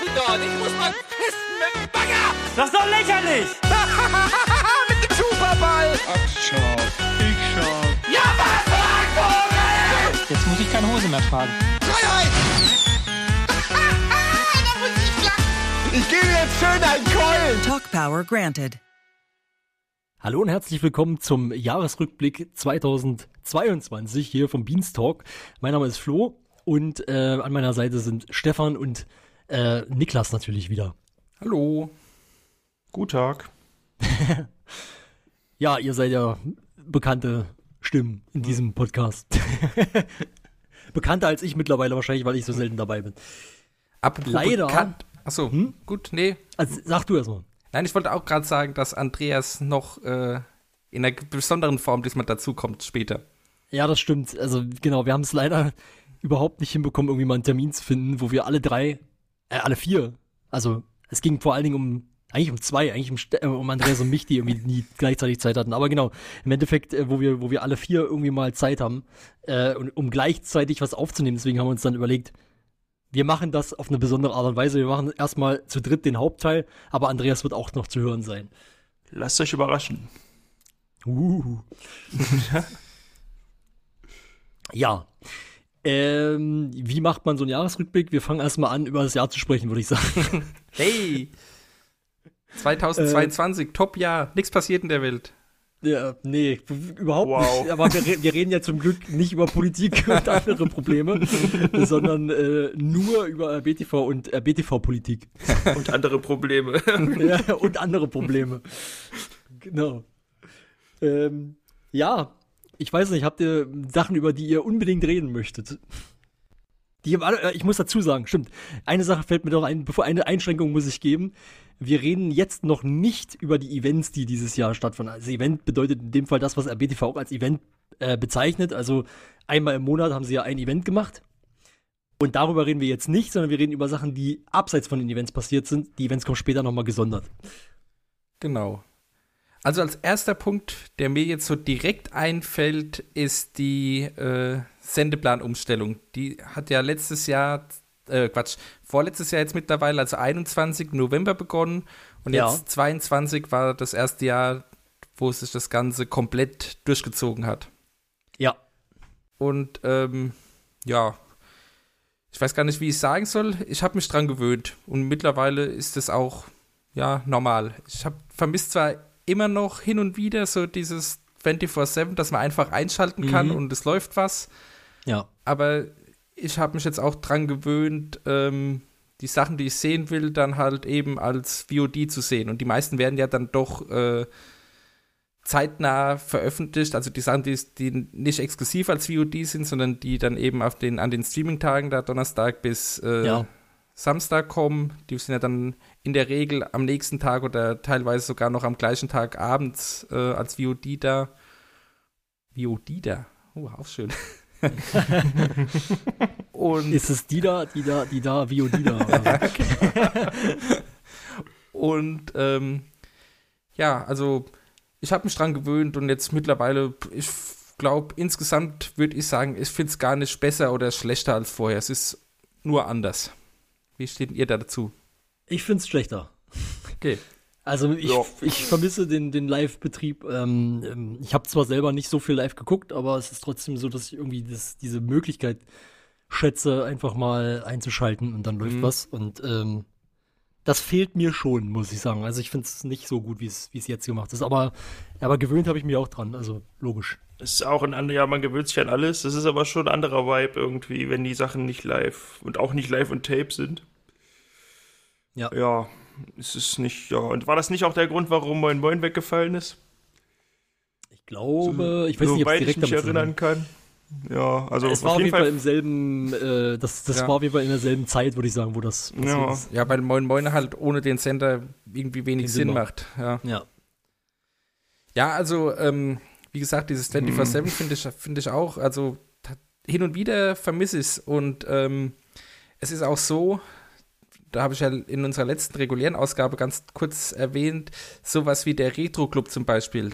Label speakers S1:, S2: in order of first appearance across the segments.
S1: du dort? Ich muss mal pissen mit dem Bagger!
S2: Das ist doch lächerlich!
S1: mit dem Superball!
S3: Ach, scharf. Ich scharf.
S1: Ja, was, Vogel!
S2: Jetzt muss ich keine Hose mehr tragen.
S1: Freiheit! Ich gebe jetzt schön einen Keulen!
S4: Talk Power granted.
S5: Hallo und herzlich willkommen zum Jahresrückblick 2022 hier vom Beanstalk. Mein Name ist Flo und äh, an meiner Seite sind Stefan und äh, Niklas natürlich wieder.
S6: Hallo.
S3: Guten Tag.
S5: Ja, ihr seid ja bekannte Stimmen in diesem Podcast. Bekannter als ich mittlerweile wahrscheinlich, weil ich so selten dabei bin.
S6: Apropos
S5: Leider-
S6: bekannt. Achso,
S5: Hm?
S6: gut, nee.
S5: Also sag du erstmal.
S6: Nein, ich wollte auch gerade sagen, dass Andreas noch äh, in einer besonderen Form diesmal dazukommt später.
S5: Ja, das stimmt. Also genau, wir haben es leider überhaupt nicht hinbekommen, irgendwie mal einen Termin zu finden, wo wir alle drei, äh, alle vier, also es ging vor allen Dingen um, eigentlich um zwei, eigentlich um, äh, um Andreas und mich, die irgendwie nie gleichzeitig Zeit hatten. Aber genau, im Endeffekt, äh, wo wir, wo wir alle vier irgendwie mal Zeit haben, äh, und, um gleichzeitig was aufzunehmen. Deswegen haben wir uns dann überlegt, wir machen das auf eine besondere Art und Weise. Wir machen erstmal zu dritt den Hauptteil, aber Andreas wird auch noch zu hören sein.
S3: Lasst euch überraschen.
S5: Uh. ja. Ähm, wie macht man so einen Jahresrückblick? Wir fangen erstmal an, über das Jahr zu sprechen, würde ich sagen.
S6: Hey! 2022, Top-Jahr, nichts passiert in der Welt.
S5: ja, nee, überhaupt
S3: Wow.
S5: nicht. Aber wir, wir reden ja zum Glück nicht über Politik und andere Probleme, sondern äh, nur über RBTV und RBTV-Politik.
S3: Und andere Probleme.
S5: ja, und andere Probleme. Genau. Ähm, ja, ich weiß nicht, habt ihr Sachen, über die ihr unbedingt reden möchtet? Die äh, ich muss dazu sagen, stimmt. Eine Sache fällt mir doch ein, bevor eine Einschränkung muss ich geben. Wir reden jetzt noch nicht über die Events, die dieses Jahr stattfanden. Also Event bedeutet in dem Fall das, was RBTV auch als Event äh, bezeichnet. Also einmal im Monat haben sie ja ein Event gemacht. Und darüber reden wir jetzt nicht, sondern wir reden über Sachen, die abseits von den Events passiert sind. Die Events kommen später nochmal gesondert.
S6: Genau. Also als erster Punkt, der mir jetzt so direkt einfällt, ist die äh, Sendeplanumstellung. Die hat ja letztes Jahr, äh, Quatsch, vorletztes Jahr jetzt mittlerweile, also 21. November begonnen und
S5: Ja.
S6: jetzt 22 war das erste Jahr, wo sich das Ganze komplett durchgezogen hat.
S5: Ja.
S6: Und ähm, ja, ich weiß gar nicht, wie ich sagen soll. Ich habe mich dran gewöhnt und mittlerweile ist es auch ja normal. Ich habe vermisst zwar immer noch hin und wieder so dieses 24/7, dass man einfach einschalten kann
S5: Mhm.
S6: und es läuft was,
S5: Ja.
S6: aber ich habe mich jetzt auch dran gewöhnt, ähm, die Sachen, die ich sehen will, dann halt eben als VOD zu sehen. Und die meisten werden ja dann doch äh, zeitnah veröffentlicht, also die Sachen, die, die nicht exklusiv als VOD sind, sondern die dann eben auf den, an den Streaming-Tagen da Donnerstag bis äh,
S5: Ja.
S6: Samstag kommen. Die sind ja dann in der Regel am nächsten Tag oder teilweise sogar noch am gleichen Tag abends äh, als VOD da. VOD da. Oh, auch schön. Und
S5: Ist es die da, die da, die da, die da? Also,
S6: Und ähm, ja, also ich habe mich dran gewöhnt und jetzt mittlerweile, ich glaube, insgesamt würde ich sagen, ich finde es gar nicht besser oder schlechter als vorher. Es ist nur anders. Wie steht ihr da dazu?
S5: Ich find's schlechter.
S6: Okay.
S5: Also ich,
S3: Ja.
S5: ich vermisse den, den Live-Betrieb. Ähm, ähm, ich habe zwar selber nicht so viel live geguckt, aber es ist trotzdem so, dass ich irgendwie das, diese Möglichkeit schätze, einfach mal einzuschalten und dann läuft
S6: Mhm.
S5: was. Und ähm, das fehlt mir schon, muss ich sagen. Also ich finde es nicht so gut, wie es wie es jetzt gemacht ist. Aber, aber gewöhnt habe ich mich auch dran. Also logisch.
S3: Es ist auch ein anderer, ja, man gewöhnt sich an alles. Das ist aber schon ein anderer Vibe irgendwie, wenn die Sachen nicht live und auch nicht live und Tape sind.
S5: Ja.
S3: Ja, es ist nicht, ja. Und war das nicht auch der Grund, warum Moin Moin weggefallen ist?
S5: Ich glaube, ich weiß nicht, ob
S3: ich
S5: direkt
S3: mich erinnern kann. Ja, also
S5: Es war auf jeden Fall, im selben, äh, das, das
S6: Ja.
S5: war auf jeden Fall in derselben Zeit, würde ich sagen, wo das passiert
S3: Ja.
S5: ist.
S6: Ja, weil Moin Moin halt ohne den Sender irgendwie wenig
S5: Den
S6: Sinn
S5: Sinn
S6: macht. Ja.
S5: Ja.
S6: Ja, also, ähm, wie gesagt, dieses 24-7 finde ich, find ich auch, also hin und wieder vermisse ich es. Und ähm, es ist auch so, da habe ich ja in unserer letzten regulären Ausgabe ganz kurz erwähnt, sowas wie der Retro-Club zum Beispiel.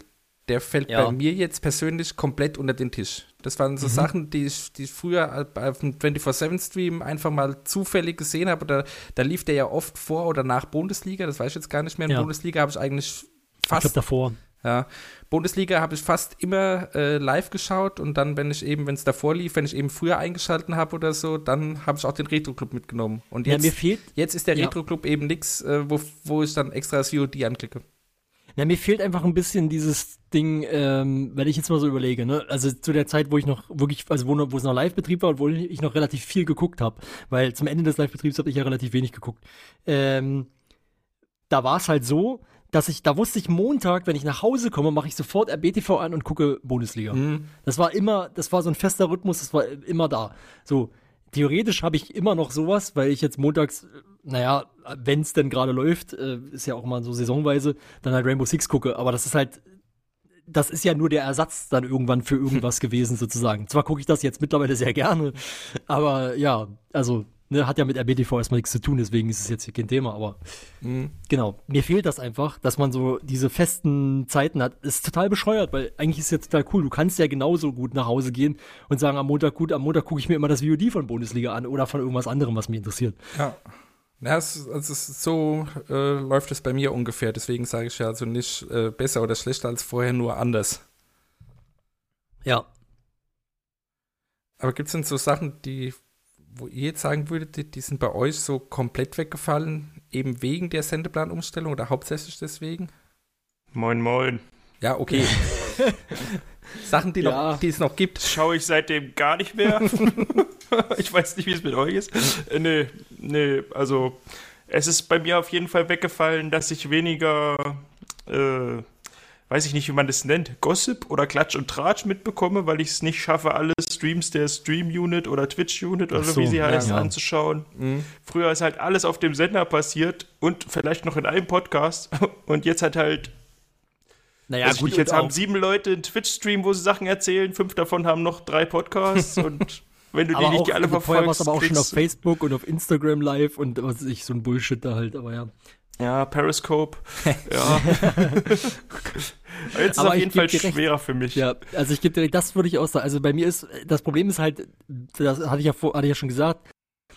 S6: der fällt
S5: Ja.
S6: bei mir jetzt persönlich komplett unter den Tisch. Das waren
S5: Mhm.
S6: so Sachen, die ich, die ich früher auf dem 24-7-Stream einfach mal zufällig gesehen habe. Da, da lief der ja oft vor oder nach Bundesliga, das weiß ich jetzt gar nicht mehr. In
S5: Ja.
S6: Bundesliga habe ich eigentlich
S5: Ich glaube
S6: fast
S5: davor.
S6: Ja. Bundesliga habe ich fast immer äh, live geschaut und dann, wenn ich eben, wenn es davor lief, wenn ich eben früher eingeschalten habe oder so, dann habe ich auch den Retro-Club mitgenommen. Und
S5: Ja,
S6: jetzt,
S5: mir fehlt,
S6: jetzt ist der
S5: Ja.
S6: Retro-Club eben nichts, äh, wo, wo ich dann extra das VOD anklicke.
S5: na, mir fehlt einfach ein bisschen dieses Ding, ähm, wenn ich jetzt mal so überlege, ne? Also zu der Zeit, wo ich noch wirklich, also wo, wo es noch Live-Betrieb war und wo ich noch relativ viel geguckt habe, weil zum Ende des Live-Betriebs habe ich ja relativ wenig geguckt. Ähm, da war es halt so, dass ich, da wusste ich Montag, wenn ich nach Hause komme, mache ich sofort RBTV an und gucke Bundesliga. Das war immer, das war so ein fester Rhythmus, das war immer da. So, theoretisch habe ich immer noch sowas, weil ich jetzt montags, naja, wenn es denn gerade läuft, äh, ist ja auch mal so saisonweise, dann halt Rainbow Six gucke. Aber das ist halt, das ist ja nur der Ersatz dann irgendwann für irgendwas gewesen, sozusagen. Zwar gucke ich das jetzt mittlerweile sehr gerne, aber ja, also, ne, hat ja mit RBTV erstmal nichts zu tun, deswegen ist es jetzt hier kein Thema, aber genau, mir fehlt das einfach, dass man so diese festen Zeiten hat. Ist total bescheuert, weil eigentlich ist es ja total cool. Du kannst ja genauso gut nach Hause gehen und sagen, am Montag, gut, am Montag gucke ich mir immer das VOD von Bundesliga an oder von irgendwas anderem, was mich interessiert.
S6: Ja. Ja, es, ist so äh, läuft es bei mir ungefähr. Deswegen sage ich ja also nicht äh, besser oder schlechter als vorher, nur anders.
S5: Ja.
S6: Aber gibt es denn so Sachen, die, wo ihr jetzt sagen würdet, die, die sind bei euch so komplett weggefallen, eben wegen der Sendeplanumstellung oder hauptsächlich deswegen?
S3: Moin, moin.
S6: Ja, okay. Sachen, die,
S5: Ja.
S6: noch, die es noch gibt.
S3: Schaue ich seitdem gar nicht mehr. ich weiß nicht, wie es mit euch ist. Äh, nee, nee, also es ist bei mir auf jeden Fall weggefallen, dass ich weniger, äh, weiß ich nicht, wie man das nennt, Gossip oder Klatsch und Tratsch mitbekomme, weil ich es nicht schaffe, alle Streams der Stream Unit oder Twitch Unit oder
S5: so,
S3: wie sie
S5: ja,
S3: heißen,
S5: ja.
S3: anzuschauen.
S6: Mhm.
S3: Früher ist halt alles auf dem Sender passiert und vielleicht noch in einem Podcast und jetzt hat halt
S5: Naja,
S3: also
S5: gut,
S3: ich, jetzt haben
S5: auch-
S3: sieben Leute einen Twitch-Stream, wo sie Sachen erzählen, fünf davon haben noch drei Podcasts und wenn du die
S5: aber
S3: nicht
S5: auch,
S3: die alle
S5: also vorher war es
S3: verfolgst,
S5: aber auch schon auf Facebook und auf Instagram live und was weiß ich, so ein Bullshit da halt, aber ja.
S3: Ja, Periscope, ja. Jetzt ist
S5: Aber
S3: auf jeden Fall
S5: recht.
S3: schwerer für mich.
S5: Ja, also ich gebe dir, das würde ich auch sagen. Also bei mir ist, das Problem ist halt, das hatte ich ja, vor, hatte ich ja schon gesagt,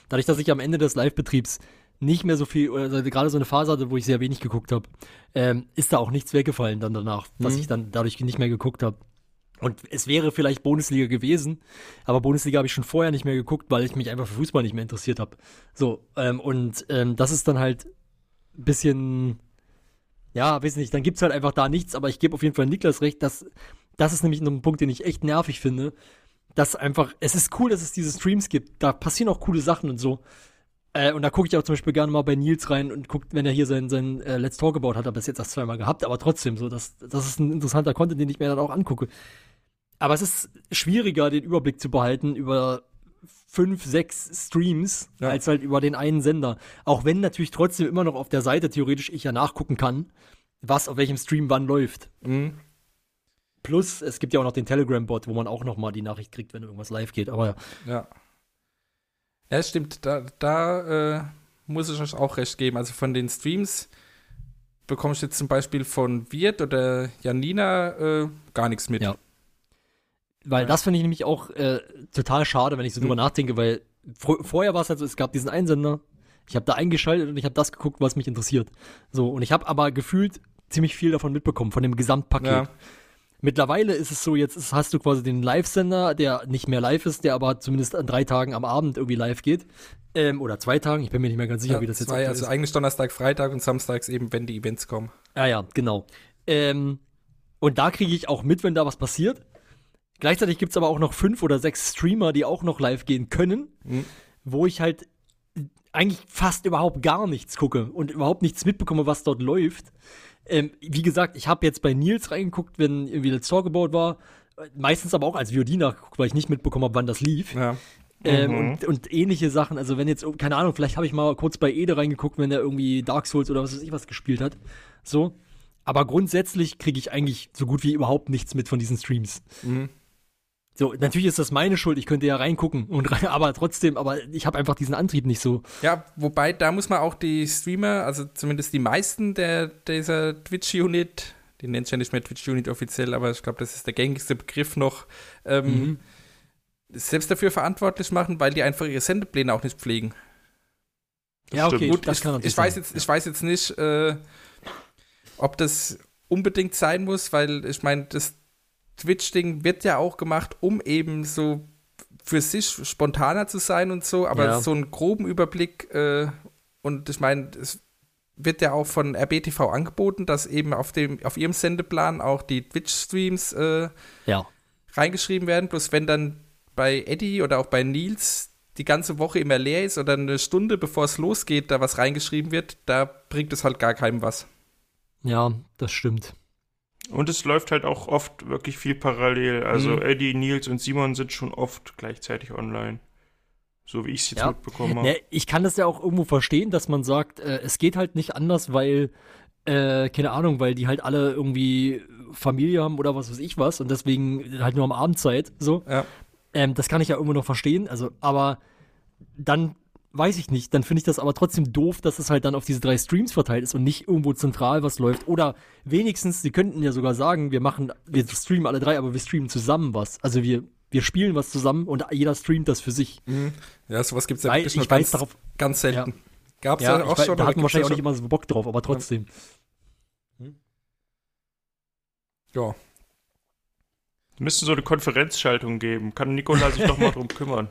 S5: dadurch, dass ich am Ende des Live-Betriebs nicht mehr so viel, oder also gerade so eine Phase hatte, wo ich sehr wenig geguckt habe, ähm, ist da auch nichts weggefallen dann danach, was
S6: Mhm.
S5: ich dann dadurch nicht mehr geguckt habe. Und es wäre vielleicht Bundesliga gewesen, aber Bundesliga habe ich schon vorher nicht mehr geguckt, weil ich mich einfach für Fußball nicht mehr interessiert habe. So, ähm, und ähm, das ist dann halt bisschen, ja, weiß nicht, dann gibt's halt einfach da nichts, aber ich gebe auf jeden Fall Niklas recht, dass das ist nämlich ein Punkt, den ich echt nervig finde, dass einfach, es ist cool, dass es diese Streams gibt, da passieren auch coole Sachen und so. Äh, und da gucke ich auch zum Beispiel gerne mal bei Nils rein und guckt, wenn er hier sein, sein äh, Let's Talk About hat, er bis jetzt erst zweimal gehabt, aber trotzdem so, das, das ist ein interessanter Content, den ich mir dann auch angucke. Aber es ist schwieriger, den Überblick zu behalten über fünf, sechs Streams,
S6: Ja.
S5: als halt über den einen Sender. Auch wenn natürlich trotzdem immer noch auf der Seite theoretisch ich ja nachgucken kann, was auf welchem Stream wann läuft.
S6: Mhm.
S5: Plus, es gibt ja auch noch den Telegram-Bot, wo man auch noch mal die Nachricht kriegt, wenn irgendwas live geht. Aber
S6: Ja. Ja, stimmt. Da, da äh, muss ich euch auch recht geben. Also von den Streams bekomme ich jetzt zum Beispiel von Wirt oder Janina äh, gar nichts mit.
S5: Ja. Weil
S6: Ja.
S5: das finde ich nämlich auch äh, total schade, wenn ich so drüber
S6: Mhm.
S5: nachdenke, weil fr vorher war es halt so, es gab diesen Einsender, ich habe da eingeschaltet und ich habe das geguckt, was mich interessiert. So, und ich habe aber gefühlt ziemlich viel davon mitbekommen, von dem Gesamtpaket.
S6: Ja.
S5: Mittlerweile ist es so, jetzt hast du quasi den Live-Sender, der nicht mehr live ist, der aber zumindest an drei Tagen am Abend irgendwie live geht. Ähm, oder zwei Tagen, ich bin mir nicht mehr ganz sicher,
S6: Ja,
S5: wie das jetzt
S6: zwei, also
S5: ist.
S6: eigentlich Donnerstag, Freitag und Samstags eben, wenn die Events kommen.
S5: Ja, ja, genau. Ähm, und da kriege ich auch mit, wenn da was passiert. Gleichzeitig gibt es aber auch noch fünf oder sechs Streamer, die auch noch live gehen können,
S6: Mhm.
S5: wo ich halt eigentlich fast überhaupt gar nichts gucke und überhaupt nichts mitbekomme, was dort läuft. Ähm, wie gesagt, ich habe jetzt bei Nils reingeguckt, wenn irgendwie Let's Talk About war. Meistens aber auch als VOD nachgeguckt, weil ich nicht mitbekommen habe, wann das lief.
S6: Ja.
S5: Ähm,
S3: Mhm.
S5: und, und ähnliche Sachen. Also wenn jetzt, keine Ahnung, vielleicht habe ich mal kurz bei Ede reingeguckt, wenn er irgendwie Dark Souls oder was weiß ich was gespielt hat. So. Aber grundsätzlich kriege ich eigentlich so gut wie überhaupt nichts mit von diesen Streams.
S6: Mhm.
S5: So, natürlich ist das meine Schuld, ich könnte ja reingucken und rein, aber trotzdem, aber ich habe einfach diesen Antrieb nicht so.
S6: Ja, wobei da muss man auch die Streamer, also zumindest die meisten der dieser Twitch-Unit, die nennt ja nicht mehr Twitch Unit offiziell, aber ich glaube, das ist der gängigste Begriff noch, ähm,
S5: Mhm.
S6: selbst dafür verantwortlich machen, weil die einfach ihre Sendepläne auch nicht pflegen.
S5: Ja, okay.
S6: Gut,
S5: das
S6: ich,
S5: kann natürlich
S6: ich weiß
S5: sein.
S6: jetzt, ich weiß jetzt nicht, äh, ob das unbedingt sein muss, weil ich meine, das Twitch-Ding wird ja auch gemacht, um eben so für sich spontaner zu sein und so, aber
S5: Ja.
S6: so einen groben Überblick äh, und ich meine, es wird ja auch von RBTV angeboten, dass eben auf dem auf ihrem Sendeplan auch die Twitch-Streams äh,
S5: Ja.
S6: reingeschrieben werden. Bloß wenn dann bei Eddie oder auch bei Nils die ganze Woche immer leer ist oder eine Stunde bevor es losgeht, da was reingeschrieben wird, da bringt es halt gar keinem was.
S5: Ja, das stimmt.
S3: Und es läuft halt auch oft wirklich viel parallel. Also
S6: Mhm.
S3: Eddie, Nils und Simon sind schon oft gleichzeitig online. So wie ich es jetzt
S5: Ja.
S3: mitbekommen habe.
S5: Ja, ich kann das ja auch irgendwo verstehen, dass man sagt, äh, es geht halt nicht anders, weil, äh, keine Ahnung, weil die halt alle irgendwie Familie haben oder was weiß ich was und deswegen halt nur am Abendzeit so.
S6: Ja.
S5: Ähm, das kann ich ja irgendwo noch verstehen. Also, aber dann weiß ich nicht. Dann finde ich das aber trotzdem doof, dass es halt dann auf diese drei Streams verteilt ist und nicht irgendwo zentral was läuft. Oder wenigstens, sie könnten ja sogar sagen, wir machen, wir streamen alle drei, aber wir streamen zusammen was. Also wir, wir spielen was zusammen und jeder streamt das für sich.
S6: Ja, sowas gibt es ja
S5: Weil
S6: wirklich nur
S5: weiß
S6: ganz,
S5: darauf-
S6: ganz selten. Gab es
S5: Ja,
S6: ja, auch
S5: ich
S6: schon.
S5: da
S6: aber
S5: hat man
S6: gibt's ja
S5: wahrscheinlich auch nicht immer so Bock drauf, aber trotzdem.
S6: Ja.
S3: Wir müssten so eine Konferenzschaltung geben. Kann Nikola sich doch mal drum kümmern.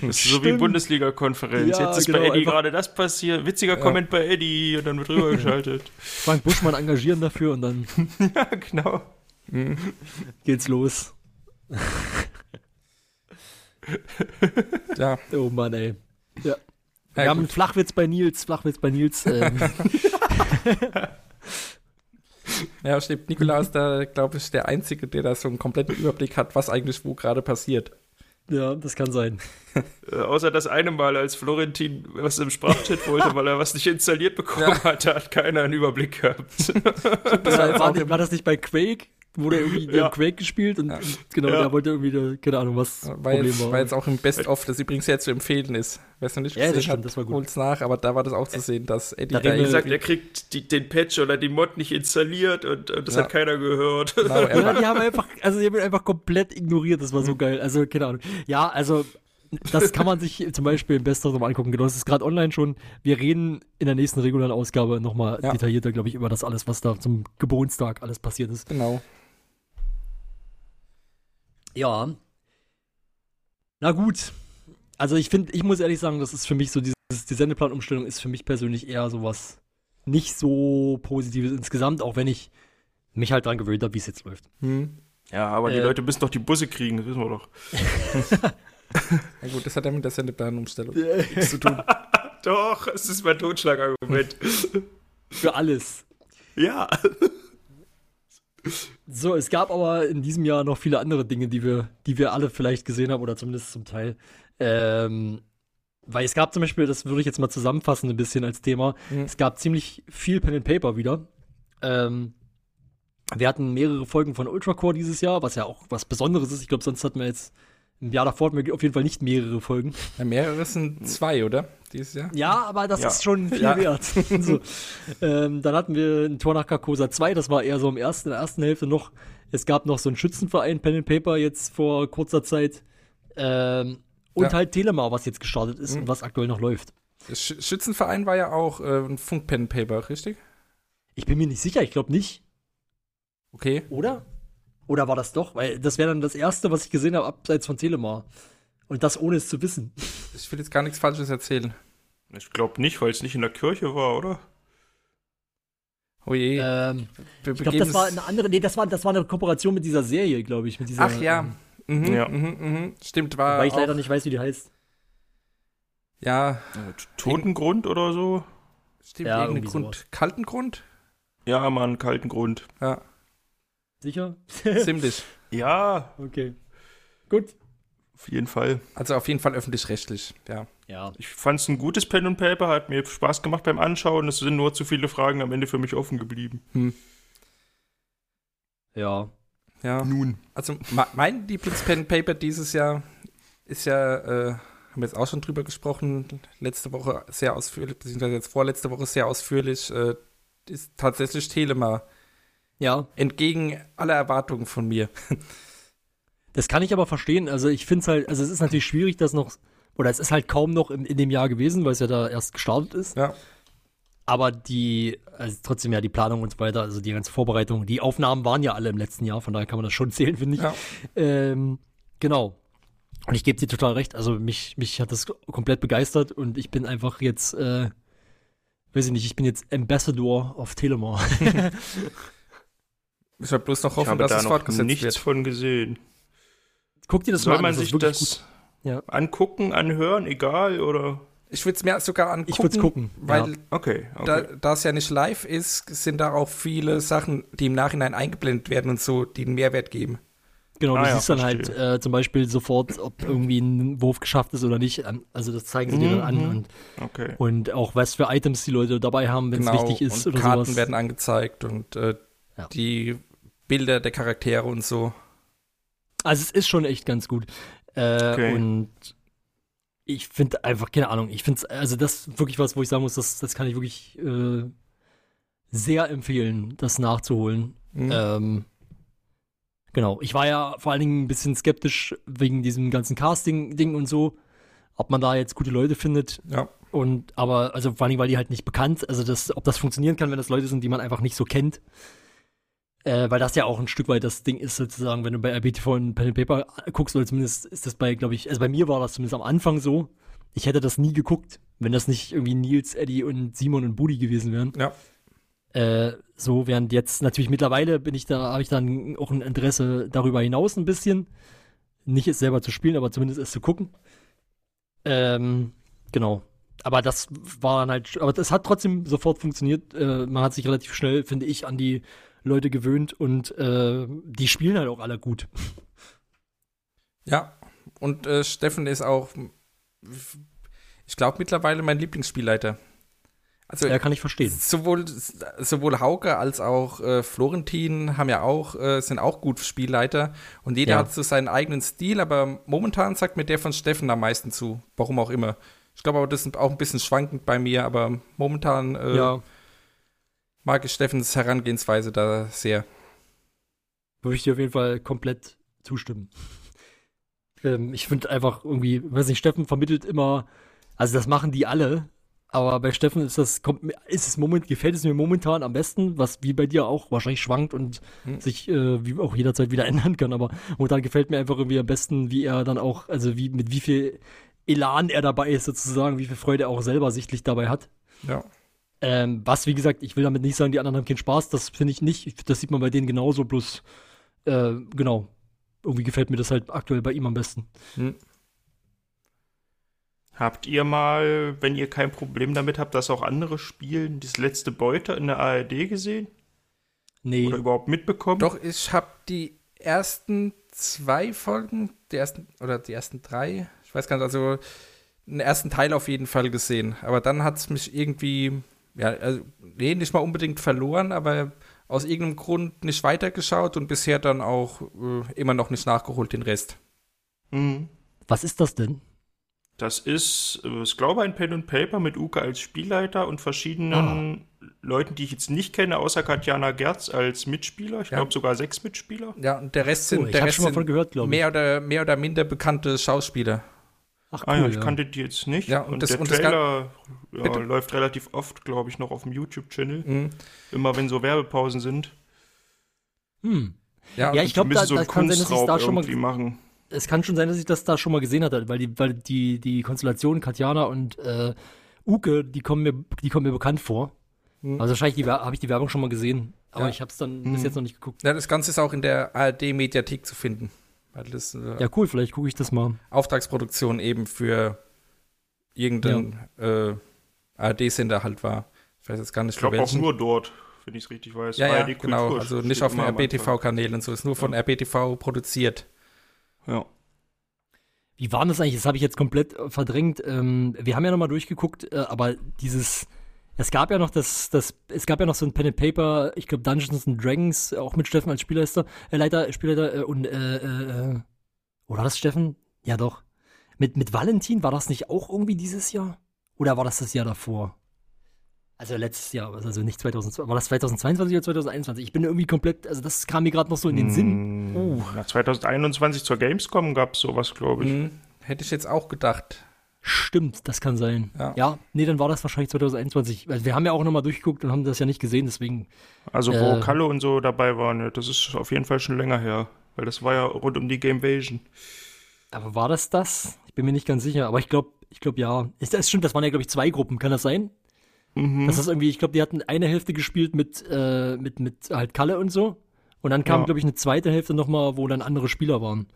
S3: Das ist so wie. Bundesliga-Konferenz.
S5: Ja,
S3: Jetzt ist
S5: genau,
S3: bei Eddie gerade das passiert. Witziger Comment bei Eddie und dann wird rüber geschaltet.
S5: Frank Buschmann engagieren dafür und dann
S3: ja, genau.
S5: geht's los.
S6: Ja.
S5: Oh Mann, ey. Ja.
S6: Ja,
S5: Wir haben einen. Flachwitz bei Nils, Flachwitz bei Nils. Ähm,
S6: ja, stimmt. Nikolaus ist da, glaube ich, der Einzige, der da so einen kompletten Überblick hat, was eigentlich wo gerade passiert.
S5: ja, das kann sein.
S3: Äh, außer das eine Mal, als Florentin was im Sprachchat wollte, weil er was nicht installiert bekommen hatte, hat keiner einen Überblick gehabt.
S6: Das war
S5: war das nicht bei Quake? Wurde irgendwie der
S3: Ja.
S5: Quake gespielt und,
S6: Ja.
S5: und genau,
S3: Ja.
S5: der wollte irgendwie, da, keine Ahnung, was
S6: War
S5: Problem
S6: jetzt,
S5: war.
S6: war jetzt auch im Best-of, das übrigens sehr zu empfehlen ist. Wer es noch nicht
S5: Ja, das stimmt,
S6: hat,
S5: das war gut.
S6: holt's nach, aber da war das auch zu sehen, dass Eddie
S5: Da
S6: da,
S5: reden
S3: Wie
S5: wir-
S3: gesagt, er kriegt die, den Patch oder die Mod nicht installiert und, und das
S6: Ja.
S3: hat keiner gehört.
S6: genau,
S5: die haben einfach, also die haben ihn einfach komplett ignoriert, das war so geil. Also, keine Ahnung. Ja, also, das kann man sich zum Beispiel im Best of nochmal angucken. Genau, das ist gerade online schon. Wir reden in der nächsten regulären Ausgabe nochmal
S6: Ja.
S5: detaillierter, glaube ich, über das alles, was da zum Geburtstag alles passiert ist.
S6: genau.
S5: Ja. Na gut. Also ich finde, ich muss ehrlich sagen, das ist für mich so, dieses, die Sendeplanumstellung ist für mich persönlich eher sowas nicht so Positives insgesamt, auch wenn ich mich halt dran gewöhnt habe, wie es jetzt läuft.
S6: Hm.
S3: Ja, aber die
S5: Äh.
S3: Leute müssen doch die Busse kriegen, das wissen wir doch.
S6: Ja gut, das hat ja mit der Sendeplanumstellung.
S3: Nichts zu tun. doch, es ist mein Totschlagargument.
S5: Für alles.
S3: ja.
S5: So, es gab aber in diesem Jahr noch viele andere Dinge, die wir, die wir alle vielleicht gesehen haben oder zumindest zum Teil. Ähm, weil es gab zum Beispiel, das würde ich jetzt mal zusammenfassen ein bisschen als Thema,
S6: Mhm.
S5: es gab ziemlich viel Pen and Paper wieder. Ähm, wir hatten mehrere Folgen von Ultracore dieses Jahr, was ja auch was Besonderes ist. Ich glaube, sonst hatten wir jetzt im Jahr davor hatten wir auf jeden Fall nicht mehrere Folgen.
S6: Ja, mehrere sind zwei, oder? Dieses Jahr?
S5: Ja, aber das
S3: Ja.
S5: ist schon viel
S6: Ja.
S5: wert. so. ähm, dann hatten wir ein Tor nach Carcosa 2, das war eher so im ersten, in der ersten Hälfte noch. Es gab noch so einen Schützenverein, Pen and Paper, jetzt vor kurzer Zeit. Ähm, und
S6: Ja.
S5: halt Telemar, was jetzt gestartet ist
S6: Mhm.
S5: und was aktuell noch läuft.
S6: Der Sch Schützenverein war ja auch äh, ein Funk-Pen-Paper, richtig?
S5: Ich bin mir nicht sicher, ich glaube nicht.
S6: Okay.
S5: Oder? Oder war das doch? Weil das wäre dann das erste, was ich gesehen habe, abseits von Telemar. Und das ohne es zu wissen.
S6: Ich will jetzt gar nichts Falsches erzählen.
S3: Ich glaube nicht, weil es nicht in der Kirche war, oder?
S6: Oh je.
S5: Ähm, ich glaube, das war eine andere, nee, das war, das war eine Kooperation mit dieser Serie, glaube ich. Mit dieser,
S6: Ach ja.
S5: ähm,
S6: Mhm,
S3: Ja.
S6: Mhm, mhm. Stimmt, war.
S5: Weil ich leider nicht weiß, wie die heißt.
S6: Ja,
S3: Totengrund oder so?
S6: stimmt,
S5: Ja, irgendwie
S6: Grund.
S5: sowas.
S6: Kalten Grund?
S3: Ja, Mann, kalten Grund.
S6: Ja,
S5: Sicher?
S6: ziemlich.
S3: Ja,
S5: Okay. Gut.
S3: auf jeden Fall.
S6: Also auf jeden Fall öffentlich-rechtlich, ja.
S5: Ja.
S3: Ich fand es ein gutes Pen und Paper, hat mir Spaß gemacht beim Anschauen. Es sind nur zu viele Fragen am Ende für mich offen geblieben.
S5: Ja.
S6: Ja.
S3: Nun.
S6: Also mein Lieblings-Pen-Paper dieses Jahr ist ja, äh, haben wir jetzt auch schon drüber gesprochen, letzte Woche sehr ausführlich, beziehungsweise jetzt vorletzte Woche sehr ausführlich, äh, ist tatsächlich Telema.
S5: Ja,
S6: Entgegen aller Erwartungen von mir.
S5: das kann ich aber verstehen. Also ich finde es halt, also es ist natürlich schwierig, das noch, oder es ist halt kaum noch in, in dem Jahr gewesen, weil es ja da erst gestartet ist.
S6: Ja.
S5: Aber die, also trotzdem ja die Planung und so weiter, also die ganze Vorbereitung, die Aufnahmen waren ja alle im letzten Jahr, von daher kann man das schon zählen, finde ich.
S6: Ja.
S5: Ähm, genau. Und ich gebe dir total recht. Also mich, mich hat das komplett begeistert und ich bin einfach jetzt, äh, weiß ich nicht, ich bin jetzt Ambassador of Telemar.
S6: Ich soll bloß noch hoffen,
S3: habe
S6: dass
S3: da
S6: es fortgesetzt
S3: nichts
S6: wird.
S3: von gesehen.
S5: Guck dir das
S3: Soll
S5: mal an.
S3: man
S5: das ist
S3: sich das
S5: Ja.
S3: angucken, anhören, egal oder?
S6: Ich würde es mir sogar angucken.
S5: Ich würd's gucken,
S6: Weil
S5: ja.
S3: Okay,
S6: da,
S3: okay.
S6: da es ja nicht live ist, sind da auch viele Sachen, die im Nachhinein eingeblendet werden und so, die einen Mehrwert geben.
S5: Genau, du
S3: Ah ja,
S5: siehst dann halt äh, zum Beispiel sofort, ob irgendwie ein Wurf geschafft ist oder nicht. An- Also das zeigen sie dir dann an
S3: Mhm.
S5: und,
S3: okay.
S5: und auch was für Items die Leute dabei haben, wenn es
S6: Genau,
S5: wichtig ist
S6: und
S5: oder
S6: Karten
S5: sowas.
S6: werden angezeigt und äh,
S5: Ja.
S6: die Bilder der Charaktere und so.
S5: Also es ist schon echt ganz gut. Äh,
S3: Okay.
S5: Und ich finde einfach, keine Ahnung, ich finde also das ist wirklich was, wo ich sagen muss, das, das kann ich wirklich äh, sehr empfehlen, das nachzuholen.
S6: Mhm.
S5: Ähm, genau. Ich war ja vor allen Dingen ein bisschen skeptisch wegen diesem ganzen Casting-Ding und so, ob man da jetzt gute Leute findet.
S6: Ja.
S5: Und aber, also vor allen Dingen, weil die halt nicht bekannt, also das, ob das funktionieren kann, wenn das Leute sind, die man einfach nicht so kennt. Äh, weil das ja auch ein Stück weit das Ding ist, sozusagen, wenn du bei RBTV in Pen and Paper guckst, oder zumindest ist das bei, glaube ich, also bei mir war das zumindest am Anfang so. Ich hätte das nie geguckt, wenn das nicht irgendwie Nils, Eddie und Simon und Budi gewesen wären.
S6: Ja.
S5: Äh, so, während jetzt natürlich mittlerweile bin ich da, habe ich dann auch ein Interesse darüber hinaus ein bisschen. Nicht es selber zu spielen, aber zumindest es zu gucken. Ähm, genau. Aber das war dann halt, aber das hat trotzdem sofort funktioniert. Äh, man hat sich relativ schnell, finde ich, an die Leute gewöhnt und äh, die spielen halt auch alle gut.
S6: Ja. Und äh, Steffen ist auch, ich glaube, mittlerweile mein Lieblingsspielleiter. Also
S5: Ja, kann ich verstehen.
S6: sowohl, sowohl Hauke als auch äh, Florentin haben ja auch, äh, sind auch gut Spielleiter und jeder
S5: Ja.
S6: hat so seinen eigenen Stil, aber momentan sagt mir der von Steffen am meisten zu. Warum auch immer. Ich glaube aber, das ist auch ein bisschen schwankend bei mir, aber momentan äh,
S5: ja,
S6: mag ich Steffens Herangehensweise da sehr.
S5: würde ich dir auf jeden Fall komplett zustimmen. Ähm, ich finde einfach irgendwie, weiß nicht, Steffen vermittelt immer, also das machen die alle, aber bei Steffen ist das, kommt, mir- ist es moment, gefällt es mir momentan am besten, was wie bei dir auch wahrscheinlich schwankt und
S6: Hm.
S5: sich äh, wie auch jederzeit wieder ändern kann, aber momentan gefällt mir einfach irgendwie am besten, wie er dann auch, also wie, mit wie viel Elan er dabei ist sozusagen, wie viel Freude er auch selber sichtlich dabei hat.
S6: Ja.
S5: Ähm, was, wie gesagt, ich will damit nicht sagen, die anderen haben keinen Spaß, das finde ich nicht. Ich- Das sieht man bei denen genauso, bloß, äh, genau. Irgendwie gefällt mir das halt aktuell bei ihm am besten.
S6: Hm.
S3: Habt ihr mal, wenn ihr kein Problem damit habt, dass auch andere spielen, das letzte Beute in der ARD gesehen?
S5: Nee,
S3: Oder überhaupt mitbekommen?
S6: Doch, ich habe die ersten zwei Folgen, die ersten, oder die ersten drei, ich weiß gar nicht, also den ersten Teil auf jeden Fall gesehen. Aber dann hat es mich irgendwie, ja, also, nee, nicht mal unbedingt verloren, aber aus irgendeinem Grund nicht weitergeschaut und bisher dann auch äh, immer noch nicht nachgeholt, den Rest.
S3: Mhm.
S5: was ist das denn?
S3: Das ist, äh, ich glaube, ein Pen and Paper mit Uke als Spielleiter und verschiedenen Leuten, die ich jetzt nicht kenne, außer Katjana Gerz als Mitspieler. Ich
S6: Ja.
S3: glaube sogar sechs Mitspieler.
S6: Ja, und der Rest
S5: Oh,
S6: sind,
S5: ich
S6: der Rest
S5: schon mal
S6: sind
S5: von gehört, glaube ich.
S6: mehr, oder, mehr oder minder bekannte Schauspieler.
S5: Ach
S3: ah ja, ich kannte die jetzt nicht.
S6: Ja,
S3: und,
S6: und das-
S3: der
S6: und das
S3: Trailer ja, läuft relativ oft, glaube ich, noch auf dem YouTube-Channel.
S6: Mhm.
S3: Immer wenn so Werbepausen sind.
S5: Hm.
S6: Ja,
S5: Ja, ich glaube, da,
S3: müssen so
S5: da kann sein, dass ich da schon mal,
S3: irgendwie machen.
S5: es kann schon sein, dass ich das da schon mal gesehen hatte, weil die, weil die, die Konstellation Katjana und äh, Uke, die kommen mir, die kommen mir bekannt vor.
S6: Hm.
S5: Also wahrscheinlich habe ich die Werbung schon mal gesehen, aber
S6: Ja.
S5: ich habe es dann
S3: Hm.
S5: bis jetzt noch nicht geguckt.
S6: Ja, das Ganze ist auch in der ARD-Mediathek zu finden. Äh,
S5: Ja, cool, vielleicht gucke ich das mal.
S6: Auftragsproduktion eben für irgendeinen äh, ARD-Sender halt war. Ich weiß jetzt gar nicht,
S3: Ich glaube auch nur dort, wenn ich es richtig weiß.
S6: Ja, ja, genau. Also nicht auf dem
S3: Anfang.
S6: RBTV-Kanälen so. Ist nur von RBTV produziert.
S3: Ja.
S5: Wie war das eigentlich? Das habe ich jetzt komplett verdrängt. Ähm, wir haben ja noch mal durchgeguckt, äh, aber dieses, es gab ja noch das, das, es gab ja noch so ein Pen and Paper, ich glaube Dungeons and Dragons, auch mit Steffen als Spielleiter, äh, Leiter, Spielleiter äh, und äh, äh, oder war das Steffen? Ja doch. Mit mit Valentin war das nicht auch irgendwie dieses Jahr? Oder war das das Jahr davor? Also letztes Jahr, also nicht 2022. War das 2022 oder 2021? Ich bin irgendwie komplett, also das kam mir gerade noch so in den Sinn.
S3: Uh. Na, 2021 zur Gamescom gab es sowas, glaube ich.
S6: Hm, hätte ich jetzt auch gedacht.
S5: Stimmt, das kann sein.
S6: Ja.
S5: Ja, nee, dann war das wahrscheinlich 2021. Also wir haben ja auch nochmal durchgeguckt und haben das ja nicht gesehen, deswegen.
S3: Also wo
S5: Äh.
S3: Kalle und so dabei waren, das ist auf jeden Fall schon länger her. Weil das war ja rund um die Gamevasion.
S5: Aber war das das? Ich bin mir nicht ganz sicher, aber ich glaube, ich glaube ja. Ist das stimmt, das waren ja, glaube ich, zwei Gruppen, kann das sein?
S3: Mhm.
S5: Das ist irgendwie, ich glaube, die hatten eine Hälfte gespielt mit, äh, mit, mit halt Kalle und so. Und dann kam,
S3: Ja.
S5: glaube ich, eine zweite Hälfte nochmal, wo dann andere Spieler waren.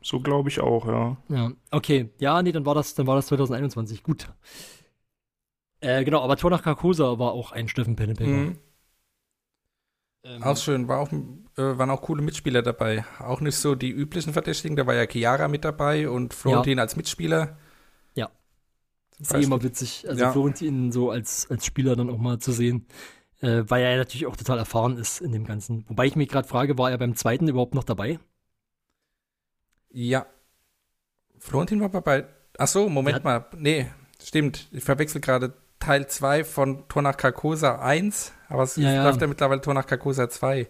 S3: So glaube ich auch, ja.
S5: Ja, okay. Ja, nee, dann war das, dann war das 2021. Gut. Äh, genau, aber Tor nach Carcosa war auch ein Steffen Pen and Paper.
S6: Mhm.
S5: Ähm,
S6: Auch schön, war auch, äh, waren auch coole Mitspieler dabei. Auch nicht so die üblichen Verdächtigen, da war ja Chiara mit dabei und Florentin als Mitspieler.
S5: Ja.
S6: Zum
S5: ist eh immer witzig, also
S6: Ja.
S5: Florentin so als, als Spieler dann auch mal zu sehen. Äh, weil er ja natürlich auch total erfahren ist in dem Ganzen. Wobei ich mich gerade frage, war er beim zweiten überhaupt noch dabei?
S6: Ja. Florentin war bei. Ach so, Moment
S5: Der
S6: mal. Nee, stimmt. Ich verwechsel gerade Teil 2 von Tor nach Carcosa 1, aber es
S5: Ja, ja.
S6: läuft ja mittlerweile Tor nach Carcosa 2.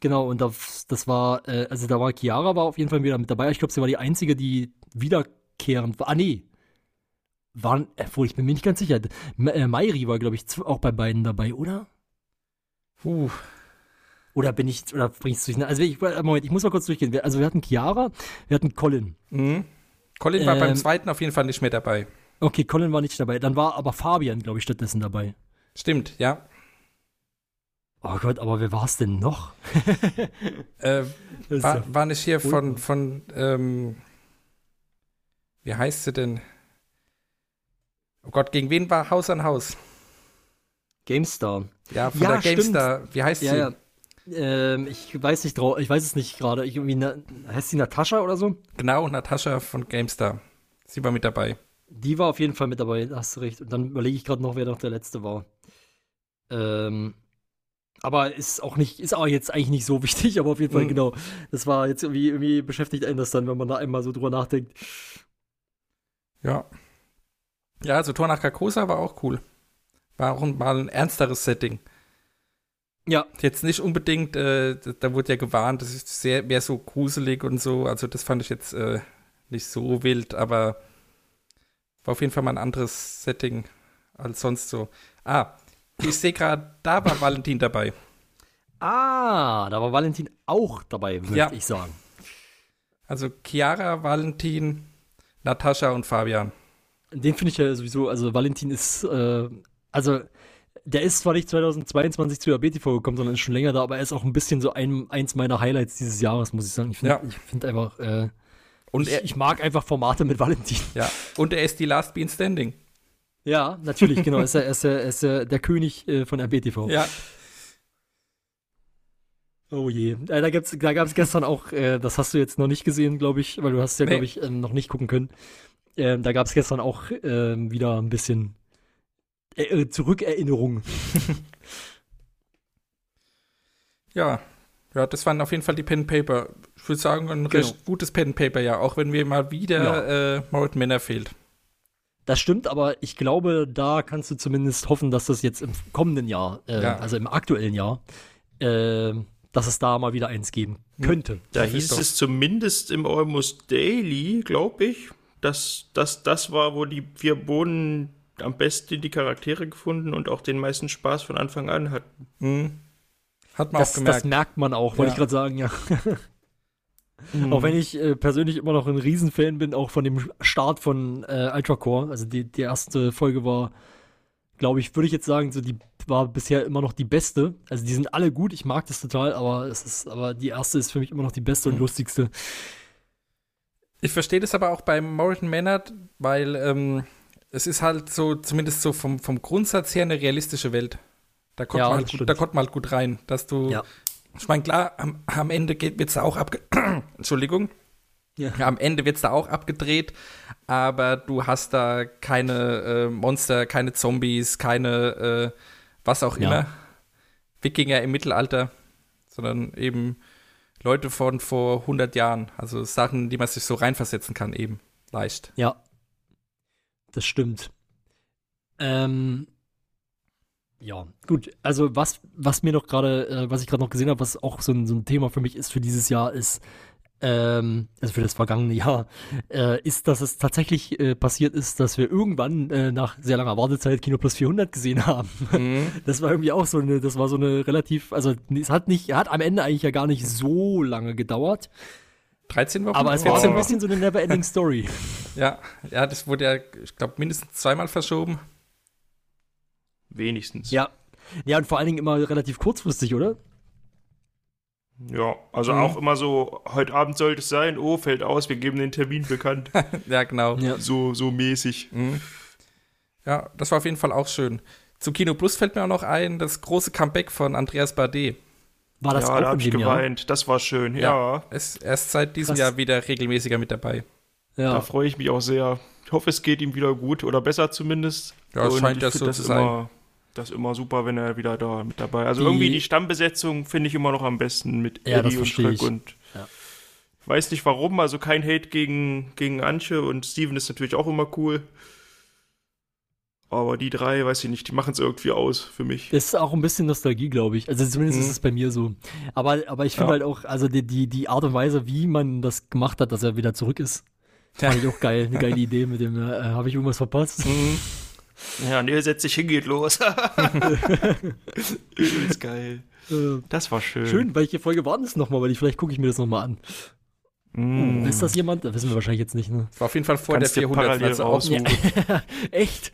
S5: Genau, und das, das war, äh, also da war Chiara war auf jeden Fall wieder mit dabei. Ich glaube, sie war die einzige, die wiederkehrend war. Ah, nee. Waren, obwohl, ich bin mir nicht ganz sicher. M äh, Mairi war, glaube ich, auch bei beiden dabei, oder?
S6: Puh.
S5: Oder bin ich, oder bring ich es durcheinander? Also, ich, äh, Moment, ich muss mal kurz durchgehen. Wir- Also, wir hatten Chiara, wir hatten Colin.
S6: Mhm. Colin war beim
S5: Ähm.
S6: zweiten auf jeden Fall nicht mehr dabei.
S5: Okay, Colin war nicht dabei. Dann war aber Fabian, glaube ich, stattdessen dabei.
S6: Stimmt, ja.
S5: Oh Gott, aber wer war es denn noch?
S6: Äh, war,
S5: ja-
S6: war nicht hier von, von ähm, wie heißt sie denn? Oh Gott, gegen wen war Haus an Haus?
S5: GameStar.
S6: Ja, von
S5: Ja,
S6: der
S5: stimmt.
S6: GameStar. Wie heißt
S5: Ja,
S6: sie?
S5: ja. Ähm, ich weiß nicht drauf, ich weiß es nicht gerade. Ich irgendwie, na, heißt sie Natascha oder so?
S6: Genau, Natascha von GameStar. Sie war mit dabei.
S5: Die war auf jeden Fall mit dabei, da hast du recht. Und dann überlege ich gerade noch, wer noch der letzte war. Ähm, aber ist auch nicht, ist auch jetzt eigentlich nicht so wichtig, aber auf jeden Fall,
S6: Mhm.
S5: genau. Das war jetzt irgendwie, irgendwie beschäftigt einen das dann, wenn man da einmal so drüber nachdenkt.
S6: Ja. Ja, also Tor nach Carcosa war auch cool. War auch ein- mal ein ernsteres Setting.
S5: Ja.
S6: Jetzt nicht unbedingt, äh, da- wurde ja gewarnt, das ist sehr mehr so gruselig und so. Also das fand ich jetzt äh, nicht so wild, aber war auf jeden Fall mal ein anderes Setting als sonst so. Ah, ich sehe gerade, da war Valentin dabei.
S5: Ah, da war Valentin auch dabei, würde
S6: Ja.
S5: ich sagen.
S6: Also Chiara, Valentin, Natascha und Fabian.
S5: Den finde ich ja sowieso, also Valentin ist, äh, also der ist zwar nicht 2022 zu der BTV gekommen, sondern ist schon länger da, aber er ist auch ein bisschen so ein, eins meiner Highlights dieses Jahres, muss ich sagen. Ich finde
S6: Ja.
S5: ich find einfach, äh,
S6: Und
S5: ich,
S6: er,
S5: ich mag einfach Formate mit Valentin.
S6: ja, und er ist die Last Bean Standing.
S5: Ja, natürlich, genau. Er ist, er ist, er ist der König äh, von der BTV.
S6: Ja,
S5: Oh je. Äh, da gibt's, da gab es gestern auch, äh, das hast du jetzt noch nicht gesehen, glaube ich, weil du hast ja,
S6: Nee.
S5: glaube ich, ähm, noch nicht gucken können. Ähm, da gab es gestern auch ähm, wieder ein bisschen äh, äh, Zurückerinnerungen.
S6: ja. Ja, das waren auf jeden Fall die Pen and Paper. Ich würde sagen, ein
S5: Genau.
S6: recht gutes Pen Paper, ja. Auch wenn mir mal wieder äh, Morton Männer fehlt.
S5: Das stimmt, aber ich glaube, da kannst du zumindest hoffen, dass das jetzt im kommenden Jahr, äh,
S6: Ja.
S5: also im aktuellen Jahr, äh, dass es da mal wieder eins geben könnte.
S3: Da
S6: Das
S3: hieß es zumindest im Almost Daily, glaube ich, dass das das war, wo die vier Bohnen am besten die Charaktere gefunden und auch den meisten Spaß von Anfang an hatten.
S6: Mhm. Hat man
S5: Das,
S6: auch
S5: das
S6: gemerkt.
S5: merkt man auch, wollte
S6: Ja.
S5: ich gerade sagen, ja.
S6: Mhm.
S5: Auch wenn ich äh, persönlich immer noch ein Riesenfan bin, auch von dem Start von äh, Ultra Core. Also die, die erste Folge war, glaube ich, würde ich jetzt sagen, so die war bisher immer noch die beste. Also die sind alle gut, ich mag das total, aber es ist, aber die erste ist für mich immer noch die beste und
S6: Mhm.
S5: lustigste.
S6: Ich verstehe das aber auch beim Morton Maynard, weil ähm, es ist halt so, zumindest so vom, vom Grundsatz her eine realistische Welt. Da kommt,
S5: Ja,
S6: man, halt gut, da kommt man halt gut rein, dass du.
S5: Ja.
S6: Ich meine, klar, am, am Ende wird es da auch abge. Entschuldigung.
S5: Ja.
S6: Am Ende wird es da auch abgedreht, aber du hast da keine äh, Monster, keine Zombies, keine äh, was auch
S5: Ja.
S6: immer. Wikinger im Mittelalter, sondern eben Leute von vor 100 Jahren. Also Sachen, die man sich so reinversetzen kann, eben leicht.
S5: Ja. Das stimmt. Ähm, Ja, gut. Also was, was mir noch gerade, äh, was ich gerade noch gesehen habe, was auch so ein, so ein Thema für mich ist für dieses Jahr, ist, ähm, also für das vergangene Jahr, äh, ist, dass es tatsächlich äh, passiert ist, dass wir irgendwann äh, nach sehr langer Wartezeit Kino Plus 400 gesehen haben.
S6: Mhm.
S5: Das war irgendwie auch so eine, das war so eine relativ, also es hat nicht, hat am Ende eigentlich ja gar nicht so lange gedauert,
S6: 13 Wochen?
S5: aber es war so
S6: 14
S5: ein bisschen so eine Never-Ending Story.
S6: Ja, ja, das wurde ja, ich glaube, mindestens zweimal verschoben.
S3: Wenigstens.
S5: Ja. Ja, und vor allen Dingen immer relativ kurzfristig, oder?
S3: Ja, also
S6: Mhm.
S3: auch immer so, heute Abend sollte es sein, oh, fällt aus, wir geben den Termin bekannt.
S6: Ja, genau.
S5: Ja.
S3: so, so mäßig.
S6: Mhm. Ja, das war auf jeden Fall auch schön. Zu Kino Plus fällt mir auch noch ein, das große Comeback von Andreas Bardet.
S5: War das
S3: ja,
S5: auch
S3: da hab
S5: in
S3: ich
S5: dem Jahr?
S3: geweint. Das war schön, ja.
S6: Es, er ist seit diesem
S5: Krass.
S6: Jahr wieder regelmäßiger mit dabei.
S3: Da
S5: Ja.
S3: freue ich mich auch sehr. Ich hoffe, es geht ihm wieder gut oder besser zumindest.
S6: Ja, es scheint
S3: ich
S6: das so zu sein.
S3: Immer, das ist immer super, wenn er wieder da mit dabei ist. Also
S5: Die-
S3: irgendwie die Stammbesetzung finde ich immer noch am besten mit
S5: Ja, das
S3: Eddie und
S5: ich.
S3: und
S5: Ja.
S3: weiß nicht warum, also kein Hate gegen, gegen Antje und Steven ist natürlich auch immer cool. Aber die drei, weiß ich nicht, die machen es irgendwie aus für mich.
S5: Ist auch ein bisschen Nostalgie, glaube ich. Also zumindest
S6: Mhm.
S5: ist es bei mir so. Aber, aber ich finde
S3: Ja.
S5: halt auch, also die, die, die Art und Weise, wie man das gemacht hat, dass er wieder zurück ist, fand ich auch geil. Eine geile Idee mit dem, äh, habe ich irgendwas verpasst?
S6: Mhm.
S3: Ja, nee, setz dich hin, geht los. Übelst geil. Das war schön.
S5: Schön, welche Folge war das nochmal? Weil ich, vielleicht gucke ich mir das nochmal an.
S3: Mm.
S5: Ist das jemand? Das wissen wir wahrscheinlich jetzt nicht, ne?
S6: Das war auf jeden Fall vor
S3: Kannst
S6: der
S3: dir
S6: 400.
S3: parallel
S6: Also auch,
S3: raussuchen.
S5: Echt?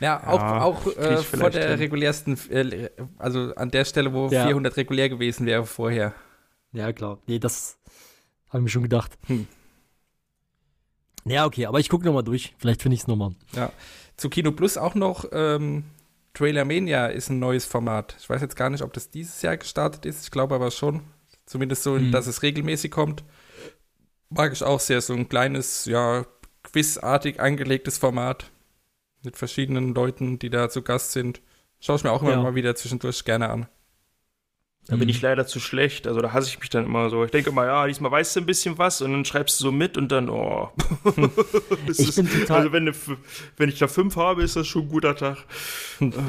S6: ja, auch,
S3: Ja,
S6: auch äh, vor der
S3: hin.
S6: regulärsten, äh, also an der Stelle, wo
S5: Ja.
S6: 400 regulär gewesen wäre vorher.
S5: Ja, klar. Nee, das habe ich mir schon gedacht.
S6: Hm.
S5: Ja, okay, aber ich gucke nochmal durch. Vielleicht finde ich es nochmal.
S6: Zu Kino Plus auch noch, ähm, Trailer Mania ist ein neues Format. Ich weiß jetzt gar nicht, ob das dieses Jahr gestartet ist. Ich glaube aber schon. Zumindest so,
S5: Hm.
S6: dass es regelmäßig kommt. Mag ich auch sehr. So ein kleines, ja, quizartig angelegtes Format. Mit verschiedenen Leuten, die da zu Gast sind. Schaue ich mir auch immer
S5: Ja.
S6: mal wieder zwischendurch gerne an.
S3: Da bin
S5: Mhm.
S3: ich leider zu schlecht. Also da hasse ich mich dann immer so. Ich denke immer, ja, diesmal weißt du ein bisschen was und dann schreibst du so mit und dann, oh. Das
S5: Ich
S3: ist-
S5: bin total-
S3: Also wenn, ne wenn ich da fünf habe, ist das schon ein guter Tag.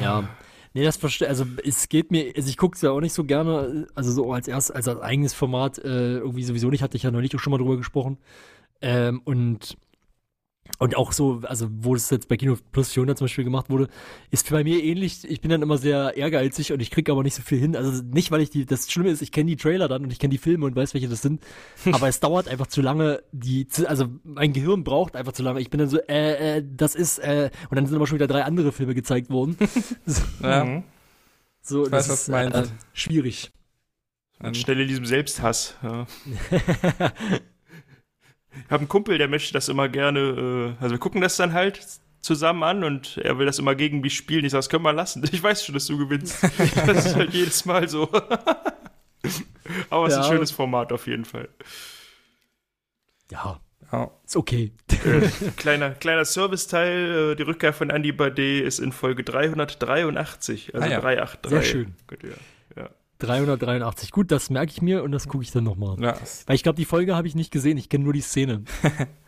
S5: Ja. Nee, das verstehe Also es geht mir, also ich gucke es ja auch nicht so gerne, also so als erst, als, als eigenes Format, äh, irgendwie sowieso nicht, hatte ich ja neulich auch schon mal drüber gesprochen. Ähm, und und auch so, also wo es jetzt bei Kino Plus 400 zum Beispiel gemacht wurde, ist bei mir ähnlich. Ich bin dann immer sehr ehrgeizig und ich kriege aber nicht so viel hin. Also nicht, weil ich die, das Schlimme ist, ich kenne die Trailer dann und ich kenne die Filme und weiß, welche das sind. aber es dauert einfach zu lange, die, also mein Gehirn braucht einfach zu lange. Ich bin dann so, äh, äh, das ist, äh, und dann sind aber schon wieder drei andere Filme gezeigt worden. so,
S6: Ja.
S3: Mhm.
S5: so
S6: Ich
S5: das
S6: weiß, was
S5: ist
S6: du meinst.
S5: Äh, schwierig.
S3: In diesem Selbsthass. Ja. Ich habe einen Kumpel, der möchte das immer gerne, äh, also wir gucken das dann halt zusammen an und er will das immer gegen mich spielen. Ich sage, das können wir lassen. Ich weiß schon, dass du gewinnst. das ist halt jedes Mal so. Aber es ist
S5: Ja.
S3: ein schönes Format auf jeden Fall.
S5: Ja,
S6: ja.
S5: ist okay.
S3: Äh, kleiner, kleiner Serviceteil, äh, die Rückkehr von Andy Bade ist in Folge 383, also
S6: Ah ja.
S3: 383.
S5: Sehr schön.
S3: Ihr- Ja.
S5: 383. Gut, das merke ich mir und das gucke ich dann nochmal.
S6: ja.
S5: Weil ich glaube, die Folge habe ich nicht gesehen. Ich kenne nur die Szene.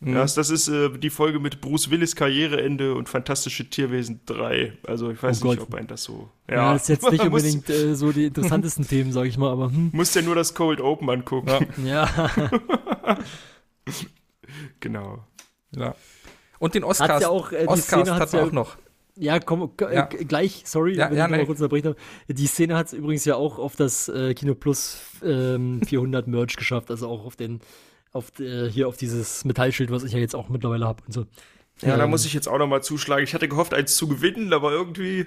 S6: Mhm.
S3: Ja, das ist äh, die Folge mit Bruce Willis Karriereende und Fantastische Tierwesen 3. Also ich weiß
S5: Oh
S3: nicht,
S5: Gott.
S3: ob ein das so.
S5: Ja, das ist jetzt nicht unbedingt äh, so die interessantesten Themen, sage ich mal, aber hm.
S3: Musst ja nur das Cold Open angucken.
S6: Ja.
S5: Ja.
S3: Genau.
S6: ja. Und den
S5: Hat's
S6: Oscars.
S5: ja auch, äh,
S6: Oscars hat
S5: hat's
S6: ja
S5: ja
S6: auch noch.
S5: Ja, komm,
S6: Ja.
S5: Äh, gleich, sorry,
S6: Ja,
S5: wenn
S6: ja,
S5: ich noch mal kurz unterbrechen. Die Szene hat es übrigens ja auch auf das äh, Kino Plus ähm, 400 Merch geschafft, also auch auf den, auf äh, hier auf dieses Metallschild, was ich ja jetzt auch mittlerweile habe und so.
S3: Ja, da
S5: Ähm,
S3: muss ich jetzt auch nochmal zuschlagen. Ich hatte gehofft, eins zu gewinnen, aber irgendwie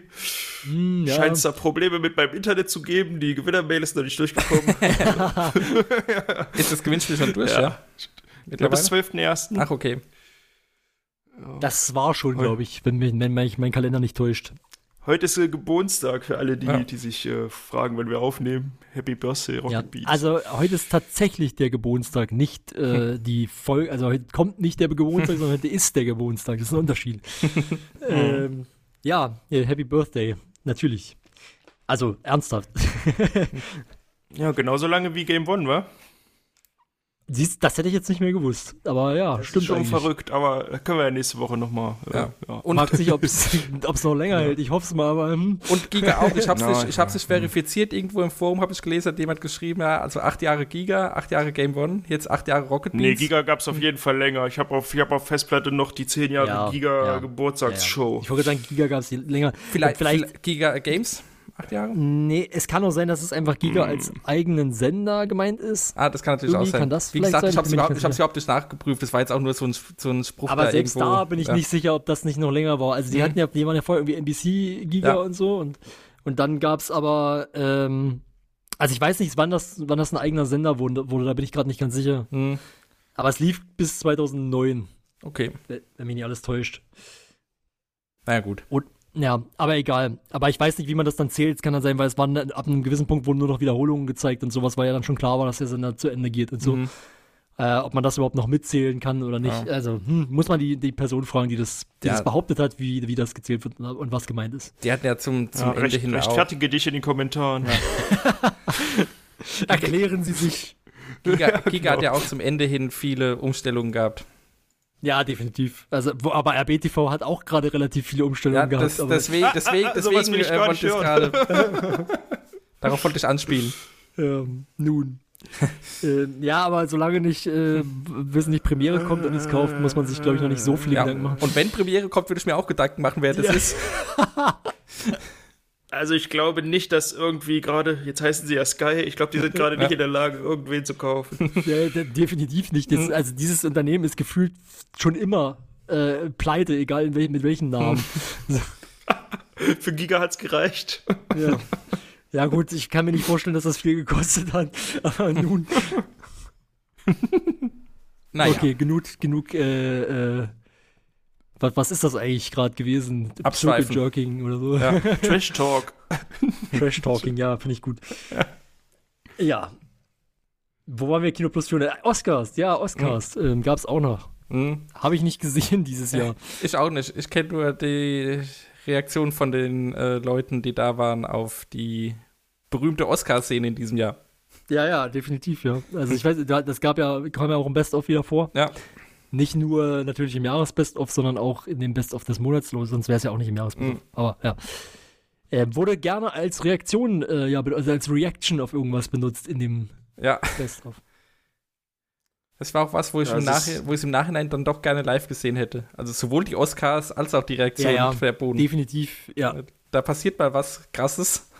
S5: hm, ja,
S3: scheint es da Probleme mit meinem Internet zu geben. Die Gewinnermail ist noch nicht durchgekommen.
S6: Ist das Gewinnspiel schon durch,
S3: Ja.
S6: ja?
S3: Ich glaube, bis
S6: Mittlerweile?
S3: 12.01.
S6: Ach, okay.
S5: Das war schon, glaube ich, wenn, mich- wenn mich mein Kalender nicht täuscht.
S3: Heute ist äh, Geburtstag für alle, die,
S6: Ja.
S3: die sich äh, fragen, wenn wir aufnehmen. Happy Birthday, Rocket
S5: Ja,
S3: Beats.
S5: also heute ist tatsächlich der Geburtstag, nicht äh, die Folge, also heute kommt nicht der Geburtstag, sondern heute ist der Geburtstag. Das ist ein Unterschied. ähm, ja, äh, Happy Birthday, natürlich. Also ernsthaft.
S3: ja, genauso lange wie Game One, wa?
S5: Siehst, das hätte ich jetzt nicht mehr gewusst. Aber ja,
S3: Das
S5: stimmt
S3: ist schon
S5: eigentlich.
S3: verrückt, aber da können wir ja nächste Woche nochmal.
S6: Ja.
S3: ja.
S6: Und,
S5: Fragt sich, ob es noch länger hält. Ich hoffe es mal, aber hm.
S6: und Giga auch. Ich habe es nicht, ich hab's nicht verifiziert. Irgendwo im Forum habe ich gelesen, hat jemand geschrieben, ja, also acht Jahre Giga, acht Jahre Game One, jetzt acht Jahre Rocket Beans.
S3: Nee, Giga gab es auf jeden Fall länger. Ich habe auf, ich hab auf Festplatte noch die 10 Jahre
S5: Ja,
S3: Giga
S5: ja.
S3: Geburtstagsshow.
S5: ich wollte sagen, Giga gab es länger.
S6: vielleicht,
S5: vielleicht,
S6: vielleicht Giga Games, acht Jahre.
S5: nee, es kann auch sein, dass es einfach Giga als eigenen Sender gemeint ist.
S6: Ah, das kann natürlich
S5: Irgendwie
S6: auch sein.
S5: kann das
S6: Wie gesagt,
S5: sein,
S6: ich habe es überhaupt, überhaupt nicht nachgeprüft. Das war jetzt auch nur so ein, so ein Spruch
S5: Aber
S6: da
S5: selbst
S6: irgendwo.
S5: da bin ich
S6: ja.
S5: nicht sicher, ob das nicht noch länger war. Also die
S6: Mhm.
S5: hatten ja, die waren ja vorher irgendwie NBC Giga
S6: Ja.
S5: und so und und dann gab's aber ähm, also ich weiß nicht, wann das wann das ein eigener Sender wurde, wurde da bin ich gerade nicht ganz sicher.
S6: Hm,
S5: Aber es lief bis 2009,
S6: okay,
S5: wenn wenn mich nicht alles täuscht.
S6: naja gut.
S5: Und, ja, aber egal. Aber ich weiß nicht, wie man das dann zählt. Es kann dann sein, weil es waren ab einem gewissen Punkt wurden nur noch Wiederholungen gezeigt und sowas, weil ja dann schon klar war, dass der Sender zu Ende geht und so.
S6: Mhm.
S5: Äh, ob man das überhaupt noch mitzählen kann oder nicht.
S6: Ja.
S5: Also hm, muss man die, die Person fragen, die das, die
S6: Ja.
S5: das behauptet hat, wie, wie das gezählt wird und was gemeint ist.
S6: Die hatten ja zum, zum
S3: Ja,
S6: Ende
S3: recht,
S6: hin auch.
S3: rechtfertige dich in den Kommentaren.
S5: Erklären Sie sich.
S6: Giga, Giga hat ja auch zum Ende hin viele Umstellungen gehabt.
S5: Ja, definitiv. Also, wo, aber RBTV hat auch gerade relativ viele Umstellungen
S6: Ja,
S5: gehabt.
S6: das, deswegen, deswegen,
S3: Ah, ah,
S6: deswegen äh, wollte ich gerade. Darauf wollte ich anspielen.
S5: ähm, nun. ähm, ja, aber solange nicht, äh, wissen nicht Premiere kommt und es kauft, muss man sich, glaube ich, noch nicht so viele
S6: Ja.
S5: Gedanken machen.
S6: Und wenn Premiere kommt, würde ich mir auch Gedanken machen, wer das
S5: Ja.
S6: ist.
S3: Also ich glaube nicht, dass irgendwie gerade, jetzt heißen sie ja Sky, ich glaube, die sind gerade nicht in der Lage, irgendwen zu kaufen.
S5: Ja, de- definitiv nicht. Das, also dieses Unternehmen ist gefühlt schon immer äh, pleite, egal in wel mit welchen Namen.
S3: Für Giga hat's gereicht.
S5: ja. ja gut, ich kann mir nicht vorstellen, dass das viel gekostet hat. Aber nun,
S6: Naja,
S5: okay, genug, genug, äh, äh, was, was ist das eigentlich gerade gewesen?
S6: Abschweifen.
S5: Jerking oder so?
S6: Ja.
S3: Trash Talk.
S5: Trash Talking, ja, finde ich gut. Ja. Wo waren wir Kino Plus schon? Äh, Oscars, ja, Oscars. Ähm, Gab es auch noch.
S6: hm,
S5: Habe ich nicht gesehen dieses Jahr.
S6: ich auch nicht. Ich kenne nur die Reaktion von den äh, Leuten, die da waren auf die berühmte Oscar-Szene in diesem Jahr.
S5: Ja, ja, definitiv, ja. Also ich weiß, da- das gab ja, kam ja auch im Best-of wieder vor.
S6: Ja.
S5: Nicht nur natürlich im Jahres-Best-of, sondern auch in dem Best-of des Monats los, sonst wäre es ja auch nicht im Jahres-Best-of.
S6: Mhm.
S5: Aber ja. Äh, wurde gerne als Reaktion, äh, ja, also als Reaction auf irgendwas benutzt in dem
S6: Ja,
S5: Best-of.
S6: das war auch was, wo ich,
S3: Ja,
S6: im,
S3: es ist-
S6: Nachhi- wo ich es im Nachhinein dann doch gerne live gesehen hätte. Also sowohl die Oscars als auch die Reaktion
S5: Ja, ja.
S6: verboten.
S5: Definitiv, ja.
S6: Da passiert mal was Krasses.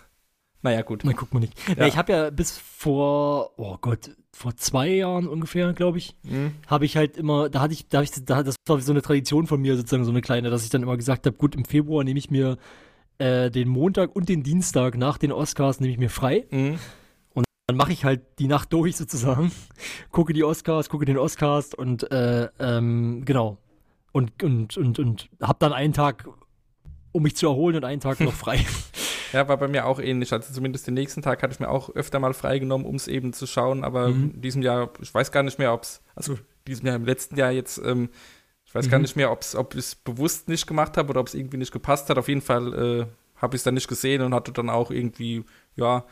S6: Naja, gut.
S5: Na, guckt man nicht.
S6: Ja.
S5: Ja. ich habe ja bis vor, oh Gott, vor zwei Jahren ungefähr, glaube ich,
S6: Hm.
S5: habe ich halt immer, da hatte ich, da hab ich, da, das war so eine Tradition von mir sozusagen, so eine kleine, dass ich dann immer gesagt habe, gut, im Februar nehme ich mir äh, den Montag und den Dienstag nach den Oscars nehme ich mir frei.
S6: Hm.
S5: Dann mache ich halt die Nacht durch sozusagen, gucke die Oscars, gucke den Oscars und äh, ähm, genau. Und, und, und, und hab dann einen Tag, um mich zu erholen und einen Tag noch frei.
S6: Ja, war bei mir auch ähnlich. Also zumindest den nächsten Tag hatte ich mir auch öfter mal freigenommen, um es eben zu schauen. Aber
S5: Mhm.
S6: in diesem Jahr, ich weiß gar nicht mehr, ob es, also diesem Jahr, im letzten Jahr jetzt, ähm, ich weiß gar
S5: Mhm.
S6: nicht mehr, ob's, ob ich es bewusst nicht gemacht habe oder ob es irgendwie nicht gepasst hat. Auf jeden Fall äh, habe ich es dann nicht gesehen und hatte dann auch irgendwie, ja,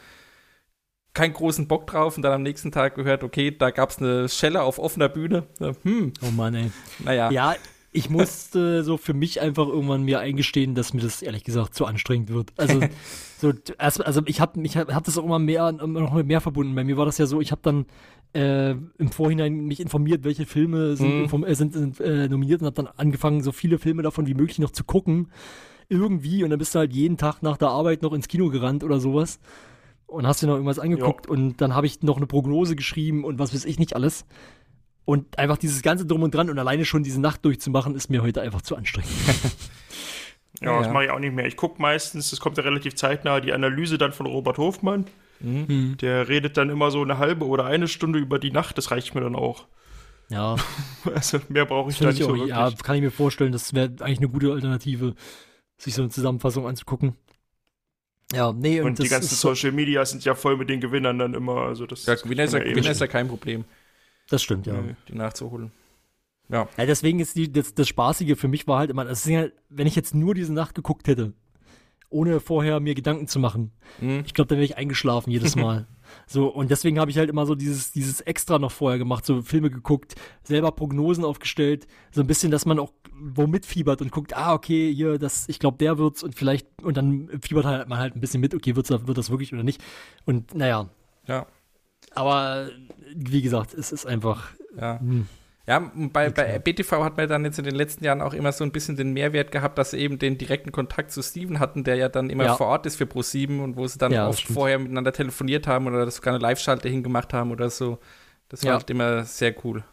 S6: keinen großen Bock drauf und dann am nächsten Tag gehört, okay, da gab es eine Schelle auf offener Bühne. Hm,
S5: Oh Mann, ey.
S6: naja.
S5: Ja, ich musste so für mich einfach irgendwann mir eingestehen, dass mir das ehrlich gesagt zu anstrengend wird. Also, so, erst, also ich habe ich hab, hab das auch immer mehr, noch mit mehr verbunden. Bei mir war das ja so, ich habe dann äh, im Vorhinein mich informiert, welche Filme sind,
S6: Mhm.
S5: äh, sind, sind äh, nominiert und habe dann angefangen, so viele Filme davon wie möglich noch zu gucken. Irgendwie. Und dann bist du halt jeden Tag nach der Arbeit noch ins Kino gerannt oder sowas. Und hast dir noch irgendwas angeguckt und dann habe ich noch eine Prognose geschrieben und was weiß ich nicht alles. Und einfach dieses ganze Drum und Dran und alleine schon diese Nacht durchzumachen, ist mir heute einfach zu anstrengend.
S3: Ja,
S6: Ja.
S3: das mache ich auch nicht mehr. Ich gucke meistens, das kommt ja relativ zeitnah, die Analyse dann von Robert Hofmann.
S6: Mhm.
S3: Der redet dann immer so eine halbe oder eine Stunde über die Nacht, das reicht mir dann auch.
S5: Ja,
S3: Also mehr brauche ich da
S5: finde
S3: nicht
S5: ich
S3: so wirklich.
S5: Ja, kann ich mir vorstellen, das wäre eigentlich eine gute Alternative, sich so eine Zusammenfassung anzugucken. Ja, nee, und,
S3: Und die
S5: das
S3: ganzen Social Media sind ja voll mit den Gewinnern dann immer. Also das
S6: Ja, Gewinner ist ja,
S3: eh
S6: Gewinner ist ja kein Problem,
S5: das stimmt, ja.
S6: Die nachzuholen.
S5: Ja, deswegen ist die, das, das Spaßige für mich war halt immer, das ist ja, wenn ich jetzt nur diese Nacht geguckt hätte, ohne vorher mir Gedanken zu machen,
S6: Mhm.
S5: ich glaube, dann wäre ich eingeschlafen jedes Mal. So, und deswegen habe ich halt immer so dieses, dieses Extra noch vorher gemacht, so Filme geguckt, selber Prognosen aufgestellt, so ein bisschen, dass man auch womit fiebert und guckt, ah, okay, hier, das, ich glaube, der wird's und vielleicht, und dann fiebert halt man halt ein bisschen mit, okay, wird's, wird das wirklich oder nicht. Und naja,
S6: Ja.
S5: Aber wie gesagt, es ist einfach.
S6: Ja.
S5: Hm.
S6: Ja, bei, bei BTV hat man dann jetzt in den letzten Jahren auch immer so ein bisschen den Mehrwert gehabt, dass sie eben den direkten Kontakt zu Steven hatten, der ja dann immer
S5: Ja.
S6: vor Ort ist für Pro7 und wo sie dann
S5: Ja,
S6: oft vorher miteinander telefoniert haben oder sogar eine Live-Schalte hingemacht haben oder so. Das war
S5: Ja.
S6: halt immer sehr cool.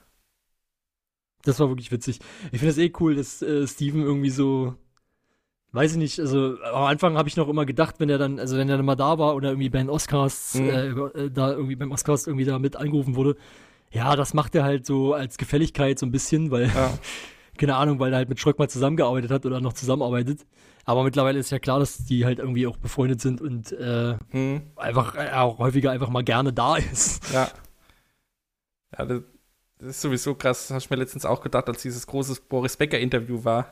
S5: Das war wirklich witzig. Ich finde es eh cool, dass äh, Steven irgendwie so, weiß ich nicht, also am Anfang habe ich noch immer gedacht, wenn er dann, also wenn er dann mal da war oder irgendwie bei den Oscars,
S6: Mhm.
S5: äh, äh, da irgendwie beim Oscars irgendwie da mit angerufen wurde, ja, das macht er halt so als Gefälligkeit so ein bisschen, weil,
S6: Ja.
S5: keine Ahnung, weil er halt mit Schröck mal zusammengearbeitet hat oder noch zusammenarbeitet. Aber mittlerweile ist ja klar, dass die halt irgendwie auch befreundet sind und äh,
S6: Hm.
S5: einfach äh, auch häufiger einfach mal gerne da ist.
S6: Ja. Ja, das, das ist sowieso krass. Das habe ich mir letztens auch gedacht, als dieses große Boris Becker-Interview war,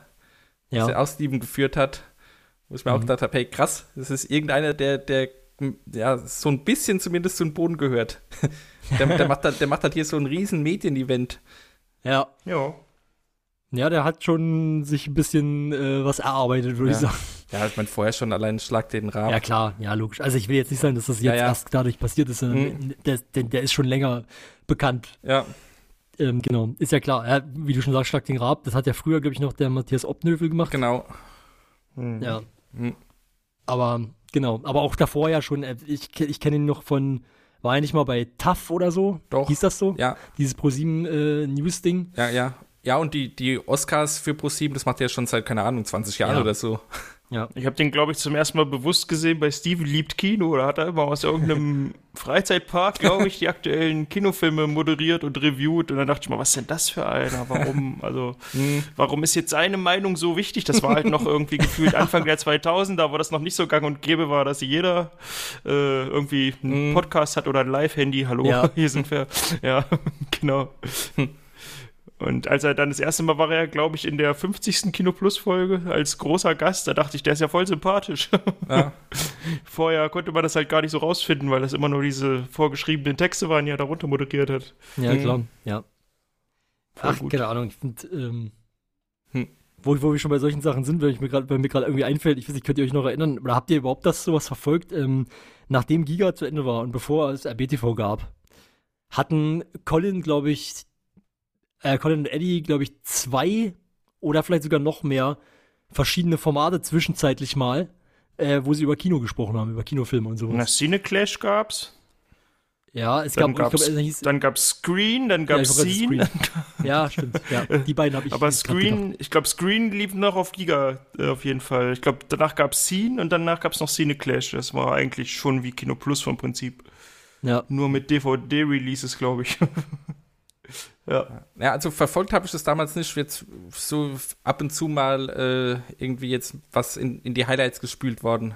S6: das
S5: Ja,
S6: er auch Steven geführt hat, wo ich mir auch
S5: Mhm.
S6: gedacht habe, hey, krass, das ist irgendeiner, der, der ja, so ein bisschen zumindest zum Boden gehört. der, der, macht halt, der macht halt hier so ein riesen Medien-Event.
S5: ja.
S3: Ja.
S5: Ja, der hat schon sich ein bisschen äh, was erarbeitet, würde
S6: Ja.
S5: ich sagen.
S6: Ja, ich meine, vorher schon allein Schlag den Rahmen.
S5: Ja, klar, ja, logisch. Also ich will jetzt nicht sagen, dass das jetzt
S6: Ja, ja.
S5: erst dadurch passiert ist, sondern
S6: Mhm.
S5: der, der, der ist schon länger bekannt.
S6: Ja,
S5: Ähm, genau, ist ja klar. Ja, wie du schon sagst, Schlag den Raab, das hat ja früher, glaube ich, noch der Matthias Obnövel gemacht.
S6: genau.
S3: Hm.
S5: Ja.
S6: Mhm.
S5: Aber genau, aber auch davor ja schon, äh, ich, ich kenne ihn noch von, war er nicht mal bei TAF oder so?
S6: Doch.
S5: Hieß das so?
S6: Ja,
S5: Dieses ProSieben äh, News-Ding?
S6: ja, ja. Ja, und die, die Oscars für ProSieben, das macht er schon seit, keine Ahnung, 20 Jahren
S5: Ja.
S6: oder so.
S5: Ja.
S3: Ich habe den, glaube ich, zum ersten Mal bewusst gesehen bei Steven liebt Kino. Da hat er immer aus irgendeinem Freizeitpark, glaube ich, die aktuellen Kinofilme moderiert und reviewt. Und dann dachte ich mal, was ist denn das für einer? Warum? Also, warum ist jetzt seine Meinung so wichtig? Das war halt noch irgendwie gefühlt Anfang der 2000er, wo das noch nicht so gang und gäbe war, dass jeder äh, irgendwie einen
S6: Mhm.
S3: Podcast hat oder ein Live-Handy. Hallo,
S5: Ja.
S3: hier sind wir. Ja, genau. Und als er dann das erste Mal war er, glaube ich, in der 50. Kino Plus Folge als großer Gast, da dachte ich, der ist ja voll sympathisch.
S6: Ja.
S3: Vorher konnte man das halt gar nicht so rausfinden, weil das immer nur diese vorgeschriebenen Texte waren, die er darunter moderiert hat.
S5: Ja,
S6: Mhm.
S5: klar, ja.
S3: Voll
S5: Ach,
S3: gut.
S5: keine Ahnung, ich finde, ähm,
S6: Hm.
S5: wo, wo wir schon bei solchen Sachen sind, wenn ich mir gerade, bei mir gerade irgendwie einfällt, ich weiß nicht, könnt ihr euch noch erinnern, oder habt ihr überhaupt das sowas verfolgt, ähm, nachdem Giga zu Ende war und bevor es RBTV gab, hatten Colin, glaube ich, äh, Colin und Eddie, glaube ich, zwei oder vielleicht sogar noch mehr verschiedene Formate zwischenzeitlich mal, äh, wo sie über Kino gesprochen haben, über Kinofilme und sowas.
S3: Na, Cineclash gab's.
S5: Ja, es
S3: Dann
S5: gab, ich
S3: gab's,
S5: glaube, er hieß,
S3: dann gab's Screen, dann
S5: Ja,
S3: gab's
S5: gerade
S3: Scene.
S5: Screen. ja, stimmt, ja, die beiden habe ich
S3: Aber. Screen, ich glaube, Screen lief noch auf Giga äh, auf jeden Fall. Ich glaube, danach gab's Scene und danach gab's noch Cineclash. Das war eigentlich schon wie Kino Plus vom Prinzip.
S5: Ja,
S3: Nur mit DVD-Releases, glaube ich. ja.
S6: Ja, also verfolgt habe ich das damals nicht. Jetzt so ab und zu mal äh, irgendwie jetzt was in, in die Highlights gespült worden.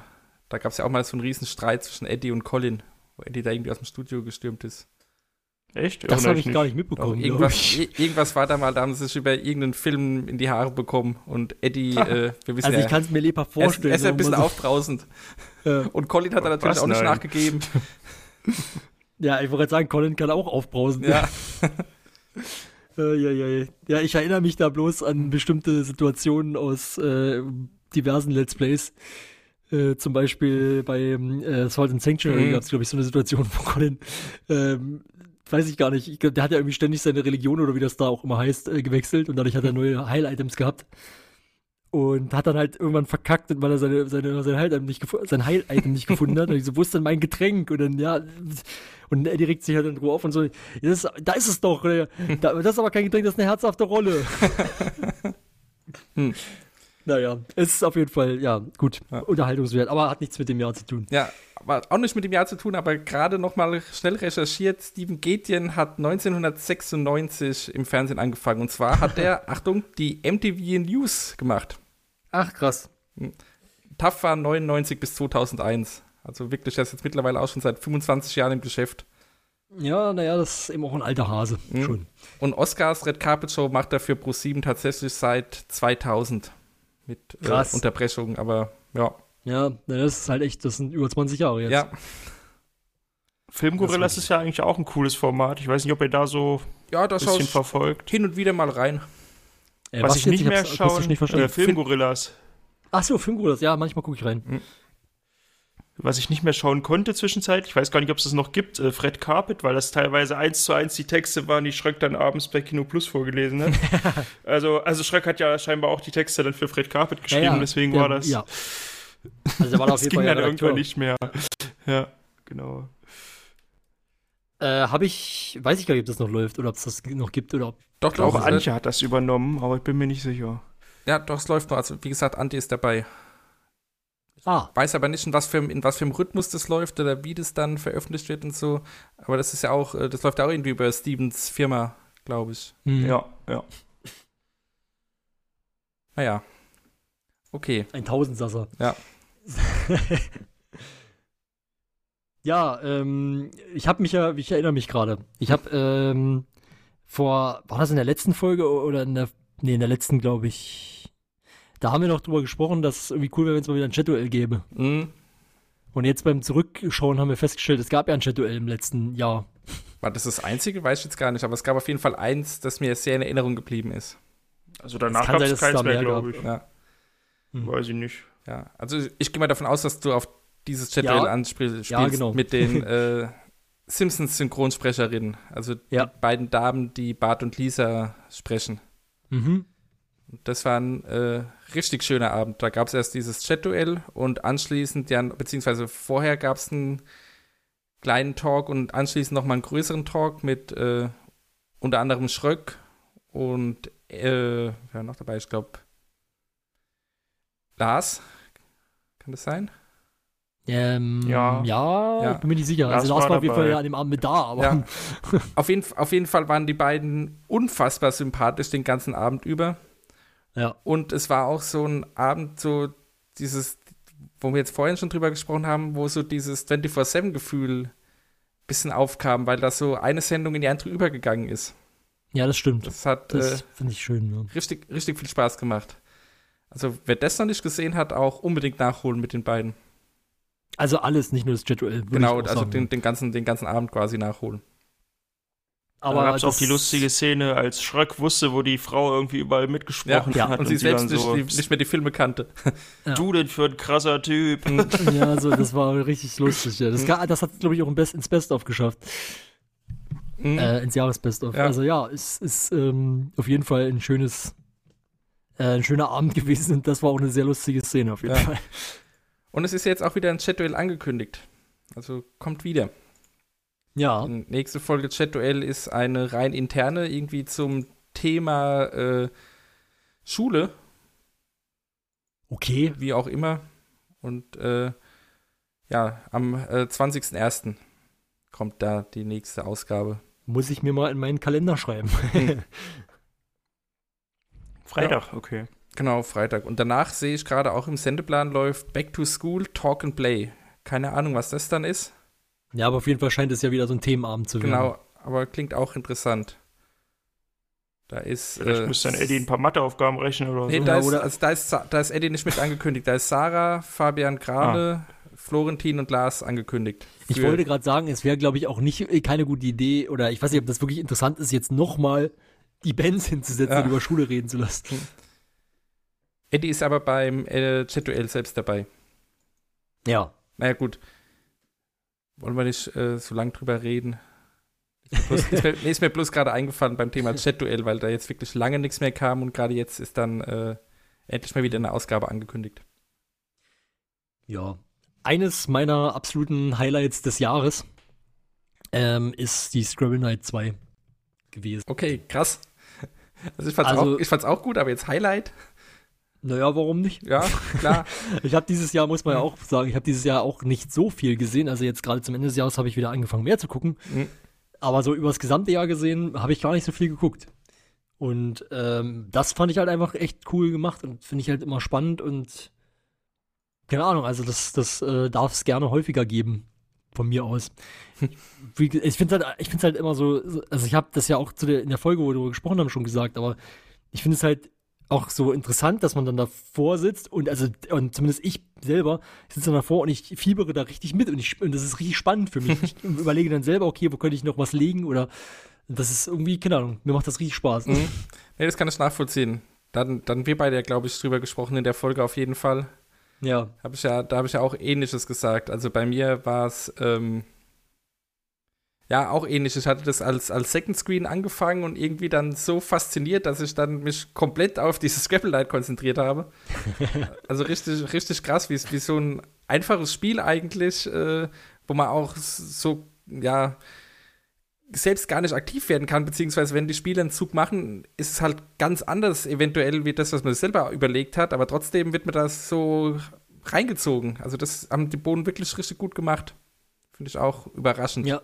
S6: Da gab es ja auch mal so einen riesen Streit zwischen Eddie und Colin, wo Eddie da irgendwie aus dem Studio gestürmt ist.
S3: Echt?
S5: Das habe ich gar nicht
S6: Doch,
S5: mitbekommen. glaub
S6: irgendwas, irgendwas war da mal, da haben sie sich über irgendeinen Film in die Haare bekommen und Eddie, äh, wir wissen
S5: Also
S6: ja,
S5: ich kann es mir lebhaft
S6: er ist,
S5: vorstellen.
S6: er ist ja ein bisschen
S5: wir
S6: aufbrausend.
S5: so. Äh,
S6: Und Colin hat da natürlich
S3: Was?
S6: auch nicht
S3: Nein.
S6: nachgegeben.
S5: ja, ich wollte gerade sagen, Colin kann auch aufbrausen.
S6: Ja,
S5: Äh, ja, ja, ja. ja, ich erinnere mich da bloß an bestimmte Situationen aus äh, diversen Let's Plays. Äh, zum Beispiel bei äh, Salt and Sanctuary
S6: Mhm.
S5: gab es, glaube ich, so eine Situation, wo Colin, ähm, weiß ich gar nicht, ich glaub, der hat ja irgendwie ständig seine Religion oder wie das da auch immer heißt, äh, gewechselt und dadurch hat er neue Heil-Items gehabt. Und hat dann halt irgendwann verkackt, weil er seine, seine, sein Heil-Item nicht, sein Heil-Item nicht gefunden hat. Und ich so, wo ist denn mein Getränk? Und dann, ja, und er direkt sich halt in Ruhe auf und so, das da ist es doch, äh, da, das ist aber kein Getränk, das ist eine herzhafte Rolle.
S6: Hm.
S5: Naja, es ist auf jeden Fall, ja, gut,
S6: Ja.
S5: unterhaltungswert, aber hat nichts mit dem Jahr zu tun.
S6: ja, aber auch nicht mit dem Jahr zu tun, aber gerade noch mal schnell recherchiert. Steven Gätjen hat 1996 im Fernsehen angefangen. Und zwar hat er, Achtung, die MTV News gemacht.
S5: Ach, krass.
S6: TAF war 99 bis 2001. Also wirklich, er ist jetzt mittlerweile auch schon seit 25 Jahren im Geschäft.
S5: Ja, naja, das ist eben auch ein alter Hase,
S6: Mhm.
S5: schon.
S6: Und Oscars Red Carpet Show macht er für Pro7 tatsächlich seit 2000 mit äh. Unterbrechungen, aber ja.
S5: Ja, das ist halt echt, das sind über 20 Jahre jetzt.
S6: Ja,
S3: Filmgorillas ist ja eigentlich auch ein cooles Format. Ich weiß nicht, ob ihr da so
S6: Ja, da
S3: ein
S6: schaue
S3: bisschen
S6: ich
S3: verfolgt.
S6: hin und wieder mal rein.
S5: Äh,
S3: Was, ich
S5: jetzt?
S3: nicht mehr
S5: hab's akustisch
S3: schaue,
S5: nicht verstanden.
S3: äh, Filmgorillas.
S5: Ach so, Filmgorillas, ja, manchmal gucke ich rein.
S3: Was ich nicht mehr schauen konnte zwischenzeitlich, ich weiß gar nicht, ob es das noch gibt, äh, Fred Carpet, weil das teilweise eins zu eins die Texte waren, die Schröck dann abends bei Kino Plus vorgelesen hat. also, also Schröck hat ja scheinbar auch die Texte dann für Fred Carpet geschrieben, deswegen
S5: der-
S3: war das.
S5: Ja. Also war da auf
S3: das
S5: jeden
S3: ging
S5: Fall ja
S3: dann irgendwann nicht mehr. Ja, genau.
S5: Äh, habe ich, weiß ich gar nicht, ob das noch läuft oder ob es das noch gibt oder ob.
S6: Doch,
S3: Auch
S6: doch.
S3: Antje hat das übernommen, aber ich bin mir nicht sicher.
S6: Ja, doch, es läuft noch. Also, wie gesagt, Anti ist dabei.
S5: Ah,
S6: Weiß aber nicht, in was, für, in was für einem Rhythmus das läuft oder wie das dann veröffentlicht wird und so. Aber das ist ja auch, äh, das läuft auch irgendwie über Stevens Firma, glaube ich.
S5: hm,
S3: Ja, ja.
S6: Naja. Okay.
S5: ein Tausendsasser.
S6: Ja.
S5: ja, ähm, ich habe mich ja, ich erinnere mich gerade. Ich habe ähm, vor, war das in der letzten Folge oder in der, nee, in der letzten, glaube ich. Da haben wir noch drüber gesprochen, dass es irgendwie cool wäre, wenn es mal wieder ein Chat-Duell gäbe.
S6: Hm.
S5: Und jetzt beim Zurückschauen haben wir festgestellt, es gab ja ein Chat-Duell im letzten Jahr.
S6: War das das einzige? Weiß ich jetzt gar nicht. Aber es gab auf jeden Fall eins, das mir sehr in Erinnerung geblieben ist.
S3: Also danach gab es keins mehr, glaube ich.
S6: Ja.
S3: Weiß ich nicht.
S6: Ja, also ich gehe mal davon aus, dass du auf dieses Chat-Duell
S5: Ja.
S6: anspielst
S5: Ja, genau.
S6: mit den äh, Simpsons-Synchronsprecherinnen. Also
S5: Ja.
S6: die beiden Damen, die Bart und Lisa sprechen.
S5: Mhm.
S6: Das war ein äh, richtig schöner Abend. Da gab es erst dieses Chat-Duell und anschließend, ja, beziehungsweise vorher gab es einen kleinen Talk und anschließend nochmal einen größeren Talk mit äh, unter anderem Schröck und äh, wer war noch dabei? Ich glaube Lars. Kann das sein?
S5: Ähm,
S3: Ja.
S5: ja.
S6: Ja.
S5: ich bin mir nicht sicher.
S3: Lars
S5: also Lars
S3: war
S5: war auf jeden. Fall ja an dem Abend mit da, aber
S6: Ja. Auf jeden, auf jeden Fall waren die beiden unfassbar sympathisch den ganzen Abend über.
S5: Ja.
S6: Und es war auch so ein Abend, so dieses, wo wir jetzt vorhin schon drüber gesprochen haben, wo so dieses 24-7-Gefühl ein bisschen aufkam, weil da so eine Sendung in die andere übergegangen ist.
S5: ja, das stimmt.
S6: Das hat
S5: Das
S6: äh,
S5: finde ich schön. Ja.
S6: richtig, richtig viel Spaß gemacht. Also, wer das noch nicht gesehen hat, auch unbedingt nachholen mit den beiden.
S5: Also alles, nicht nur das Chat-Duell. würde
S6: Genau, also den, den, ganzen, den ganzen Abend quasi nachholen.
S3: Aber da gab es auch
S5: das-
S3: die lustige Szene, als Schröck wusste, wo die Frau irgendwie überall mitgesprochen
S5: Ja,
S3: hat
S6: Und sie selbst nicht,
S3: so,
S6: nicht mehr die Filme kannte.
S3: du denn für ein krasser Typ.
S5: Ja, so, das war richtig lustig. Ja. Das, das hat, glaube ich, auch Best, ins Best-of geschafft.
S6: Mhm.
S5: Äh, ins Jahres-Best-of.
S6: Ja.
S5: Also ja, es ist ähm, auf jeden Fall ein schönes, äh, ein schöner Abend gewesen und das war auch eine sehr lustige Szene auf jeden
S6: Ja.
S5: Fall.
S6: Und es ist jetzt auch wieder ein Chat-Duell angekündigt. Also kommt wieder.
S5: Ja,
S6: Die nächste Folge Chat-Duell ist eine rein interne, irgendwie zum Thema äh, Schule,
S5: okay.
S6: wie auch immer. Und äh, ja, am äh, 20.01. kommt da die nächste Ausgabe.
S5: Muss ich mir mal in meinen Kalender schreiben.
S3: Freitag, okay.
S6: Genau, Freitag. Und danach sehe ich gerade auch im Sendeplan läuft Back to School Talk and Play. Keine Ahnung, was das dann ist.
S5: Ja, aber auf jeden Fall scheint es ja wieder so ein Themenabend zu werden.
S6: Genau, aber klingt auch interessant. Da ist.
S3: Vielleicht
S6: äh,
S3: müsste dann Eddie ein paar Matheaufgaben rechnen oder
S6: Nee,
S3: so.
S6: da,
S5: Ja,
S6: ist,
S5: oder-
S6: also da, ist, da ist Eddie nicht mit angekündigt. Da ist Sarah, Fabian Grane, Florentin und Lars angekündigt.
S5: Ich wollte gerade sagen, es wäre, glaube ich, auch nicht äh, keine gute Idee, oder ich weiß nicht, ob das wirklich interessant ist, jetzt nochmal die Bands hinzusetzen
S6: Ja.
S5: und über Schule reden zu lassen.
S6: Eddie ist aber beim äh, Chat-Duell selbst dabei.
S5: Ja.
S6: Naja, gut. Wollen wir nicht äh, so lang drüber reden? Bloß, ist, mir, nee, ist mir bloß gerade eingefallen beim Thema Chat-Duell, weil da jetzt wirklich lange nichts mehr kam und gerade jetzt ist dann äh, endlich mal wieder eine Ausgabe angekündigt.
S5: Ja. Eines meiner absoluten Highlights des Jahres ähm, ist die Scrabble Night 2 gewesen.
S6: Okay, krass. Also ich fand's,
S5: Also-
S6: auch, ich fand's auch gut, aber jetzt Highlight,
S5: Naja, warum nicht?
S6: ja, klar.
S5: Ich habe dieses Jahr, muss man ja auch sagen, ich habe dieses Jahr auch nicht so viel gesehen. Also jetzt gerade zum Ende des Jahres habe ich wieder angefangen, mehr zu gucken.
S6: Mhm.
S5: Aber so übers gesamte Jahr gesehen, habe ich gar nicht so viel geguckt. Und ähm, das fand ich halt einfach echt cool gemacht und finde ich halt immer spannend und keine Ahnung, also das, das äh, darf es gerne häufiger geben, von mir aus. Ich finde halt, ich finde halt immer so, so- also ich habe das ja auch der, in der Folge, wo wir darüber gesprochen haben, schon gesagt, aber ich finde es halt auch so interessant, dass man dann davor sitzt und also und zumindest ich selber sitze dann davor und ich fiebere da richtig mit und, ich, und das ist richtig spannend für mich. Ich überlege dann selber, okay, wo könnte ich noch was legen oder das ist irgendwie, keine Ahnung, mir macht das richtig Spaß.
S6: Mhm. Nee, das kann ich nachvollziehen. Dann, dann wir beide ja, glaube ich, drüber gesprochen in der Folge auf jeden Fall.
S5: Ja.
S6: Hab ich ja, da habe ich ja auch ähnliches gesagt. Also bei mir war es ähm, ja auch ähnlich. Ich hatte das als, als Second Screen angefangen und irgendwie dann so fasziniert, dass ich dann mich komplett auf dieses Scrabble Light konzentriert habe. also richtig, richtig krass, wie, wie so ein einfaches Spiel eigentlich, äh, wo man auch so, ja, selbst gar nicht aktiv werden kann, beziehungsweise wenn die Spieler einen Zug machen, ist es halt ganz anders eventuell wie das, was man selber überlegt hat, aber trotzdem wird mir das so reingezogen. Also das haben die Boden wirklich richtig gut gemacht. Finde ich auch überraschend.
S5: Ja.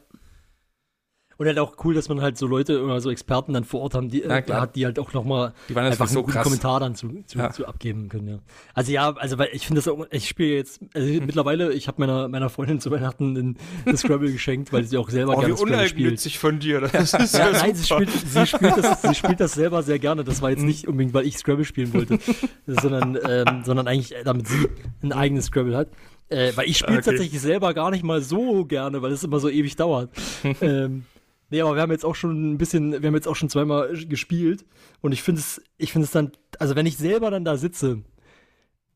S5: Und halt auch cool, dass man halt so Leute oder so Experten dann vor Ort haben, die,
S6: Na
S5: äh,
S6: klar.
S5: hat, die halt auch nochmal
S6: Die waren einfach
S5: einfach
S6: so
S5: einen guten
S6: krass.
S5: Kommentar dann zu, zu,
S6: Ja.
S5: zu abgeben können, ja. Also ja, also weil ich finde das auch, ich spiele jetzt, also mittlerweile, ich habe meiner, meiner Freundin zu Weihnachten ein, das Scrabble geschenkt, weil sie auch selber
S3: Oh, wie
S5: gerne Scrabble spielt.
S3: uneigennützig von dir. Das ist ja,
S5: Ja, nein, sie spielt, sie, spielt das, sie spielt das selber sehr gerne. Das war jetzt nicht unbedingt, weil ich Scrabble spielen wollte, sondern, ähm, sondern eigentlich, damit sie ein eigenes Scrabble hat. Äh, weil ich spiele
S3: Okay.
S5: tatsächlich selber gar nicht mal so gerne, weil es immer so ewig dauert. ähm, nee, aber wir haben jetzt auch schon ein bisschen, wir haben jetzt auch schon zweimal gespielt und ich finde es, ich finde es dann, also wenn ich selber dann da sitze,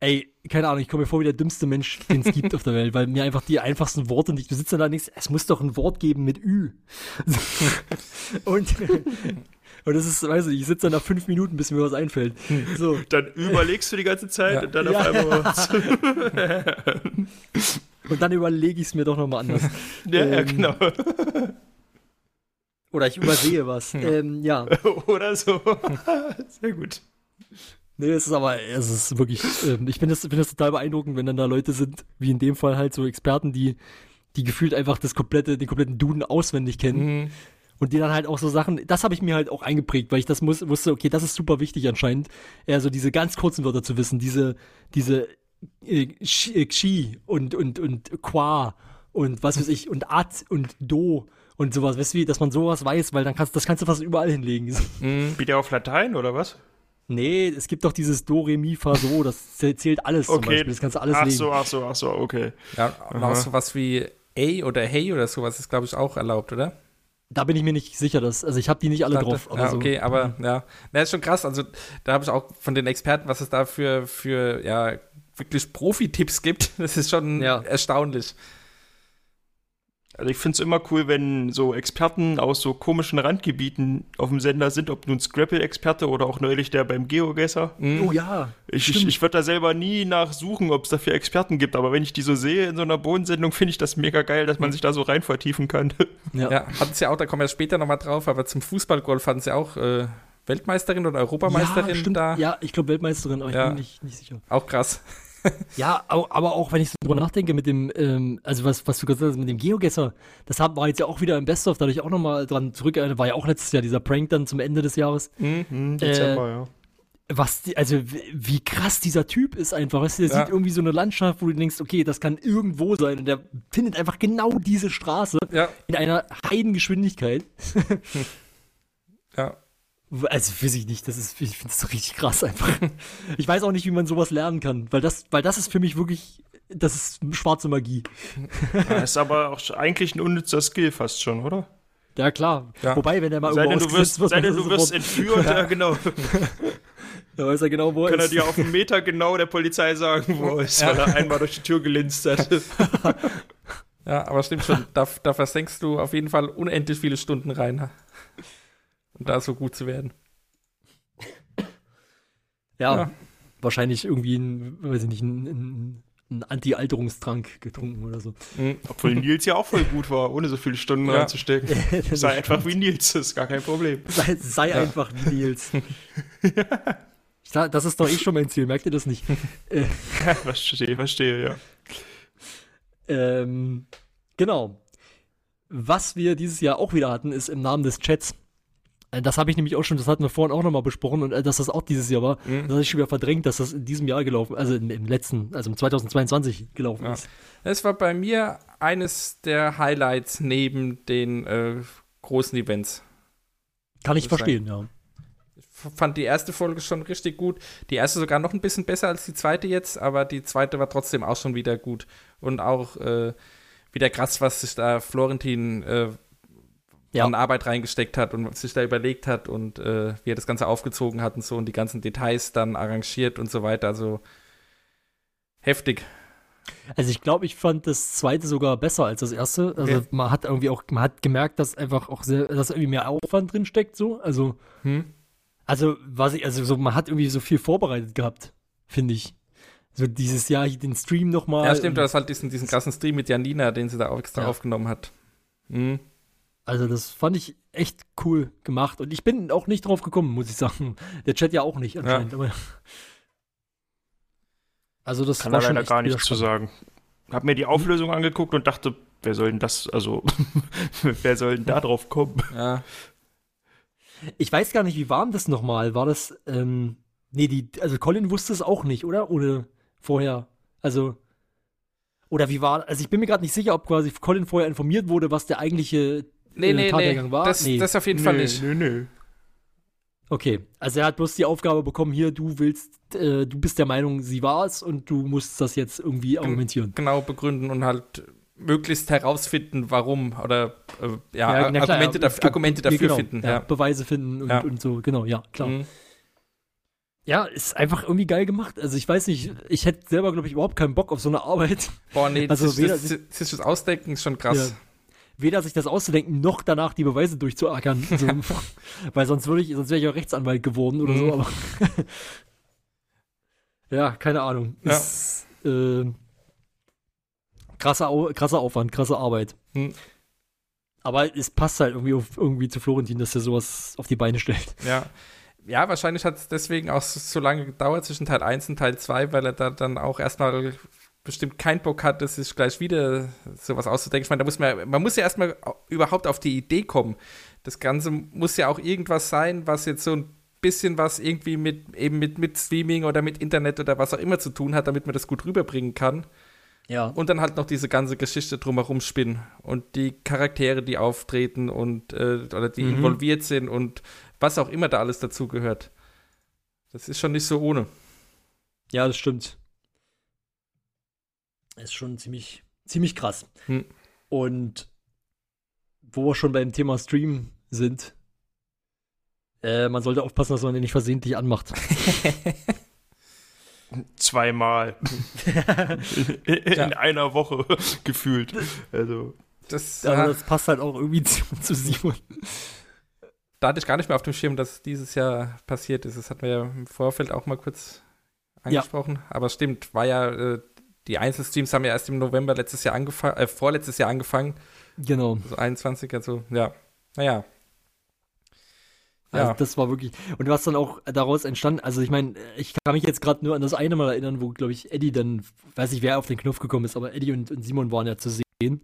S5: ey, keine Ahnung, ich komme mir vor wie der dümmste Mensch, den es gibt auf der Welt, weil mir einfach die einfachsten Worte nicht, du sitzt dann da denkst, es muss doch ein Wort geben mit Ü. und, und das ist, weiß ich, ich sitze dann nach fünf Minuten, bis mir was einfällt. So.
S3: Dann überlegst du die ganze Zeit
S6: Ja.
S3: und dann
S5: Ja.
S3: auf einmal.
S5: Und dann überlege ich es mir doch nochmal anders.
S3: Ja, ja,
S5: Ähm,
S3: genau.
S5: Oder ich übersehe was. Ähm, ja.
S3: Oder so. Sehr gut.
S5: Nee, es ist aber, es ist wirklich, ähm, ich finde das, finde das total beeindruckend, wenn dann da Leute sind, wie in dem Fall halt so Experten, die, die gefühlt einfach das komplette, den kompletten Duden auswendig kennen.
S6: Mhm.
S5: Und die dann halt auch so Sachen, das habe ich mir halt auch eingeprägt, weil ich das muss, wusste, okay, das ist super wichtig anscheinend, eher so diese ganz kurzen Wörter zu wissen, diese, diese äh, Xi äh, Xi und, und, und Qua und was weiß ich, und At und Do und sowas, weißt du, wie, dass man sowas weiß, weil dann kannst, das kannst du fast überall hinlegen.
S6: Mhm.
S3: Wieder auf Latein oder was?
S5: Nee, es gibt doch dieses Do, Re, Mi, Fa, So, das zäh- zählt alles zum
S3: Okay.
S5: Beispiel, das kannst du alles
S3: ach
S5: legen.
S3: so, ach so, ach so, okay.
S6: Ja, und auch sowas wie A oder Hey oder sowas ist, glaube ich, auch erlaubt, oder?
S5: Da bin ich mir nicht sicher, dass, also ich habe die nicht alle drauf. Aber
S6: ja,
S5: so.
S6: okay, aber ja. Na, ist schon krass. Also, da habe ich auch von den Experten, was es da für, für ja, wirklich Profi-Tipps gibt. Das ist schon
S5: Ja.
S6: erstaunlich.
S3: Also ich finde es immer cool, wenn so Experten aus so komischen Randgebieten auf dem Sender sind, ob nun Scrabble-Experte oder auch neulich der beim Geogesser.
S5: Oh ja.
S3: Ich, ich,
S5: Stimmt.
S3: ich würde da selber nie nachsuchen, ob es dafür Experten gibt, aber wenn ich die so sehe in so einer Bodensendung, finde ich das mega geil, dass man sich da so rein vertiefen kann.
S5: Ja.
S6: Ja, hatten sie auch, da kommen wir später nochmal drauf, aber zum Fußballgolf hatten sie auch äh, Weltmeisterin oder Europameisterin
S5: ja, stimmt.
S6: da.
S5: Ja, ich glaube Weltmeisterin, aber ich
S6: Ja.
S5: bin nicht, nicht sicher.
S6: Auch krass.
S5: Ja, aber auch wenn ich so drüber nachdenke mit dem, ähm, also was, was du gesagt hast, mit dem Geogesser, das haben, war jetzt ja auch wieder im Best-of, dadurch auch nochmal dran zurück, äh, war ja auch letztes Jahr dieser Prank dann zum Ende des Jahres.
S3: Hm, Dezember, ja.
S5: Was, die, also wie krass dieser Typ ist einfach, weißt du, der
S6: Ja.
S5: sieht irgendwie so eine Landschaft, wo du denkst, okay, das kann irgendwo sein und der findet einfach genau diese Straße
S6: Ja,
S5: in einer Heidengeschwindigkeit.
S6: ja.
S5: Also weiß ich nicht, das ist, ich finde das richtig krass einfach. Ich weiß auch nicht, wie man sowas lernen kann, weil das, weil das ist für mich wirklich, das ist schwarze Magie.
S3: Das ist aber auch eigentlich ein unnützer Skill fast schon, oder?
S5: Ja, klar.
S6: Ja.
S5: Wobei, wenn er mal
S3: Sei denn,
S5: irgendwo
S3: du wirst,
S5: wird,
S3: sei denn, du
S5: er
S3: wirst
S5: sofort-
S3: entführt, ja, genau.
S5: Da weiß er genau, wo er
S3: Kann er
S5: ist.
S3: dir auf einen Meter genau der Polizei sagen, wo er ist, weil er einmal durch die Tür gelinst hat.
S6: Ja, aber stimmt schon. Da, da versenkst du auf jeden Fall unendlich viele Stunden rein. Um da so gut zu werden.
S5: Ja,
S6: Ja.
S5: wahrscheinlich irgendwie ein, weiß ich nicht, ein, ein, ein Anti-Alterungstrank getrunken oder so.
S6: Mhm.
S3: Obwohl Nils ja auch voll gut war, ohne so viele Stunden
S6: Ja.
S3: reinzustecken. Sei einfach wie Nils, das ist gar kein Problem.
S5: sei, sei einfach wie Nils. Sag, Das ist doch eh schon mein Ziel, merkt ihr das nicht?
S3: Verstehe, verstehe, ja.
S5: ähm, genau. Was wir dieses Jahr auch wieder hatten, ist im Namen des Chats. Äh, Das habe ich nämlich auch schon, das hatten wir vorhin auch nochmal besprochen und äh, dass das auch dieses Jahr war.
S6: Mhm.
S5: Das habe ich schon wieder verdrängt, dass das in diesem Jahr gelaufen, also im, letzten, also im 2022 gelaufen
S6: Ja.
S5: ist.
S6: Es war bei mir eines der Highlights neben den äh, großen Events.
S5: Kann ich verstehen, ja.
S6: fand die erste Folge schon richtig gut. Die erste sogar noch ein bisschen besser als die zweite jetzt, aber die zweite war trotzdem auch schon wieder gut. Und auch äh, wieder krass, was sich da Florentin äh,
S5: Ja.
S6: an Arbeit reingesteckt hat und sich da überlegt hat und äh, wie er das Ganze aufgezogen hat und so und die ganzen Details dann arrangiert und so weiter. Also heftig.
S5: Also ich glaube, ich fand das zweite sogar besser als das erste. Also
S6: Okay.
S5: man hat irgendwie auch, man hat gemerkt, dass einfach auch sehr, dass irgendwie mehr Aufwand drin steckt, so. Also,
S6: Hm?
S5: also was ich, also so, man hat irgendwie so viel vorbereitet gehabt, finde ich. So dieses Jahr hier den Stream nochmal.
S6: Ja, stimmt, du hast halt diesen, diesen krassen Stream mit Janina, den sie da auch extra
S5: Ja.
S6: aufgenommen hat. Hm.
S5: Also das fand ich echt cool gemacht. Und ich bin auch nicht drauf gekommen, muss ich sagen. Der Chat ja auch nicht anscheinend. Aber also das
S3: Kann
S5: war
S3: da
S5: schon
S3: leider gar nichts zu sagen. Hab mir die Auflösung angeguckt und dachte, wer soll denn das, also, wer soll denn da drauf kommen?
S6: Ja.
S5: Ich weiß gar nicht, wie war denn das nochmal? War das, ähm, nee, die, also Colin wusste es auch nicht, oder? Ohne vorher. Also, oder wie war, also ich bin mir gerade nicht sicher, ob quasi Colin vorher informiert wurde, was der eigentliche
S6: Nee, nee, nee.
S5: Tathergang war.
S6: Das,
S5: nee.
S6: das auf jeden Fall
S3: Nö,
S6: nicht.
S3: Nö, nö.
S5: okay, also er hat bloß die Aufgabe bekommen, hier, du willst, äh, du bist der Meinung, sie war es und du musst das jetzt irgendwie argumentieren.
S6: Genau begründen und halt möglichst herausfinden, warum oder äh, ja,
S5: na klar,
S6: Argumente,
S5: ja,
S6: dafür, Argumente
S5: ja,
S6: dafür
S5: genau,
S6: finden.
S5: Ja,
S6: Ja.
S5: Beweise finden und,
S6: Ja.
S5: und so, genau, ja, klar.
S6: Mhm.
S5: Ja, ist einfach irgendwie geil gemacht. Also ich weiß nicht, ich hätte selber, glaube ich, überhaupt keinen Bock auf so eine Arbeit.
S6: Boah, nee,
S5: Also
S6: das,
S5: weder-
S6: das, das, das, das Ausdenken ist schon krass.
S5: Weder sich das auszudenken, noch danach die Beweise durchzuackern. So, weil sonst würde ich, sonst wäre ich auch Rechtsanwalt geworden oder so,
S6: Mhm.
S5: aber. ja, keine Ahnung.
S6: Ja.
S5: Ist, äh, krasser, Au krasser Aufwand, krasse Arbeit.
S6: Mhm.
S5: Aber es passt halt irgendwie, auf, irgendwie zu Florentin, dass er sowas auf die Beine stellt.
S6: Ja. Ja, wahrscheinlich hat es deswegen auch so, so lange gedauert zwischen Teil 1 und Teil 2, weil er da dann auch erstmal bestimmt keinen Bock hatte, sich gleich wieder sowas auszudenken. Ich meine, da muss man, man muss ja erstmal au- überhaupt auf die Idee kommen. Das Ganze muss ja auch irgendwas sein, was jetzt so ein bisschen was irgendwie mit eben mit, mit Streaming oder mit Internet oder was auch immer zu tun hat, damit man das gut rüberbringen kann.
S5: Ja.
S6: Und dann halt noch diese ganze Geschichte drumherum spinnen und die Charaktere, die auftreten und äh, oder die
S5: Mhm.
S6: involviert sind und was auch immer da alles dazugehört. Das ist schon nicht so ohne.
S5: Ja, das stimmt. Ist schon ziemlich, ziemlich krass.
S6: Hm.
S5: Und wo wir schon beim Thema Stream sind, äh, man sollte aufpassen, dass man den nicht versehentlich anmacht.
S3: Zweimal. in in
S6: Ja.
S3: einer Woche gefühlt. Also,
S6: Das,
S5: Aber
S6: äh,
S5: das passt halt auch irgendwie zu, zu Simon.
S6: da hatte ich gar nicht mehr auf dem Schirm, dass es dieses Jahr passiert ist. Das hatten wir ja im Vorfeld auch mal kurz angesprochen. Aber es stimmt, war ja, äh, die Einzelstreams haben ja erst im November letztes Jahr angefangen, äh, vorletztes Jahr angefangen,
S5: Genau.
S6: so 21, also ja. Naja.
S5: Also
S6: Ja.
S5: das war wirklich. Und was dann auch daraus entstanden, also ich meine, ich kann mich jetzt gerade nur an das eine Mal erinnern, wo, glaube ich, Eddie dann, weiß nicht, wer auf den Knopf gekommen ist, aber Eddie und, und Simon waren ja zu sehen.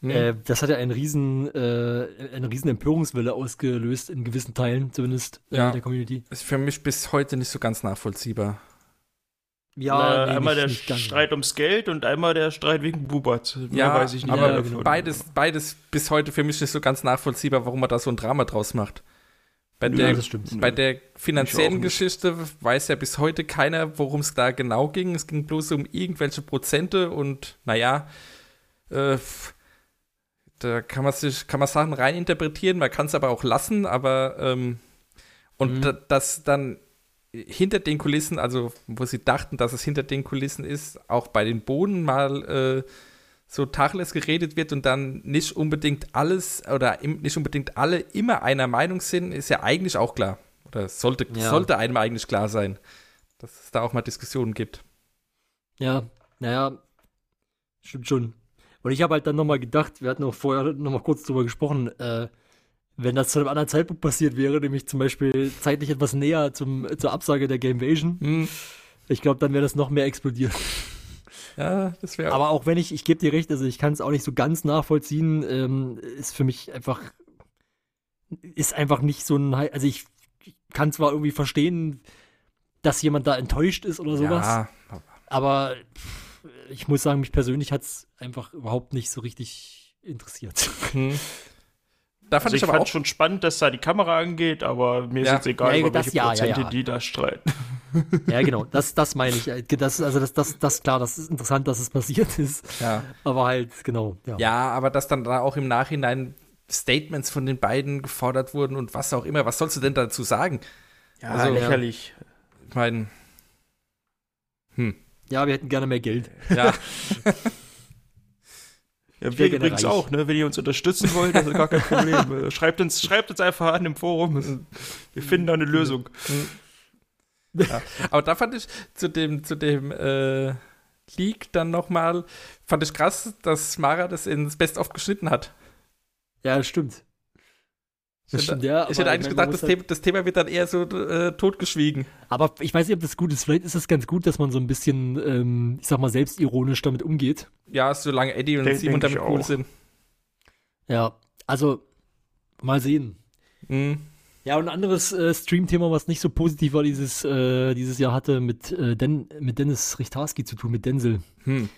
S6: Hm.
S5: Äh, das hat ja einen riesen, äh, eine riesen Empörungswelle ausgelöst, in gewissen Teilen zumindest äh,
S6: Ja.
S5: der Community.
S6: ist für mich bis heute nicht so ganz nachvollziehbar.
S3: Äh, einmal der
S5: nicht ganz.
S3: Streit ums Geld und einmal der Streit wegen Bubat. Mehr
S6: Ja,
S3: weiß ich nicht.
S6: aber
S5: Ja, genau.
S6: beides, beides bis heute für mich nicht so ganz nachvollziehbar, warum man da so ein Drama draus macht. Bei
S3: Nö,
S6: der,
S5: Ja, das stimmt.
S6: bei der finanziellen
S3: nicht.
S6: Geschichte weiß ja bis heute keiner, worum es da genau ging. Es ging bloß um irgendwelche Prozente und naja, äh, da kann man sich, kann man Sachen reininterpretieren, man kann es aber auch lassen, aber ähm, und
S5: Mhm.
S6: da, das dann hinter den Kulissen, also wo sie dachten, dass es hinter den Kulissen ist, auch bei den Bohnen mal äh, so Tacheles geredet wird und dann nicht unbedingt alles oder im, nicht unbedingt alle immer einer Meinung sind, ist ja eigentlich auch klar. Oder sollte,
S5: Ja.
S6: sollte einem eigentlich klar sein, dass es da auch mal Diskussionen gibt.
S5: Ja, naja, stimmt schon. Und ich habe halt dann nochmal gedacht, wir hatten auch vorher nochmal kurz drüber gesprochen, äh, wenn das zu einem anderen Zeitpunkt passiert wäre, nämlich zum Beispiel zeitlich etwas näher zum, zur Absage der Gamevasion,
S6: Hm,
S5: ich glaube, dann wäre das noch mehr explodiert.
S6: ja, das wäre
S5: Aber auch wenn ich, ich gebe dir recht, also ich kann es auch nicht so ganz nachvollziehen, ähm, ist für mich einfach, ist einfach nicht so ein, also ich kann zwar irgendwie verstehen, dass jemand da enttäuscht ist oder sowas,
S6: Ja,
S5: aber ich muss sagen, mich persönlich hat es einfach überhaupt nicht so richtig interessiert.
S6: hm. Da fand
S3: Also ich,
S6: ich aber
S3: fand
S6: auch
S3: schon spannend, dass da die Kamera angeht, aber mir
S6: Ja.
S3: ist jetzt egal,
S5: Ja,
S3: über
S5: das
S3: welche
S5: ja,
S3: Prozente
S5: ja.
S3: die da streiten.
S5: Ja, genau, das, das meine ich. Das, also das, das, das, klar, das ist interessant, dass es passiert ist.
S6: Ja.
S5: Aber halt, genau, ja.
S6: Ja, aber dass dann da auch im Nachhinein Statements von den beiden gefordert wurden und was auch immer. Was sollst du denn dazu sagen?
S3: Ja,
S6: Also-
S3: lächerlich.
S6: Ich meine,
S5: Ja, wir hätten gerne mehr Geld.
S6: ja,
S3: Ja, wir übrigens
S5: reich.
S3: auch, ne? Wenn ihr uns unterstützen wollt, das ist gar kein Problem. Äh, schreibt, uns, schreibt uns einfach an im Forum. Wir finden da eine Lösung.
S6: aber da fand ich zu dem, zu dem äh, Leak dann nochmal, fand ich krass, dass Mara das ins Best-of geschnitten hat.
S5: Ja, das stimmt.
S6: Ich hätte-
S5: ja.
S6: ich hätte eigentlich gedacht, das,
S5: halt-
S6: Thema, das Thema wird dann eher so äh, totgeschwiegen.
S5: Aber ich weiß nicht, ob das gut ist. Vielleicht ist es ganz gut, dass man so ein bisschen, ähm, ich sag mal, selbstironisch damit umgeht.
S6: Ja, solange Eddie und
S3: Denk-
S6: Simon damit cool
S3: auch.
S6: sind.
S5: Ja, also mal sehen.
S6: Mhm.
S5: Ja, und ein anderes äh, Stream-Thema, was nicht so positiv war dieses, äh, dieses Jahr hatte, mit, äh, Den mit Dennis Richtarski zu tun, mit Denzel.
S6: Hm.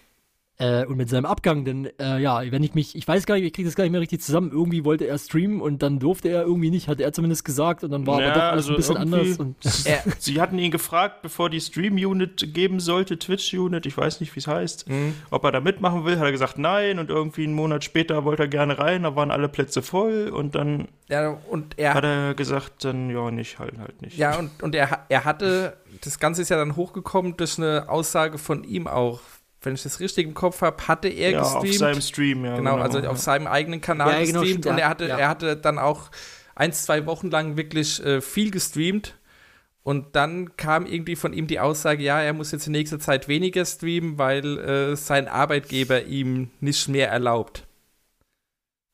S5: Äh, und mit seinem Abgang, denn äh, ja, wenn ich mich, ich weiß gar nicht, ich kriege das gar nicht mehr richtig zusammen. Irgendwie wollte er streamen und dann durfte er irgendwie nicht, hat er zumindest gesagt und dann war
S3: Ja,
S5: aber doch alles
S3: also
S5: ein bisschen
S3: irgendwie-
S5: anders. Und,
S3: Sie hatten ihn gefragt, bevor die Stream-Unit geben sollte, Twitch-Unit, ich weiß nicht, wie es heißt,
S6: Mhm.
S3: ob er da mitmachen will. Hat er gesagt, nein. Und irgendwie einen Monat später wollte er gerne rein, da waren alle Plätze voll. Und dann
S6: Ja, und er
S3: hat er gesagt, dann ja, nicht, halt, halt nicht.
S6: Ja, und, und er, er hatte, das Ganze ist ja dann hochgekommen durch eine Aussage von ihm auch. Wenn ich das richtig im Kopf habe, hatte er
S3: ja, auf
S6: gestreamt.
S3: seinem Stream, ja.
S6: genau, also
S3: ja.
S6: auf seinem eigenen Kanal
S5: Ja, genau,
S6: gestreamt.
S5: stimmt,
S6: und er hatte,
S5: ja.
S6: er hatte dann auch ein, zwei Wochen lang wirklich äh, viel gestreamt. Und dann kam irgendwie von ihm die Aussage, ja, er muss jetzt in nächster Zeit weniger streamen, weil äh, sein Arbeitgeber ihm nicht mehr erlaubt.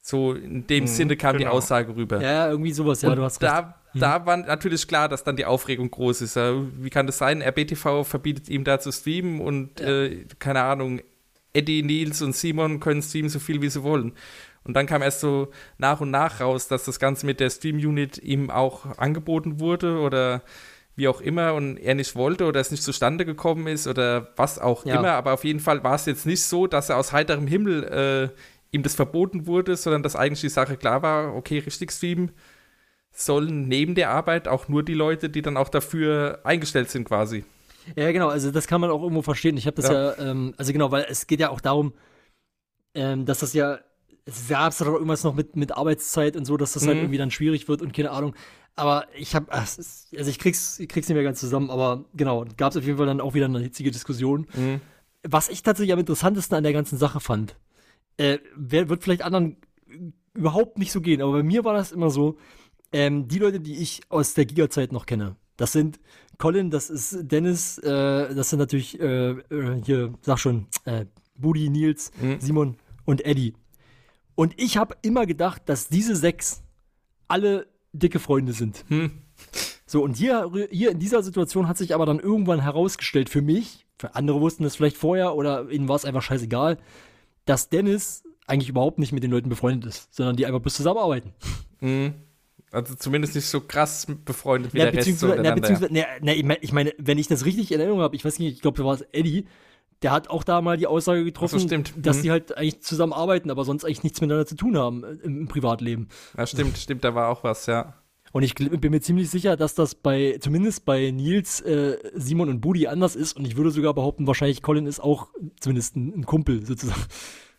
S6: So in dem
S3: Mhm,
S6: Sinne kam die
S3: genau.
S6: Aussage rüber.
S5: ja, irgendwie sowas, ja,
S6: und
S5: du hast recht.
S6: da, da war natürlich klar, dass dann die Aufregung groß ist. Ja, Wie kann das sein? RBTV verbietet ihm da zu streamen und äh, keine Ahnung, Eddie, Nils und Simon können streamen so viel wie sie wollen. Und dann kam erst so nach und nach raus, dass das Ganze mit der Stream-Unit ihm auch angeboten wurde oder wie auch immer und er nicht wollte oder es nicht zustande gekommen ist oder was auch
S5: Ja.
S6: immer. Aber auf jeden Fall war es jetzt nicht so, dass er aus heiterem Himmel äh, ihm das verboten wurde, sondern dass eigentlich die Sache klar war, okay, richtig streamen sollen neben der Arbeit auch nur die Leute, die dann auch dafür eingestellt sind quasi.
S5: Ja, genau, also das kann man auch irgendwo verstehen. Ich habe das ja, ähm, also genau, weil es geht ja auch darum, ähm, dass das ja, es gab es doch irgendwas noch mit, mit Arbeitszeit und so, dass das halt
S6: Mhm.
S5: irgendwie dann schwierig wird und keine Ahnung. Aber ich habe, also ich krieg's, ich krieg's nicht mehr ganz zusammen, aber genau, gab es auf jeden Fall dann auch wieder eine hitzige Diskussion. Was ich tatsächlich am interessantesten an der ganzen Sache fand, äh, wird vielleicht anderen überhaupt nicht so gehen, aber bei mir war das immer so, ähm, die Leute, die ich aus der Giga-Zeit noch kenne, das sind Colin, das ist Dennis, äh, das sind natürlich äh, äh, hier, sag schon, äh, Budi, Nils,
S6: Mhm.
S5: Simon und Eddie. Und ich habe immer gedacht, dass diese sechs alle dicke Freunde sind.
S6: Hm.
S5: So, und hier, hier in dieser Situation hat sich aber dann irgendwann herausgestellt für mich, für andere wussten es vielleicht vorher oder ihnen war es einfach scheißegal, dass Dennis eigentlich überhaupt nicht mit den Leuten befreundet ist, sondern die einfach bloß zusammenarbeiten.
S6: Mhm. Also zumindest nicht so krass befreundet wie
S5: Ja,
S6: der Rest so
S5: beziehungsweise, na, beziehungsweise na, na, ich meine, ich meine, wenn ich das richtig in Erinnerung habe, ich weiß nicht, ich glaube, da war es Eddie, der hat auch da mal die Aussage getroffen,
S6: so,
S5: dass
S6: Mhm.
S5: die halt eigentlich zusammenarbeiten, aber sonst eigentlich nichts miteinander zu tun haben äh, im, im Privatleben.
S6: Ja, stimmt, stimmt, da war auch was, ja.
S5: Und ich bin mir ziemlich sicher, dass das bei, zumindest bei Nils, äh, Simon und Budi anders ist. Und ich würde sogar behaupten, wahrscheinlich Colin ist auch zumindest ein, ein Kumpel sozusagen.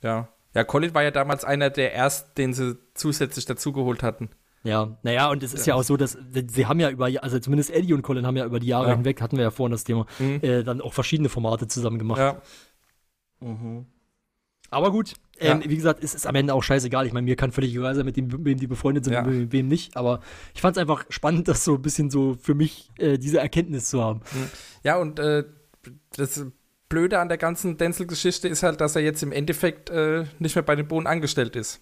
S6: Ja. Ja, Colin war ja damals einer der ersten, den sie zusätzlich dazugeholt hatten.
S5: Ja, naja, und es ist ja. auch so, dass sie haben ja über, also zumindest Eddie und Colin haben ja über die Jahre
S6: Ja.
S5: hinweg, hatten wir ja vorhin das Thema,
S6: Mhm.
S5: äh, dann auch verschiedene Formate zusammen gemacht.
S6: Ja.
S5: Aber gut, ähm,
S6: Ja.
S5: wie gesagt, es ist am Ende auch scheißegal. Ich meine, mir kann völlig egal sein, mit dem, wem die befreundet sind
S6: Ja.
S5: und mit wem nicht. Aber ich fand es einfach spannend, das so ein bisschen so für mich äh, diese Erkenntnis zu haben.
S6: Ja, und äh, das Blöde an der ganzen Denzel-Geschichte ist halt, dass er jetzt im Endeffekt äh, nicht mehr bei den Bohnen angestellt ist.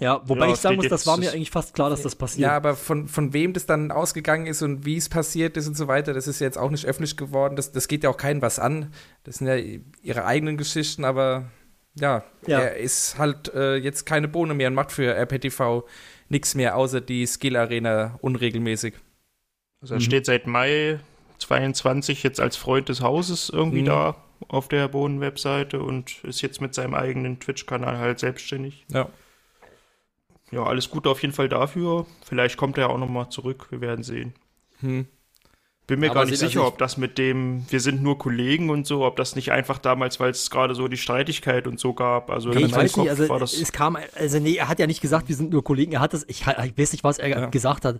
S5: Ja, wobei
S3: Ja,
S5: ich sagen muss, das war mir eigentlich fast klar, dass das passiert.
S6: Ja, aber von, von wem das dann ausgegangen ist und wie es passiert ist und so weiter, das ist ja jetzt auch nicht öffentlich geworden. Das, das geht ja auch keinem was an. Das sind ja ihre eigenen Geschichten, aber ja,
S5: Ja.
S6: er ist halt äh, jetzt keine Bohne mehr und macht für RPTV nichts mehr, außer die Skill-Arena unregelmäßig.
S3: Also er
S5: Mhm.
S3: steht seit Mai 22 jetzt als Freund des Hauses irgendwie
S6: Mhm.
S3: da auf der Bohnen-Webseite und ist jetzt mit seinem eigenen Twitch-Kanal halt selbstständig.
S6: Ja.
S3: Ja, alles Gute auf jeden Fall dafür. Vielleicht kommt er ja auch nochmal zurück. Wir werden sehen.
S6: Hm.
S3: Bin mir
S5: Aber
S3: gar nicht
S5: also
S3: sicher,
S5: ich-
S3: ob das mit dem, wir sind nur Kollegen und so, ob das nicht einfach damals, weil es gerade so die Streitigkeit und so gab. Also
S5: Nee, ich weiß nicht,
S3: Kopf
S5: also
S3: war das.
S5: es kam, also nee, er hat ja nicht gesagt, wir sind nur Kollegen, er hat das, ich, ich weiß nicht, was er
S6: Ja.
S5: gesagt hat.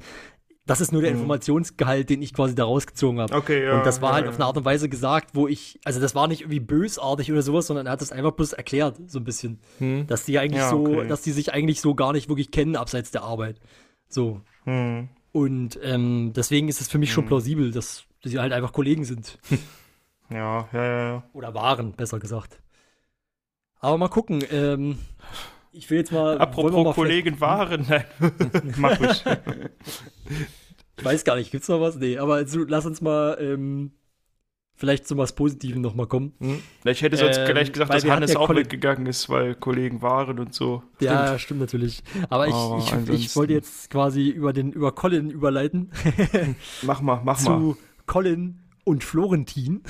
S5: Das ist nur der Informationsgehalt, den ich quasi da rausgezogen habe.
S3: Hm. Okay, ja.
S5: und das war
S3: ja,
S5: halt
S3: ja.
S5: auf eine Art und Weise gesagt, wo ich, also das war nicht irgendwie bösartig oder sowas, sondern er hat das einfach bloß erklärt, so ein bisschen. Dass die eigentlich
S3: Ja,
S5: so,
S3: okay.
S5: dass die sich eigentlich so gar nicht wirklich kennen, abseits der Arbeit. So.
S3: Hm.
S5: Und ähm, deswegen ist es für mich schon plausibel, dass, dass sie halt einfach Kollegen sind.
S3: Ja, ja, ja.
S5: Oder waren, besser gesagt. Aber mal gucken, ähm, ich will jetzt mal. mal
S3: Apropos
S5: vielleicht-
S3: Kollegen waren, nein. Mach ruhig.
S5: Ich weiß gar nicht, gibt's noch was? Nee, aber also, lass uns mal ähm, vielleicht zu was Positivem noch mal kommen.
S3: Ich hätte sonst
S5: Ähm,
S3: gleich gesagt, dass Hannes
S5: ja
S3: auch weggegangen ist, weil Kollegen waren und so.
S5: Ja, stimmt natürlich. Aber ich,
S3: Aber
S5: ich, ich wollte jetzt quasi über den über Colin überleiten
S3: Mach mal, mach mal.
S5: zu Colin und Florentin,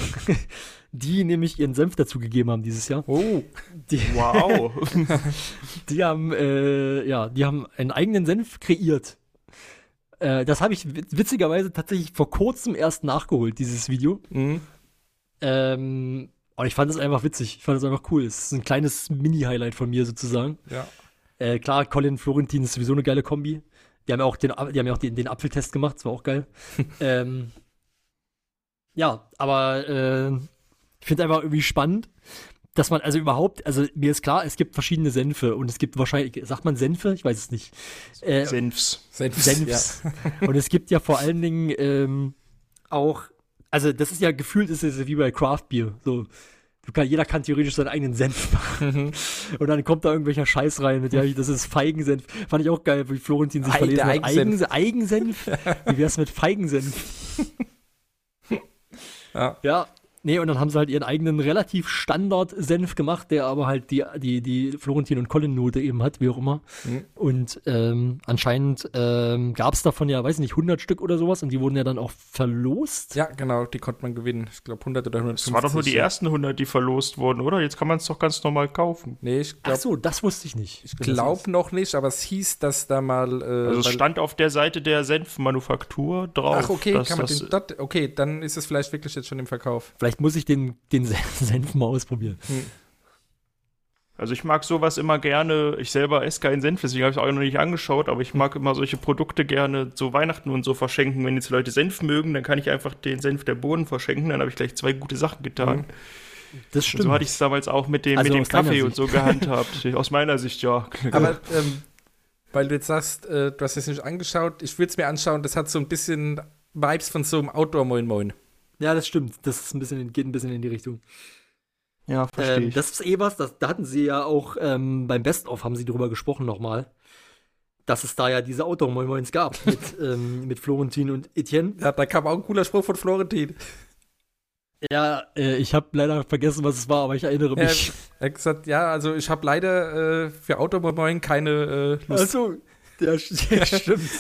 S5: die nämlich ihren Senf dazugegeben haben dieses Jahr.
S6: Oh,
S5: Die,
S3: Wow.
S5: die haben äh, ja, die haben einen eigenen Senf kreiert. Äh, das habe ich wit- witzigerweise tatsächlich vor kurzem erst nachgeholt, dieses Video.
S6: mhm.
S5: Ähm, und ich fand es einfach witzig. Ich fand es einfach cool. Es ist ein kleines Mini-Highlight von mir sozusagen.
S6: ja.
S5: Äh, klar, Colin Florentin ist sowieso eine geile Kombi. Die haben ja auch den, die haben ja auch den, den Apfeltest gemacht, das war auch geil. ähm, ja, aber äh, ich finde einfach irgendwie spannend, dass man also überhaupt, also mir ist klar, es gibt verschiedene Senfe und es gibt wahrscheinlich, sagt man Senfe? Ich weiß es nicht. Äh,
S3: Senfs.
S6: Senf.
S5: Senfs. Und es gibt ja vor allen Dingen ähm, auch, also das ist ja gefühlt, ist es wie bei Craft Beer. So, du kann, jeder kann theoretisch seinen eigenen Senf machen. Und dann kommt da irgendwelcher Scheiß rein mit, ja, das ist Feigensenf. Fand ich auch geil, wie Florentin sich
S6: Ei-
S5: verlesen hat.
S6: Eigensenf.
S5: Eigensenf? Wie wär's mit Feigensenf?
S6: Ja.
S5: Ja. Nee, und dann haben sie halt ihren eigenen relativ Standard-Senf gemacht, der aber halt die, die, die Florentin- und Colin-Note eben hat, wie auch immer.
S6: Mhm.
S5: Und ähm, anscheinend ähm, gab es davon ja, weiß ich nicht, 100 Stück oder sowas und die wurden ja dann auch verlost.
S6: ja, genau, die konnte man gewinnen. Ich glaube 100 oder 150.
S3: Das war doch nur die
S6: ja.
S3: ersten 100, die verlost wurden, oder? Jetzt kann man es doch ganz normal kaufen.
S6: Nee, ich
S5: Ach
S6: glaube
S5: so, das wusste ich nicht.
S6: ich glaub noch nicht, aber es hieß, dass da mal. Äh,
S3: Also es stand auf der Seite der Senfmanufaktur drauf.
S6: Ach, okay,
S3: dass
S6: kann man
S3: das,
S6: den dort, okay, dann ist es vielleicht wirklich jetzt schon im Verkauf.
S5: Vielleicht muss ich den, den Senf mal ausprobieren.
S3: Also ich mag sowas immer gerne. Ich selber esse keinen Senf, deswegen habe ich es auch noch nicht angeschaut, aber ich mag immer solche Produkte gerne zu Weihnachten und so verschenken. Wenn jetzt Leute Senf mögen, dann kann ich einfach den Senf der Bohnen verschenken, dann habe ich gleich zwei gute Sachen getan.
S5: Das
S3: So
S5: stimmt.
S3: hatte ich es damals auch mit dem,
S5: Also
S3: mit dem Kaffee und so gehandhabt. Aus meiner Sicht, ja.
S6: Aber ähm, weil du jetzt sagst, äh, du hast es nicht angeschaut, ich würde es mir anschauen, das hat so ein bisschen Vibes von so einem Outdoor-Moin-Moin.
S5: Ja, das stimmt. Das ist ein bisschen, geht ein bisschen in die Richtung.
S3: Ja, verstehe
S5: Ähm,
S3: ich.
S5: das ist eh was, das, da hatten sie ja auch ähm, beim Best-of haben sie drüber gesprochen nochmal, dass es da ja diese Outdoor-Moin-Moins gab mit, ähm, mit Florentin und Etienne.
S6: Ja, da kam auch ein cooler Spruch von Florentin.
S5: Ja, äh, ich habe leider vergessen, was es war, aber ich erinnere
S6: Er,
S5: mich.
S6: er hat gesagt, ja, also ich habe leider äh, für Outdoor-Moin keine äh, Lust.
S5: Also, ja, st- ja stimmt.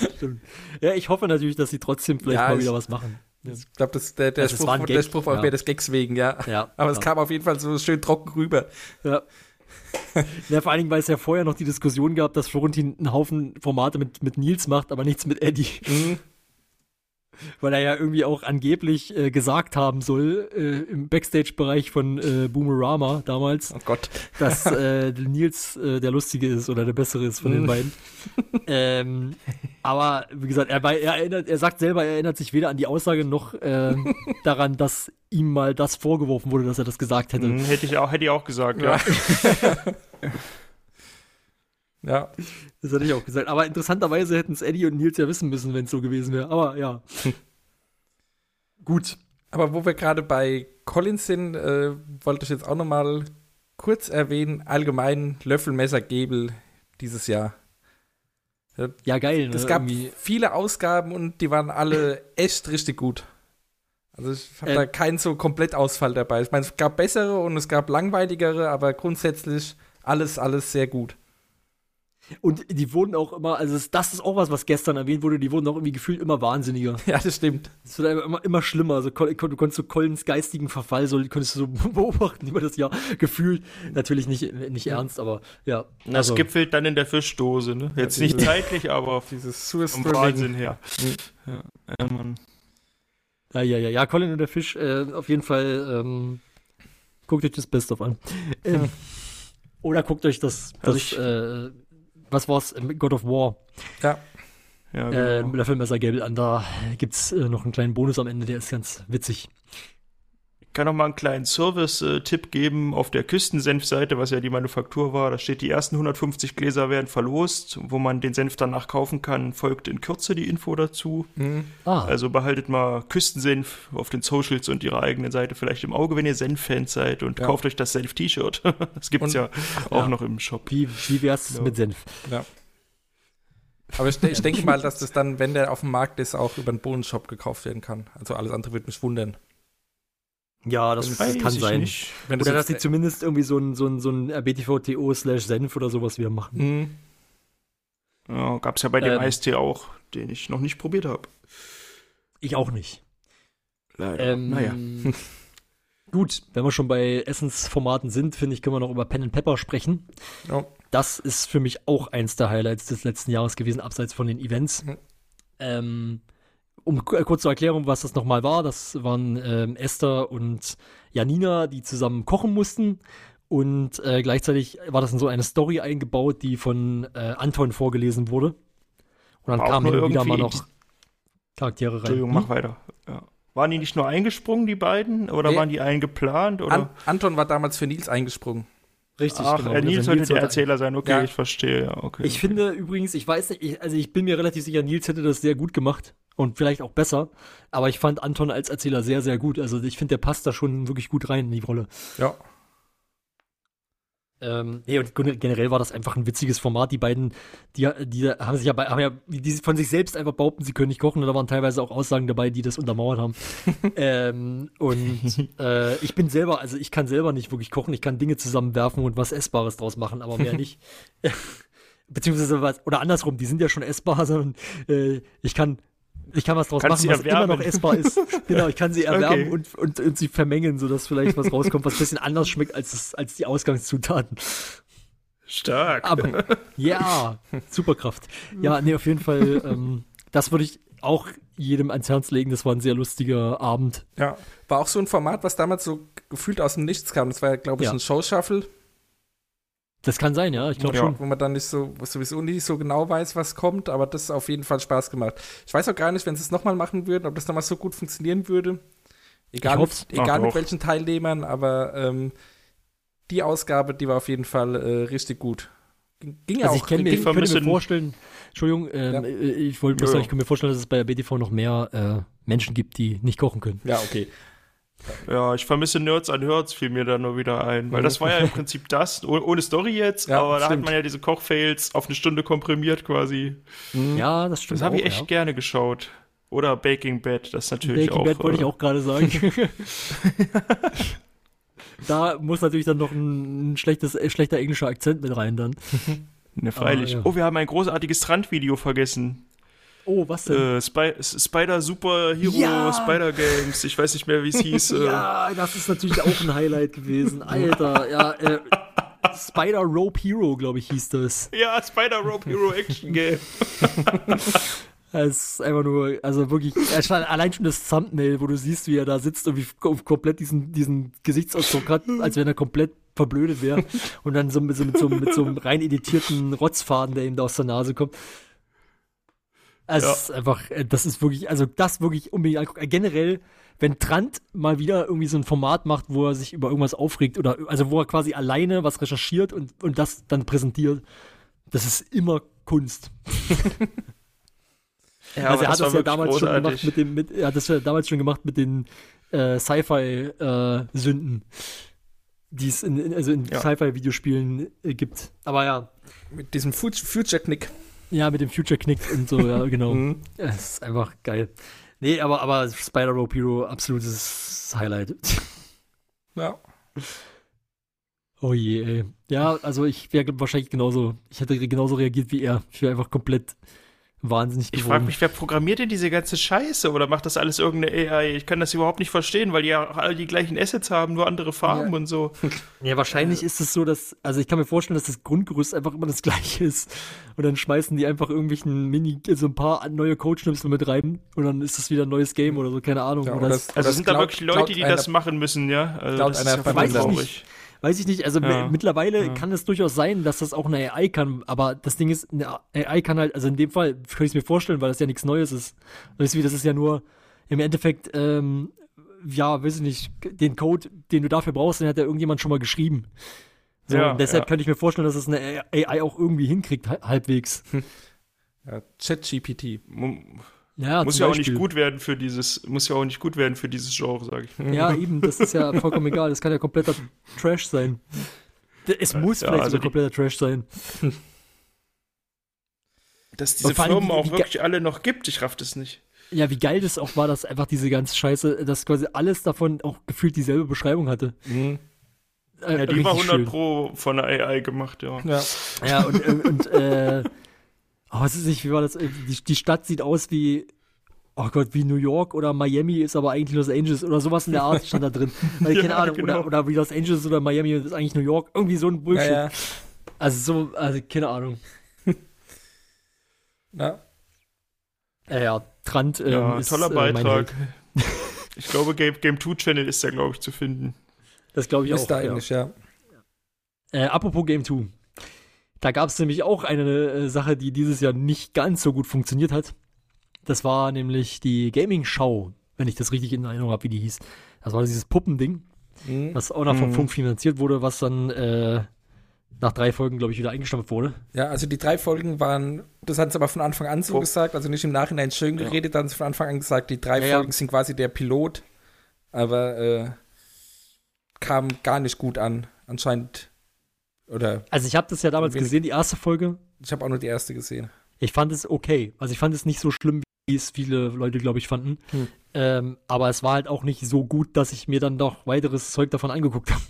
S5: stimmt. Ja, ich hoffe natürlich, dass sie trotzdem vielleicht
S6: Ja,
S5: mal wieder was machen. Ja.
S6: Ich glaube, das, der, der,
S5: Also
S6: Spruch, der Spruch war
S5: ja.
S6: mehr des Gags wegen, ja.
S5: Ja,
S6: Aber es kam auf jeden Fall so schön trocken rüber.
S5: Ja. ja, vor allen Dingen, weil es ja vorher noch die Diskussion gab, dass Florentin einen Haufen Formate mit, mit Nils macht, aber nichts mit Eddie.
S6: Mhm.
S5: Weil er ja irgendwie auch angeblich äh, gesagt haben soll, äh, im Backstage-Bereich von äh, Boomerama damals,
S6: Oh Gott.
S5: dass äh, Nils äh, der Lustige ist oder der Bessere ist von den
S6: Mhm.
S5: beiden. ähm, aber wie gesagt, er, er, erinnert, er sagt selber, er erinnert sich weder an die Aussage noch ähm, daran, dass ihm mal das vorgeworfen wurde, dass er das gesagt hätte.
S3: Hm, hätte ich auch, hätte ich auch gesagt, ja.
S6: Ja.
S5: Das hatte ich auch gesagt. Aber interessanterweise hätten es Eddie und Nils ja wissen müssen, wenn es so gewesen wäre. Aber ja. Gut.
S6: Aber wo wir gerade bei Collins sind, äh, wollte ich jetzt auch noch mal kurz erwähnen, allgemein Löffelmesser Gebel dieses Jahr.
S5: Ja, geil. Ne?
S6: Es gab
S5: Irgendwie.
S6: viele Ausgaben und die waren alle echt richtig gut. Also ich habe
S5: Äh,
S6: da keinen so Komplettausfall dabei. Ich meine, es gab bessere und es gab langweiligere, aber grundsätzlich alles, alles sehr gut.
S5: Und die wurden auch immer, also das- das ist auch was, was gestern erwähnt wurde, die wurden auch irgendwie gefühlt immer wahnsinniger.
S6: Ja, das stimmt.
S5: Es wird immer, immer schlimmer. Also, du konntest so Collins geistigen Verfall, so konntest du so beobachten über das Jahr gefühlt. Natürlich nicht, nicht ernst, aber ja.
S3: Das
S5: also,
S3: gipfelt dann in der Fischdose, ne? Jetzt nicht zeitlich, aber
S6: Dieses
S3: vom
S6: Suicide
S3: Wahnsinn her. Ja, ja, Mann.
S5: Ja, ja, ja, ja, Colin und der Fisch, äh, auf jeden Fall, ähm, guckt euch das Best of an. Ähm, oder guckt euch das,
S3: Also
S5: das
S3: ich-
S5: äh, was war's, God of War,
S6: Ja,
S3: Ja,
S5: äh,
S3: genau.
S5: mit der Filmmesser Gable an, da gibt's äh, noch einen kleinen Bonus am Ende, der ist ganz witzig.
S3: Ich kann noch mal einen kleinen Service-Tipp geben auf der Küstensenf-Seite, was ja die Manufaktur war. Da steht, die ersten 150 Gläser werden verlost. Wo man den Senf danach kaufen kann, folgt in Kürze die Info dazu.
S6: Mhm.
S5: Ah,
S3: Also behaltet mal Küstensenf auf den Socials und ihrer eigenen Seite vielleicht im Auge, wenn ihr Senf-Fans seid und
S6: Ja.
S3: kauft euch das Senf-T-Shirt. Das gibt's
S6: Und-
S3: ja auch
S5: ja.
S3: noch im Shop.
S5: wie, wie wär's
S3: Ja.
S5: mit Senf?
S6: ja. Aber ich, ich denke mal, dass das dann, wenn der auf dem Markt ist, auch über einen Bonus-Shop gekauft werden kann. Also alles andere würde mich wundern.
S5: Ja, das,
S3: Weiß
S5: kann sein.
S3: Nicht.
S6: Wenn
S5: Oder dass sie zumindest irgendwie so ein, so ein, so ein RBTV-TO slash Senf oder sowas wieder machen.
S6: Mhm.
S3: Ja, gab's ja bei dem
S5: Ähm.
S3: Eistee auch, den ich noch nicht probiert habe.
S5: Ich auch nicht.
S3: Leider.
S5: Ähm,
S3: naja.
S5: Gut, wenn wir schon bei Essensformaten sind, finde ich, können wir noch über Pen and Pepper sprechen.
S6: Ja.
S5: Das ist für mich auch eins der Highlights des letzten Jahres gewesen, abseits von den Events.
S6: Mhm.
S5: Ähm, um k- kurz zur Erklärung, was das nochmal war, das waren ähm, Esther und Janina, die zusammen kochen mussten. Und äh, gleichzeitig war das in so eine Story eingebaut, die von äh, Anton vorgelesen wurde. Und dann
S3: War
S5: kamen hin und wieder mal noch Charaktere rein.
S3: Entschuldigung,
S5: Hm?
S3: mach weiter. Ja. Waren die nicht nur eingesprungen, die beiden? Oder
S6: Nee.
S3: waren die eingeplant? Oder?
S6: An Anton war damals für Nils eingesprungen.
S5: Richtig,
S3: Ach,
S5: genau.
S3: äh, Nils
S5: Also
S3: sollte der Erzähler sein. Okay,
S6: Ja.
S3: ich verstehe. Ja, okay.
S5: Ich finde übrigens, ich weiß nicht, ich, also ich bin mir relativ sicher, Nils hätte das sehr gut gemacht und vielleicht auch besser, aber ich fand Anton als Erzähler sehr, sehr gut. Also ich finde, der passt da schon wirklich gut rein in die Rolle.
S6: Ja.
S5: Ähm, nee, und gen- generell war das einfach ein witziges Format. Die beiden, die, die haben sich ja, haben ja die von sich selbst einfach behaupten, sie können nicht kochen. Und da waren teilweise auch Aussagen dabei, die das untermauert haben. ähm, und äh, ich bin selber, also ich kann selber nicht wirklich kochen. Ich kann Dinge zusammenwerfen und was Essbares draus machen, aber mehr nicht. Beziehungsweise was, oder andersrum, die sind ja schon essbar, sondern äh, ich kann. Ich kann was draus
S3: Kannst
S5: machen, was immer noch essbar ist. genau, ich kann sie erwärmen
S3: Okay.
S5: und, und, und sie vermengen, sodass vielleicht was rauskommt, was ein bisschen anders schmeckt als, das, als die Ausgangszutaten.
S3: Stark.
S5: Aber ja, Superkraft. Ja, nee, auf jeden Fall, ähm, das würde ich auch jedem ans Herz legen. Das war ein sehr lustiger Abend.
S6: Ja. War auch so ein Format, was damals so gefühlt aus dem Nichts kam. Das war ja, glaube ich,
S5: Ja.
S6: ein Show-Shuffle,
S5: Das kann sein, ja, ich glaube
S3: Ja.
S5: schon.
S6: wo man dann nicht so, sowieso nicht so genau weiß, was kommt, aber das hat auf jeden Fall Spaß gemacht. Ich weiß auch gar nicht, wenn sie es nochmal machen würden, ob das nochmal so gut funktionieren würde. Egal, mit, egal mit welchen Teilnehmern, aber ähm, die Ausgabe, die war auf jeden Fall äh, richtig gut. Ging ging ja
S5: Also
S6: auch.
S5: ich, kenn mir, ich könnte mir vorstellen, Entschuldigung, ähm,
S6: Ja.
S5: äh, ich wollte bloß
S3: Ja,
S5: sagen,
S3: ja.
S5: ich kann mir vorstellen, dass es bei der BTV noch mehr äh, Menschen gibt, die nicht kochen können.
S6: ja, okay.
S3: Ja, ich vermisse Nerds an Herz, fiel mir da nur wieder ein. Weil das war ja im Prinzip das, oh- ohne Story jetzt,
S6: Ja,
S3: aber da
S6: stimmt.
S3: hat man ja diese Kochfails auf eine Stunde komprimiert quasi.
S5: Ja, das stimmt
S3: Das habe ich echt
S5: ja.
S3: gerne geschaut. Oder Baking Bad, das ist natürlich
S5: Breaking
S3: auch.
S5: Bad wollte ich
S3: äh,
S5: auch gerade sagen. da muss natürlich dann noch ein, ein schlechtes, äh, schlechter englischer Akzent mit rein dann.
S3: Ne, freilich.
S5: Ah, ja.
S3: Oh, wir haben ein großartiges Strandvideo vergessen.
S5: Oh, was denn?
S3: Äh, Spy Spider Super Hero
S5: Ja!
S3: Spider Games. Ich weiß nicht mehr, wie es hieß. äh,
S5: Ja, das ist natürlich auch ein Highlight gewesen. Alter, ja, äh, Spider Rope Hero, glaube ich, hieß das.
S3: ja, Spider Rope Hero Action Game.
S5: Es ist einfach nur, also wirklich, allein schon das Thumbnail, wo du siehst, wie er da sitzt und wie kom- komplett diesen, diesen Gesichtsausdruck hat, als wenn er komplett verblödet wäre. Und dann so mit so, mit so, mit so einem rein editierten Rotzfaden, der ihm da aus der Nase kommt. Es
S3: Ja.
S5: ist einfach, äh, das ist wirklich, also das wirklich unbedingt angucken. Äh, Generell, wenn Trant mal wieder irgendwie so ein Format macht, wo er sich über irgendwas aufregt oder, also wo er quasi alleine was recherchiert und, und das dann präsentiert, das ist immer Kunst.
S3: Ja,
S5: also er hat das ja damals schon gemacht
S3: großartig.
S5: mit dem, mit, er hat das ja damals schon gemacht mit den äh, Sci-Fi-Sünden, die es in, in, also in
S3: Ja.
S5: Sci-Fi-Videospielen äh, gibt. Aber ja,
S6: Mit diesem Fut- Future-Knick.
S5: Ja, mit dem Future Knick und so, ja, genau.
S6: Mhm.
S5: Es ist einfach geil. Nee, aber, aber Spider-Rope Hero, absolutes Highlight.
S6: Ja.
S5: Oh je, ey. Ja, also ich wäre wahrscheinlich genauso, ich hätte genauso reagiert wie er. Ich wäre einfach komplett wahnsinnig
S3: Ich
S5: geworden.
S3: frage mich, wer programmiert denn diese ganze Scheiße oder macht das alles irgendeine AI? Ich kann das überhaupt nicht verstehen, weil die ja alle die gleichen Assets haben, nur andere Farben
S6: Ja.
S3: und so.
S5: Ja, wahrscheinlich ist es so, dass, also ich kann mir vorstellen, dass das Grundgerüst einfach immer das gleiche ist. Und dann schmeißen die einfach irgendwelchen Mini, so ein paar neue Codeschnipsel mit rein und dann ist das wieder ein neues Game oder so, keine Ahnung.
S6: Ja,
S5: oder
S6: oder
S5: das,
S6: es-
S3: Also
S6: das
S3: sind da wirklich Leute, die
S6: einer-
S3: das machen müssen, ja? Also das
S6: einer
S3: ist ja
S5: ich
S3: traurig.
S5: Weiß ich nicht, also
S3: Ja.
S5: mi- mittlerweile
S3: Ja.
S5: kann es durchaus sein, dass das auch eine AI kann, aber das Ding ist, eine AI kann halt, also in dem Fall könnte ich es mir vorstellen, weil das ja nichts Neues ist. Weißt du, wie, das ist ja nur im Endeffekt, ähm, ja, weiß ich nicht, den Code, den du dafür brauchst, den hat ja irgendjemand schon mal geschrieben. So,
S3: Ja,
S5: deshalb
S3: ja.
S5: könnte ich mir vorstellen, dass es eine AI auch irgendwie hinkriegt, ha- halbwegs.
S6: Ja, ChatGPT.
S5: Ja,
S3: muss ja auch nicht gut werden für dieses, muss ja auch nicht gut werden für dieses Genre, sage ich.
S5: Ja, eben, das ist ja vollkommen egal. Das kann ja kompletter Trash sein. Es muss
S3: Ja,
S5: vielleicht
S3: also
S5: sogar kompletter Trash sein.
S3: Dass diese Firmen
S5: die-
S3: auch wirklich alle noch gibt, ich raff das nicht.
S5: Ja, wie geil das auch war, dass einfach diese ganze Scheiße, dass quasi alles davon auch gefühlt dieselbe Beschreibung hatte.
S6: Mhm.
S5: Äh,
S3: Ja, die war
S5: richtig
S3: 100
S5: schön.
S3: Pro von der AI gemacht, ja.
S6: Ja.
S5: Ja, und, äh, und äh, oh, was ist nicht, wie war das? Äh, Die, die Stadt sieht aus wie, oh Gott, wie New York oder Miami ist aber eigentlich Los Angeles oder sowas in der Art stand da drin. Also, keine
S3: Ja,
S5: Ahnung,
S3: genau.
S5: oder, oder wie Los Angeles oder Miami ist eigentlich New York. Irgendwie so ein Bullshit.
S6: Ja, ja.
S5: Also so, also keine Ahnung.
S6: ja.
S5: Ja, ja, Trant ähm,
S3: Ja,
S5: ist,
S3: toller
S5: äh, mein
S3: Beitrag.
S5: Held.
S3: ich glaube, Game, Game 2 Channel ist da, glaube ich, zu finden.
S5: Das glaube ich
S6: Ist
S5: auch.
S6: da
S5: ja.
S6: eigentlich, ja.
S5: Äh, apropos Game 2. Da gab es nämlich auch eine äh, Sache, die dieses Jahr nicht ganz so gut funktioniert hat. Das war nämlich die Gaming-Show, wenn ich das richtig in Erinnerung habe, wie die hieß. Das war dieses Puppending,
S6: Mhm.
S5: was auch noch vom
S3: Mhm.
S5: Funk finanziert wurde, was dann äh, nach drei Folgen, glaube ich, wieder eingestampft wurde.
S6: Ja, also die drei Folgen waren, das hatten sie aber von Anfang an so
S3: Wo-
S6: gesagt, also nicht im Nachhinein schön
S3: Ja.
S6: geredet, da haben sie von Anfang an gesagt, die drei
S5: Ja, ja.
S6: Folgen sind quasi der Pilot, aber äh, kam gar nicht gut an, anscheinend. Oder
S5: Also ich habe das ja damals gesehen, die erste Folge.
S6: ich habe auch nur die erste gesehen.
S5: Ich fand es okay. Also ich fand es nicht so schlimm, wie es viele Leute, glaube ich, fanden.
S6: Hm.
S5: Ähm, aber es war halt auch nicht so gut, dass ich mir dann noch weiteres Zeug davon angeguckt habe.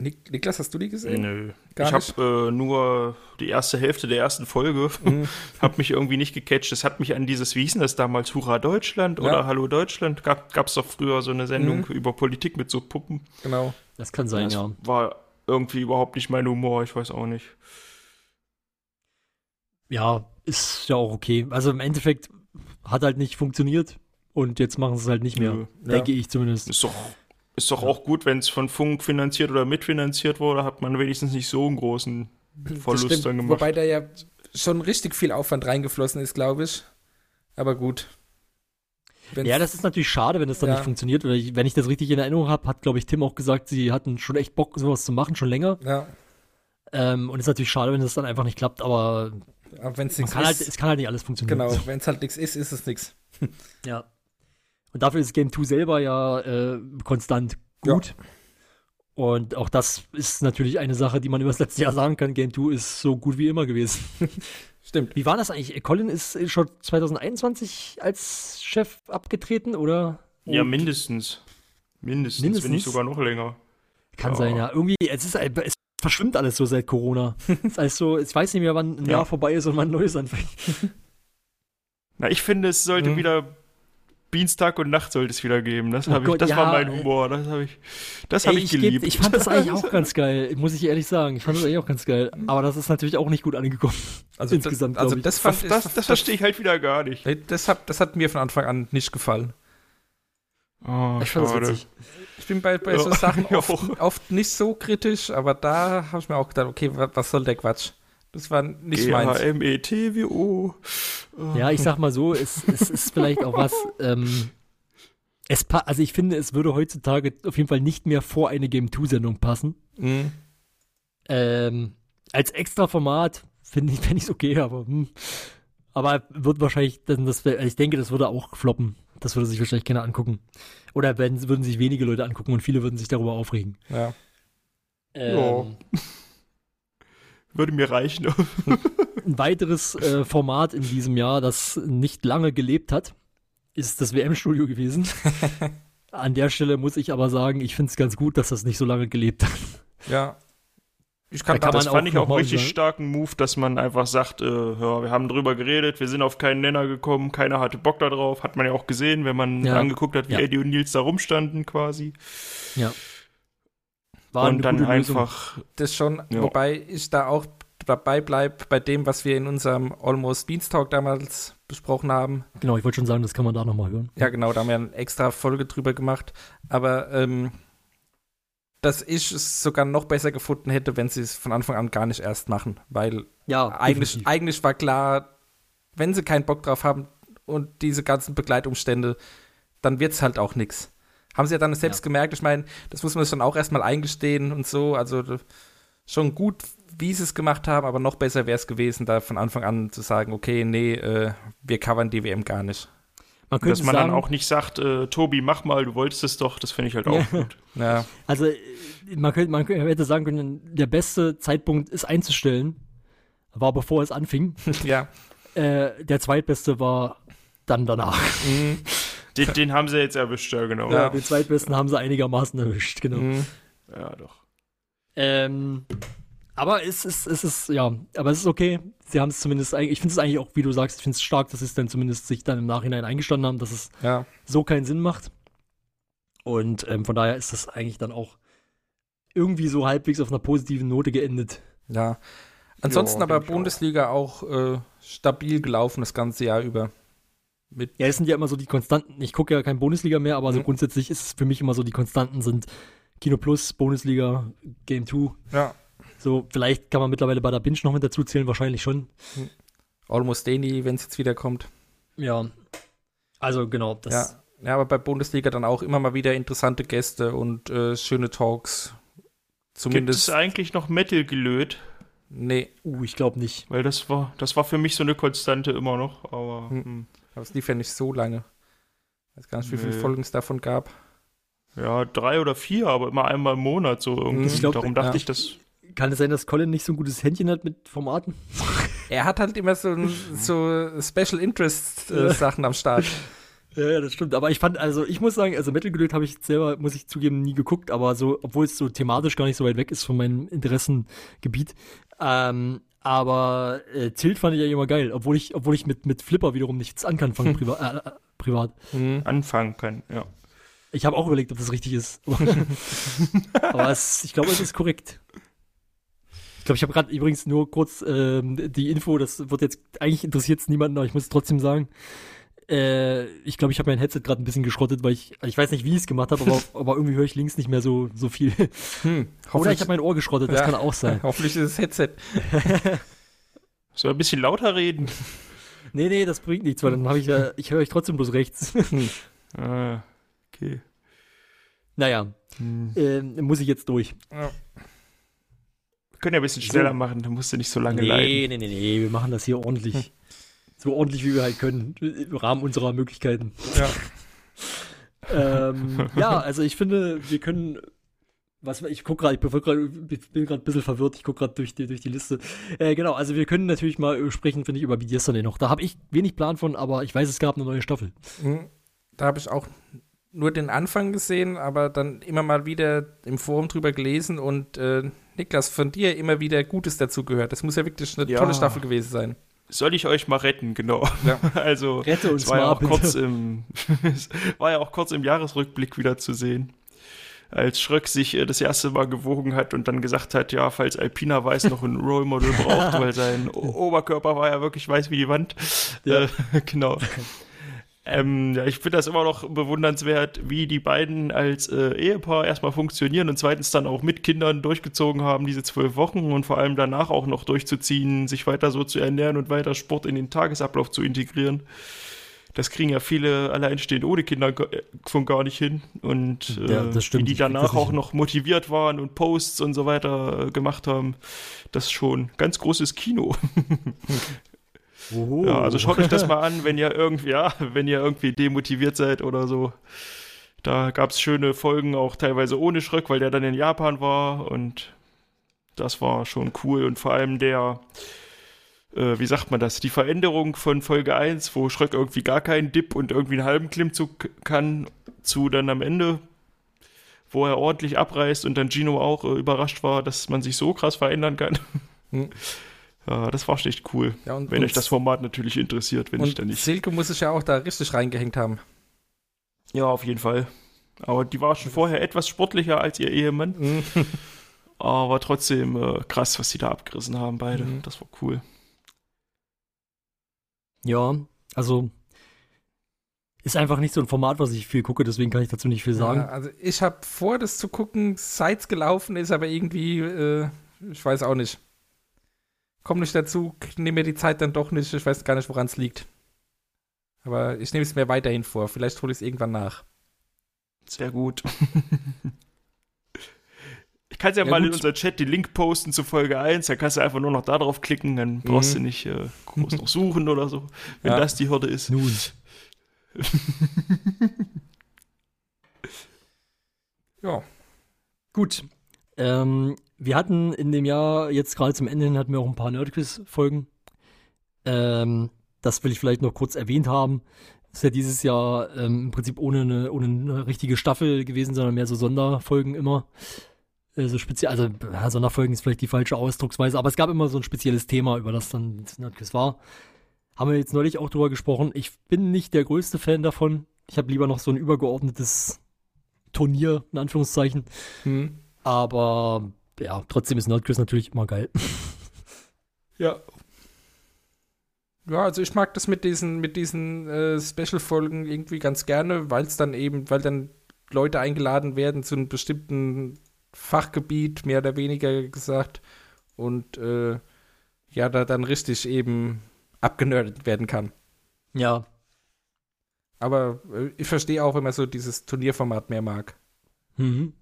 S6: Nik Niklas, hast du die gesehen?
S3: Nö.
S6: Gar
S3: ich habe äh, nur die erste Hälfte der ersten Folge,
S6: Mhm.
S3: hab mich irgendwie nicht gecatcht. Das hat mich an dieses, wie hieß denn das damals, Hurra Deutschland
S6: Ja.
S3: oder Hallo Deutschland? Gab es doch früher so eine Sendung
S6: Mhm.
S3: über Politik mit so Puppen.
S6: Genau.
S5: Das kann sein,
S3: das
S5: ja.
S3: war irgendwie überhaupt nicht mein Humor, ich weiß auch nicht.
S5: Ja, ist ja auch okay. Also im Endeffekt hat halt nicht funktioniert und jetzt machen sie es halt nicht mehr.
S3: Nö.
S5: Denke ich zumindest.
S3: Ist doch, ist doch auch gut, wenn es von Funk finanziert oder mitfinanziert wurde, hat man wenigstens nicht so einen großen Verlust
S6: stimmt,
S3: dann gemacht.
S6: Wobei da ja schon richtig viel Aufwand reingeflossen ist, glaube ich. Aber gut. Wenn's-
S5: Ja, das ist natürlich schade, wenn das dann
S6: Ja.
S5: nicht funktioniert. Oder ich, wenn ich das richtig in Erinnerung habe, hat, glaube ich, Tim auch gesagt, sie hatten schon echt Bock, sowas zu machen, schon länger.
S6: Ja,
S5: Ähm, und es ist natürlich schade, wenn das dann einfach nicht klappt, aber
S6: aber wenn es
S5: man
S6: nichts
S5: kann halt,
S6: ist,
S5: es kann halt nicht alles funktionieren.
S6: genau, wenn es halt nichts ist, ist es nichts.
S5: Ja. Und dafür ist Game 2 selber ja äh, konstant gut. Und auch das ist natürlich eine Sache, die man über das letzte Jahr sagen kann. Game 2 ist so gut wie immer gewesen.
S6: Stimmt.
S5: Wie war das eigentlich? Colin ist schon 2021 als Chef abgetreten, oder?
S3: Ja,
S5: Und-
S3: mindestens. Mindestens, wenn
S5: Mindestens?
S3: nicht sogar noch länger.
S5: Kann
S3: Ja.
S5: sein, ja. Irgendwie, es ist es verschwimmt alles so seit Corona. es ist alles so, ich weiß nicht mehr, wann ein
S3: Ja.
S5: Jahr vorbei ist und wann ein neues anfängt.
S3: Na, ich finde, es sollte
S6: Mhm.
S3: wieder Dienstag und Nacht sollte es wieder geben. Das,
S5: Oh
S3: ich,
S5: Gott,
S3: das
S5: ja,
S3: war mein
S5: ey.
S3: Humor. Das habe ich, das
S5: Ey,
S3: hab ich
S5: ich, geb-
S3: geliebt.
S5: ich fand das eigentlich auch ganz geil, muss ich ehrlich sagen. Ich fand das eigentlich auch ganz geil. Aber das ist natürlich auch nicht gut angekommen.
S6: Also
S5: Insgesamt,
S6: das, also das fand
S3: das, das, das verstehe ich halt wieder gar nicht.
S6: Das, hat, das hat mir von Anfang an nicht gefallen.
S3: Oh,
S5: Ich fand das witzig.
S6: Ich bin bei, bei
S3: Ja,
S6: so Sachen oft, oft nicht so kritisch, aber da habe ich mir auch gedacht, okay, wa- was soll der Quatsch? Das war nicht meins.
S5: Ja, ich sag mal so, es, es ist vielleicht auch was. Ähm, es also ich finde, es würde heutzutage auf jeden Fall nicht mehr vor eine Game 2-Sendung passen.
S6: Mhm.
S5: Ähm, als extra Format finde ich, ich's okay, aber hm. aber wird wahrscheinlich, das, wär- ich denke, das würde auch floppen. Das würde sich wahrscheinlich keiner angucken. Oder wenn, würden sich wenige Leute angucken und viele würden sich darüber aufregen.
S6: Ja.
S5: Ähm,
S3: Würde mir reichen.
S5: Ein weiteres äh, Format in diesem Jahr, das nicht lange gelebt hat, ist das WM-Studio gewesen. An der Stelle muss ich aber sagen, ich finde es ganz gut, dass das nicht so lange gelebt hat.
S6: Ja. Ich kann,
S5: Da kann
S3: das
S5: auch
S3: fand ich auch richtig
S5: sagen-
S3: starken Move, dass man einfach sagt, äh, ja, wir haben drüber geredet, wir sind auf keinen Nenner gekommen, keiner hatte Bock da drauf, hat man ja auch gesehen, wenn man
S5: Ja.
S3: angeguckt hat, wie
S5: Ja.
S3: Eddie und Nils da rumstanden quasi.
S5: Ja. War eine
S3: und dann
S5: gute Lösung.
S3: einfach,
S6: das schon,
S3: Ja.
S6: wobei ich da auch dabei bleibe bei dem, was wir in unserem Almost Beanstalk damals besprochen haben.
S5: Genau, ich wollte schon sagen, das kann man da nochmal hören.
S6: Ja, genau, da haben wir eine extra Folge drüber gemacht. Aber ähm, dass ich es sogar noch besser gefunden hätte, wenn sie es von Anfang an gar nicht erst machen. Weil
S5: Ja,
S6: eigentlich,
S5: definitiv.
S6: eigentlich war klar, wenn sie keinen Bock drauf haben und diese ganzen Begleitumstände, dann wird es halt auch nichts. Haben sie ja dann selbst
S5: Ja.
S6: gemerkt, ich meine, das muss man sich dann auch erstmal eingestehen und so. Also schon gut, wie sie es gemacht haben, aber noch besser wäre es gewesen, da von Anfang an zu sagen, okay, nee, äh, wir covern die WM gar nicht.
S5: man könnte
S3: dass man
S5: sagen,
S3: dann auch nicht sagt, äh, Tobi, mach mal, du wolltest es doch, das finde ich halt auch
S5: Ja.
S3: gut.
S6: Ja,
S5: Also, äh, man, könnte, man könnte- hätte sagen können, der beste Zeitpunkt, es einzustellen, war bevor es anfing.
S6: ja.
S5: Äh, der zweitbeste war dann danach.
S6: Mhm.
S3: Den, den haben sie jetzt erwischt, ja, genau.
S6: Ja.
S3: Ja,
S5: Den zweitbesten haben sie einigermaßen erwischt, genau.
S6: Mhm.
S3: doch.
S5: Ähm, aber es ist, es ist, ja, aber es ist okay. Sie haben es zumindest, eigentlich- ich finde es eigentlich auch, wie du sagst, ich finde es stark, dass sie es dann zumindest sich dann im Nachhinein eingestanden haben, dass es
S6: Ja.
S5: so keinen Sinn macht. Und ähm, von daher ist das eigentlich dann auch irgendwie so halbwegs auf einer positiven Note geendet.
S6: Ja. Ansonsten
S3: Ja,
S6: aber
S3: ich auch.
S6: Bundesliga auch, äh, stabil gelaufen das ganze Jahr über. Mit,
S5: Ja, es sind ja immer so die Konstanten. Ich gucke ja kein Bundesliga mehr, aber so
S6: Mhm.
S5: grundsätzlich ist es für mich immer so, die Konstanten sind Kino Plus, Bundesliga, Game 2.
S6: ja.
S5: So, vielleicht kann man mittlerweile bei der Binge noch mit dazu zählen, wahrscheinlich schon.
S6: Almost Daily, wenn es jetzt wieder kommt.
S5: Ja. Also genau, das.
S6: Ja. ja, aber bei Bundesliga dann auch immer mal wieder interessante Gäste und äh, schöne Talks.
S3: Gibt es
S6: Zumindest.
S3: eigentlich noch Metal gelöt?
S6: Nee,
S5: Uh, ich glaube nicht.
S3: Weil das war, das war für mich so eine Konstante immer noch, aber
S6: Hm. Aber es lief ja nicht so lange. Ich weiß gar nicht, wie viele
S3: Nee.
S6: Folgen es davon gab.
S3: ja, drei oder vier, aber immer einmal im Monat so irgendwie.
S6: Ich
S5: glaub,
S3: Darum dachte
S6: ja.
S3: ich, das
S5: Kann es sein, dass Colin nicht so ein gutes Händchen hat mit Formaten?
S6: Er hat halt immer so, so Special Interest äh. Sachen am Start.
S5: Ja, ja, das stimmt. Aber ich fand, also ich muss sagen, also Metal Gelöt habe ich selber, muss ich zugeben, nie geguckt, aber so, obwohl es so thematisch gar nicht so weit weg ist von meinem Interessengebiet. Ähm, aber äh, Tilt fand ich ja immer geil, obwohl ich, obwohl ich mit, mit Flipper wiederum nichts anfangen kann, priva äh, äh, privat.
S6: Mhm.
S3: anfangen kann. Ja.
S5: Ich habe auch überlegt, ob das richtig ist. aber es, ich glaube, es ist korrekt. Ich glaube, ich habe gerade übrigens nur kurz ähm, die Info, das wird jetzt, eigentlich interessiert es niemanden, aber ich muss es trotzdem sagen. Äh, ich glaube, ich habe mein Headset gerade ein bisschen geschrottet, weil ich, ich weiß nicht, wie ich es gemacht habe, aber, aber irgendwie höre ich links nicht mehr so, so viel.
S6: Hm.
S5: Oder ich habe mein Ohr geschrottet, das
S6: Ja.
S5: kann auch sein.
S6: Hoffentlich ist das Headset.
S3: Soll ein bisschen lauter reden?
S5: Nee, nee, das bringt nichts, weil dann habe ich ja, ich höre euch trotzdem bloß rechts.
S3: ah, okay.
S5: naja,
S3: Hm.
S5: ähm, muss ich jetzt durch.
S3: Wir können ja ein bisschen schneller
S5: So.
S3: machen, dann musst du nicht so lange
S5: Nee,
S3: leiden.
S5: nee, nee, nee, wir machen das hier ordentlich. So ordentlich, wie wir halt können, im Rahmen unserer Möglichkeiten.
S6: Ja.
S5: ähm, ja, also ich finde, wir können. Was, ich guck gerade, ich bin gerade ein bisschen verwirrt, ich gucke gerade durch die, durch die Liste. Äh, genau, also wir können natürlich mal sprechen, finde ich, über BD Yesterday noch. Da habe ich wenig Plan von, aber ich weiß, es gab eine neue Staffel.
S6: Mhm. Da habe ich auch nur den Anfang gesehen, aber dann immer mal wieder im Forum drüber gelesen und äh, Niklas, von dir immer wieder Gutes dazu gehört. Das muss ja wirklich eine
S3: Ja.
S6: tolle Staffel gewesen sein.
S3: Soll ich euch mal retten, genau.
S6: Ja.
S3: Also,
S5: Rette uns
S3: es war ja
S5: mal,
S3: auch
S5: bitte.
S3: kurz im, war ja auch kurz im Jahresrückblick wieder zu sehen. Als Schröck sich äh, das erste Mal gewogen hat und dann gesagt hat, ja, falls Alpina Weiß noch ein Role Model braucht, weil sein O- Oberkörper war ja wirklich weiß wie die Wand.
S5: Ja.
S3: Äh, genau. Ähm, ja, ich finde das immer noch bewundernswert, wie die beiden als äh, Ehepaar erstmal funktionieren und zweitens dann auch mit Kindern durchgezogen haben, diese zwölf Wochen und vor allem danach auch noch durchzuziehen, sich weiter so zu ernähren und weiter Sport in den Tagesablauf zu integrieren. Das kriegen ja viele alleinstehend ohne Kinder äh, von gar nicht hin. Und äh,
S5: Ja, das stimmt.
S3: wie die danach auch noch motiviert waren und Posts und so weiter äh, gemacht haben, das ist schon ganz großes Kino.
S5: Oh.
S3: Ja, also schaut euch das mal an, wenn ihr irgendwie, ja, wenn ihr irgendwie demotiviert seid oder so. Da gab es schöne Folgen, auch teilweise ohne Schröck, weil der dann in Japan war und das war schon cool. Und vor allem der äh, wie sagt man das, die Veränderung von Folge 1, wo Schröck irgendwie gar keinen Dip und irgendwie einen halben Klimmzug kann, zu dann am Ende, wo er ordentlich abreißt und dann Gino auch äh, überrascht war, dass man sich so krass verändern kann.
S6: Hm.
S3: Ja, das war echt cool.
S6: Ja, und,
S3: wenn
S6: und,
S3: euch das Format natürlich interessiert, wenn ich da
S6: und
S3: nicht.
S6: Silke muss sich ja auch da richtig reingehängt haben.
S3: Ja, auf jeden Fall. Aber die war schon vorher etwas sportlicher als ihr Ehemann.
S6: Mhm.
S3: Aber trotzdem äh, krass, was sie da abgerissen haben, beide.
S6: Mhm.
S3: Das war cool.
S5: Ja, also ist einfach nicht so ein Format, was ich viel gucke, deswegen kann ich dazu nicht viel sagen.
S6: Ja, also ich habe vor, das zu gucken, seit es gelaufen ist, aber irgendwie, äh, ich weiß auch nicht. Komm nicht dazu, nehme mir die Zeit dann doch nicht, ich weiß gar nicht, woran es liegt. Aber ich nehme es mir weiterhin vor, vielleicht hole ich es irgendwann nach.
S3: Sehr gut. Ich kann ja,
S5: Ja,
S3: mal in
S5: gut.
S3: unser Chat den Link posten zu Folge 1. Da kannst du einfach nur noch da drauf klicken. Dann brauchst
S6: Mhm.
S3: du nicht äh, groß noch suchen oder so, wenn
S6: Ja.
S3: das die Hürde ist.
S5: Nun.
S6: Ja.
S5: Gut. Ähm, wir hatten in dem Jahr, jetzt gerade zum Ende hin, hatten wir auch ein paar Nerdquiz-Folgen. Ähm, das will ich vielleicht noch kurz erwähnt haben. Ist ja dieses Jahr ähm, im Prinzip ohne eine, ohne eine richtige Staffel gewesen, sondern mehr so Sonderfolgen immer. Äh, so speziell, also ja, Sonderfolgen ist vielleicht die falsche Ausdrucksweise, aber es gab immer so ein spezielles Thema, über das dann das Nerdquiz war. Haben wir jetzt neulich auch drüber gesprochen. Ich bin nicht der größte Fan davon. Ich habe lieber noch so ein übergeordnetes Turnier, in Anführungszeichen.
S6: Hm.
S5: Aber ja, trotzdem ist Nerdquiz natürlich immer geil.
S6: Ja. Ja, also ich mag das mit diesen, mit diesen äh, Special-Folgen irgendwie ganz gerne, weil es dann eben, weil dann Leute eingeladen werden zu einem bestimmten Fachgebiet, mehr oder weniger gesagt, und äh, ja, da dann richtig eben abgenördet werden kann.
S5: Ja.
S6: Aber äh, ich verstehe auch, wenn man so dieses Turnierformat mehr mag.
S5: Mhm.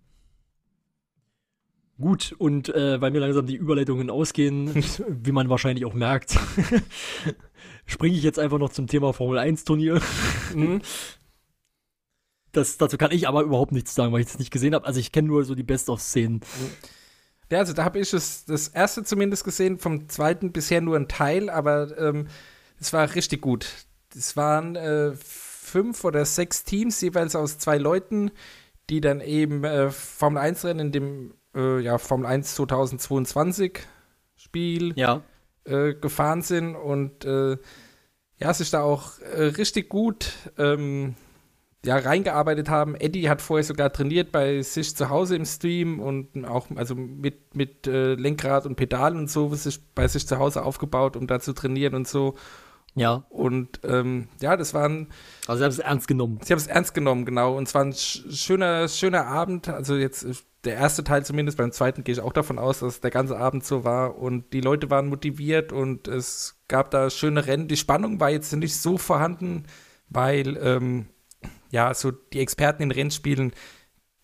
S5: Gut, und äh, weil mir langsam die Überleitungen ausgehen, wie man wahrscheinlich auch merkt, springe ich jetzt einfach noch zum Thema Formel 1 Turnier.
S6: Mhm.
S5: Das, dazu kann ich aber überhaupt nichts sagen, weil ich es nicht gesehen habe. Also ich kenne nur so die Best-of-Szenen.
S6: Ja, also da habe ich es das erste zumindest gesehen, vom zweiten bisher nur ein Teil, aber ähm, es war richtig gut. Es waren äh, fünf oder sechs Teams, jeweils aus zwei Leuten, die dann eben äh, Formel 1 Rennen in dem äh, ja, Formel 1 2022 Spiel
S5: Ja.
S6: äh, gefahren sind und äh, ja, sich da auch äh, richtig gut ähm, ja, reingearbeitet haben. Eddie hat vorher sogar trainiert bei sich zu Hause im Stream und auch also mit, mit äh, Lenkrad und Pedal und so sich bei sich zu Hause aufgebaut, um da zu trainieren und so.
S5: Ja.
S6: Und ähm, ja, das waren
S5: Also sie haben es ernst genommen.
S6: Sie haben es ernst genommen, genau. Und es war ein sch schöner, schöner Abend. Also jetzt äh, der erste Teil zumindest, beim zweiten gehe ich auch davon aus, dass der ganze Abend so war. Und die Leute waren motiviert und es gab da schöne Rennen. Die Spannung war jetzt nicht so vorhanden, weil ähm, ja, so die Experten in Rennspielen,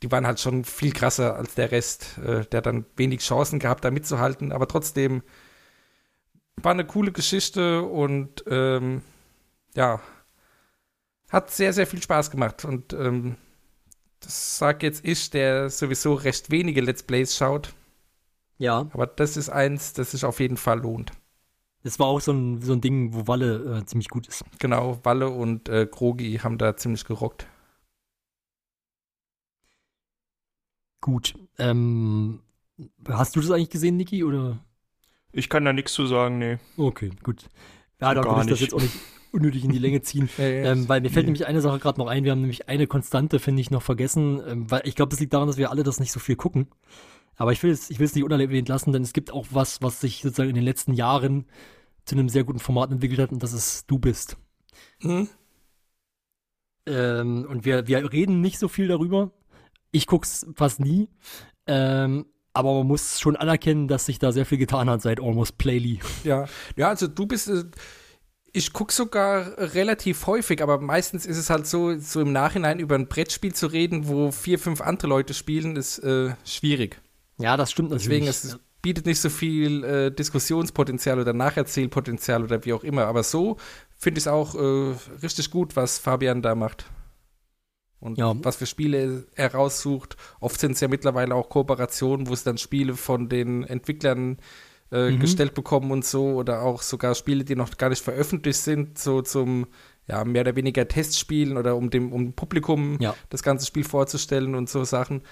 S6: die waren halt schon viel krasser als der Rest. Äh, der hat dann wenig Chancen gehabt, da mitzuhalten. Aber trotzdem war eine coole Geschichte und ähm, ja, hat sehr, sehr viel Spaß gemacht. Und ähm, das sag jetzt ich, der sowieso recht wenige Let's Plays schaut.
S5: Ja.
S6: Aber das ist eins, das sich auf jeden Fall lohnt.
S5: Das war auch so ein, so ein Ding, wo Walle äh, ziemlich gut ist.
S6: Genau, Walle und äh, Krogi haben da ziemlich gerockt.
S5: Gut. Ähm, hast du das eigentlich gesehen, Niki? Oder?
S3: Ich kann da nichts zu sagen, nee.
S5: Okay, gut. Ja, da
S3: Gar
S5: will ich das
S3: nicht.
S5: jetzt auch nicht unnötig in die Länge ziehen. Ähm, weil mir fällt
S3: Nee.
S5: nämlich eine Sache gerade noch ein. Wir haben nämlich eine Konstante, finde ich, noch vergessen. Ähm, weil ich glaube, das liegt daran, dass wir alle das nicht so viel gucken. Aber ich will es, ich will es nicht unerwähnt lassen, denn es gibt auch was, was sich sozusagen in den letzten Jahren zu einem sehr guten Format entwickelt hat und das ist Du bist.
S6: Hm?
S5: Ähm, und wir, wir reden nicht so viel darüber. Ich guck's fast nie. Ähm, aber man muss schon anerkennen, dass sich da sehr viel getan hat seit Almost Playly.
S6: Ja. ja, also du bist. Äh, ich gucke sogar relativ häufig, aber meistens ist es halt so, so im Nachhinein über ein Brettspiel zu reden, wo vier, fünf andere Leute spielen, ist äh, schwierig.
S5: Ja, das stimmt natürlich.
S6: Deswegen, es bietet nicht so viel äh, Diskussionspotenzial oder Nacherzählpotenzial oder wie auch immer. Aber so finde ich es auch äh, richtig gut, was Fabian da macht. Und
S5: Ja.
S6: was für Spiele er raussucht. Oft sind es ja mittlerweile auch Kooperationen, wo es dann Spiele von den Entwicklern äh,
S5: Mhm.
S6: gestellt bekommen und so oder auch sogar Spiele, die noch gar nicht veröffentlicht sind, so zum ja, mehr oder weniger Testspielen oder um dem um dem Publikum
S5: Ja.
S6: das ganze Spiel vorzustellen und so Sachen.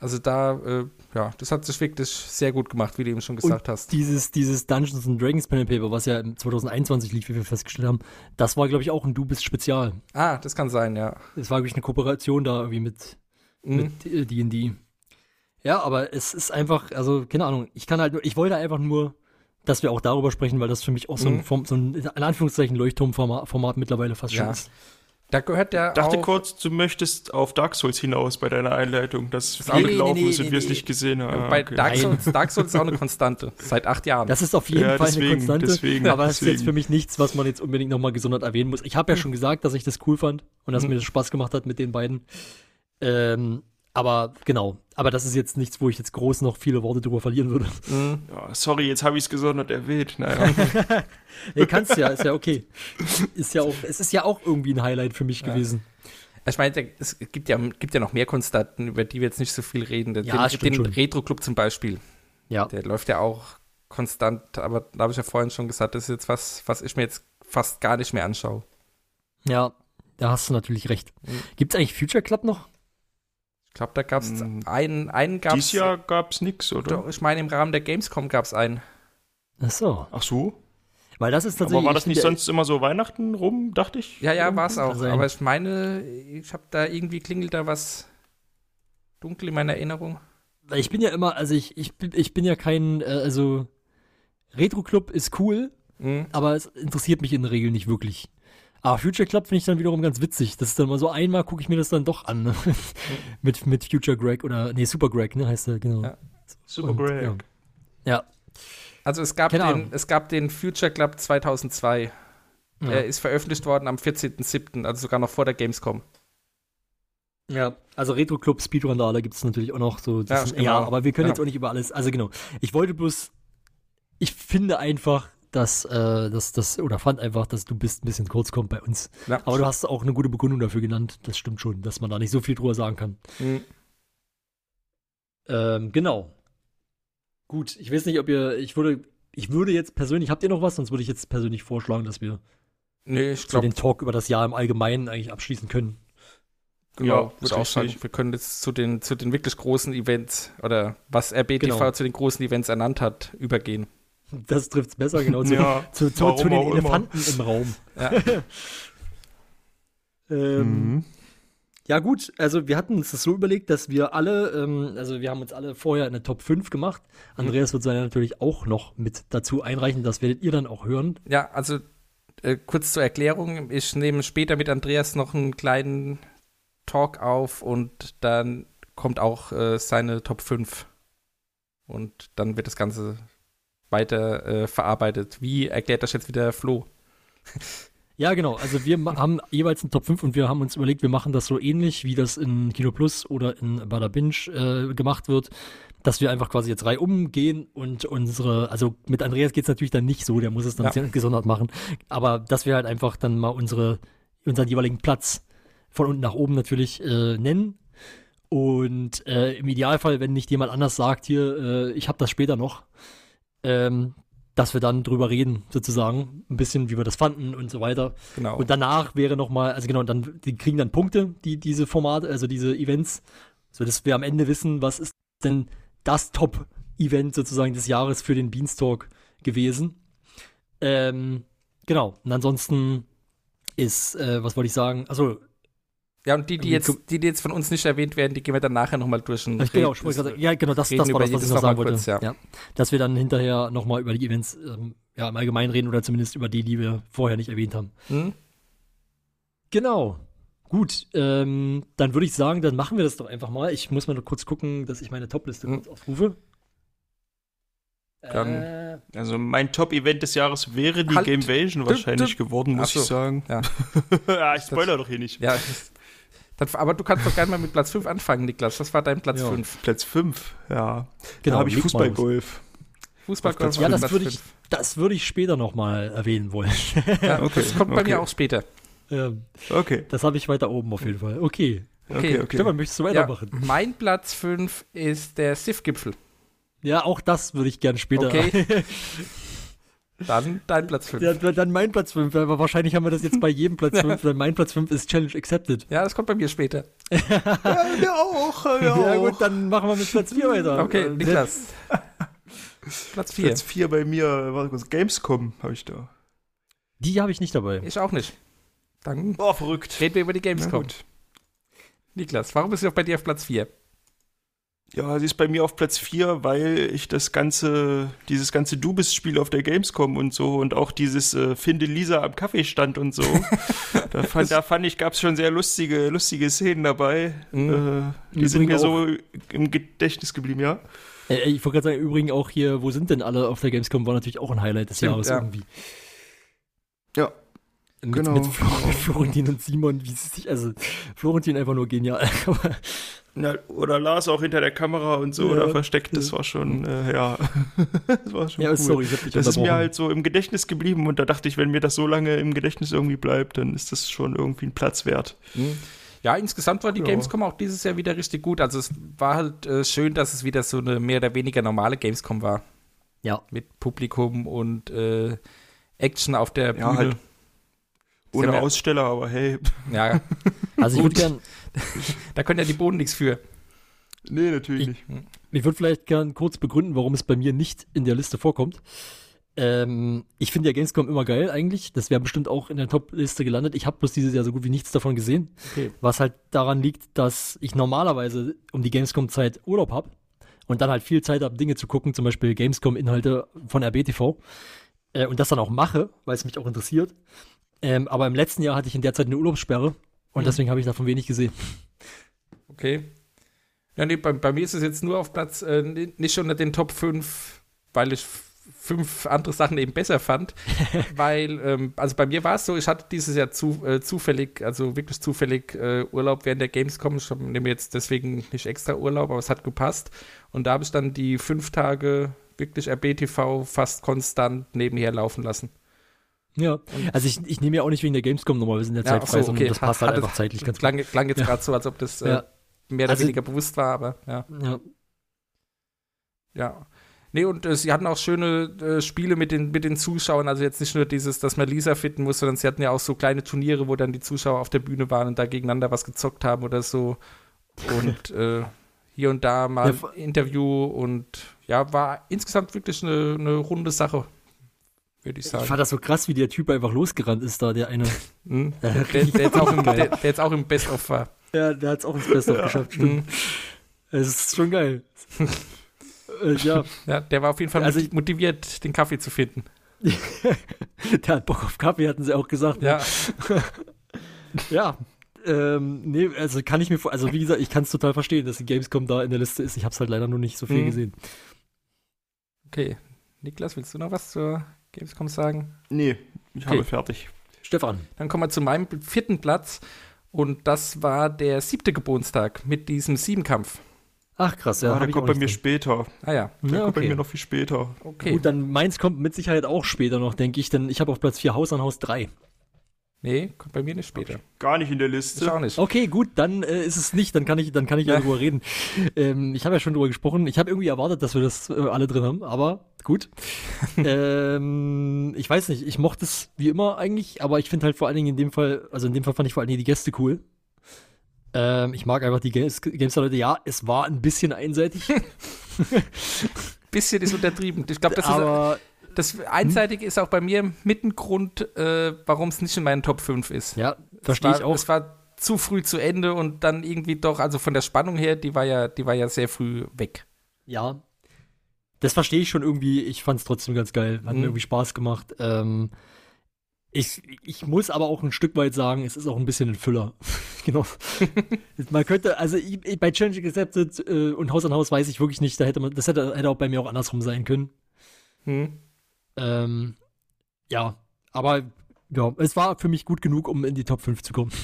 S6: Also da, äh, ja, das hat sich wirklich sehr gut gemacht, wie du eben schon gesagt hast.
S5: Dieses, dieses Dungeons and Dragons Pen and Paper, was ja im 2021 lief, wie wir festgestellt haben, das war, glaube ich, auch ein Du bist Spezial.
S6: Ah, das kann sein, ja.
S5: Es war wirklich eine Kooperation da irgendwie mit
S6: Mhm.
S5: mit äh, D&D. Ja, aber es ist einfach, also keine Ahnung, ich kann halt nur, ich wollte einfach nur, dass wir auch darüber sprechen, weil das für mich auch so ein,
S6: Mhm.
S5: So ein in Anführungszeichen Leuchtturmformat Format mittlerweile fast schon
S6: Ja.
S5: ist.
S6: Da gehört der
S3: dachte
S6: auch,
S3: kurz, du möchtest auf Dark Souls hinaus bei deiner Einleitung, dass
S6: Nee,
S3: viel
S6: nee,
S3: gelaufen
S6: nee,
S3: ist und
S6: nee,
S3: wir es
S6: nee.
S3: nicht gesehen haben.
S6: bei
S3: okay.
S6: Dark. Souls, Dark Souls ist auch eine Konstante, seit acht Jahren.
S5: Das ist auf jeden
S3: Ja,
S5: Fall
S3: deswegen,
S5: eine Konstante,
S3: deswegen,
S5: aber das ist jetzt für mich nichts, was man jetzt unbedingt nochmal gesondert erwähnen muss. Ich habe ja schon gesagt, dass ich das cool fand und dass
S6: Mhm.
S5: mir das Spaß gemacht hat mit den beiden. Ähm, aber genau, aber das ist jetzt nichts, wo ich jetzt groß noch viele Worte drüber verlieren würde.
S6: Mhm.
S3: Ja, sorry, jetzt habe ich es gesondert erwähnt. Naja.
S5: Nee, kannst ja, ist ja okay. Ist ja auch, es ist ja auch irgendwie ein Highlight für mich gewesen.
S6: Ich meine, es gibt ja, gibt ja noch mehr Konstanten, über die wir jetzt nicht so viel reden. Den,
S5: Ja, stimmt
S6: den
S5: schon.
S6: Retro-Club zum Beispiel,
S5: Ja.
S6: der läuft ja auch konstant, aber da habe ich ja vorhin schon gesagt, das ist jetzt was, was ich mir jetzt fast gar nicht mehr anschaue.
S5: Ja, da hast du natürlich recht.
S6: Mhm.
S5: Gibt es eigentlich Future Club noch?
S6: Ich glaube, da gab es
S3: Mhm.
S6: einen, einen gab
S3: Dieses Jahr gab es nichts, oder?
S6: Doch, ich meine, im Rahmen der Gamescom gab es einen.
S5: Ach so.
S3: Ach so?
S5: Weil das ist tatsächlich.
S3: Aber war das
S5: ich
S3: nicht sonst immer so Weihnachten rum, dachte ich?
S6: Ja, ja, war es auch.
S5: sein.
S6: Aber ich meine, ich habe da irgendwie klingelt da was dunkel in meiner Erinnerung.
S5: Weil ich bin ja immer, also ich, ich, bin, ich bin ja kein, äh, also Retro Club ist cool,
S6: Mhm.
S5: aber es interessiert mich in der Regel nicht wirklich. Aber Future Club finde ich dann wiederum ganz witzig. Das ist dann mal so einmal gucke ich mir das dann doch an. Ne? mit, mit Future Greg oder, nee, Super Greg, ne, heißt er, genau.
S6: Ja.
S3: Super
S5: Und,
S3: Greg.
S5: Ja. ja.
S6: Also es gab,
S5: Keine
S6: den,
S5: Ahnung.
S6: es gab den Future Club 2002.
S5: Ja.
S6: Er ist veröffentlicht worden am 14.07., also sogar noch vor der Gamescom.
S5: Ja, also Retro Club Speedrun-Dale gibt es natürlich auch noch so. Das
S6: Ja, genau.
S5: ja, aber wir können
S6: Ja.
S5: jetzt auch nicht über alles. Also genau. Ich wollte bloß, ich finde einfach, dass, äh, dass das, oder fand einfach, dass du bist ein bisschen kurz kommt bei uns.
S6: Ja.
S5: Aber du hast auch eine gute Begründung dafür genannt. Das stimmt schon, dass man da nicht so viel drüber sagen kann.
S6: Mhm.
S5: Ähm, genau. Gut, ich weiß nicht, ob ihr, ich würde, ich würde jetzt persönlich, habt ihr noch was? Sonst würde ich jetzt persönlich vorschlagen, dass wir
S6: Nee, ich
S5: so
S6: glaube,
S5: den Talk über das Jahr im Allgemeinen eigentlich abschließen können.
S6: genau,
S3: Ja,
S6: würde
S3: ist
S6: auch sagen, wir können jetzt zu den, zu den wirklich großen Events oder was RBTV
S5: Genau.
S6: zu den großen Events ernannt hat, übergehen.
S5: Das trifft's besser, genau. Zu,
S3: Ja,
S5: zu, zu, zu den
S3: auch immer.
S5: Elefanten im Raum.
S6: Ja.
S5: Ähm,
S3: Mhm.
S5: Ja, gut, also wir hatten uns das so überlegt, dass wir alle, ähm, also wir haben uns alle vorher eine Top 5 gemacht. Andreas wird seine natürlich auch noch mit dazu einreichen, das werdet ihr dann auch hören.
S6: Ja, also äh, kurz zur Erklärung. Ich nehme später mit Andreas noch einen kleinen Talk auf und dann kommt auch äh, seine Top 5. Und dann wird das Ganze weiter äh, verarbeitet. Wie erklärt das jetzt wieder Flo?
S5: Ja, genau, also wir haben jeweils eine Top 5 und wir haben uns überlegt, wir machen das so ähnlich, wie das in Kino Plus oder in Bada Binge äh, gemacht wird, dass wir einfach quasi jetzt Reihe umgehen und unsere, also mit Andreas geht's natürlich dann nicht so, der muss es dann
S6: Ja.
S5: sehr gesondert machen, aber dass wir halt einfach dann mal unsere, unseren jeweiligen Platz von unten nach oben natürlich äh, nennen und äh, im Idealfall, wenn nicht jemand anders sagt, hier, äh, ich habe das später noch, ähm, dass wir dann drüber reden, sozusagen, ein bisschen, wie wir das fanden und so weiter.
S6: Genau.
S5: Und danach wäre noch mal, also genau, dann die kriegen dann Punkte, die diese Formate, also diese Events, so dass wir am Ende wissen, was ist denn das Top-Event sozusagen des Jahres für den Beanstalk gewesen. Ähm, genau. Und ansonsten ist, äh, was wollte ich sagen? Also
S6: ja, und die, die jetzt, die, die jetzt von uns nicht erwähnt werden, die gehen wir dann nachher nochmal durch. Und
S5: ich, genau,
S6: reden-
S5: ich sagen, ja, genau, das, das war das, was ich noch sagen wollte.
S6: kurz, ja.
S5: ja. Dass wir dann hinterher noch mal über die Events ähm, ja, im Allgemeinen reden oder zumindest über die, die wir vorher nicht erwähnt haben.
S6: Hm?
S5: Genau. Gut, ähm, dann würde ich sagen, dann machen wir das doch einfach mal. Ich muss mal nur kurz gucken, dass ich meine Topliste
S6: Hm.
S5: kurz aufrufe.
S6: Dann-
S5: äh,
S3: Also mein Top-Event des Jahres wäre die
S6: Halt.
S3: Gamevasion wahrscheinlich
S6: düm.
S3: geworden, muss
S6: so.
S3: ich sagen.
S6: Ja.
S3: ja, ich spoiler doch hier nicht.
S6: Ja, dann, aber du kannst doch gerne mal mit Platz 5 anfangen, Niklas. Was war dein Platz
S5: Ja.
S6: 5?
S3: Platz 5, ja.
S5: genau,
S3: da habe ich. Fußballgolf.
S6: Fußballgolf
S3: Ja,
S5: das würde ich-. Das würde ich später noch mal erwähnen wollen.
S6: Ja,
S3: Okay,
S6: das kommt bei
S3: okay.
S6: mir auch später.
S5: ähm,
S3: Okay,
S5: das habe ich weiter oben auf jeden Fall. Okay.
S3: okay, okay.
S5: Stefan, möchtest du
S6: Ja,
S5: weitermachen?
S6: mein Platz 5 ist der SIF-Gipfel.
S5: Ja, auch das würde ich gerne später.
S6: Okay. Dann dein Platz 5.
S5: Ja, dann mein Platz 5, aber wahrscheinlich haben wir das jetzt bei jedem Platz 5, weil mein Platz 5 ist Challenge Accepted.
S6: Ja, das kommt bei mir später.
S1: Ja, auch. Ja,
S5: Ja,
S1: auch.
S5: gut, dann machen wir mit Platz 4 weiter.
S6: Okay,
S5: Äh,
S6: Niklas. Platz 4.
S3: Platz 4 bei mir, warte kurz, Gamescom habe ich da.
S5: Die habe ich nicht dabei.
S6: Ich auch nicht. Dann
S3: Oh, verrückt.
S6: reden wir über die Gamescom.
S3: gut.
S6: Niklas, warum ist sie auch bei dir auf Platz 4?
S3: Ja, sie ist bei mir auf Platz 4, weil ich das ganze, dieses ganze Du bist-Spiel auf der Gamescom und so und auch dieses äh, Finde Lisa am Kaffeestand und so. da, fand, da fand ich, gab es schon sehr lustige, lustige Szenen dabei.
S6: Mhm.
S3: Äh, die sind mir so im Gedächtnis geblieben, ja.
S5: Äh, ich wollte gerade sagen, übrigens auch hier, wo sind denn alle auf der Gamescom, war natürlich auch ein Highlight des
S6: Stimmt,
S5: Jahres
S6: ja.
S5: irgendwie.
S3: Ja.
S5: Mit,
S3: Genau.
S5: mit, Flo mit Florentin und Simon, wie sie sich, also Florentin einfach nur genial.
S3: Na, oder Lars auch hinter der Kamera und so
S5: Ja.
S3: oder versteckt, das war schon, äh, ja. das war schon
S5: ja,
S3: cool.
S5: sorry, ich hab dich
S3: Das ist mir halt so im Gedächtnis geblieben und da dachte ich, wenn mir das so lange im Gedächtnis irgendwie bleibt, dann ist das schon irgendwie ein Platz wert.
S6: Ja, insgesamt war die
S3: Ja.
S6: Gamescom auch dieses Jahr wieder richtig gut. Also es war halt äh, schön, dass es wieder so eine mehr oder weniger normale Gamescom war.
S5: Ja.
S6: Mit Publikum und äh, Action auf der
S3: Ja,
S6: Bühne.
S3: halt. Ohne Aussteller, aber hey.
S6: Ja,
S5: Also ich würde gern,
S6: da können ja die Boden nichts für.
S3: Nee, natürlich nicht.
S5: ich würde vielleicht gern kurz begründen, warum es bei mir nicht in der Liste vorkommt. Ähm, ich finde ja Gamescom immer geil eigentlich. Das wäre bestimmt auch in der Top-Liste gelandet. Ich habe bloß dieses Jahr so gut wie nichts davon gesehen.
S6: Okay.
S5: Was halt daran liegt, dass ich normalerweise um die Gamescom-Zeit Urlaub habe und dann halt viel Zeit habe, Dinge zu gucken, zum Beispiel Gamescom-Inhalte von RBTV. Äh, und das dann auch mache, weil es mich auch interessiert. Ähm, aber im letzten Jahr hatte ich in der Zeit eine Urlaubssperre und
S6: Mhm.
S5: deswegen habe ich davon wenig gesehen.
S6: Okay. Ja, nee, bei, bei mir ist es jetzt nur auf Platz, äh, ni- nicht unter den Top 5, weil ich fünf andere Sachen eben besser fand. weil, ähm, also bei mir war es so, ich hatte dieses Jahr zu, äh, zufällig, also wirklich zufällig äh, Urlaub während der Gamescom. Ich nehme jetzt deswegen nicht extra Urlaub, aber es hat gepasst. Und da habe ich dann die fünf Tage wirklich RBTV fast konstant nebenher laufen lassen.
S5: Ja, also ich, ich nehme ja auch nicht wegen der Gamescom normalerweise in der
S6: Ja,
S5: Zeit
S6: ach so, okay.
S5: das passt halt einfach zeitlich ganz gut.
S6: Klang, klang jetzt
S5: Ja.
S6: gerade so, als ob das äh,
S5: Ja.
S6: mehr oder
S5: Also-
S6: weniger bewusst war, aber ja.
S5: Ja.
S6: Ja. Nee, und äh, sie hatten auch schöne äh, Spiele mit den, mit den Zuschauern. Also jetzt nicht nur dieses, dass man Lisa fitten muss, sondern sie hatten ja auch so kleine Turniere, wo dann die Zuschauer auf der Bühne waren und da gegeneinander was gezockt haben oder so. Und äh, hier und da mal
S5: Ja,
S6: Interview und ja, war insgesamt wirklich eine, eine runde Sache, würde ich
S5: Ich
S6: sagen.
S5: fand das so krass, wie der Typ einfach losgerannt ist da, der eine.
S6: Mhm.
S5: Ja,
S6: Der, der, jetzt auch im, der, der jetzt auch im Best-of war.
S5: Ja, der hat es auch ins Beste geschafft, stimmt.
S6: Mhm.
S5: Es ist schon geil. äh, ja,
S6: Ja, der war auf jeden Fall
S5: Also
S6: moti- motiviert, den Kaffee zu finden.
S5: der hat Bock auf Kaffee, hatten sie auch gesagt. ne?
S6: Ja,
S5: Ja. Ähm, nee, also kann ich mir vor, also wie gesagt, ich kann es total verstehen, dass die Gamescom da in der Liste ist. Ich habe es halt leider nur nicht so viel
S6: Mhm.
S5: gesehen.
S6: okay. Niklas, willst du noch was zur Gamescom sagen?
S3: Nee, ich
S6: Okay.
S3: habe fertig.
S5: Stefan.
S6: Dann kommen wir zu meinem vierten Platz. Und das war der siebte Geburtstag mit diesem Siebenkampf.
S5: Ach krass, ja. Hab
S3: der kommt bei mir
S5: drin.
S3: später.
S6: Ah ja,
S3: Der
S5: Ja,
S3: kommt bei mir noch viel später.
S6: okay.
S5: Gut, dann meins kommt mit Sicherheit auch später noch, denke ich, denn ich habe auf Platz 4 Haus an Haus 3.
S6: nee, kommt bei mir nicht später.
S3: Gar nicht in der
S6: Ich
S3: Liste.
S6: auch nicht.
S5: Okay, gut, dann äh, ist es nicht, dann kann ich, dann kann ich ja drüber reden. Ähm, ich habe ja schon drüber gesprochen. Ich habe irgendwie erwartet, dass wir das äh, alle drin haben, aber gut. ähm, ich weiß nicht, ich mochte es wie immer eigentlich, aber ich finde halt vor allen Dingen in dem Fall, also in dem Fall fand ich vor allen Dingen die Gäste cool. Ähm, ich mag einfach die Games- Gamestar-Leute. Ja, es war ein bisschen einseitig,
S6: Bisschen ist untertrieben. Ich glaube, das ist das Einseitige ist auch bei mir mit ein Grund, äh, warum es nicht in meinen Top 5 ist.
S5: ja, verstehe ich auch.
S6: Es war zu früh zu Ende und dann irgendwie doch, also von der Spannung her, die war ja, die war ja sehr früh weg.
S5: Ja. Das verstehe ich schon irgendwie. Ich fand es trotzdem ganz geil. Hat
S6: Mhm.
S5: mir irgendwie Spaß gemacht. Ähm, ich, ich muss aber auch ein Stück weit sagen, es ist auch ein bisschen ein Füller. genau. man könnte, also ich, ich, bei Challenge Accepted äh, und Haus an Haus weiß ich wirklich nicht, da hätte man, das hätte, hätte auch bei mir auch andersrum sein können.
S6: Hm.
S5: Ähm, ja, aber ja, es war für mich gut genug, um in die Top 5 zu kommen.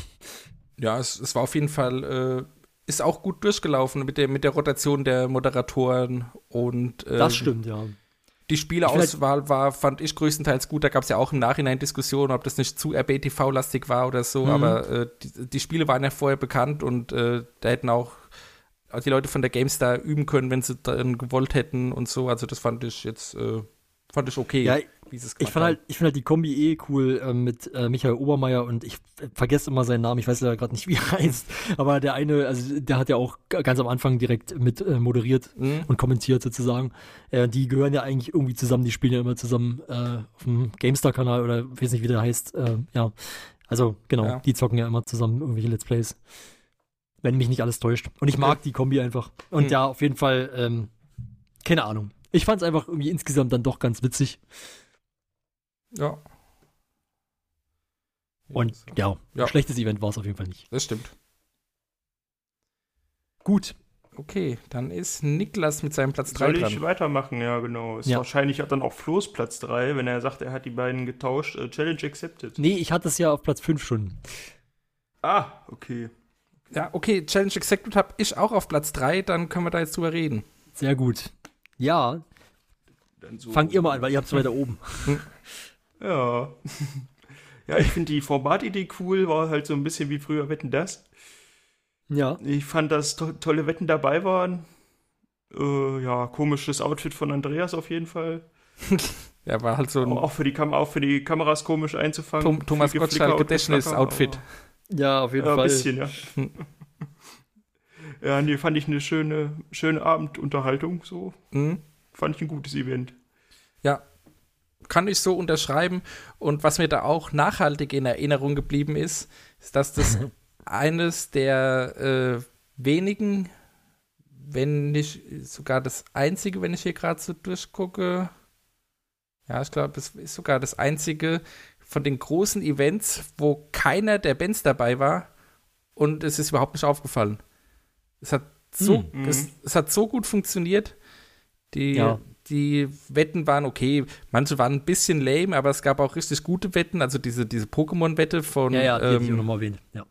S6: Ja, es, es war auf jeden Fall, äh, ist auch gut durchgelaufen mit der, mit der Rotation der Moderatoren und äh,
S5: Das stimmt, ja.
S6: Die Spieleauswahl war, fand ich größtenteils gut. Da gab es ja auch im Nachhinein Diskussionen, ob das nicht zu RBTV-lastig war oder so.
S5: Mhm.
S6: Aber äh, die, die Spiele waren ja vorher bekannt und äh, da hätten auch auch die Leute von der GameStar üben können, wenn sie dann gewollt hätten und so. Also das fand ich jetzt, äh, fand ich okay.
S5: Ja,
S6: es
S5: Ich fand halt, ich finde halt die Kombi eh cool äh, mit äh, Michael Obermeier und ich vergesse immer seinen Namen, ich weiß leider gerade nicht, wie er heißt, aber der eine, also der hat ja auch ganz am Anfang direkt mit äh, moderiert
S6: Mhm.
S5: und kommentiert sozusagen. Äh, die gehören ja eigentlich irgendwie zusammen, die spielen ja immer zusammen äh, auf dem GameStar-Kanal oder ich weiß nicht, wie der heißt. Äh, ja, also genau,
S6: Ja.
S5: die zocken ja immer zusammen irgendwelche Let's Plays. Wenn mich nicht alles täuscht. Und ich mag die Kombi einfach. Und
S6: Mhm.
S5: ja, auf jeden Fall, ähm, keine Ahnung. Ich fand es einfach irgendwie insgesamt dann doch ganz witzig.
S6: Ja.
S5: Und ja,
S6: Ja.
S5: schlechtes Event war es auf jeden Fall nicht.
S6: Das stimmt.
S5: Gut.
S6: Okay, dann ist Niklas mit seinem Platz 3
S3: Soll ich
S6: dran.
S3: weitermachen? Ja, genau. Ist
S5: Ja.
S3: wahrscheinlich hat dann auch Flo's Platz 3, wenn er sagt, er hat die beiden getauscht. Äh, Challenge accepted.
S5: Nee, ich hatte es ja auf Platz 5 schon.
S3: Ah, okay.
S6: Ja, okay, Challenge Executive habe ich auch auf Platz 3, dann können wir da jetzt drüber reden.
S5: Sehr gut. Ja,
S3: Dann so.
S5: fangt ihr mal an, weil ihr habt es weiter oben.
S3: Ja. ja, ich finde die Formatidee cool, war halt so ein bisschen wie früher Wetten das.
S5: Ja.
S3: Ich fand, dass to tolle Wetten dabei waren. Äh, ja, komisches Outfit von Andreas auf jeden Fall.
S6: Ja, war halt so ein
S3: Auch für die, Kam auch für die Kameras komisch einzufangen.
S6: Tom Thomas Gottschalk Gedächtnis-Outfit.
S5: Ja, auf jeden
S3: Ja, ein
S5: Fall.
S3: bisschen, ja. ja, nee, fand ich eine schöne, schöne Abendunterhaltung. So.
S6: Mhm.
S3: Fand ich ein gutes Event.
S6: Ja, kann ich so unterschreiben. Und was mir da auch nachhaltig in Erinnerung geblieben ist, ist, dass das eines der äh, wenigen, wenn nicht sogar das einzige, wenn ich hier gerade so durchgucke, ja, ich glaube, es ist sogar das einzige von den großen Events, wo keiner der Bands dabei war und es ist überhaupt nicht aufgefallen. Es hat so,
S3: Mhm.
S6: es, es hat so gut funktioniert. Die,
S5: Ja.
S6: die Wetten waren okay. Manche waren ein bisschen lame, aber es gab auch richtig gute Wetten. Also diese, diese Pokémon-Wette von
S5: Ja, ja, die hätte ich auch
S6: ähm,
S5: nochmal erwähnt. Ja.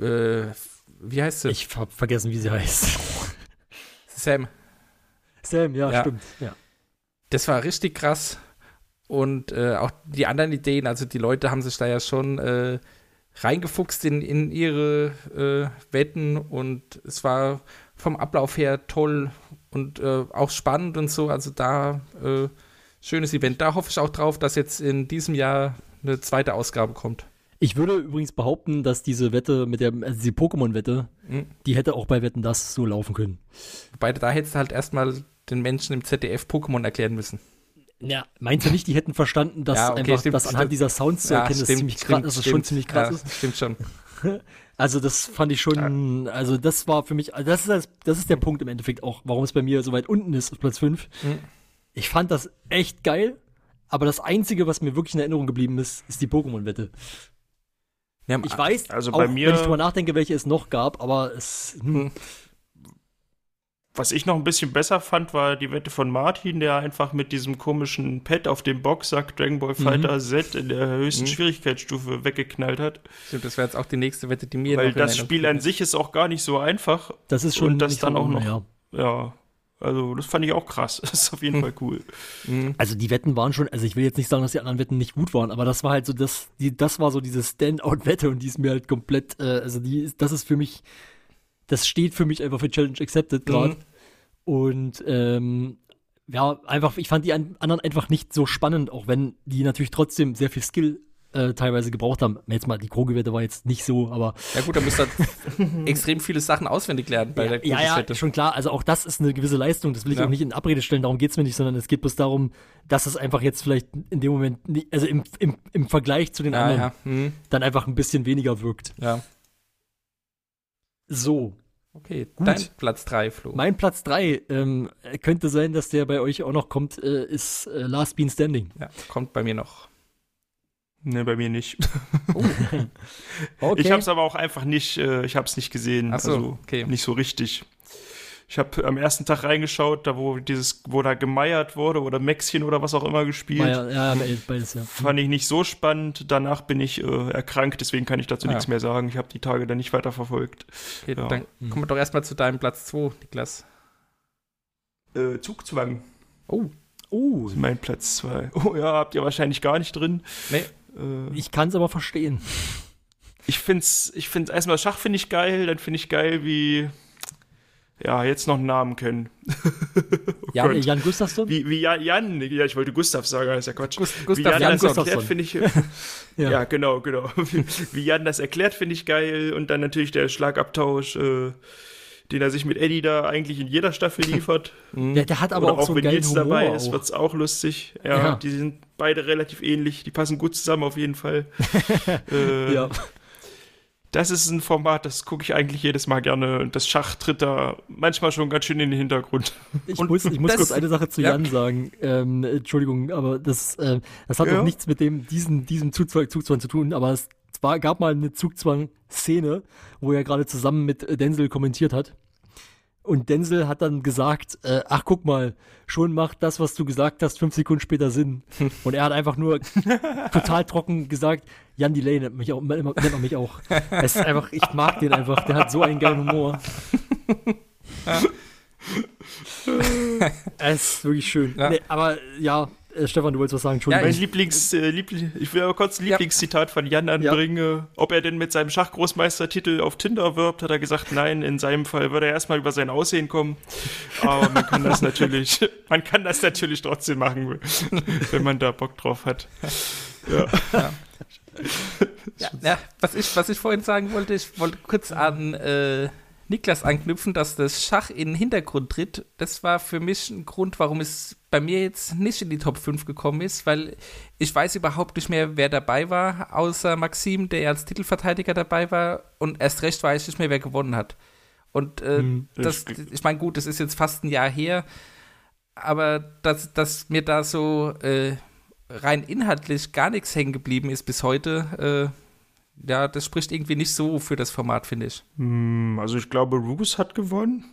S6: äh, wie heißt sie?
S5: Ich hab vergessen, wie sie heißt.
S6: Sam.
S5: Sam, ja,
S6: Ja.
S5: stimmt. Ja.
S6: Das war richtig krass. Und äh, auch die anderen Ideen, also die Leute haben sich da ja schon äh, reingefuchst in, in ihre äh, Wetten und es war vom Ablauf her toll und äh, auch spannend und so. Also da äh, schönes Event. Da hoffe ich auch drauf, dass jetzt in diesem Jahr eine zweite Ausgabe kommt.
S5: Ich würde übrigens behaupten, dass diese Wette mit der, also die Pokémon-Wette,
S6: Mhm.
S5: die hätte auch bei Wetten das so laufen können.
S6: Wobei da hättest du halt erstmal den Menschen im ZDF Pokémon erklären müssen.
S5: Ja, meinst du nicht, die hätten verstanden, dass
S6: Ja, okay,
S5: einfach
S6: stimmt,
S5: das anhand
S6: stimmt.
S5: dieser Sounds zu erkennen, dass, es ziemlich krass, dass es schon ziemlich krass
S6: ja,
S5: ist?
S6: Stimmt schon.
S5: Also das fand ich schon, also das war für mich, also das ist, das, das ist der Punkt im Endeffekt auch, warum es bei mir so weit unten ist, auf Platz 5.
S6: Mhm.
S5: Ich fand das echt geil, aber das Einzige, was mir wirklich in Erinnerung geblieben ist, ist die Pokémon-Wette.
S6: Ja,
S5: Ich weiß,
S3: Also
S5: auch
S3: bei mir-
S5: wenn ich drüber nachdenke, welche es noch gab, aber es, hm,
S6: Mhm.
S3: Was ich noch ein bisschen besser fand, war die Wette von Martin, der einfach mit diesem komischen Pad auf dem Boxsack Dragon Ball Fighter Z in der höchsten
S6: Mhm.
S3: Schwierigkeitsstufe weggeknallt hat.
S6: Stimmt, das wäre jetzt auch die nächste Wette, die mir
S3: Weil das Spiel an sich ist auch gar nicht so einfach.
S5: das ist schon
S3: Und das
S5: nicht
S3: dann auch noch.
S5: Ja.
S3: Ja, also das fand ich auch krass. Das ist auf jeden Fall cool.
S6: Mhm.
S5: Also die Wetten waren schon, also ich will jetzt nicht sagen, dass die anderen Wetten nicht gut waren, aber das war halt so das, die, das war so diese Standout-Wette und die ist mir halt komplett, äh, also die ist, das ist für mich, das steht für mich einfach für Challenge Accepted gerade.
S6: Mhm.
S5: Und ähm, ja, einfach, ich fand die an, anderen einfach nicht so spannend, auch wenn die natürlich trotzdem sehr viel Skill äh, teilweise gebraucht haben. Jetzt mal, die Kroge-Wette war jetzt nicht so, aber
S6: Ja gut, da müsst ihr halt extrem viele Sachen auswendig lernen bei der
S5: ja, ja, schon klar. Also auch das ist eine gewisse Leistung. Das will ich
S6: Ja.
S5: auch nicht in Abrede stellen. Darum geht's mir nicht, sondern es geht bloß darum, dass es einfach jetzt vielleicht in dem Moment, also im, im, im Vergleich zu den
S6: Ja,
S5: anderen,
S6: ja. Mhm.
S5: dann einfach ein bisschen weniger wirkt.
S6: ja.
S5: So,
S6: Okay,
S5: Gut.
S6: dein Platz 3, Flo.
S5: mein Platz 3 ähm, könnte sein, dass der bei euch auch noch kommt, äh, ist äh, Last Bean Standing.
S6: ja, kommt bei mir noch.
S3: Ne, bei mir nicht.
S5: Okay.
S3: Ich habe es aber auch einfach nicht, äh, ich habe es nicht gesehen.
S6: Ach so,
S3: also
S6: okay.
S3: nicht so richtig. Ich habe am ersten Tag reingeschaut, da wo dieses, wo da gemeiert wurde oder Mäxchen oder was auch immer gespielt.
S5: ja, ja, ja, beides, ja.
S3: Fand ich nicht so spannend. Danach bin ich äh, erkrankt, deswegen kann ich dazu
S6: Ah.
S3: nichts mehr sagen. Ich habe die Tage dann nicht weiter verfolgt.
S6: Okay,
S3: Ja.
S6: dann
S5: Mhm.
S6: kommen wir doch erstmal zu deinem Platz 2, Niklas.
S3: Äh, Zugzwang
S6: Oh,
S5: Oh,
S3: ist mein Platz 2. Oh ja, habt ihr wahrscheinlich gar nicht drin.
S6: nee.
S3: Äh,
S5: ich kann es aber verstehen.
S3: ich find's, ich find's erstmal Schach finde ich geil, dann finde ich geil, wie ja, jetzt noch einen Namen kennen.
S6: Ja,
S3: Gott.
S5: Äh, Jan Gustafsson?
S3: Wie, wie Jan, Jan, ja, ich wollte Gustav sagen, das ist ja Quatsch.
S6: Gust-
S3: wie
S6: Gustav
S3: Jan,
S6: Jan
S3: das erklärt, finde ich.
S5: Ja.
S3: ja. genau, genau. Wie, wie Jan das erklärt, finde ich geil. Und dann natürlich der Schlagabtausch, äh, den er sich mit Eddie da eigentlich in jeder Staffel liefert.
S5: Der, der hat aber
S3: Oder
S5: auch,
S3: auch,
S5: so
S3: wenn Nils
S5: Humor.
S3: dabei ist,
S5: auch.
S3: wird's auch lustig. Ja,
S5: Ja.
S3: die sind beide relativ ähnlich. Die passen gut zusammen auf jeden Fall. äh,
S5: ja.
S3: Das ist ein Format, das gucke ich eigentlich jedes Mal gerne. Und das Schach tritt da manchmal schon ganz schön in den Hintergrund.
S5: Ich
S6: Und
S5: muss, ich muss
S6: das-
S5: kurz eine Sache zu
S6: ja.
S5: Jan sagen. Ähm, Entschuldigung, aber das, äh, das hat
S3: Ja.
S5: auch nichts mit dem, diesem, diesem Zugzwang, Zugzwang zu tun, aber es war, gab mal eine Zugzwang-Szene, wo er gerade zusammen mit Denzel kommentiert hat. Und Denzel hat dann gesagt, äh, ach guck mal, schon macht das, was du gesagt hast, fünf Sekunden später Sinn. Und er hat einfach nur total trocken gesagt, Jan Delay nennt mich auch, nennt man mich auch. Es ist einfach, ich mag den einfach, der hat so einen geilen Humor. Es ist wirklich schön.
S6: Ja.
S5: Nee, aber ja, äh, Stefan, du wolltest was sagen, Entschuldigung.
S3: Mein Lieblings, äh, Liebli ich will aber kurz ein
S6: Ja.
S3: Lieblingszitat von Jan anbringen. Ob er denn mit seinem Schachgroßmeistertitel auf Tinder wirbt, hat er gesagt, nein, in seinem Fall würde er erstmal über sein Aussehen kommen. Aber man kann das natürlich, man kann das natürlich trotzdem machen, wenn man da Bock drauf hat. Ja.
S6: Ja, ja, was, ich, was ich vorhin sagen wollte, ich wollte kurz an äh, Niklas anknüpfen, dass das Schach in den Hintergrund tritt. Das war für mich ein Grund, warum es bei mir jetzt nicht in die Top 5 gekommen ist, weil ich weiß überhaupt nicht mehr, wer dabei war, außer Maxim, der als Titelverteidiger dabei war und erst recht weiß ich nicht mehr, wer gewonnen hat. Und äh,
S5: Hm,
S6: das, ich meine, gut, das ist jetzt fast ein Jahr her, aber dass, dass mir da so äh, rein inhaltlich gar nichts hängen geblieben ist bis heute, äh, ja, das spricht irgendwie nicht so für das Format, finde ich.
S3: Hm, Also ich glaube, Roos hat gewonnen.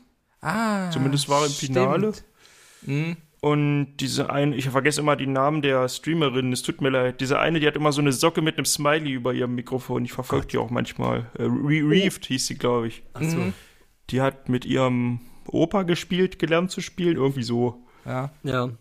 S6: Ah.
S3: Zumindest war er im Finale.
S6: stimmt.
S3: Und diese eine, ich vergesse immer die Namen der Streamerin, es tut mir leid. Diese eine, die hat immer so eine Socke mit einem Smiley über ihrem Mikrofon. Ich verfolge die auch manchmal. Äh, Re Reeved hieß sie, glaube ich.
S5: Ach so.
S6: Mhm.
S3: Die hat mit ihrem Opa gespielt, gelernt zu spielen, irgendwie so.
S6: Ja,
S5: Ja.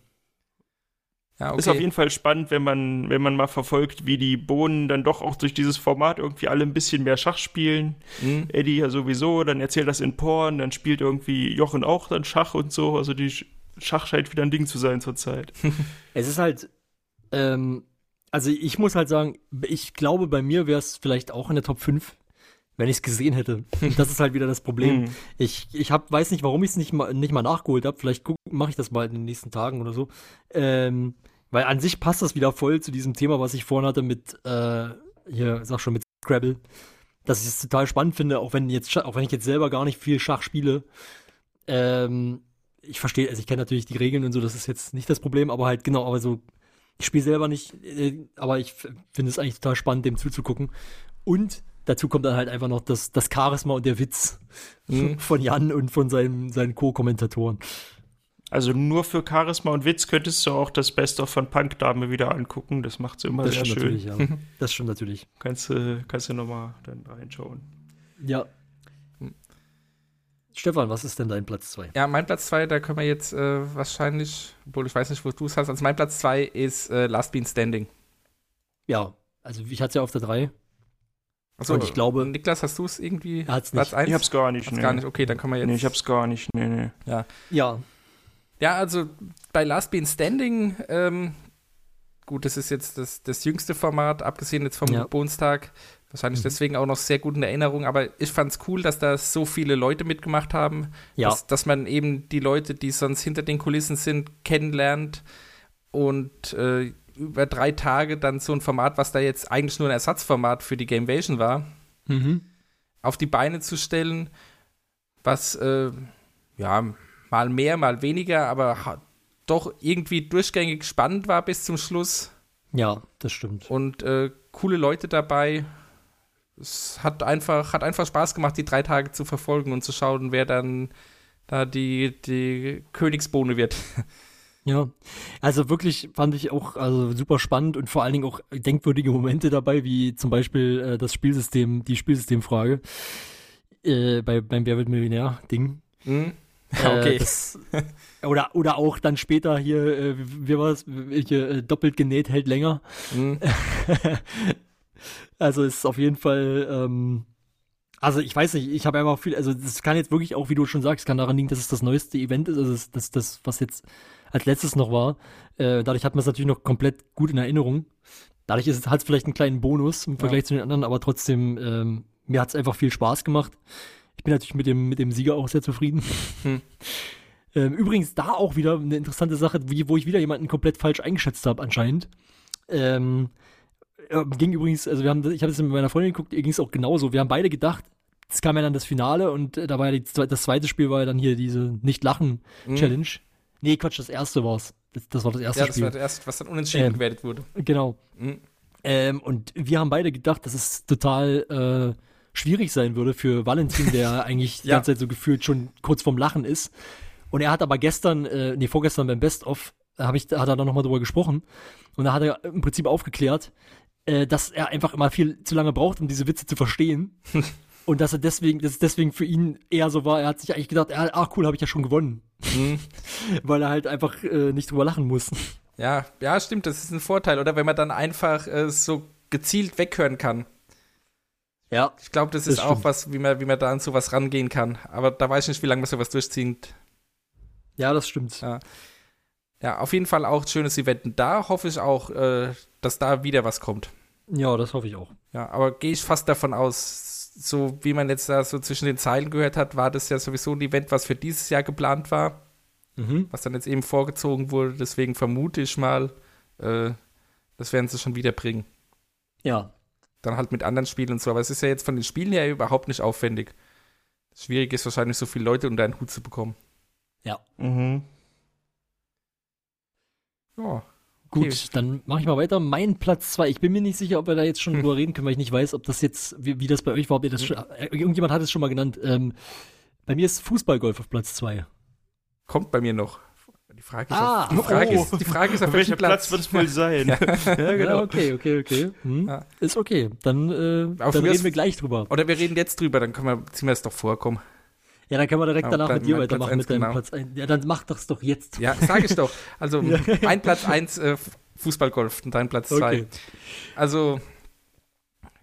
S6: ja, okay.
S3: Ist auf jeden Fall spannend, wenn man, wenn man mal verfolgt, wie die Bohnen dann doch auch durch dieses Format irgendwie alle ein bisschen mehr Schach spielen.
S6: Mhm.
S3: Eddie ja sowieso, dann erzählt das in Porn, dann spielt irgendwie Jochen auch dann Schach und so. Also die Schach scheint wieder ein Ding zu sein zurzeit.
S5: Es ist halt, ähm, also ich muss halt sagen, ich glaube, bei mir wäre es vielleicht auch in der Top 5, wenn ich es gesehen hätte. Das ist halt wieder das Problem.
S3: Mhm.
S5: Ich, ich hab, weiß nicht, warum ich es nicht mal, nicht mal nachgeholt habe. Vielleicht mache ich das mal in den nächsten Tagen oder so. Ähm, weil an sich passt das wieder voll zu diesem Thema, was ich vorhin hatte mit, äh, hier, sag schon, mit Scrabble. Dass ich es total spannend finde, auch wenn jetzt, auch wenn ich jetzt selber gar nicht viel Schach spiele. Ähm, ich verstehe, also ich kenne natürlich die Regeln und so, das ist jetzt nicht das Problem, aber halt genau, aber so, ich spiele selber nicht, äh, aber ich finde es eigentlich total spannend, dem zuzugucken. Und dazu kommt dann halt einfach noch das, das Charisma und der Witz
S6: Mhm.
S5: von Jan und von seinen, seinen Co-Kommentatoren.
S3: Also nur für Charisma und Witz könntest du auch das Best-of von Punk-Dame wieder angucken. Das macht sie immer
S5: Das
S3: sehr schön.
S5: natürlich, ja. Das stimmt natürlich.
S3: Kannst du kannst du nochmal dann reinschauen.
S5: Ja. Stefan, was ist denn dein Platz 2?
S6: Ja, mein Platz 2, da können wir jetzt äh, wahrscheinlich, obwohl ich weiß nicht, wo du es hast, also mein Platz 2 ist äh, Last Bean Standing.
S5: Ja, also ich hatte es ja auf der 3.
S6: Achso,
S5: Und ich glaube-
S6: Niklas, hast du es irgendwie?
S5: Er hat's
S6: Platz
S5: nicht.
S6: 1?
S3: Ich hab's gar nicht. Nee.
S6: gar nicht. Okay, dann können wir jetzt.
S3: Nee, ich hab's gar nicht. Nee, nee.
S5: Ja,
S6: Ja, also bei Last Bean Standing, ähm, gut, das ist jetzt das, das jüngste Format, abgesehen jetzt vom
S5: Ja.
S6: Geburtstag. Wahrscheinlich
S5: Mhm.
S6: deswegen auch noch sehr gut in Erinnerung, aber ich fand's cool, dass da so viele Leute mitgemacht haben.
S5: ja.
S6: Dass, dass man eben die Leute, die sonst hinter den Kulissen sind, kennenlernt und äh, über drei Tage dann so ein Format, was da jetzt eigentlich nur ein Ersatzformat für die Gamevasion war,
S5: Mhm.
S6: auf die Beine zu stellen, was äh, ja mal mehr, mal weniger, aber doch irgendwie durchgängig spannend war bis zum Schluss
S5: Ja, das stimmt.
S6: und äh, coole Leute dabei. Es hat einfach, hat einfach Spaß gemacht, die drei Tage zu verfolgen und zu schauen, wer dann da die, die Königsbohne wird.
S5: Ja, also wirklich fand ich auch also super spannend und vor allen Dingen auch denkwürdige Momente dabei, wie zum Beispiel äh, das Spielsystem, die Spielsystemfrage äh, bei, beim Wer wird Millionär-Ding.
S6: Hm?
S5: Äh, das, oder, oder auch dann später hier, äh, wie war es, welche äh, doppelt genäht hält länger.
S6: Hm?
S5: Also es ist auf jeden Fall, ähm, Also ich weiß nicht, ich habe einfach viel, also das kann jetzt wirklich auch, wie du schon sagst, kann daran liegen, dass es das neueste Event ist, also das, das, das was jetzt als letztes noch war. Äh, dadurch hat man es natürlich noch komplett gut in Erinnerung. Dadurch ist es halt vielleicht einen kleinen Bonus im Vergleich zu den anderen, aber trotzdem, ähm, mir hat es einfach viel Spaß gemacht. Ich bin natürlich mit dem, mit dem Sieger auch sehr zufrieden.
S6: Hm.
S5: ähm, übrigens da auch wieder eine interessante Sache, wie, wo ich wieder jemanden komplett falsch eingeschätzt habe anscheinend. Ähm, äh, ging übrigens, also wir haben, ich habe das mit meiner Freundin geguckt, ihr ging es auch genauso. Wir haben beide gedacht, es kam ja dann das Finale und äh, da war ja die, das zweite Spiel war ja dann hier diese Nicht-Lachen-Challenge. Nee, Quatsch, das erste war's. Das, das war das erste
S6: Ja, das
S5: Spiel.
S6: war das erste, was dann unentschieden
S5: Ähm.
S6: gewertet wurde.
S5: Genau.
S6: Mhm.
S5: Ähm, und wir haben beide gedacht, dass es total äh, schwierig sein würde für Valentin, der eigentlich die
S6: Ja.
S5: ganze Zeit so gefühlt schon kurz vorm Lachen ist. Und er hat aber gestern, äh, nee, vorgestern beim Best-of, hab ich, hat er dann nochmal drüber gesprochen. Und da hat er im Prinzip aufgeklärt, äh, dass er einfach immer viel zu lange braucht, um diese Witze zu verstehen. Und dass er deswegen, dass es deswegen für ihn eher so war, er hat sich eigentlich gedacht, ach cool, habe ich ja schon gewonnen.
S6: Mhm.
S5: Weil er halt einfach äh, nicht drüber lachen muss.
S6: Ja, ja, stimmt, das ist ein Vorteil. Oder wenn man dann einfach äh, so gezielt weghören kann.
S5: Ja.
S6: Ich glaube, das
S5: Das
S6: ist auch
S5: stimmt.
S6: was, wie man, wie man da an sowas rangehen kann. Aber da weiß ich nicht, wie lange man sowas durchzieht.
S5: Ja, das stimmt.
S6: Ja. Ja, auf jeden Fall auch ein schönes Event. Und da hoffe ich auch, äh, dass da wieder was kommt.
S5: Ja, das hoffe ich auch.
S6: Ja, aber gehe ich fast davon aus, so wie man jetzt da so zwischen den Zeilen gehört hat, war das ja sowieso ein Event, was für dieses Jahr geplant war,
S5: Mhm.
S6: was dann jetzt eben vorgezogen wurde. Deswegen vermute ich mal, äh, das werden sie schon wieder bringen.
S5: Ja,
S6: Dann halt mit anderen Spielen und so. Aber es ist ja jetzt von den Spielen her überhaupt nicht aufwendig. Schwierig ist wahrscheinlich, so viele Leute unter einen Hut zu bekommen.
S3: Mhm.
S6: Ja.
S5: Gut,
S6: Okay.
S5: dann mache ich mal weiter. Mein Platz 2. Ich bin mir nicht sicher, ob wir da jetzt schon
S6: Hm.
S5: drüber reden können, weil ich nicht weiß, ob das jetzt, wie, wie das bei euch war, ob ihr das schon, äh, irgendjemand hat es schon mal genannt. Ähm, bei mir ist Fußballgolf auf Platz 2.
S6: Kommt bei mir noch. Die Frage ist,
S5: Ah,
S6: auf, die Frage
S3: oh.
S6: ist, die Frage ist auf
S3: Auf welcher
S6: welchem
S3: Platz wird es wohl sein? ja,
S5: Ja,
S3: genau.
S5: okay, okay, okay. Hm.
S6: Ja.
S5: Ist okay. Dann, äh, dann reden wir gleich drüber.
S6: Oder wir reden jetzt drüber, dann können wir, ziehen wir es doch vor, komm.
S5: Ja, dann können wir direkt
S6: Ja,
S5: danach mit dir weitermachen mit deinem
S6: genau.
S5: Platz 1. Ja, dann mach das doch jetzt.
S6: Ja, sag ich doch. Also mein Platz 1 äh, Fußballgolf und dein Platz 2.
S5: Okay.
S6: Also,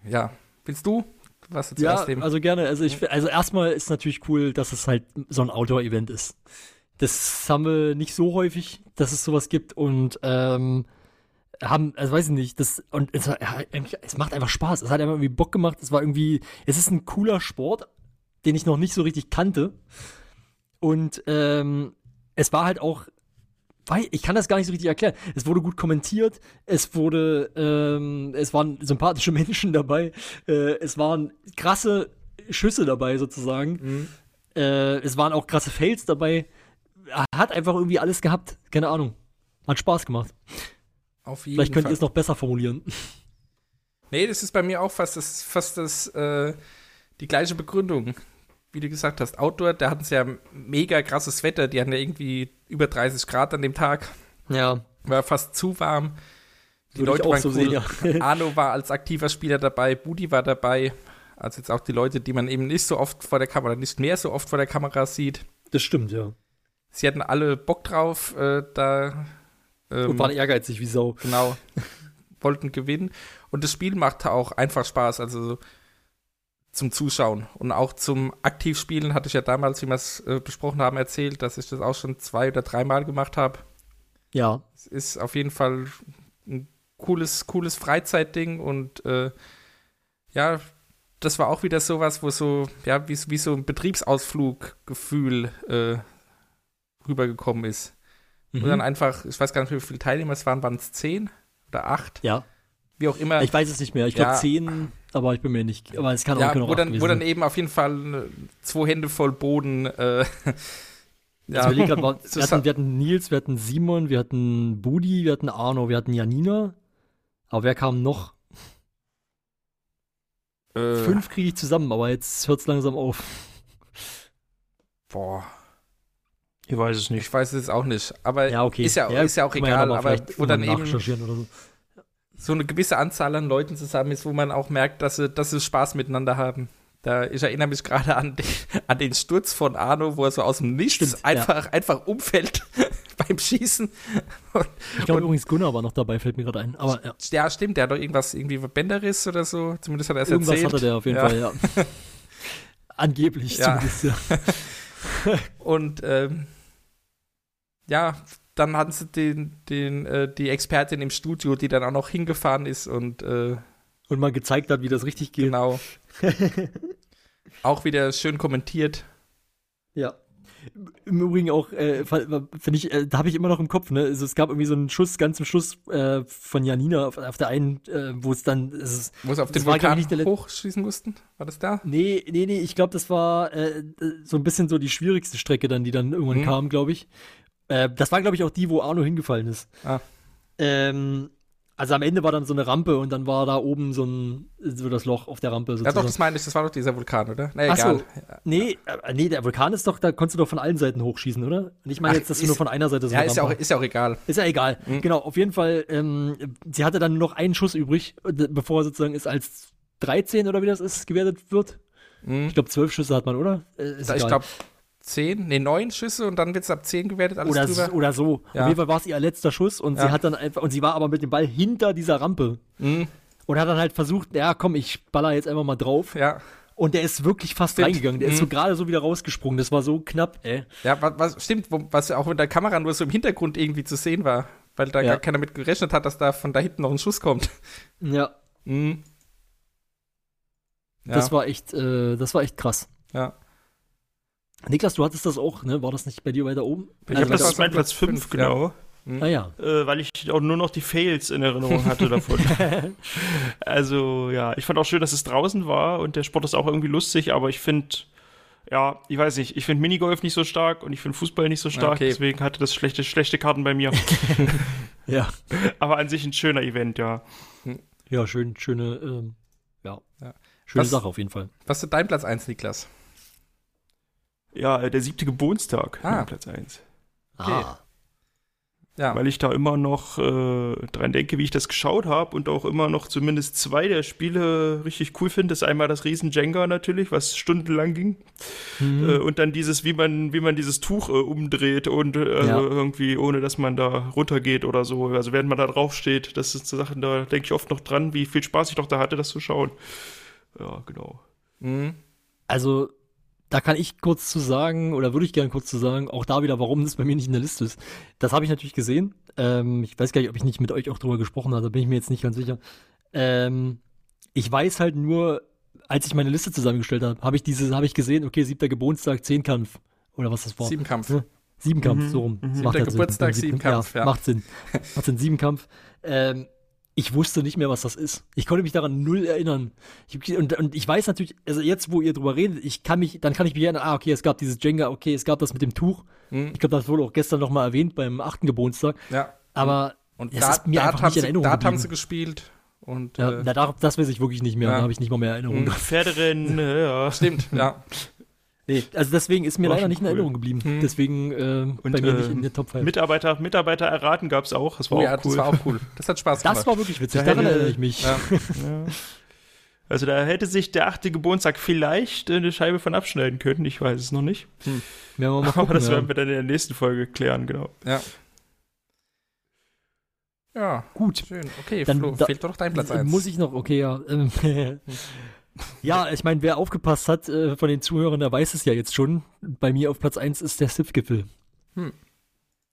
S6: ja. Willst du? Was du
S5: Ja,
S6: zuerst nehmen?
S5: also gerne. Also ich, also erstmal ist natürlich cool, dass es halt so ein Outdoor-Event ist. Das haben wir nicht so häufig, dass es sowas gibt und ähm, haben, also weiß ich nicht, das und es, ja, es macht einfach Spaß. Es hat einfach irgendwie Bock gemacht. Es war irgendwie, es ist ein cooler Sport, den ich noch nicht so richtig kannte und ähm, es war halt auch weil ich kann das gar nicht so richtig erklären. Es wurde gut kommentiert, es wurde, ähm, es waren sympathische Menschen dabei, äh, es waren krasse Schüsse dabei sozusagen,
S6: Mhm.
S5: äh, es waren auch krasse Fails dabei. Hat einfach irgendwie alles gehabt, keine Ahnung. Hat Spaß gemacht.
S6: Auf jeden
S5: Vielleicht könnt
S6: Fall.
S5: ihr es noch besser formulieren.
S6: Nee, das ist bei mir auch fast das, fast das, äh, die gleiche Begründung. Wie du gesagt hast, Outdoor, da hatten sie ja mega krasses Wetter. Die hatten ja irgendwie über 30 Grad an dem Tag.
S5: Ja,
S6: War fast zu warm. Die
S5: würde
S6: Leute
S5: auch
S6: waren
S5: so
S6: cool.
S5: sehen, ja.
S6: Arno war als aktiver Spieler dabei, Budi war dabei. Also jetzt auch die Leute, die man eben nicht so oft vor der Kamera, nicht mehr so oft vor der Kamera sieht.
S5: Das stimmt, ja.
S6: Sie hatten alle Bock drauf, äh, da ähm,
S5: Und waren ehrgeizig wie Sau.
S6: genau wollten gewinnen. Und das Spiel machte auch einfach Spaß, also so zum Zuschauen. Und auch zum Aktivspielen hatte ich ja damals, wie wir es äh, besprochen haben, erzählt, dass ich das auch schon zwei oder dreimal gemacht habe.
S5: Ja,
S6: Es ist auf jeden Fall ein cooles, cooles Freizeitding und äh, ja, das war auch wieder sowas, wo so, ja, wie, wie so ein Betriebsausfluggefühl äh, rübergekommen ist.
S5: mhm.
S6: Wo dann einfach, ich weiß gar nicht, wie viele Teilnehmer es waren, waren es zehn oder acht?
S5: ja.
S6: Wie auch immer.
S5: Ich weiß es nicht mehr. Ich glaube
S6: Ja.
S5: zehn, aber ich bin mir nicht. Aber es kann auch
S6: ja,
S5: genau
S6: wo dann, wo dann eben auf jeden Fall äh, zwei Hände voll Boden. Äh,
S5: Also wir, legen grad wir, hatten, wir hatten Nils, wir hatten Simon, wir hatten Budi, wir hatten Arno, wir hatten Janina. Aber wer kam noch?
S6: äh,
S5: Fünf kriege ich zusammen, aber jetzt hört es langsam auf.
S6: Boah,
S3: Ich weiß es nicht.
S6: ich weiß es auch nicht. Aber
S5: Ja, okay.
S6: ist, ja, ist ja auch egal.
S5: noch mal
S6: aber
S5: vielleicht
S6: wo dann eben
S5: so.
S6: So eine gewisse Anzahl an Leuten zusammen ist, wo man auch merkt, dass sie, dass sie Spaß miteinander haben. Da, ich erinnere mich gerade an, den- an den Sturz von Arno, wo er so aus dem Nichts
S5: Stimmt,
S6: einfach, einfach umfällt beim Schießen.
S5: Ich glaube
S6: Und-
S5: übrigens Gunnar war noch dabei, fällt mir gerade ein. Aber ja,
S6: Ja, stimmt, der hat doch irgendwas, irgendwie Bänderriss oder so. Zumindest hat er es
S5: irgendwas
S6: erzählt.
S5: hatte der auf jeden
S6: Ja.
S5: Fall, ja. Angeblich
S6: Ja.
S5: zumindest, ja.
S6: Und ähm, ja, dann hatten sie den, den, äh, die Expertin im Studio, die dann auch noch hingefahren ist und äh,
S5: Und mal gezeigt hat, wie das richtig geht.
S6: genau auch wieder schön kommentiert.
S5: Ja. Im Übrigen auch, äh, finde ich, äh, da habe ich immer noch im Kopf, ne? Also es gab irgendwie so einen Schuss ganz zum Schluss äh, von Janina auf, auf der einen, äh, wo es dann, es
S6: Wo sie auf den Vulkan hochschießen mussten. War das da?
S5: nee, nee, nee, ich glaube, das war äh, so ein bisschen so die schwierigste Strecke dann, die dann irgendwann
S6: Mhm.
S5: kam, glaube ich. Äh, das war, glaube ich, auch die, wo Arno hingefallen ist.
S6: Ah.
S5: Ähm, also am Ende war dann so eine Rampe und dann war da oben so ein, so das Loch auf der Rampe
S6: Ja,
S5: sozusagen.
S6: doch, das meine ich, das war doch dieser Vulkan, oder? Na,
S5: Ach so.
S6: egal.
S5: Nee, äh, nee, der Vulkan ist doch, da konntest du doch von allen Seiten hochschießen, oder? Und ich meine jetzt, dass du
S6: ist-
S5: nur von einer Seite so
S6: Ja, ist ja, auch, ist ja auch egal.
S5: Ist ja egal.
S6: Mhm.
S5: Genau, auf jeden Fall, ähm, sie hatte dann noch einen Schuss übrig, äh, bevor sozusagen es als 13 oder wie das ist, gewertet wird.
S6: Mhm.
S5: Ich glaube, zwölf Schüsse hat man, oder? Äh, ist
S6: ich
S5: egal.
S6: glaube, zehn, nee, neun Schüsse und dann wird es ab zehn gewertet, alles
S5: oder,
S6: drüber.
S5: so- oder so.
S6: Ja.
S5: Auf jeden Fall war es ihr letzter Schuss und
S6: Ja.
S5: sie hat dann einfach, und sie war aber mit dem Ball hinter dieser Rampe
S6: Mhm.
S5: und hat dann halt versucht, ja komm, ich baller jetzt einfach mal drauf.
S6: Ja,
S5: Und der ist wirklich fast
S6: Stimmt.
S5: reingegangen. Der ist so
S6: Mhm.
S5: gerade so wieder rausgesprungen. Das war so knapp, ey.
S6: ja was, was stimmt, was auch mit der Kamera nur so im Hintergrund irgendwie zu sehen war, weil da
S5: Ja.
S6: gar keiner mit gerechnet hat, dass da von da hinten noch ein Schuss kommt.
S5: Ja,
S6: Mhm. Ja,
S5: das war echt, äh, das war echt krass.
S6: ja.
S5: Niklas, du hattest das auch, ne? War das nicht bei dir weiter oben?
S3: Ich
S6: Also
S3: habe das meinem
S6: war
S3: Platz 5,
S6: fünf, ja.
S3: genau.
S5: Ah ja.
S3: Äh, weil ich auch nur noch die Fails in Erinnerung hatte davon. also, ja, ich fand auch schön, dass es draußen war und der Sport ist auch irgendwie lustig, aber ich finde, ja, ich weiß nicht, ich finde Minigolf nicht so stark und ich finde Fußball nicht so stark,
S6: Okay.
S3: deswegen hatte das schlechte, schlechte Karten bei mir.
S5: Ja.
S3: aber an sich ein schöner Event, ja.
S5: Ja, schön, schöne, ähm, ja.
S6: Ja.
S5: Schöne
S6: Was-
S5: Sache auf jeden Fall.
S6: Was ist dein Platz 1, Niklas?
S3: Ja, äh, der siebte Geburtstag,
S6: Ah.
S3: Platz 1.
S5: Ah.
S6: Ja.
S3: Weil ich da immer noch äh, dran denke, wie ich das geschaut habe und auch immer noch zumindest zwei der Spiele richtig cool finde. Das ist einmal das Riesen Jenga natürlich, was stundenlang ging.
S5: Mhm.
S3: Äh, und dann dieses, wie man, wie man dieses Tuch äh, umdreht und äh,
S5: Ja.
S3: irgendwie, ohne dass man da runtergeht oder so. Also während man da drauf steht, das sind so Sachen, da denke ich oft noch dran, wie viel Spaß ich doch da hatte, das zu schauen. Ja, genau.
S6: Mhm.
S5: Also, da kann ich kurz zu sagen, oder würde ich gerne kurz zu sagen, auch da wieder, warum das bei mir nicht in der Liste ist. Das habe ich natürlich gesehen. Ähm, ich weiß gar nicht, ob ich nicht mit euch auch drüber gesprochen habe, da bin ich mir jetzt nicht ganz sicher. Ähm, ich weiß halt nur, als ich meine Liste zusammengestellt habe, habe ich diese, habe ich gesehen, okay, siebter Geburtstag, Zehnkampf. Oder was das war.
S6: Siebenkampf.
S5: Ja. Siebenkampf,
S3: Mhm.
S5: so rum. Das
S3: Mhm.
S5: macht
S6: Siebter
S5: ja Sinn.
S6: Geburtstag, Siebenkampf, ja.
S5: Macht Sinn. macht Sinn, Siebenkampf. Ähm, ich wusste nicht mehr, was das ist. Ich konnte mich daran null erinnern. Ich, und, und ich weiß natürlich, also jetzt, wo ihr drüber redet, ich kann mich, dann kann ich mich erinnern, ah, okay, es gab dieses Jenga, okay, es gab das mit dem Tuch.
S6: Mhm.
S5: Ich glaube, das wurde auch gestern nochmal erwähnt beim achten Geburtstag.
S6: Ja.
S5: Aber
S6: Und
S5: es
S6: da,
S5: ist mir
S6: Dart
S5: einfach nicht in Erinnerung
S6: Dart haben sie gespielt. Und
S5: ja,
S6: äh,
S5: na, da, das weiß ich wirklich nicht mehr.
S6: Ja.
S5: Da habe ich nicht mal mehr Erinnerung.
S6: Mhm.
S5: dran.
S3: Pferderennen, ja.
S6: stimmt, ja.
S5: Nee, also deswegen ist mir
S3: War
S5: leider nicht in
S3: cool.
S5: Erinnerung geblieben.
S6: Hm.
S5: Deswegen äh,
S3: Und,
S5: bei mir
S3: äh,
S5: nicht in der Top 5.
S3: Mitarbeiter, Mitarbeiter erraten gab es auch. Das war
S6: Oh
S3: auch
S6: ja,
S3: cool.
S6: das war auch cool. Das hat Spaß gemacht.
S5: Das war wirklich witzig,
S3: Da
S5: daran
S3: hätte-
S5: erinnere ich mich.
S6: ja.
S3: Ja. Also da hätte sich der achte Geburtstag vielleicht eine Scheibe von abschneiden können. Ich weiß es noch nicht.
S5: Werden wir mal
S3: Aber
S5: gucken,
S3: das
S5: ja.
S3: werden wir dann in der nächsten Folge klären, genau.
S6: ja. Ja,
S5: Gut.
S6: schön. Okay,
S5: Dann
S6: Flo,
S5: da-
S6: fehlt doch noch dein Platz
S5: Äh,
S6: 1.
S5: Muss ich noch, okay, ja. ja, ich meine, wer aufgepasst hat äh, von den Zuhörern, der weiß es ja jetzt schon. Bei mir auf Platz 1 ist der Sith-Gipfel.
S6: Hm.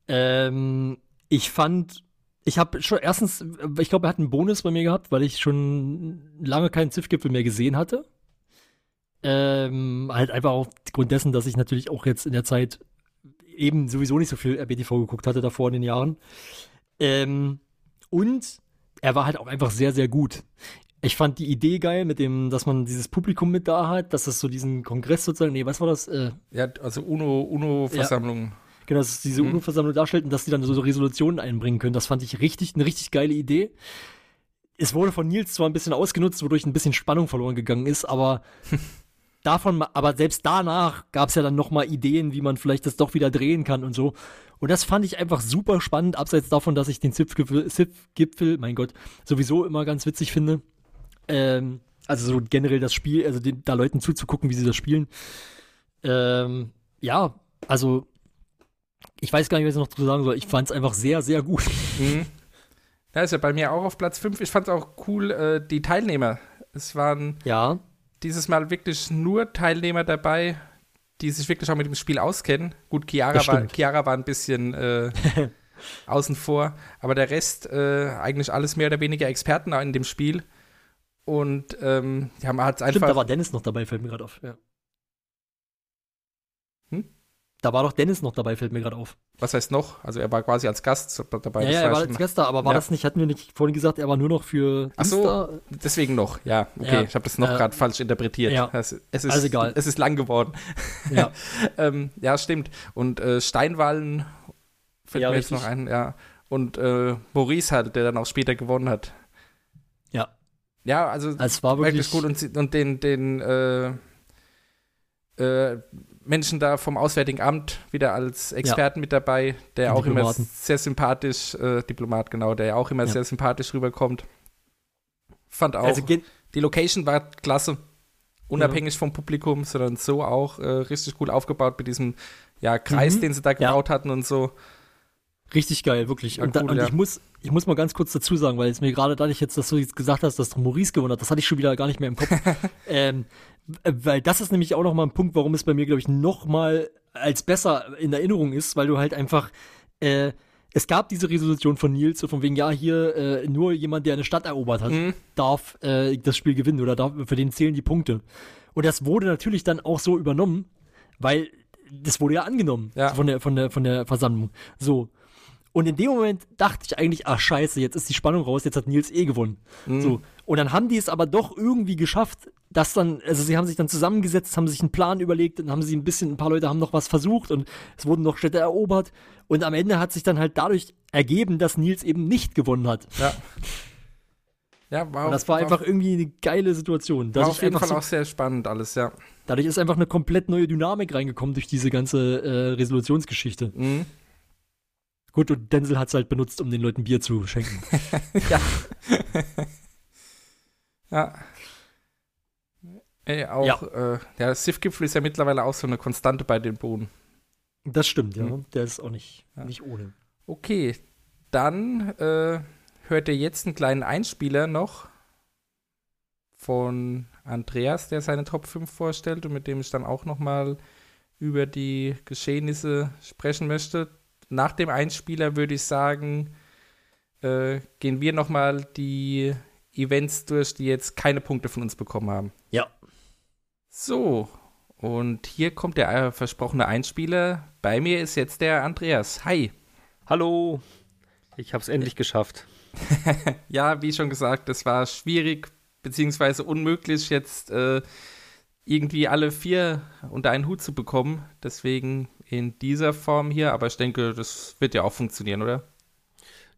S5: Ähm, ich fand, ich habe schon erstens, ich glaube, er hat einen Bonus bei mir gehabt, weil ich schon lange keinen Sith-Gipfel mehr gesehen hatte. Ähm, halt einfach aufgrund dessen, dass ich natürlich auch jetzt in der Zeit eben sowieso nicht so viel RBTV geguckt hatte davor in den Jahren. Ähm, und er war halt auch einfach sehr, sehr gut. Ich fand die Idee geil mit dem, dass man dieses Publikum mit da hat, dass es so diesen Kongress sozusagen, nee, was war das? Äh,
S6: Ja, also UNO, UNO-Versammlung.
S5: genau, dass es diese
S6: Mhm.
S5: UNO-Versammlung darstellt und dass die dann so, so Resolutionen einbringen können. Das fand ich richtig, eine richtig geile Idee. Es wurde von Nils zwar ein bisschen ausgenutzt, wodurch ein bisschen Spannung verloren gegangen ist, aber davon, aber selbst danach gab es ja dann noch mal Ideen, wie man vielleicht das doch wieder drehen kann und so. Und das fand ich einfach super spannend, abseits davon, dass ich den Zipf-Gipfel, mein Gott, sowieso immer ganz witzig finde. Ähm, also so generell das Spiel, also den, da Leuten zuzugucken, wie sie das spielen. Ähm, ja, also ich weiß gar nicht, was ich noch zu sagen soll. Ich fand es einfach sehr, sehr gut.
S6: Mhm. Ja, ist ja bei mir auch auf Platz 5. Ich fand es auch cool, äh, die Teilnehmer. Es waren
S5: Ja.
S6: dieses Mal wirklich nur Teilnehmer dabei, die sich wirklich auch mit dem Spiel auskennen. Gut, Chiara, war. Chiara war ein bisschen äh, außen vor, aber der Rest äh, eigentlich alles mehr oder weniger Experten in dem Spiel. Und ähm, ja, man hat
S5: Stimmt,
S6: einfach.
S5: da war Dennis noch dabei, fällt mir gerade auf. Ja.
S6: Hm?
S5: Da war doch Dennis noch dabei, fällt mir gerade auf.
S6: was heißt noch? Also er war quasi als Gast dabei.
S5: ja, ja, er war als Gast da, aber war
S6: Ja.
S5: das nicht, hatten wir nicht vorhin gesagt, er war nur noch für
S6: Ach so.
S5: Insta?
S6: Deswegen noch, ja. Okay,
S5: Ja.
S6: ich habe das noch
S5: Äh,
S6: gerade falsch interpretiert.
S5: ja.
S6: Es, es ist,
S5: Also egal.
S6: Es ist lang geworden.
S5: Ja.
S6: ähm, ja, stimmt. Und äh, Steinwallen fällt mir jetzt
S5: richtig.
S6: noch ein, ja. Und äh, Maurice halt, der dann auch später gewonnen hat.
S5: Ja.
S6: Ja, also
S5: Also es war
S6: wirklich gut. Und, und den, den äh, äh, Menschen da vom Auswärtigen Amt wieder als Experten mit dabei, der auch immer sehr sympathisch, äh, Diplomat genau, der auch immer
S5: Ja.
S6: sehr sympathisch rüberkommt. Fand auch.
S5: also
S6: Die Location war klasse. Unabhängig vom Publikum, sondern so auch äh, richtig gut aufgebaut mit diesem ja, Kreis,
S5: Mhm.
S6: den sie da
S5: Ja.
S6: gebaut hatten und so.
S5: Richtig geil, wirklich. Und da, und
S6: ja.
S5: ich muss, ich muss mal ganz kurz dazu sagen, weil es mir gerade dadurch jetzt, dass du jetzt gesagt hast, dass Maurice gewonnen hat, das hatte ich schon wieder gar nicht mehr im Kopf. ähm, äh, weil das ist nämlich auch noch mal ein Punkt, warum es bei mir, glaube ich, noch mal als besser in Erinnerung ist, weil du halt einfach, äh, es gab diese Resolution von Nils, so von wegen, ja, hier äh, nur jemand, der eine Stadt erobert hat,
S6: Mhm.
S5: darf äh, das Spiel gewinnen oder darf, für den zählen die Punkte. Und das wurde natürlich dann auch so übernommen, weil das wurde ja angenommen
S6: Ja.
S5: von der von der von der Versammlung. So. Und in dem Moment dachte ich eigentlich, ach scheiße, jetzt ist die Spannung raus, jetzt hat Nils eh gewonnen.
S6: Mhm.
S5: So. Und dann haben die es aber doch irgendwie geschafft, dass dann, also sie haben sich dann zusammengesetzt, haben sich einen Plan überlegt und haben sie ein bisschen, ein paar Leute haben noch was versucht und es wurden noch Städte erobert. Und am Ende hat sich dann halt dadurch ergeben, dass Nils eben nicht gewonnen hat.
S6: Ja. Ja, war
S5: Und das war einfach irgendwie eine geile Situation.
S6: war
S5: Dadurch,
S6: auf jeden Fall
S5: so,
S6: auch sehr spannend alles, ja.
S5: dadurch ist einfach eine komplett neue Dynamik reingekommen durch diese ganze äh, Resolutionsgeschichte.
S6: Mhm.
S5: Gut, und Denzel hat es halt benutzt, um den Leuten Bier zu schenken.
S6: Ja. Ey, auch,
S5: Ja.
S6: Äh, der Sif-Gipfel ist ja mittlerweile auch so eine Konstante bei den Bohnen.
S5: Das stimmt, ja.
S6: Mhm.
S5: Der ist auch nicht,
S6: Ja.
S5: nicht ohne.
S6: Okay, dann äh, hört ihr jetzt einen kleinen Einspieler noch von Andreas, der seine Top 5 vorstellt und mit dem ich dann auch noch mal über die Geschehnisse sprechen möchte. Nach dem Einspieler würde ich sagen, äh, gehen wir noch mal die Events durch, die jetzt keine Punkte von uns bekommen haben.
S5: Ja.
S6: So, und hier kommt der äh, versprochene Einspieler. Bei mir ist jetzt der Andreas. Hi.
S4: Hallo, ich habe es endlich geschafft.
S6: Ja, wie schon gesagt, es war schwierig beziehungsweise unmöglich, jetzt äh, irgendwie alle vier unter einen Hut zu bekommen. Deswegen in dieser Form hier, aber ich denke, das wird ja auch funktionieren, oder?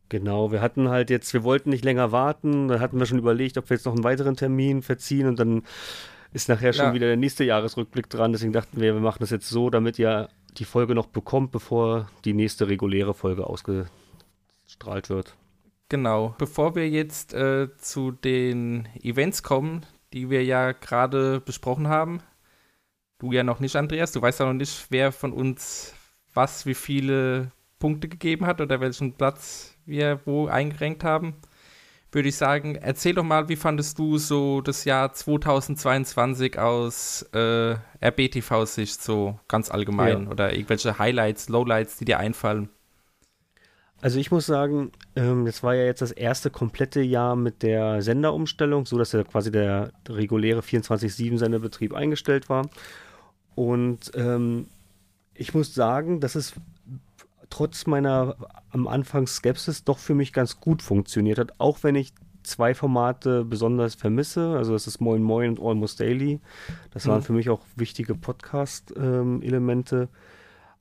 S4: Genau, wir hatten halt jetzt, wir wollten nicht länger warten, da hatten wir schon überlegt, ob wir jetzt noch einen weiteren Termin verziehen und dann ist nachher schon
S6: Ja.
S4: wieder der nächste Jahresrückblick dran. Deswegen dachten wir, wir machen das jetzt so, damit ihr die Folge noch bekommt, bevor die nächste reguläre Folge ausgestrahlt wird.
S6: Genau. Bevor wir jetzt äh, zu den Events kommen, die wir ja gerade besprochen haben, du ja noch nicht, Andreas, du weißt ja noch nicht, wer von uns was, wie viele Punkte gegeben hat oder welchen Platz wir wo eingerenkt haben, würde ich sagen, erzähl doch mal, wie fandest du so das Jahr 2022 aus äh, RBTV-Sicht so ganz allgemein
S4: Ja.
S6: oder irgendwelche Highlights, Lowlights, die dir einfallen?
S4: Also ich muss sagen, ähm, das war ja jetzt das erste komplette Jahr mit der Senderumstellung, so dass ja quasi der reguläre 24-7-Senderbetrieb eingestellt war. Und ähm, ich muss sagen, dass es trotz meiner am Anfang Skepsis doch für mich ganz gut funktioniert hat, auch wenn ich zwei Formate besonders vermisse. Also das ist Moin Moin und Almost Daily. Das waren
S6: Mhm.
S4: für mich auch wichtige Podcast-Elemente.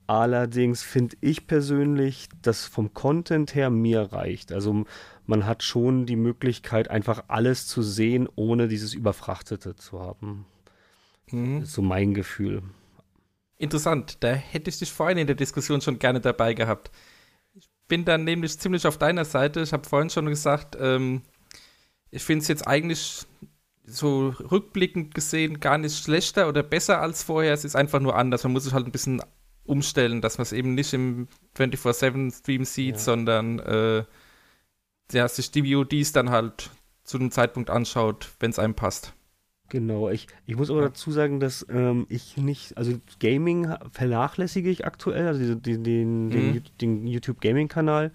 S4: Allerdings finde ich persönlich, dass vom Content her mir reicht. Also man hat schon die Möglichkeit, einfach alles zu sehen, ohne dieses Überfrachtete zu haben.
S6: Mhm.
S4: So mein Gefühl.
S6: Interessant, da hätte ich dich vorhin in der Diskussion schon gerne dabei gehabt. Ich bin dann nämlich ziemlich auf deiner Seite. Ich habe vorhin schon gesagt, ähm, ich finde es jetzt eigentlich so rückblickend gesehen gar nicht schlechter oder besser als vorher. Es ist einfach nur anders. Man muss sich halt ein bisschen umstellen, dass man es eben nicht im 24-7-Stream sieht,
S4: Ja.
S6: sondern äh, ja, sich die VODs dann halt zu einem Zeitpunkt anschaut, wenn es einem passt.
S4: Genau, ich, ich muss aber dazu sagen, dass ähm, ich nicht, also Gaming vernachlässige ich aktuell, also den, den,
S6: Mhm.
S4: den, den YouTube Gaming Kanal.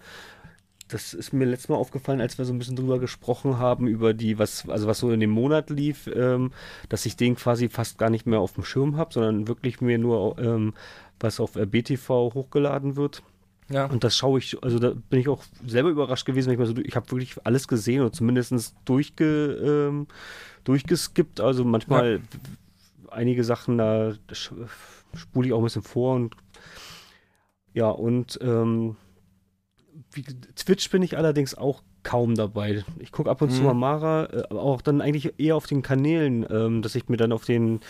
S4: Das ist mir letztes Mal aufgefallen, als wir so ein bisschen drüber gesprochen haben, über die, was, also was so in dem Monat lief, ähm, dass ich den quasi fast gar nicht mehr auf dem Schirm habe, sondern wirklich mir nur, ähm, was auf RBTV hochgeladen wird.
S6: Ja.
S4: Und das schaue ich, also da bin ich auch selber überrascht gewesen, wenn ich so, ich habe wirklich alles gesehen und zumindest durchge, ähm, durchgeskippt. Also manchmal einige Sachen, da spule ich auch ein bisschen vor und ja, und ähm, wie, Twitch bin ich allerdings auch kaum dabei. Ich gucke ab und zu
S6: Mhm.
S4: mal Mara, äh, aber auch dann eigentlich eher auf den Kanälen, ähm, dass ich mir dann auf den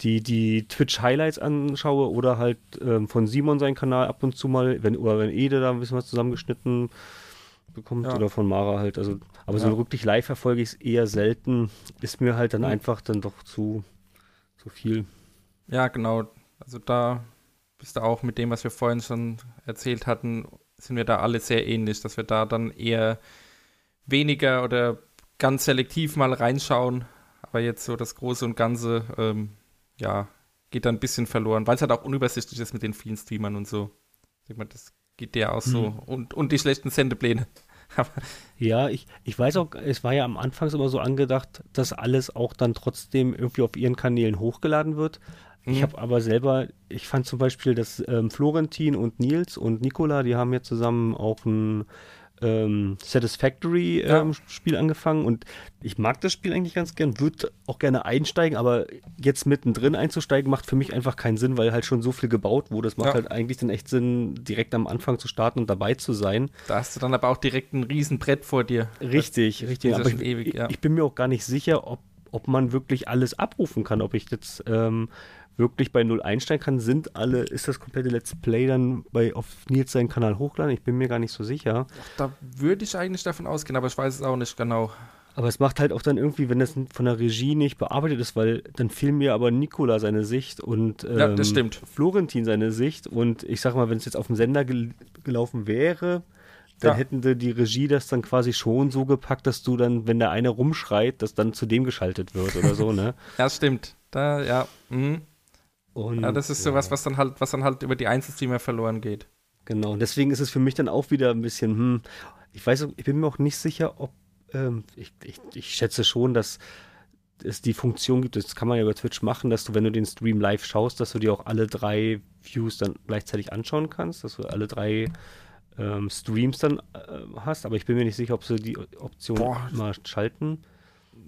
S4: die, die Twitch-Highlights anschaue oder halt ähm, von Simon seinen Kanal ab und zu mal, wenn, oder wenn Ede da ein bisschen was zusammengeschnitten bekommt
S6: Ja.
S4: oder von Mara halt. Also, aber so
S6: Ja.
S4: wirklich live verfolge ich es eher selten. Ist mir halt dann
S6: Mhm.
S4: einfach dann doch zu, zu viel.
S6: Ja, genau. Also da bist du auch mit dem, was wir vorhin schon erzählt hatten, sind wir da alle sehr ähnlich, dass wir da dann eher weniger oder ganz selektiv mal reinschauen. Aber jetzt so das Große und Ganze, ähm, ja, geht da ein bisschen verloren, weil es halt auch unübersichtlich ist mit den vielen Streamern und so. Ich mal, das geht dir auch so. Und, und die schlechten Sendepläne.
S4: Ja, ich, ich weiß auch, es war ja am Anfang immer so angedacht, dass alles auch dann trotzdem irgendwie auf ihren Kanälen hochgeladen wird. Ich
S6: Mhm.
S4: habe aber selber, ich fand zum Beispiel, dass ähm, Florentin und Nils und Nicola, die haben ja zusammen auch ein ähm, Satisfactory
S6: Ja.
S4: ähm, Spiel angefangen und ich mag das Spiel eigentlich ganz gern, würde auch gerne einsteigen, aber jetzt mittendrin einzusteigen macht für mich einfach keinen Sinn, weil halt schon so viel gebaut wurde. Es macht
S6: Ja.
S4: halt eigentlich dann echt Sinn, direkt am Anfang zu starten und dabei zu sein.
S6: Da hast du dann aber auch direkt ein Riesenbrett vor dir.
S4: Richtig, richtig.
S6: ist ja
S4: Aber ich,
S6: ewig, ja.
S4: ich bin mir auch gar nicht sicher, ob, ob man wirklich alles abrufen kann. Ob ich jetzt ähm, wirklich bei Null einsteigen kann. Sind alle, ist das komplette Let's Play dann bei auf Nils seinen Kanal hochladen? Ich bin mir gar nicht so sicher.
S6: Da würde ich eigentlich davon ausgehen, aber ich weiß es auch nicht genau.
S4: Aber es macht halt auch dann irgendwie, wenn das von der Regie nicht bearbeitet ist, weil dann fehlen mir aber Nikola seine Sicht und ähm,
S6: Ja, das stimmt.
S4: Florentin seine Sicht. Und ich sag mal, wenn es jetzt auf dem Sender gel gelaufen wäre, dann
S6: Ja.
S4: hätten die, die Regie das dann quasi schon so gepackt, dass du dann, wenn der eine rumschreit, dass dann zu dem geschaltet wird oder so, ne?
S6: Ja, stimmt. Da, ja. Mhm.
S4: Und,
S6: Ja, das ist sowas, was dann halt, was dann halt über die Einzelstreamer verloren geht.
S4: Genau, und deswegen ist es für mich dann auch wieder ein bisschen, hm, ich weiß, ich bin mir auch nicht sicher, ob, ähm, ich, ich, ich schätze schon, dass es die Funktion gibt, das kann man ja über Twitch machen, dass du, wenn du den Stream live schaust, dass du dir auch alle drei Views dann gleichzeitig anschauen kannst, dass du alle drei ähm, Streams dann äh, hast, aber ich bin mir nicht sicher, ob sie die Option
S6: Boah.
S4: mal schalten.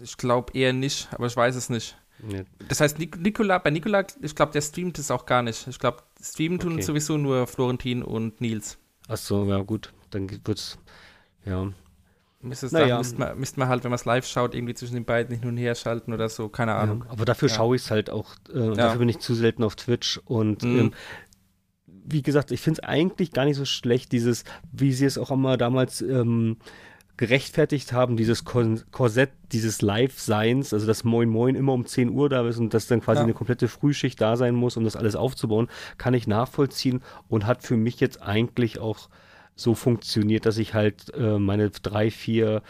S6: Ich glaube eher nicht, aber ich weiß es nicht.
S4: Nee.
S6: Das heißt, Nik Nikola, bei Nikola, ich glaube, der streamt es auch gar nicht. Ich glaube, streamen tun
S4: Okay.
S6: sowieso nur Florentin und Nils.
S4: Achso, ja gut, dann wird's, ja.
S6: Müsste, es
S4: Naja.
S6: müsste, man, müsste man halt, wenn man es live schaut, irgendwie zwischen den beiden hin und her schalten oder so, keine Ahnung.
S4: Ja, aber dafür
S6: Ja.
S4: schaue ich es halt auch. Äh, Dafür bin ich zu selten auf Twitch. Und
S6: Mhm.
S4: ähm, wie gesagt, ich finde es eigentlich gar nicht so schlecht, dieses, wie sie es auch immer damals ähm, gerechtfertigt haben, dieses Korsett dieses Live-Seins, also dass Moin Moin immer um 10 Uhr da ist und dass dann quasi
S6: Ja.
S4: eine komplette Frühschicht da sein muss, um das alles aufzubauen, kann ich nachvollziehen und hat für mich jetzt eigentlich auch so funktioniert, dass ich halt äh, meine drei, vier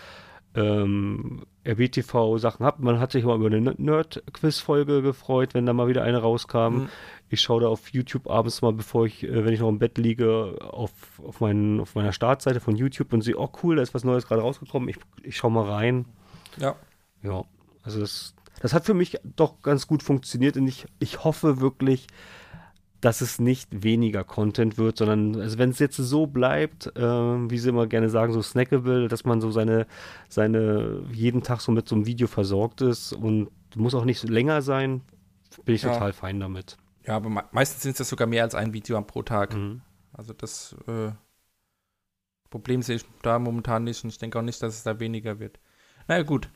S4: ähm, RBTV-Sachen habe. Man hat sich mal über eine Nerd-Quiz-Folge gefreut, wenn da mal wieder eine rauskam.
S6: Mhm.
S4: Ich schaue da auf YouTube abends mal, bevor ich, äh, wenn ich noch im Bett liege, auf, auf, meinen, auf meiner Startseite von YouTube und sehe, oh cool, da ist was Neues gerade rausgekommen. Ich, ich schaue mal rein.
S6: Ja.
S4: Ja, also das, das hat für mich doch ganz gut funktioniert und ich, ich hoffe wirklich, dass es nicht weniger Content wird, sondern also wenn es jetzt so bleibt, äh, wie sie immer gerne sagen, so snackable, dass man so seine, seine jeden Tag so mit so einem Video versorgt ist und muss auch nicht länger sein, bin ich
S6: Ja.
S4: total fein damit.
S6: Ja, aber me meistens sind es ja sogar mehr als ein Video pro Tag.
S4: Mhm.
S6: Also das äh, Problem sehe ich da momentan nicht und ich denke auch nicht, dass es da weniger wird. Naja, gut.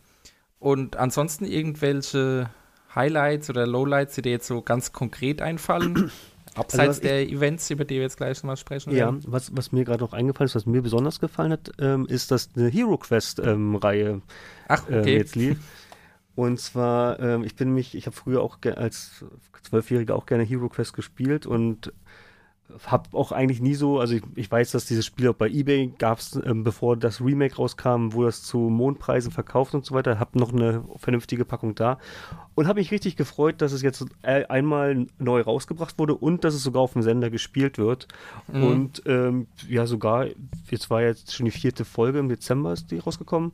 S6: Und ansonsten irgendwelche Highlights oder Lowlights, die dir jetzt so ganz konkret einfallen? Abseits
S4: was ich-
S6: der Events, über die wir jetzt gleich mal sprechen
S4: Ja,
S6: werden.
S4: was, was mir gerade noch eingefallen ist, was mir besonders gefallen hat, ähm, ist, dass eine Hero Quest ähm, Reihe
S6: Ach,
S4: ähm,
S6: okay.
S4: jetzt lief. Und zwar, ähm, ich bin mich, ich habe früher auch als Zwölfjähriger auch gerne Hero Quest gespielt und habe auch eigentlich nie so, also ich, ich, weiß, dass dieses Spiel auch bei eBay gab es, ähm, bevor das Remake rauskam, wo das zu Mondpreisen verkauft und so weiter, habe noch eine vernünftige Packung da und habe mich richtig gefreut, dass es jetzt einmal neu rausgebracht wurde und dass es sogar auf dem Sender gespielt wird mhm. und ähm, ja sogar, jetzt war jetzt schon die vierte Folge im Dezember ist die rausgekommen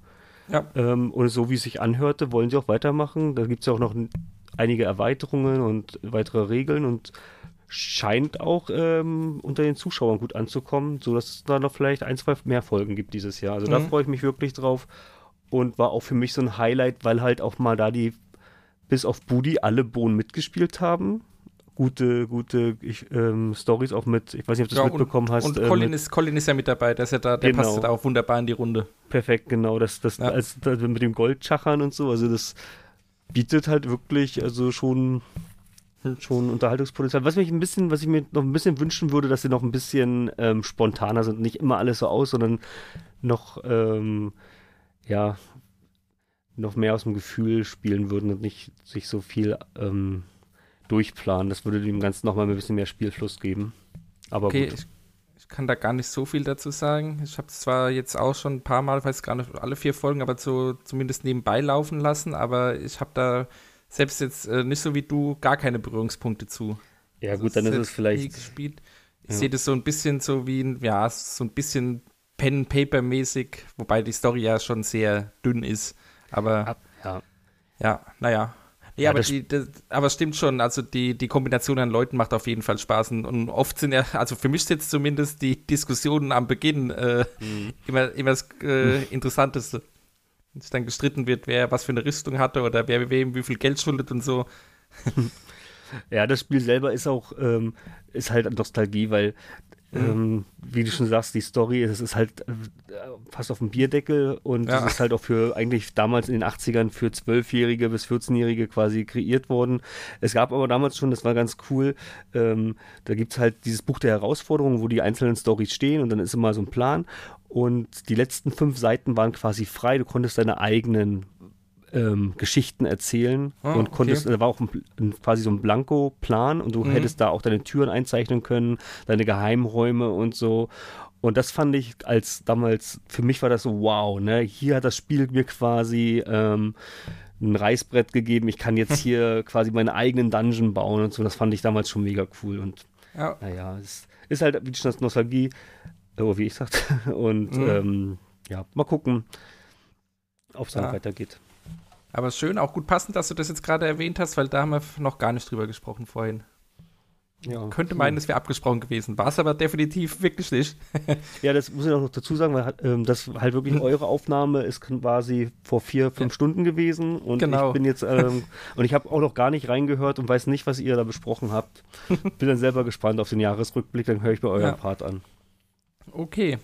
S4: ja. Ähm, und so wie es sich anhörte, wollen sie auch weitermachen, da gibt es ja auch noch einige Erweiterungen und weitere Regeln und scheint auch ähm, unter den Zuschauern gut anzukommen, sodass es da noch vielleicht ein, zwei mehr Folgen gibt dieses Jahr. Also mhm. da freue ich mich wirklich drauf und war auch für mich so ein Highlight, weil halt auch mal da die bis auf Budi alle Bohnen mitgespielt haben. Gute, gute ähm, Stories auch mit, ich weiß nicht, ob du es ja, mitbekommen
S6: und,
S4: hast.
S6: Und äh, Colin, ist, Colin ist ja mit dabei, dass er da, der genau. passt da auch wunderbar in die Runde.
S4: Perfekt, genau. Das, das, ja. als, das mit dem Goldschachern und so, also das bietet halt wirklich, also schon schon Unterhaltungspotenzial. Was mich ein bisschen, was ich mir noch ein bisschen wünschen würde, dass sie noch ein bisschen ähm, spontaner sind, nicht immer alles so aus, sondern noch ähm, ja noch mehr aus dem Gefühl spielen würden und nicht sich so viel ähm, durchplanen. Das würde dem Ganzen nochmal ein bisschen mehr Spielfluss geben. Aber okay,
S6: gut. Ich, ich, kann da gar nicht so viel dazu sagen. Ich habe es zwar jetzt auch schon ein paar Mal, weiß gar nicht alle vier Folgen, aber so zumindest nebenbei laufen lassen, aber ich habe da selbst jetzt äh, nicht so wie du gar keine Berührungspunkte zu.
S4: Ja, also gut, dann ist es vielleicht.
S6: Gespielt. Ich ja. sehe das so ein bisschen so wie ein, ja, so ein bisschen Pen-Paper-mäßig, wobei die Story ja schon sehr dünn ist. Aber ja, ja naja. Ja, ja aber, die, das, aber stimmt schon, also die, die Kombination an Leuten macht auf jeden Fall Spaß. Und oft sind ja, also für mich jetzt zumindest die Diskussionen am Beginn äh, mhm. immer, immer das äh, Interessanteste es dann gestritten wird, wer was für eine Rüstung hatte oder wer wem wie viel Geld schuldet und so.
S4: ja, das Spiel selber ist auch, ähm, ist halt Nostalgie, weil Mhm. Ähm, wie du schon sagst, die Story, es ist halt äh, fast auf dem Bierdeckel und ja. es ist halt auch für eigentlich damals in den 80ern für 12-Jährige bis 14-Jährige quasi kreiert worden. Es gab aber damals schon, das war ganz cool, ähm, da gibt es halt dieses Buch der Herausforderungen, wo die einzelnen Stories stehen und dann ist immer so ein Plan und die letzten fünf Seiten waren quasi frei, du konntest deine eigenen ähm, Geschichten erzählen oh, und konntest, okay. da war auch ein, ein, quasi so ein Blanko-Plan und du mhm. hättest da auch deine Türen einzeichnen können, deine Geheimräume und so. Und das fand ich als damals, für mich war das so, wow, ne? Hier hat das Spiel mir quasi ähm, ein Reißbrett gegeben. Ich kann jetzt hier quasi meinen eigenen Dungeon bauen und so. Das fand ich damals schon mega cool. Und ja. naja, es ist halt wie schon das Nostalgie, oh, wie ich sagte. Und mhm. ähm, ja, mal gucken, ob es dann ja. weitergeht.
S6: Aber schön, auch gut passend, dass du das jetzt gerade erwähnt hast, weil da haben wir noch gar nicht drüber gesprochen vorhin. Ja, Könnte meinen, es wäre abgesprochen gewesen. War es aber definitiv wirklich nicht.
S4: ja, das muss ich auch noch dazu sagen, weil ähm, das halt wirklich hm. eure Aufnahme ist quasi vor vier, fünf ja. Stunden gewesen. Und genau. ich bin jetzt, ähm, und ich habe auch noch gar nicht reingehört und weiß nicht, was ihr da besprochen habt. bin dann selber gespannt auf den Jahresrückblick, dann höre ich bei eurem ja. Part an.
S6: Okay.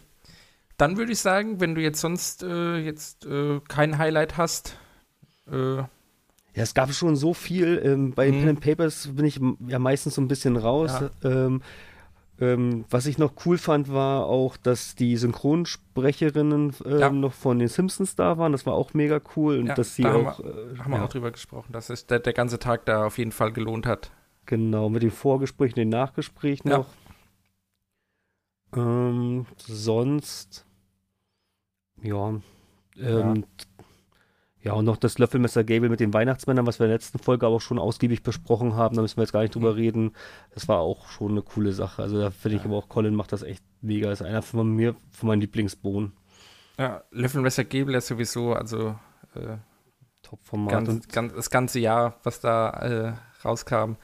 S6: Dann würde ich sagen, wenn du jetzt sonst äh, jetzt äh, kein Highlight hast,
S4: äh, ja, es gab schon so viel. Ähm, bei mhm. Pen and Papers bin ich ja meistens so ein bisschen raus. Ja. Ähm, ähm, was ich noch cool fand, war auch, dass die Synchronsprecherinnen ähm, ja. noch von den Simpsons da waren. Das war auch mega cool. Und ja, dass sie da
S6: auch. Haben wir, äh, haben wir auch drüber gesprochen, dass sich der, der, ganze Tag da auf jeden Fall gelohnt hat.
S4: Genau, mit den Vorgesprächen, den Nachgesprächen noch. Ähm, sonst. Ja. Ja, und noch das Löffelmesser Gable mit den Weihnachtsmännern, was wir in der letzten Folge aber auch schon ausgiebig besprochen haben, da müssen wir jetzt gar nicht drüber reden. Das war auch schon eine coole Sache. Also da finde ich aber auch, Colin macht das echt mega. Das ist einer von mir, von meinen Lieblingsbohnen.
S6: Ja, Löffelmesser Gable ist sowieso, also äh,
S4: Top-Format.
S6: Ganz, ganz, das ganze Jahr, was da äh, rauskam,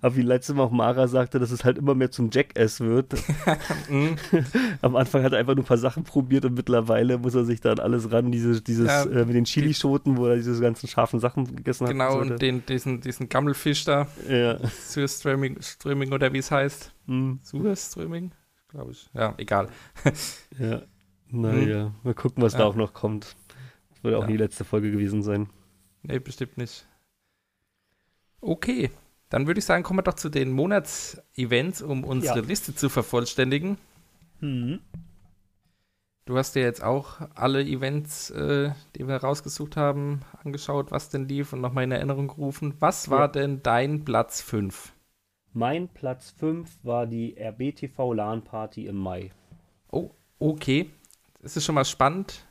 S4: aber wie letztes Mal auch Mara sagte, dass es halt immer mehr zum Jackass wird. Mhm. Am Anfang hat er einfach nur ein paar Sachen probiert und mittlerweile muss er sich dann alles ran, diese, dieses ja, äh, mit den Chilischoten, wo er diese ganzen scharfen Sachen gegessen
S6: genau, hat. Genau, und, und den, diesen, diesen Gammelfisch da. Ja. Surströmming oder wie es heißt. Mhm. Surströmming, glaube ich. Ja, egal.
S4: ja, naja, mhm. mal gucken, was ja. da auch noch kommt. Das wird auch ja. die letzte Folge gewesen sein.
S6: Nee, bestimmt nicht. Okay, dann würde ich sagen, kommen wir doch zu den Monatsevents, um unsere ja. Liste zu vervollständigen. Mhm. Du hast dir jetzt auch alle Events, äh, die wir rausgesucht haben, angeschaut, was denn lief und nochmal in Erinnerung gerufen. Was war ja. denn dein Platz 5?
S4: Mein Platz 5 war die RBTV LAN Party im Mai.
S6: Oh, okay. Das ist schon mal spannend.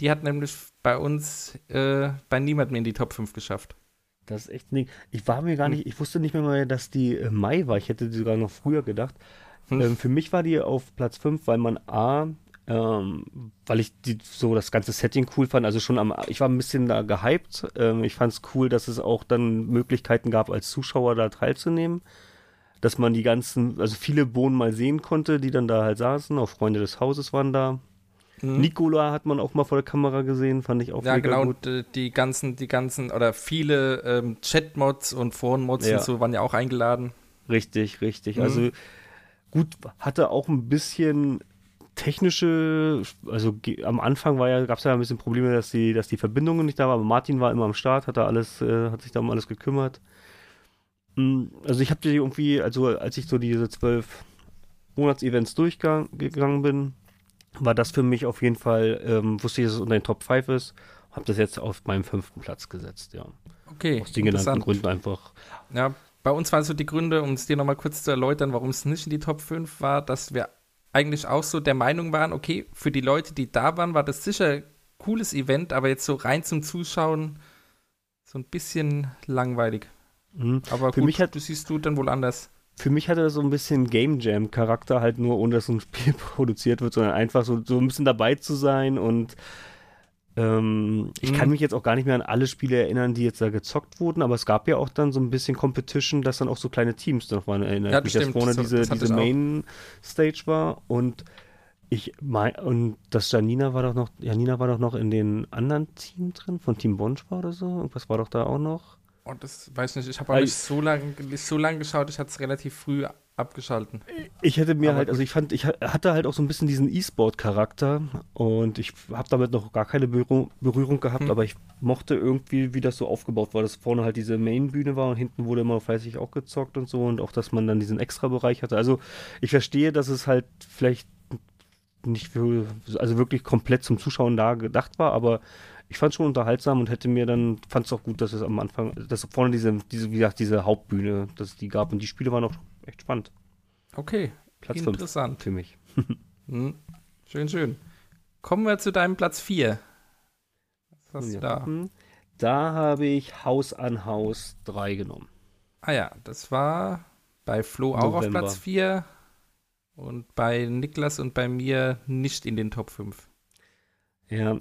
S6: Die hat nämlich bei uns äh, bei niemandem in die Top 5 geschafft.
S4: Das ist echt ein Ding. Ich war mir gar
S6: Hm.
S4: nicht, ich wusste nicht mehr, mal, dass die im Mai war. Ich hätte die sogar noch früher gedacht.
S6: Hm.
S4: Ähm, für mich war die auf Platz 5, weil man A, ähm, weil ich die, so das ganze Setting cool fand. Also schon am, ich war ein bisschen da gehypt. Ähm, ich fand es cool, dass es auch dann Möglichkeiten gab, als Zuschauer da teilzunehmen. Dass man die ganzen, also viele Bohnen mal sehen konnte, die dann da halt saßen. Auch Freunde des Hauses waren da.
S6: Mhm.
S4: Nikola hat man auch mal vor der Kamera gesehen, fand ich auch
S6: Ja,
S4: mega
S6: genau,
S4: gut.
S6: und äh, die ganzen, die ganzen, oder viele ähm, Chat-Mods und Foren-Mods
S4: Ja.
S6: und so waren ja auch eingeladen.
S4: Richtig, richtig.
S6: Mhm.
S4: Also gut, hatte auch ein bisschen technische, also am Anfang war ja, gab es ja ein bisschen Probleme, dass die, dass die Verbindungen nicht da waren, aber Martin war immer am Start, hat da alles, äh, hat sich da um alles gekümmert. Mm, Also ich habe die irgendwie, also als ich so diese zwölf Monats-Events durchgegangen bin, war das für mich auf jeden Fall, ähm, wusste ich, dass es unter den Top 5 ist, habe das jetzt auf meinen fünften Platz gesetzt, ja.
S6: Okay,
S4: Aus den genannten. Gründen einfach.
S6: Ja, bei uns waren so die Gründe, um es dir nochmal kurz zu erläutern, warum es nicht in die Top 5 war, dass wir eigentlich auch so der Meinung waren, okay, für die Leute, die da waren, war das sicher ein cooles Event, aber jetzt so rein zum Zuschauen so ein bisschen langweilig.
S4: Mhm.
S6: Aber
S4: Für
S6: gut,
S4: mich hat-
S6: du siehst du dann wohl anders.
S4: Für mich hatte das so ein bisschen Game Jam Charakter, halt nur ohne dass so ein Spiel produziert wird, sondern einfach so, so ein bisschen dabei zu sein und ähm, ich
S6: Mhm.
S4: kann mich jetzt auch gar nicht mehr an alle Spiele erinnern, die jetzt da gezockt wurden, aber es gab ja auch dann so ein bisschen Competition, dass dann auch so kleine Teams noch waren. Erinnert
S6: Ja,
S4: mich,
S6: das
S4: dass vorne
S6: das-
S4: diese,
S6: das
S4: diese. Main Stage war und ich mein, und das Janina war doch noch, Janina war doch noch in den anderen Team drin, von Team Bonch war oder so. Irgendwas war doch da auch noch.
S6: Und Oh, das weiß ich nicht, ich habe auch nicht so lange so lang geschaut, ich hatte es relativ früh abgeschalten.
S4: Ich hätte mir
S6: Aber
S4: halt, also ich fand, ich ha- hatte halt auch so ein bisschen diesen E-Sport-Charakter und ich habe damit noch gar keine Berührung, Berührung gehabt,
S6: Hm.
S4: aber ich mochte irgendwie, wie das so aufgebaut war, dass vorne halt diese Main-Bühne war und hinten wurde immer fleißig auch gezockt und so und auch, dass man dann diesen Extra-Bereich hatte. Also ich verstehe, dass es halt vielleicht nicht für, also wirklich komplett zum Zuschauen da gedacht war, aber ich fand es schon unterhaltsam und hätte mir dann, fand es auch gut, dass es am Anfang, dass vorne diese, diese, wie gesagt, diese Hauptbühne, dass es die gab und die Spiele waren auch echt spannend.
S6: Okay,
S4: Platz 5
S6: interessant.
S4: für mich.
S6: Hm. Schön, schön. Kommen wir zu deinem Platz 4. Was hast
S4: Ja.
S6: du da?
S4: gucken. Da habe ich Haus an Haus 3 genommen.
S6: Ah ja, das war bei Flo auch auf
S4: November.
S6: Platz 4 und bei Niklas und bei mir nicht in den Top 5.
S4: Ja.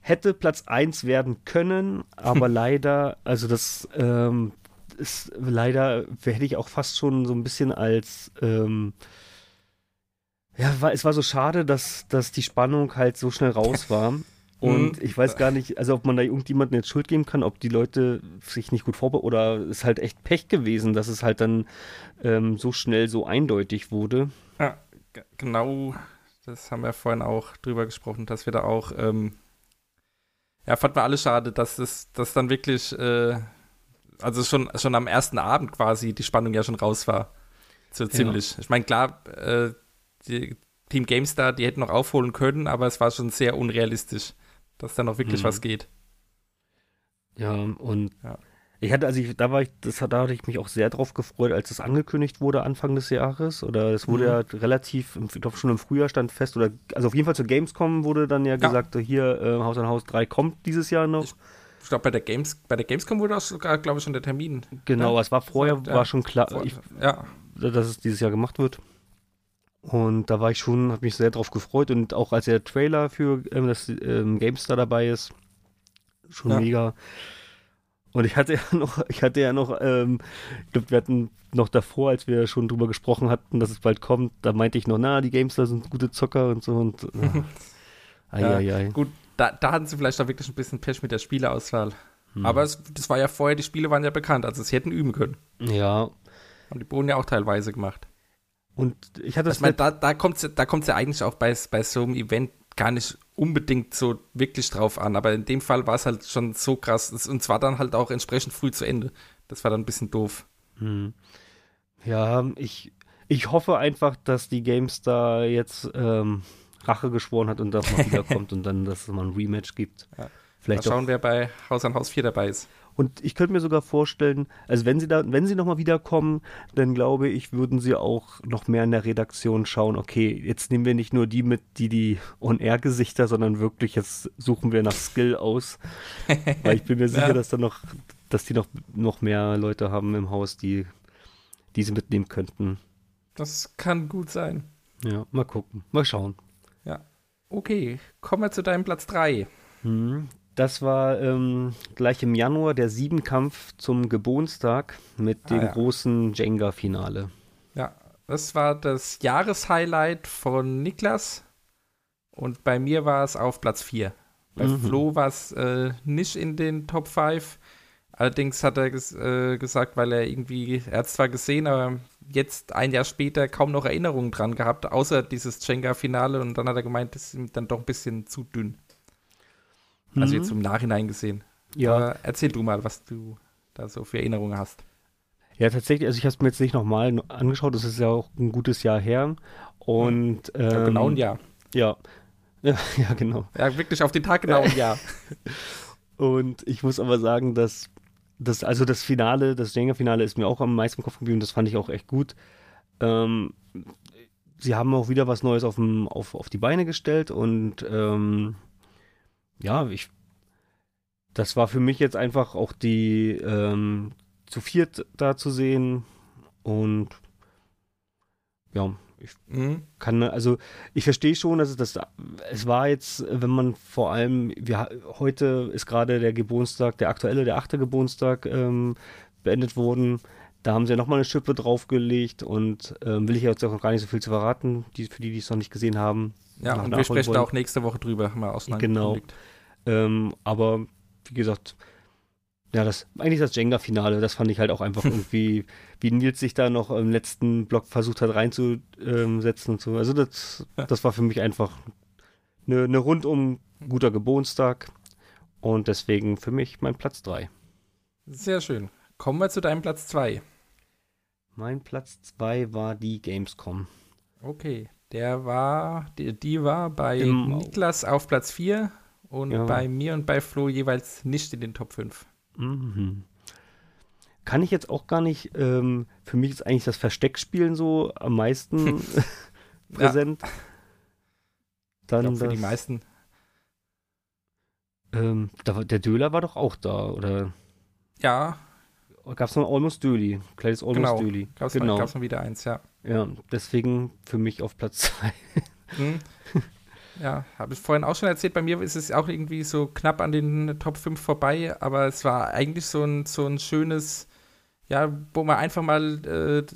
S4: Hätte Platz 1 werden können, aber leider, also das ähm, ist leider, hätte ich auch fast schon so ein bisschen als ähm, ja, war, es war so schade, dass, dass die Spannung halt so schnell raus war. Und
S6: Mhm.
S4: ich weiß gar nicht, also ob man da irgendjemandem jetzt Schuld geben kann, ob die Leute sich nicht gut vorbereiten oder es ist halt echt Pech gewesen, dass es halt dann ähm, so schnell so eindeutig wurde.
S6: Ja, genau, das haben wir vorhin auch drüber gesprochen, dass wir da auch, ähm, ja, fand man alle schade, dass es, dass dann wirklich, äh, also schon, schon am ersten Abend quasi die Spannung ja schon raus war. So ziemlich. Ich meine, klar, äh, die Team GameStar, die hätten noch aufholen können, aber es war schon sehr unrealistisch, dass da noch wirklich
S4: Mhm.
S6: was geht.
S4: Ja, und
S6: Ja.
S4: Ich hatte, also ich, da war ich, das, hat- da hatte ich mich auch sehr drauf gefreut, als es angekündigt wurde Anfang des Jahres. Oder es wurde
S6: Mhm.
S4: ja relativ, ich glaube schon im Frühjahr stand fest, oder also auf jeden Fall zur Gamescom wurde dann ja, gesagt, hier äh, Haus an Haus 3 kommt dieses Jahr noch.
S6: Ich- Ich glaube, bei der Games, bei der Gamescom wurde auch sogar, glaube ich, schon der Termin.
S4: genau,
S6: ja,
S4: es war vorher,
S6: ja.
S4: war schon klar,
S6: Vor-
S4: ich,
S6: ja,
S4: dass es dieses Jahr gemacht wird. Und da war ich schon, habe mich sehr drauf gefreut und auch als der Trailer für ähm, das ähm, GameStar dabei ist, schon
S6: Ja.
S4: mega. Und ich hatte ja noch, ich hatte ja noch, ähm, ich glaube, wir hatten noch davor, als wir schon drüber gesprochen hatten, dass es bald kommt, da meinte ich noch, na, die GameStar sind gute Zocker und so und äh, ai, ai, ai.
S6: Gut, da, da hatten sie vielleicht auch wirklich ein bisschen Pech mit der Spieleauswahl.
S4: Hm.
S6: Aber es, das war ja vorher, die Spiele waren ja bekannt, also sie hätten üben können.
S4: Ja,
S6: Haben die Bohnen ja auch teilweise gemacht.
S4: und ich hatte das
S6: Ich meine, da, da kommt es da kommt's ja eigentlich auch bei, bei so einem Event gar nicht unbedingt so wirklich drauf an. Aber in dem Fall war es halt schon so krass. Und zwar dann halt auch entsprechend früh zu Ende. Das war dann ein bisschen doof.
S4: Hm. Ja, ich, ich hoffe einfach, dass die GameStar jetzt ähm, Rache geschworen hat und das mal wiederkommt und dann, dass es mal ein Rematch gibt.
S6: Ja. Mal
S4: Vielleicht auch.
S6: schauen, wer bei Haus an Haus 4 dabei ist.
S4: Und ich könnte mir sogar vorstellen, also wenn sie da, wenn sie nochmal wiederkommen, dann glaube ich, würden sie auch noch mehr in der Redaktion schauen, okay, jetzt nehmen wir nicht nur die mit, die die On-Air-Gesichter, sondern wirklich, jetzt suchen wir nach Skill aus. Weil ich bin mir sicher,
S6: Ja.
S4: dass da noch, dass die noch, noch mehr Leute haben im Haus, die diese mitnehmen könnten.
S6: Das kann gut sein.
S4: Ja, mal gucken, mal schauen.
S6: Okay, kommen wir zu deinem Platz 3.
S4: Hm. Das war ähm, gleich im Januar der Siebenkampf zum Geburtstag mit
S6: Ah,
S4: dem
S6: ja.
S4: großen Jenga-Finale.
S6: Ja, das war das Jahreshighlight von Niklas und bei mir war es auf Platz 4. Bei
S4: Mhm.
S6: Flo war es äh, nicht in den Top 5. Allerdings hat er ges äh, gesagt, weil er irgendwie, er hat es zwar gesehen, aber jetzt ein Jahr später kaum noch Erinnerungen dran gehabt, außer dieses Jenga-Finale und dann hat er gemeint, das ist ihm dann doch ein bisschen zu dünn. Also
S4: Mhm.
S6: jetzt im Nachhinein gesehen.
S4: Ja,
S6: Aber erzähl du mal, was du da so für Erinnerungen hast.
S4: ja, tatsächlich, also ich habe es mir jetzt nicht nochmal angeschaut, das ist ja auch ein gutes Jahr her. Und ähm,
S6: Ja, genau ein Jahr.
S4: Ja. Ja, ja, genau.
S6: Ja, wirklich auf den Tag genau ein Jahr.
S4: Und ich muss aber sagen, dass das, also das Finale, das Jenga-Finale ist mir auch am meisten im Kopf geblieben, das fand ich auch echt gut. Ähm, sie haben auch wieder was Neues auf, auf, auf die Beine gestellt und ähm, ja, ich, das war für mich jetzt einfach auch die ähm, zu viert da zu sehen und ja, ich
S6: Mhm.
S4: kann, also ich verstehe schon, dass es das, es war jetzt, wenn man vor allem, wir, heute ist gerade der Geburtstag, der aktuelle, der achte Geburtstag ähm, beendet worden. Da haben sie ja nochmal eine Schippe draufgelegt und ähm, will ich jetzt auch noch gar nicht so viel zu verraten, die, für die, die es noch nicht gesehen haben.
S6: Ja, und wir sprechen da
S4: wollen.
S6: auch nächste Woche drüber, haben wir auseinander
S4: Genau. Ähm, aber wie gesagt, ja, das eigentlich das Jenga-Finale, das fand ich halt auch einfach irgendwie, wie Nils sich da noch im letzten Block versucht hat reinzusetzen und so. Also das, das war für mich einfach eine, eine rundum guter Geburtstag und deswegen für mich mein Platz 3.
S6: Sehr schön. Kommen wir zu deinem Platz 2.
S4: Mein Platz 2 war die Gamescom.
S6: Okay, der war, die, die war bei
S4: Im-
S6: Niklas auf Platz 4 und
S4: Ja.
S6: bei mir und bei Flo jeweils nicht in den Top 5.
S4: Mhm. Kann ich jetzt auch gar nicht, ähm, für mich ist eigentlich das Versteckspielen so am meisten präsent.
S6: Ich
S4: Dann
S6: glaube, für die
S4: das-
S6: meisten.
S4: Ähm, da, der Döler war doch auch da, oder
S6: Ja,
S4: gab es noch Almost Döli? Kleines Almost
S6: Genau.
S4: Döli.
S6: gab es
S4: Genau.
S6: mal wieder eins, ja.
S4: Ja, deswegen für mich auf Platz 2.
S6: Hm. Ja, habe ich vorhin auch schon erzählt, bei mir ist es auch irgendwie so knapp an den Top 5 vorbei, aber es war eigentlich so ein, so ein schönes, ja, wo man einfach mal äh,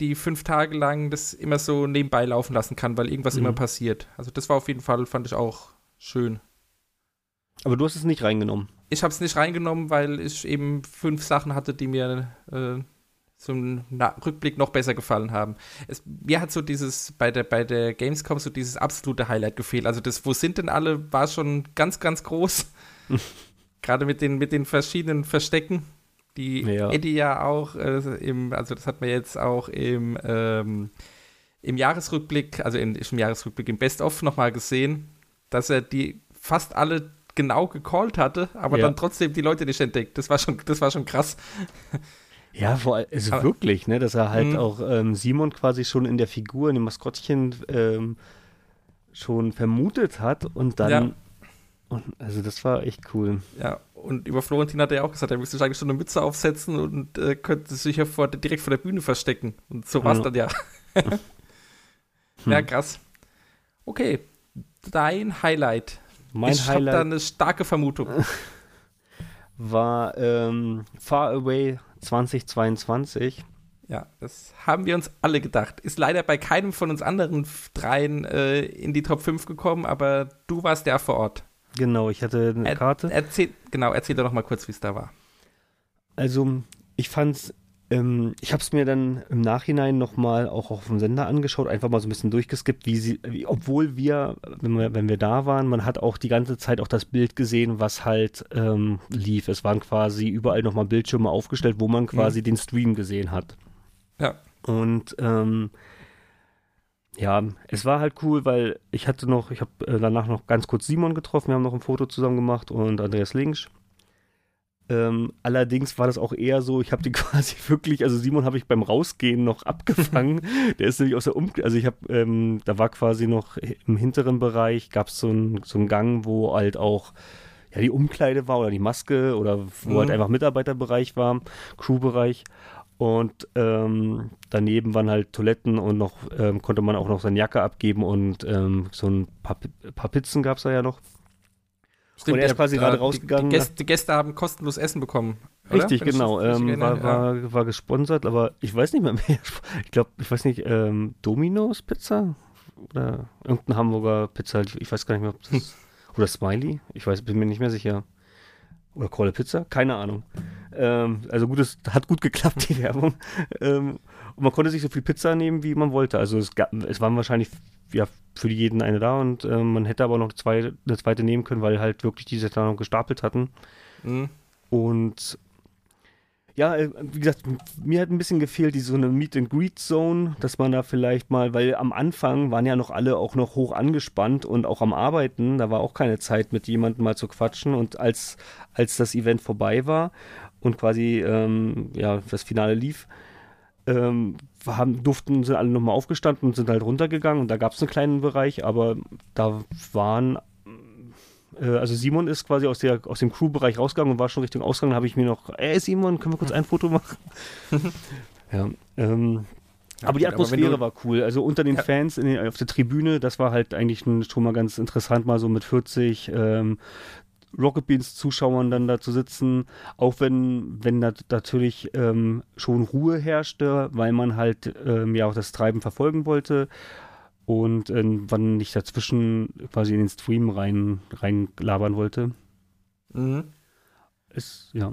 S6: die fünf Tage lang das immer so nebenbei laufen lassen kann, weil irgendwas
S4: Mhm.
S6: immer passiert. Also das war auf jeden Fall, fand ich auch schön.
S4: Aber du hast es nicht reingenommen.
S6: Ich habe es nicht reingenommen, weil ich eben fünf Sachen hatte, die mir äh, im Na Rückblick noch besser gefallen haben. Es, mir hat so dieses, bei der, bei der Gamescom so dieses absolute Highlight gefehlt. Also das, wo sind denn alle, war schon ganz, ganz groß. Gerade mit den, mit den verschiedenen Verstecken, die
S4: Ja.
S6: Eddie ja auch äh, im, also das hat man jetzt auch im, ähm, im Jahresrückblick, also in, im Jahresrückblick im Best-of nochmal gesehen, dass er die fast alle genau gecallt hatte, aber
S4: Ja.
S6: dann trotzdem die Leute nicht entdeckt. Das war schon, das war schon krass.
S4: Ja, vor allem, also
S6: Aber-
S4: wirklich, ne, dass er halt
S6: Mhm.
S4: auch ähm, Simon quasi schon in der Figur, in dem Maskottchen ähm, schon vermutet hat und dann.
S6: Ja.
S4: Und, also das war echt cool.
S6: Ja, und über Florentin hat er ja auch gesagt, er müsste eigentlich schon eine Mütze aufsetzen und äh, könnte sich ja vor, direkt vor der Bühne verstecken. Und so war es
S4: Ja.
S6: dann ja. Ja, krass. Okay, dein Highlight.
S4: Mein
S6: ich habe da
S4: Highlight
S6: eine starke Vermutung.
S4: war ähm, Far Away 2022.
S6: Ja, das haben wir uns alle gedacht. Ist leider bei keinem von uns anderen dreien äh, in die Top 5 gekommen, aber du warst der vor Ort.
S4: Genau, ich hatte eine
S6: Er-
S4: Karte.
S6: Erzähl, genau, erzähl doch noch mal kurz, wie es da war.
S4: Also, ich fand's, ähm, ich habe es mir dann im Nachhinein nochmal auch auf dem Sender angeschaut, einfach mal so ein bisschen durchgeskippt, wie sie, wie, obwohl wir wenn, wir, wenn wir da waren, man hat auch die ganze Zeit auch das Bild gesehen, was halt ähm, lief. Es waren quasi überall nochmal Bildschirme aufgestellt, wo man quasi den Stream gesehen hat.
S6: Ja.
S4: Und ähm, ja, es war halt cool, weil ich hatte noch, ich habe äh, danach noch ganz kurz Simon getroffen, wir haben noch ein Foto zusammen gemacht und Andreas Linksch. Ähm, allerdings war das auch eher so, ich habe die quasi wirklich, also Simon habe ich beim Rausgehen noch abgefangen. Der ist nämlich aus der Um, also ich habe, ähm, da war quasi noch im hinteren Bereich, gab es so einen so einen Gang, wo halt auch ja, die Umkleide war oder die Maske oder wo
S6: Mhm.
S4: halt einfach Mitarbeiterbereich war, Crewbereich. Und ähm, daneben waren halt Toiletten und noch ähm, konnte man auch noch seine Jacke abgeben und ähm, so ein paar, paar Pizzen gab es da ja noch. Und er ist quasi gerade
S6: die-
S4: rausgegangen.
S6: Die Gäste, die Gäste haben kostenlos Essen bekommen. Oder?
S4: Richtig,
S6: Wenn
S4: genau. Ähm, war, war, war gesponsert, aber ich weiß nicht mehr mehr. Ich glaube, ich weiß nicht, ähm, Domino's Pizza oder irgendein Hamburger Pizza. Ich, weiß gar nicht mehr, ob das oder Smiley. Ich weiß, bin mir nicht mehr sicher. Oder Kohle Pizza, keine Ahnung. Ähm, also gut, es hat gut geklappt, die Werbung. Ähm, und man konnte sich so viel Pizza nehmen, wie man wollte. Also es, gab, es waren wahrscheinlich ja, für jeden eine da und ähm, man hätte aber noch zwei, eine zweite nehmen können, weil halt wirklich diese da noch gestapelt hatten.
S6: Mhm.
S4: Und ja, äh, wie gesagt, mir hat ein bisschen gefehlt, die so eine Meet and Greet Zone, dass man da vielleicht mal, weil am Anfang waren ja noch alle auch noch hoch angespannt und auch am Arbeiten, da war auch keine Zeit mit jemandem mal zu quatschen und als, als das Event vorbei war und quasi ähm, ja, das Finale lief, ähm, haben, durften, sind alle nochmal aufgestanden und sind halt runtergegangen und da gab es einen kleinen Bereich, aber da waren äh, also Simon ist quasi aus, der, aus dem Crew-Bereich rausgegangen und war schon Richtung Ausgang. Da habe ich mir noch, ey Simon, können wir kurz ein Foto machen? ja, ähm,
S6: Ja,
S4: aber die
S6: gut, aber
S4: Atmosphäre
S6: du-
S4: war cool. Also unter den
S6: Ja.
S4: Fans den, auf der Tribüne, das war halt eigentlich schon mal ganz interessant, mal so mit 40 ähm, Rocket Beans Zuschauern dann da zu sitzen, auch wenn, wenn da natürlich ähm, schon Ruhe herrschte, weil man halt ähm, ja auch das Treiben verfolgen wollte und ähm, wann nicht dazwischen quasi in den Stream rein, rein labern wollte.
S6: Mhm.
S4: Ist, ja.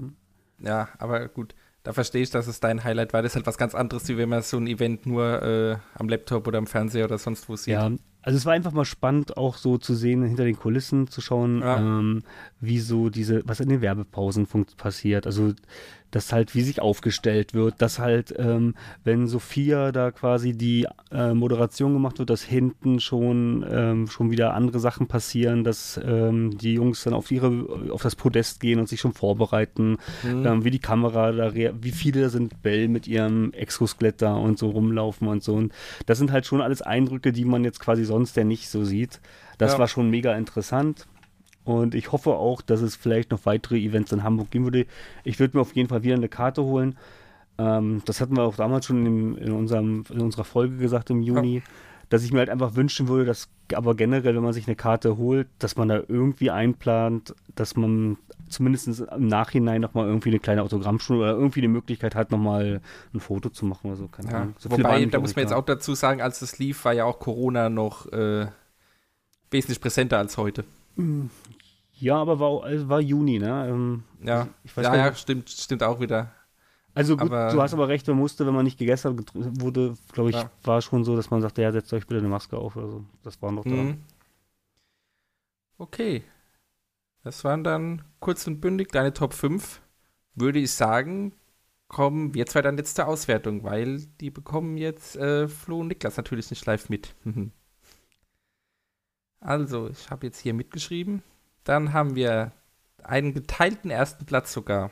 S6: Ja, aber gut, da verstehe ich, dass es dein Highlight war. Das ist halt was ganz anderes, wie wenn man so ein Event nur äh, am Laptop oder am Fernseher oder sonst wo sieht.
S4: Ja, also es war einfach mal spannend, auch so zu sehen, hinter den Kulissen zu schauen,
S6: Ja.
S4: ähm, wie so diese, was in den Werbepausen passiert. Also das halt, wie sich aufgestellt wird, dass halt, ähm, wenn Sophia da quasi die äh, Moderation gemacht wird, dass hinten schon, ähm, schon wieder andere Sachen passieren, dass ähm, die Jungs dann auf ihre, auf das Podest gehen und sich schon vorbereiten,
S6: Mhm.
S4: ähm, wie die Kamera da, wie viele da sind Bell mit ihrem Exoskelett da und so rumlaufen und so. Und das sind halt schon alles Eindrücke, die man jetzt quasi sonst ja nicht so sieht. Das
S6: Ja.
S4: war schon mega interessant. Und ich hoffe auch, dass es vielleicht noch weitere Events in Hamburg geben würde. Ich würde mir auf jeden Fall wieder eine Karte holen. Ähm, das hatten wir auch damals schon in, in, unserem, in unserer Folge gesagt im Juni, dass ich mir halt einfach wünschen würde, dass aber generell, wenn man sich eine Karte holt, dass man da irgendwie einplant, dass man zumindest im Nachhinein nochmal irgendwie eine kleine Autogrammstunde oder irgendwie eine Möglichkeit hat, nochmal ein Foto zu machen oder so. Keine
S6: Ja.
S4: Ahnung. So
S6: Wobei, da muss man jetzt auch dazu sagen, als es lief, war ja auch Corona noch äh, wesentlich präsenter als heute.
S4: Ja, aber war, also war Juni, ne? Ähm,
S6: Ja,
S4: ich weiß
S6: ja, ja stimmt, stimmt auch wieder.
S4: Also gut,
S6: Aber-
S4: du hast aber recht, man musste, wenn man nicht gegessen hat, wurde, glaube ich,
S6: Ja.
S4: war schon so, dass man sagte, ja, setzt euch bitte eine Maske auf oder so. Das war noch da.
S6: Mhm. Okay. Das waren dann kurz und bündig deine Top 5. Würde ich sagen, kommen wir zwei dann jetzt zur Auswertung, weil die bekommen jetzt äh, Flo und Niklas natürlich nicht live mit. also, ich habe jetzt hier mitgeschrieben. Dann haben wir einen geteilten ersten Platz sogar.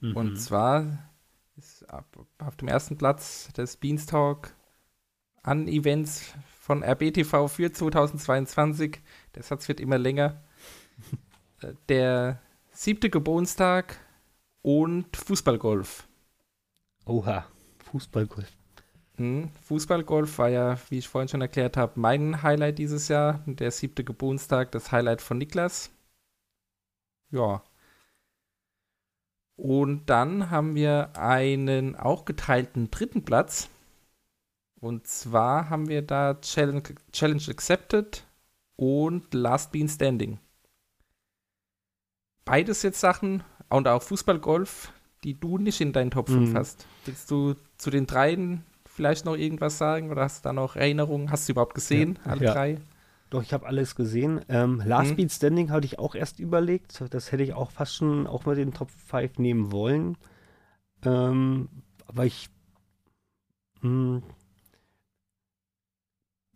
S4: Mhm.
S6: Und zwar ist ab, auf dem ersten Platz des Beanstalk an Events von RBTV für 2022. Der Satz wird immer länger. Äh, Der siebte Geburtstag und Fußballgolf.
S4: Oha, Fußballgolf.
S6: Hm, Fußballgolf war ja, wie ich vorhin schon erklärt habe, mein Highlight dieses Jahr. Der siebte Geburtstag, das Highlight von Niklas. Ja. Und dann haben wir einen auch geteilten dritten Platz. Und zwar haben wir da Challenge, Challenge Accepted und Last Bean Standing. Beides jetzt Sachen und auch Fußballgolf, die du nicht in deinen Top 5
S4: Mhm.
S6: hast. Willst du zu den dreien vielleicht noch irgendwas sagen oder hast du da noch Erinnerungen? Hast du überhaupt gesehen,
S4: Ja.
S6: alle
S4: Ja.
S6: drei?
S4: Doch, ich habe alles gesehen. Ähm, Last
S6: Mhm.
S4: Beat Standing hatte ich auch erst überlegt. Das hätte ich auch fast schon auch mal den Top 5 nehmen wollen. Ähm, aber ich. Mh,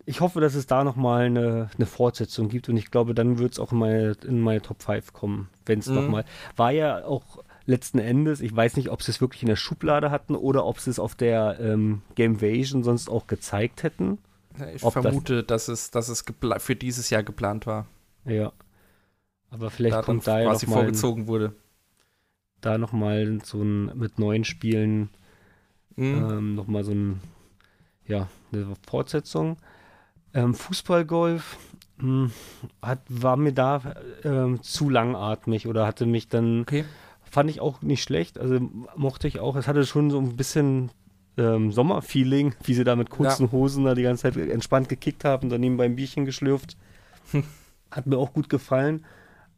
S4: ich hoffe, dass es da nochmal eine, eine Fortsetzung gibt und ich glaube, dann wird es auch in meine, in meine Top 5 kommen, wenn es
S6: Mhm.
S4: nochmal. War ja auch letzten Endes, ich weiß nicht, ob sie es wirklich in der Schublade hatten oder ob sie es auf der ähm, Gamevasion sonst auch gezeigt hätten.
S6: Ich
S4: Ob das-
S6: vermute, dass es, dass es für dieses Jahr geplant war.
S4: Ja. Aber vielleicht
S6: da
S4: kommt da ja
S6: quasi
S4: nochmal
S6: vorgezogen wurde.
S4: da noch mal so ein mit neuen Spielen
S6: Mhm.
S4: ähm, nochmal so ein, ja, eine Fortsetzung. Ähm, Fußballgolf mh, hat, war mir da ähm, zu langatmig oder hatte mich dann,
S6: Okay.
S4: Fand ich auch nicht schlecht, also mochte ich auch, es hatte schon so ein bisschen ähm, Sommerfeeling, wie sie da mit kurzen Hosen da die ganze Zeit entspannt gekickt haben, dann nebenbei ein Bierchen geschlürft. Hat mir auch gut gefallen,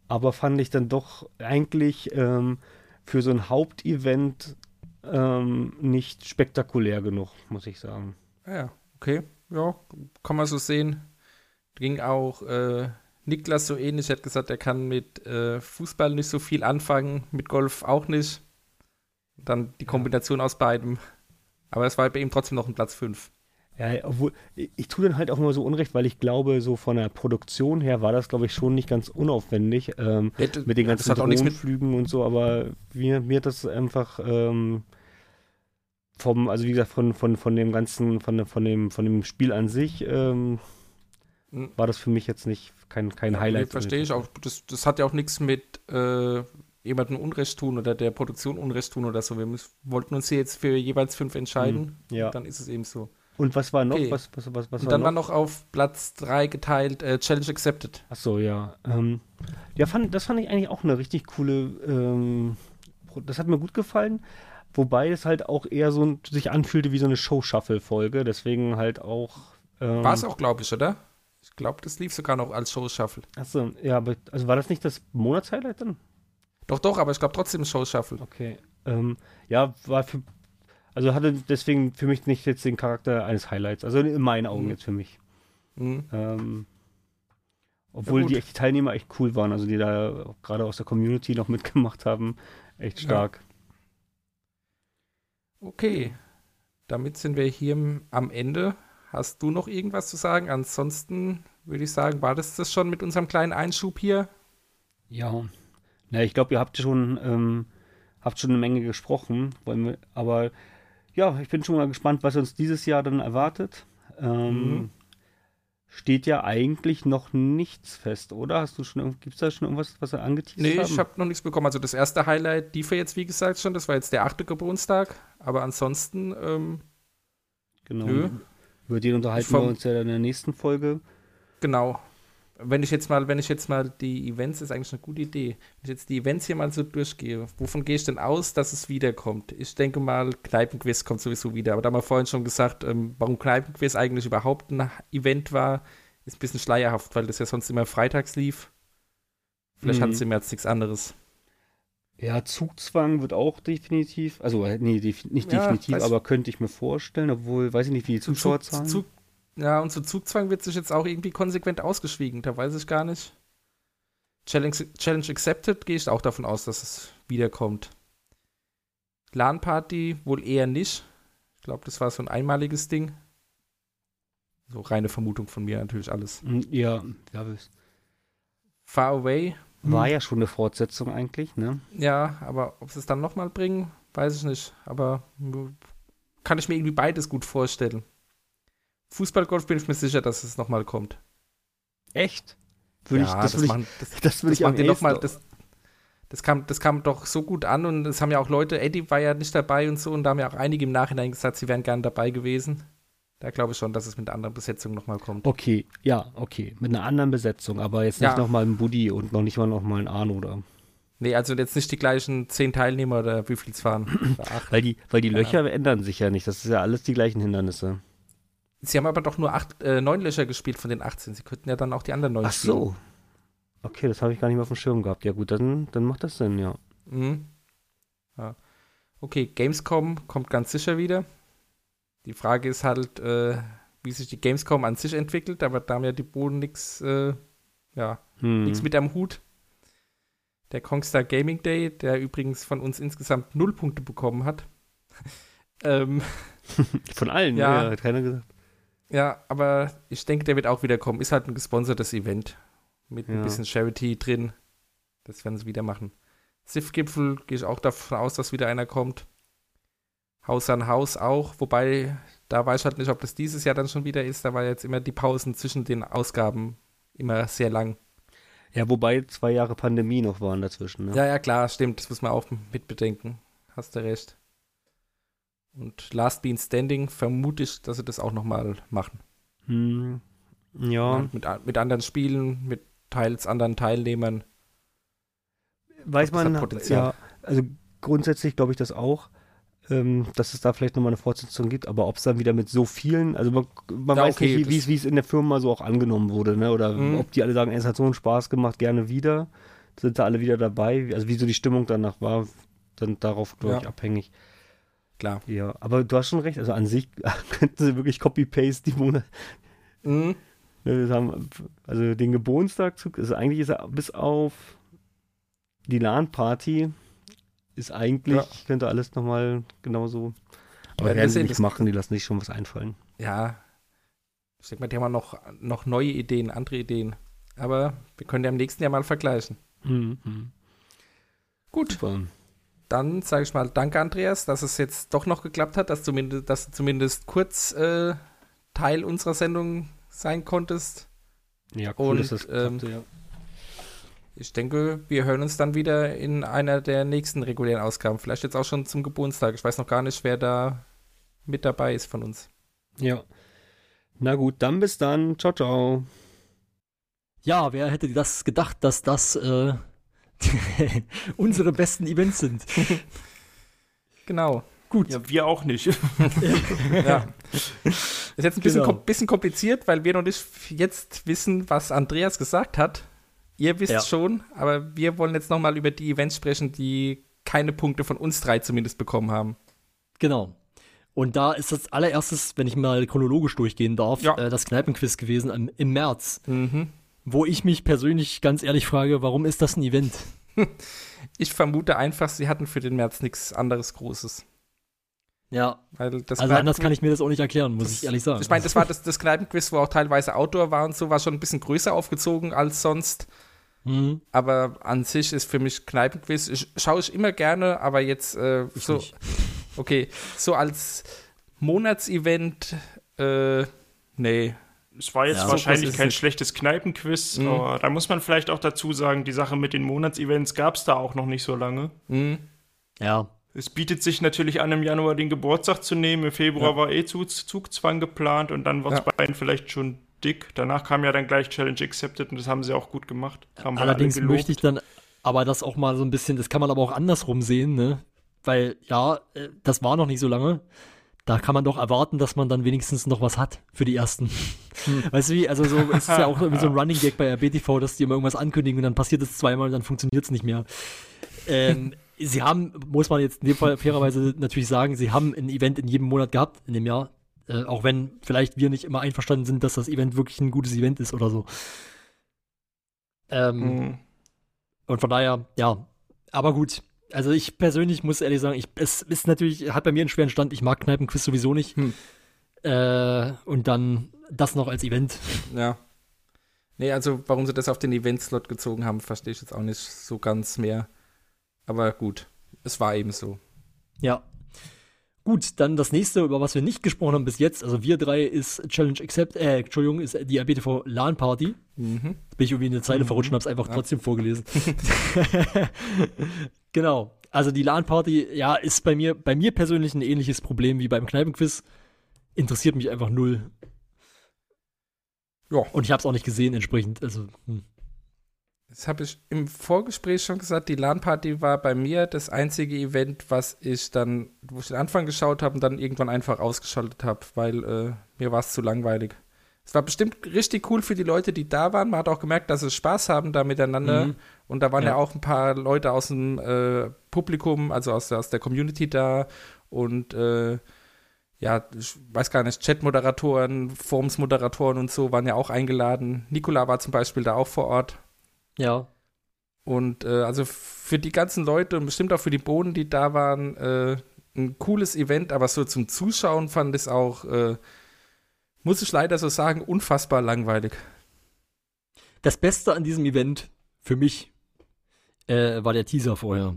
S4: aber fand ich dann doch eigentlich ähm, für so ein Hauptevent ähm, nicht spektakulär genug, muss ich sagen.
S6: Ja, okay. Ja, kann man so sehen. Ging auch äh, Niklas so ähnlich. Hat gesagt, er kann mit äh, Fußball nicht so viel anfangen, mit Golf auch nicht. Dann die Kombination aus beidem. Aber es war bei ihm trotzdem noch ein Platz 5.
S4: Ja, obwohl, ich, tue dann halt auch immer so unrecht, weil ich glaube, so von der Produktion her war das, glaube ich, schon nicht ganz unaufwendig. Ähm, mit den ganzen. Drohnenflügen und so, aber mir, mir hat das einfach ähm, vom, also wie gesagt, von, von, von dem ganzen, von, von, dem, von dem Spiel an sich ähm. War das für mich jetzt nicht kein, kein
S6: Nee,
S4: Highlight.
S6: verstehe ich auch. Das, das hat ja auch nichts mit äh, jemandem Unrecht tun oder der Produktion Unrecht tun oder so. Wir müssen, wollten uns hier jetzt für jeweils fünf entscheiden.
S4: Mhm, ja.
S6: Dann ist es eben so.
S4: Und was war noch?
S6: Okay.
S4: Was, was, was, was
S6: Und dann war noch auf Platz 3 geteilt äh, Challenge Accepted.
S4: Ach so, ja. Ähm, ja, fand, das fand ich eigentlich auch eine richtig coole. Ähm, das hat mir gut gefallen. Wobei es halt auch eher so sich anfühlte wie so eine Show-Shuffle-Folge. Deswegen halt auch. Ähm,
S6: War es auch, glaube ich, oder? Ich glaube, das lief sogar noch als Show Shuffle.
S4: Achso, ja, aber also war das nicht das Monatshighlight dann?
S6: Doch, doch, aber ich glaube trotzdem Show Shuffle.
S4: Okay. Ähm, ja, war für. Also hatte deswegen für mich nicht jetzt den Charakter eines Highlights. Also in meinen Augen
S6: Mhm.
S4: jetzt für mich.
S6: Mhm.
S4: Ähm, obwohl
S6: Ja,
S4: die, echt- die Teilnehmer echt cool waren, also die da gerade aus der Community noch mitgemacht haben. Echt
S6: Ja.
S4: stark.
S6: Okay. Damit sind wir hier am Ende. Hast du noch irgendwas zu sagen? Ansonsten würde ich sagen, war das das schon mit unserem kleinen Einschub hier?
S4: Ja. Na, ich glaube, ihr habt schon, ähm, habt schon eine Menge gesprochen. Wir, aber ja, ich bin schon mal gespannt, was uns dieses Jahr dann erwartet. Ähm,
S6: Mhm.
S4: Steht ja eigentlich noch nichts fest, oder? Hast du schon, gibt es da schon irgendwas, was wir angeteased
S6: Nee,
S4: haben?
S6: ich habe noch nichts bekommen. Also das erste Highlight lief ja jetzt, wie gesagt, schon. Das war jetzt der achte Geburtstag. Aber ansonsten, ähm,
S4: genau.
S6: Nö.
S4: Über den unterhalten
S6: vom-
S4: wir uns ja dann in der nächsten Folge.
S6: genau. Wenn ich jetzt mal, wenn ich jetzt mal die Events, ist eigentlich eine gute Idee. Wenn ich jetzt die Events hier mal so durchgehe, wovon gehe ich denn aus, dass es wiederkommt? Ich denke mal, Kneipenquiz kommt sowieso wieder. Aber da haben wir vorhin schon gesagt, ähm, warum Kneipenquiz eigentlich überhaupt ein Event war, ist ein bisschen schleierhaft, weil das ja sonst immer freitags lief. Vielleicht
S4: Mhm.
S6: hatten sie im März nichts anderes.
S4: Ja, Zugzwang wird auch definitiv, also äh, nee, def nicht
S6: Ja,
S4: definitiv, aber könnte ich mir vorstellen, obwohl, weiß ich nicht, wie die
S6: Zu
S4: Zuschauerzahlen.
S6: Zug, ja, und zu Zugzwang wird sich jetzt auch irgendwie konsequent ausgeschwiegen. Da weiß ich gar nicht. Challenge, Challenge Accepted gehe ich auch davon aus, dass es wiederkommt. LAN-Party wohl eher nicht. Ich glaube, das war so ein einmaliges Ding. So reine Vermutung von mir natürlich alles.
S4: Hm, Ja, ja,
S6: Far Away. Hm,
S4: war ja schon eine Fortsetzung eigentlich, ne?
S6: Ja, aber ob sie es dann nochmal bringen, weiß ich nicht. Aber kann ich mir irgendwie beides gut vorstellen. Fußballgolf bin ich mir sicher, dass es nochmal kommt.
S4: Echt? Würde ich, das würde ich,
S6: machen, das,
S4: das würde
S6: das
S4: ich am
S6: noch mal, das, das, kam, das kam doch so gut an und es haben ja auch Leute, Eddie war ja nicht dabei und so und da haben ja auch einige im Nachhinein gesagt, sie wären gern dabei gewesen. Da glaube ich schon, dass es mit einer anderen Besetzung nochmal kommt.
S4: Okay, ja, okay. Mit einer anderen Besetzung, aber jetzt nicht
S6: Ja.
S4: nochmal ein Buddy und noch nicht mal nochmal ein Arno oder.
S6: Nee, also jetzt nicht die gleichen zehn Teilnehmer oder wie viel es waren.
S4: Weil die, weil die
S6: Keine
S4: Löcher ändern sich ja nicht. Das ist ja alles die gleichen Hindernisse.
S6: Sie haben aber doch nur acht, äh, neun Löcher gespielt von den 18. Sie könnten ja dann auch die anderen neun
S4: Ach so. Okay, das habe ich gar nicht mehr auf dem Schirm gehabt. Ja gut, dann, dann macht das Sinn, ja.
S6: Mhm. Ja. Okay, Gamescom kommt ganz sicher wieder. Die Frage ist halt, äh, wie sich die Gamescom an sich entwickelt, aber da haben ja die Boden nichts äh, ja,
S4: Hm.
S6: mit am Hut. Der Kongstar Gaming Day, der übrigens von uns insgesamt null Punkte bekommen hat. ähm,
S4: Von allen,
S6: Ja.
S4: ja. hat keiner gesagt.
S6: Ja, aber ich denke, der wird auch wieder kommen. Ist halt ein gesponsertes Event. Mit ein
S4: Ja.
S6: bisschen Charity drin. Das werden sie wieder machen. SIF-Gipfel gehe ich auch davon aus, dass wieder einer kommt. Haus an Haus auch. Wobei, da weiß ich halt nicht, ob das dieses Jahr dann schon wieder ist. Da war jetzt immer die Pausen zwischen den Ausgaben immer sehr lang.
S4: Ja, wobei zwei Jahre Pandemie noch waren dazwischen. Ne?
S6: Ja, ja, klar, stimmt. Das muss man auch mit bedenken. Hast du recht. Und Last Bean Standing vermute ich, dass sie das auch nochmal machen.
S4: Hm, ja.
S6: Mit, mit anderen Spielen, mit teils anderen Teilnehmern.
S4: weiß
S6: hat
S4: man, ja, also grundsätzlich glaube ich das auch, ähm, dass es da vielleicht nochmal eine Fortsetzung gibt, aber ob es dann wieder mit so vielen, also man, man
S6: Ja,
S4: weiß
S6: okay,
S4: nicht, wie- es- in der Firma so auch angenommen wurde, ne? oder
S6: Mhm.
S4: ob die alle sagen, es hat so einen Spaß gemacht, gerne wieder, sind da alle wieder dabei, also wie so die Stimmung danach war, dann darauf, glaube ich,
S6: Ja.
S4: abhängig.
S6: Klar.
S4: Ja, aber du hast schon recht, also an sich könnten sie wirklich Copy-Paste die Monate,
S6: Mhm.
S4: Ne, haben also den Geburtstagszug, also eigentlich ist er bis auf die LAN-Party ist eigentlich,
S6: Ja.
S4: könnte alles nochmal genauso. Aber
S6: Werden wir
S4: werden sie nicht machen, die lassen sich schon was einfallen.
S6: Ja. Ich denke mal, die haben noch, noch neue Ideen, andere Ideen. Aber wir können ja im nächsten Jahr mal vergleichen.
S4: Mhm.
S6: Gut,
S4: Super.
S6: dann sage ich mal danke, Andreas, dass es jetzt doch noch geklappt hat, dass, zumindest, dass du zumindest kurz äh, Teil unserer Sendung sein konntest.
S4: Ja, cool,
S6: Und,
S4: dass das
S6: ähm,
S4: klappte, ja.
S6: Ich denke, wir hören uns dann wieder in einer der nächsten regulären Ausgaben. Vielleicht jetzt auch schon zum Geburtstag. Ich weiß noch gar nicht, wer da mit dabei ist von uns.
S4: ja. Na gut, dann bis dann. Ciao, ciao.
S5: Ja, wer hätte das gedacht, dass das äh, unsere besten Events sind?
S6: Genau.
S5: Gut.
S3: Ja, wir auch nicht.
S6: Ja. Ist jetzt ein bisschen,
S5: Genau.
S6: kom bisschen kompliziert, weil wir noch nicht jetzt wissen, was Andreas gesagt hat. Ihr wisst
S5: Ja.
S6: schon, aber wir wollen jetzt nochmal über die Events sprechen, die keine Punkte von uns drei zumindest bekommen haben.
S5: Genau. Und da ist das allererstes, wenn ich mal chronologisch durchgehen darf,
S6: Ja.
S5: äh, das Kneipenquiz gewesen im, im März,
S6: Mhm.
S5: wo ich mich persönlich ganz ehrlich frage, warum ist das ein Event?
S6: Ich vermute einfach, sie hatten für den März nichts anderes Großes.
S5: Ja,
S6: Weil das
S5: also
S6: Kneipen-
S5: anders kann ich mir das auch nicht erklären, muss ich ehrlich sagen.
S6: Ich meine, das war das, das Kneipenquiz, wo auch teilweise Outdoor war und so, war schon ein bisschen größer aufgezogen als sonst.
S5: Mhm.
S6: Aber an sich ist für mich Kneipenquiz, ich, schaue ich immer gerne, aber jetzt äh, so,
S5: nicht.
S6: okay, so als Monatsevent, äh, nee.
S3: Es war jetzt
S5: Ja, so
S3: wahrscheinlich
S6: ist
S3: kein
S6: es.
S3: schlechtes Kneipenquiz,
S6: Mhm.
S3: aber da muss man vielleicht auch dazu sagen, die Sache mit den Monatsevents gab es da auch noch nicht so lange.
S6: Hm.
S5: Ja,
S3: Es bietet sich natürlich an, im Januar den Geburtstag zu nehmen. Im Februar
S6: Ja.
S3: war eh Zug- Zugzwang geplant und dann war es
S6: Ja.
S3: bei ihnen vielleicht schon dick. Danach kam ja dann gleich Challenge Accepted und das haben sie auch gut gemacht.
S5: Allerdings möchte ich dann aber das auch mal so ein bisschen, das kann man aber auch andersrum sehen, ne? Weil, ja, äh, das war noch nicht so lange. Da kann man doch erwarten, dass man dann wenigstens noch was hat für die ersten. Weißt du wie? Also so es ist ja auch irgendwie so ein Running Gag bei RBTV, dass die immer irgendwas ankündigen und dann passiert es zweimal und dann funktioniert es nicht mehr. Ähm, sie haben, muss man jetzt in dem Fall fairerweise natürlich sagen, sie haben ein Event in jedem Monat gehabt in dem Jahr. Äh, auch wenn vielleicht wir nicht immer einverstanden sind, dass das Event wirklich ein gutes Event ist oder so. Ähm,
S3: Mhm.
S5: und von daher, ja, aber gut. Also ich persönlich muss ehrlich sagen, ich, es ist natürlich, hat bei mir einen schweren Stand. Ich mag Kneipenquiz sowieso nicht.
S6: Hm.
S5: Äh, und dann das noch als Event.
S6: Ja. Nee, also warum sie das auf den Event-Slot gezogen haben, verstehe ich jetzt auch nicht so ganz mehr. Aber gut, es war eben so.
S5: Ja. Gut, dann das nächste, über was wir nicht gesprochen haben bis jetzt, also wir drei, ist Challenge Accept, äh, Entschuldigung, ist die RBTV LAN Party.
S6: Mhm.
S5: Bin ich irgendwie in eine Zeile verrutscht und hab's einfach
S6: Ja.
S5: trotzdem vorgelesen. genau. Also die LAN-Party, ja, ist bei mir, bei mir persönlich ein ähnliches Problem wie beim Kneipenquiz. Interessiert mich einfach null.
S6: Ja.
S5: Und ich habe es auch nicht gesehen, entsprechend. Also, hm.
S6: Das habe ich im Vorgespräch schon gesagt. Die LAN-Party war bei mir das einzige Event, was ich dann, wo ich den Anfang geschaut habe und dann irgendwann einfach ausgeschaltet habe, weil äh, mir war es zu langweilig. Es war bestimmt richtig cool für die Leute, die da waren. Man hat auch gemerkt, dass sie Spaß haben da miteinander.
S5: Mhm.
S6: Und da waren ja.
S5: Ja.
S6: auch ein paar Leute aus dem äh, Publikum, also aus der, aus der Community da. Und äh, ja, ich weiß gar nicht, Chat-Moderatoren, Forums-Moderatoren und so waren ja auch eingeladen. Nikola war zum Beispiel da auch vor Ort.
S5: Ja.
S6: Und äh, also für die ganzen Leute und bestimmt auch für die Bohnen, die da waren, äh, ein cooles Event, aber so zum Zuschauen fand es auch, äh, muss ich leider so sagen, unfassbar langweilig.
S5: Das Beste an diesem Event für mich äh, war der Teaser vorher.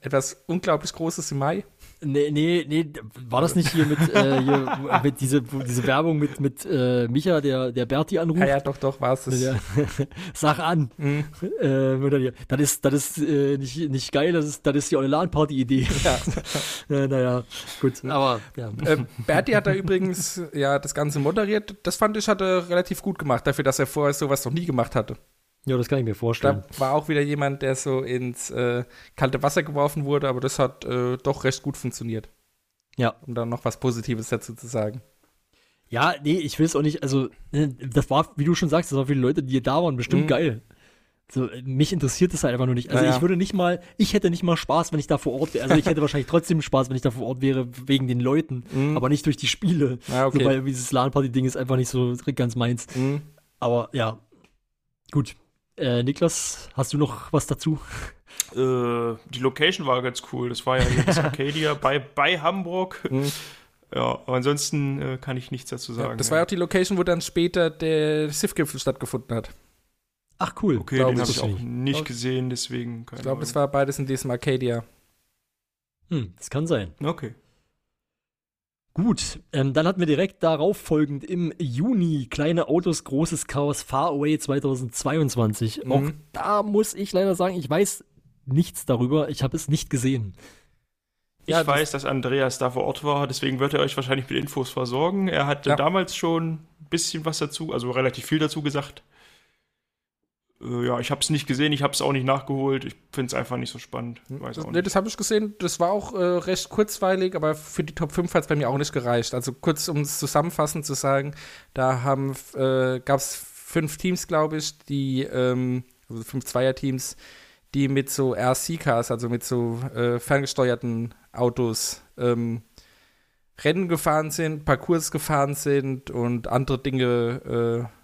S6: Etwas unglaublich Großes im Mai.
S5: Nee, nee, nee, war das nicht hier mit, äh, hier, mit diese, diese Werbung mit, mit äh, Micha, der, der Berti anruft?
S6: Ja, ja, doch, doch, war es das.
S5: Ja, Sag an.
S6: Mhm.
S5: Äh, das ist, das ist äh, nicht, nicht geil, das ist, das ist die Online-Party-Idee.
S6: Ja.
S5: naja, gut. Aber ja.
S6: äh, Berti hat da übrigens ja das Ganze moderiert. Das fand ich, hat er relativ gut gemacht, dafür, dass er vorher sowas noch nie gemacht hatte.
S5: Ja, das kann ich mir vorstellen.
S6: Da war auch wieder jemand, der so ins äh, kalte Wasser geworfen wurde, aber das hat äh, doch recht gut funktioniert.
S5: Ja.
S6: Um dann noch was Positives dazu zu sagen.
S5: Ja, nee, ich will es auch nicht, also, ne, das war, wie du schon sagst, das war für die Leute, die da waren, bestimmt
S6: Mhm.
S5: geil. So, äh, mich interessiert es halt einfach nur nicht. Also
S6: Naja.
S5: ich würde nicht mal, ich hätte nicht mal Spaß, wenn ich da vor Ort wäre. Also ich hätte wahrscheinlich trotzdem Spaß, wenn ich da vor Ort wäre, wegen den Leuten,
S6: Mhm.
S5: aber nicht durch die Spiele.
S6: Ah, okay.
S5: So, weil dieses LAN-Party-Ding ist einfach nicht so ganz meins.
S6: Mhm.
S5: Aber ja, gut. Äh, Niklas, hast du noch was dazu?
S3: Äh, die Location war ganz cool. Das war ja jetzt Arcadia bei, bei Hamburg.
S6: Mhm.
S3: Ja, aber ansonsten äh, kann ich nichts dazu sagen.
S6: Ja, das war ja auch die Location, wo dann später der SIF-Gipfel stattgefunden hat.
S5: Ach, cool.
S3: Okay,
S6: glaub
S3: den
S6: ich
S3: habe ich auch
S5: nicht.
S3: gesehen, deswegen keine
S6: Ich glaube, es war beides in diesem Arcadia.
S5: Hm, das kann sein.
S3: Okay.
S5: Gut, ähm, dann hatten wir direkt darauf folgend im Juni Kleine Autos, großes Chaos, Far Away 2022.
S6: Mhm.
S5: Auch da muss ich leider sagen, ich weiß nichts darüber. Ich habe es nicht gesehen.
S3: Ich
S6: Ja, das-
S3: weiß, dass Andreas da vor Ort war, deswegen wird er euch wahrscheinlich mit Infos versorgen. Er hatte
S6: Ja.
S3: damals schon ein bisschen was dazu, also relativ viel dazu gesagt. Äh, ja, ich habe es nicht gesehen, ich habe es auch nicht nachgeholt. Ich finde es einfach nicht so spannend. Weiß
S6: Das,
S3: nicht.
S6: das habe ich gesehen. Das war auch äh, recht kurzweilig, aber für die Top 5 hat es bei mir auch nicht gereicht. Also kurz, um es zusammenfassend zu sagen, da haben äh, gab es fünf Teams, glaube ich, die, ähm, also fünf Zweierteams, die mit so RC-Cars, also mit so äh, ferngesteuerten Autos, ähm, Rennen gefahren sind, Parcours gefahren sind und andere Dinge äh,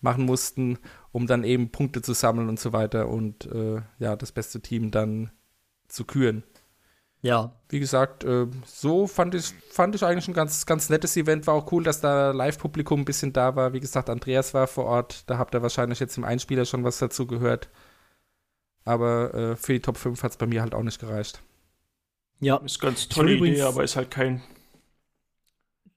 S6: machen mussten, um dann eben Punkte zu sammeln und so weiter und äh, ja, das beste Team dann zu küren.
S5: Ja,
S6: Wie gesagt, äh, so fand ich, fand ich eigentlich ein ganz, ganz nettes Event. War auch cool, dass da Live-Publikum ein bisschen da war. Wie gesagt, Andreas war vor Ort. Da habt ihr wahrscheinlich jetzt im Einspieler schon was dazu gehört. Aber äh, für die Top 5 hat es bei mir halt auch nicht gereicht.
S5: ja.
S3: Ist ganz tolle Idee, aber ist halt kein.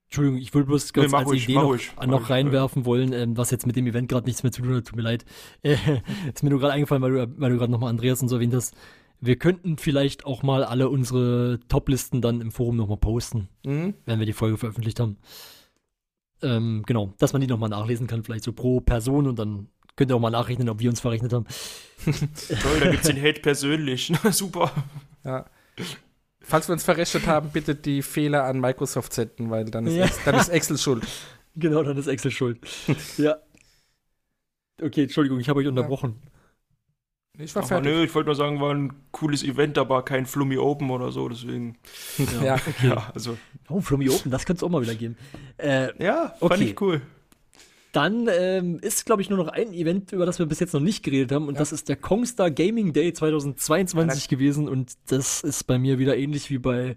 S5: Entschuldigung, ich würde bloß
S3: Nee,
S5: kurz
S3: mach
S5: als
S3: ruhig,
S5: Idee noch,
S3: ruhig,
S5: noch
S3: ruhig,
S5: reinwerfen wollen, ähm, was jetzt mit dem Event gerade nichts mehr zu tun hat, tut mir leid. Äh, ist mir nur gerade eingefallen, weil du, weil du gerade nochmal Andreas und so erwähnt hast. Wir könnten vielleicht auch mal alle unsere Top-Listen dann im Forum nochmal posten,
S6: Mhm.
S5: wenn wir die Folge veröffentlicht haben. Ähm, genau, dass man die nochmal nachlesen kann, vielleicht so pro Person und dann könnt ihr auch mal nachrechnen, ob wir uns verrechnet haben.
S3: Toll, da gibt's den Hate persönlich. Super.
S6: Ja. Falls wir uns verrechnet haben, bitte die Fehler an Microsoft senden, weil dann ist,
S5: Ja.
S6: Ex- dann ist Excel schuld.
S5: Genau, dann ist Excel schuld. ja. Okay, Entschuldigung, ich habe euch unterbrochen.
S6: Ich war
S3: Aber
S6: fertig.
S3: nö, ich wollte nur sagen, war ein cooles Event, aber kein Flummi Open oder so, deswegen.
S6: Ja.
S5: okay.
S3: Ja, also.
S5: Oh, Flummi Open, das könnte es auch mal wieder geben. Äh,
S3: Ja, fand
S5: Okay.
S3: ich cool.
S5: Dann ähm, ist, glaube ich, nur noch ein Event, über das wir bis jetzt noch nicht geredet haben. Und
S6: Ja.
S5: das ist der Kongstar Gaming Day 2022 gewesen. Und das ist bei mir wieder ähnlich wie bei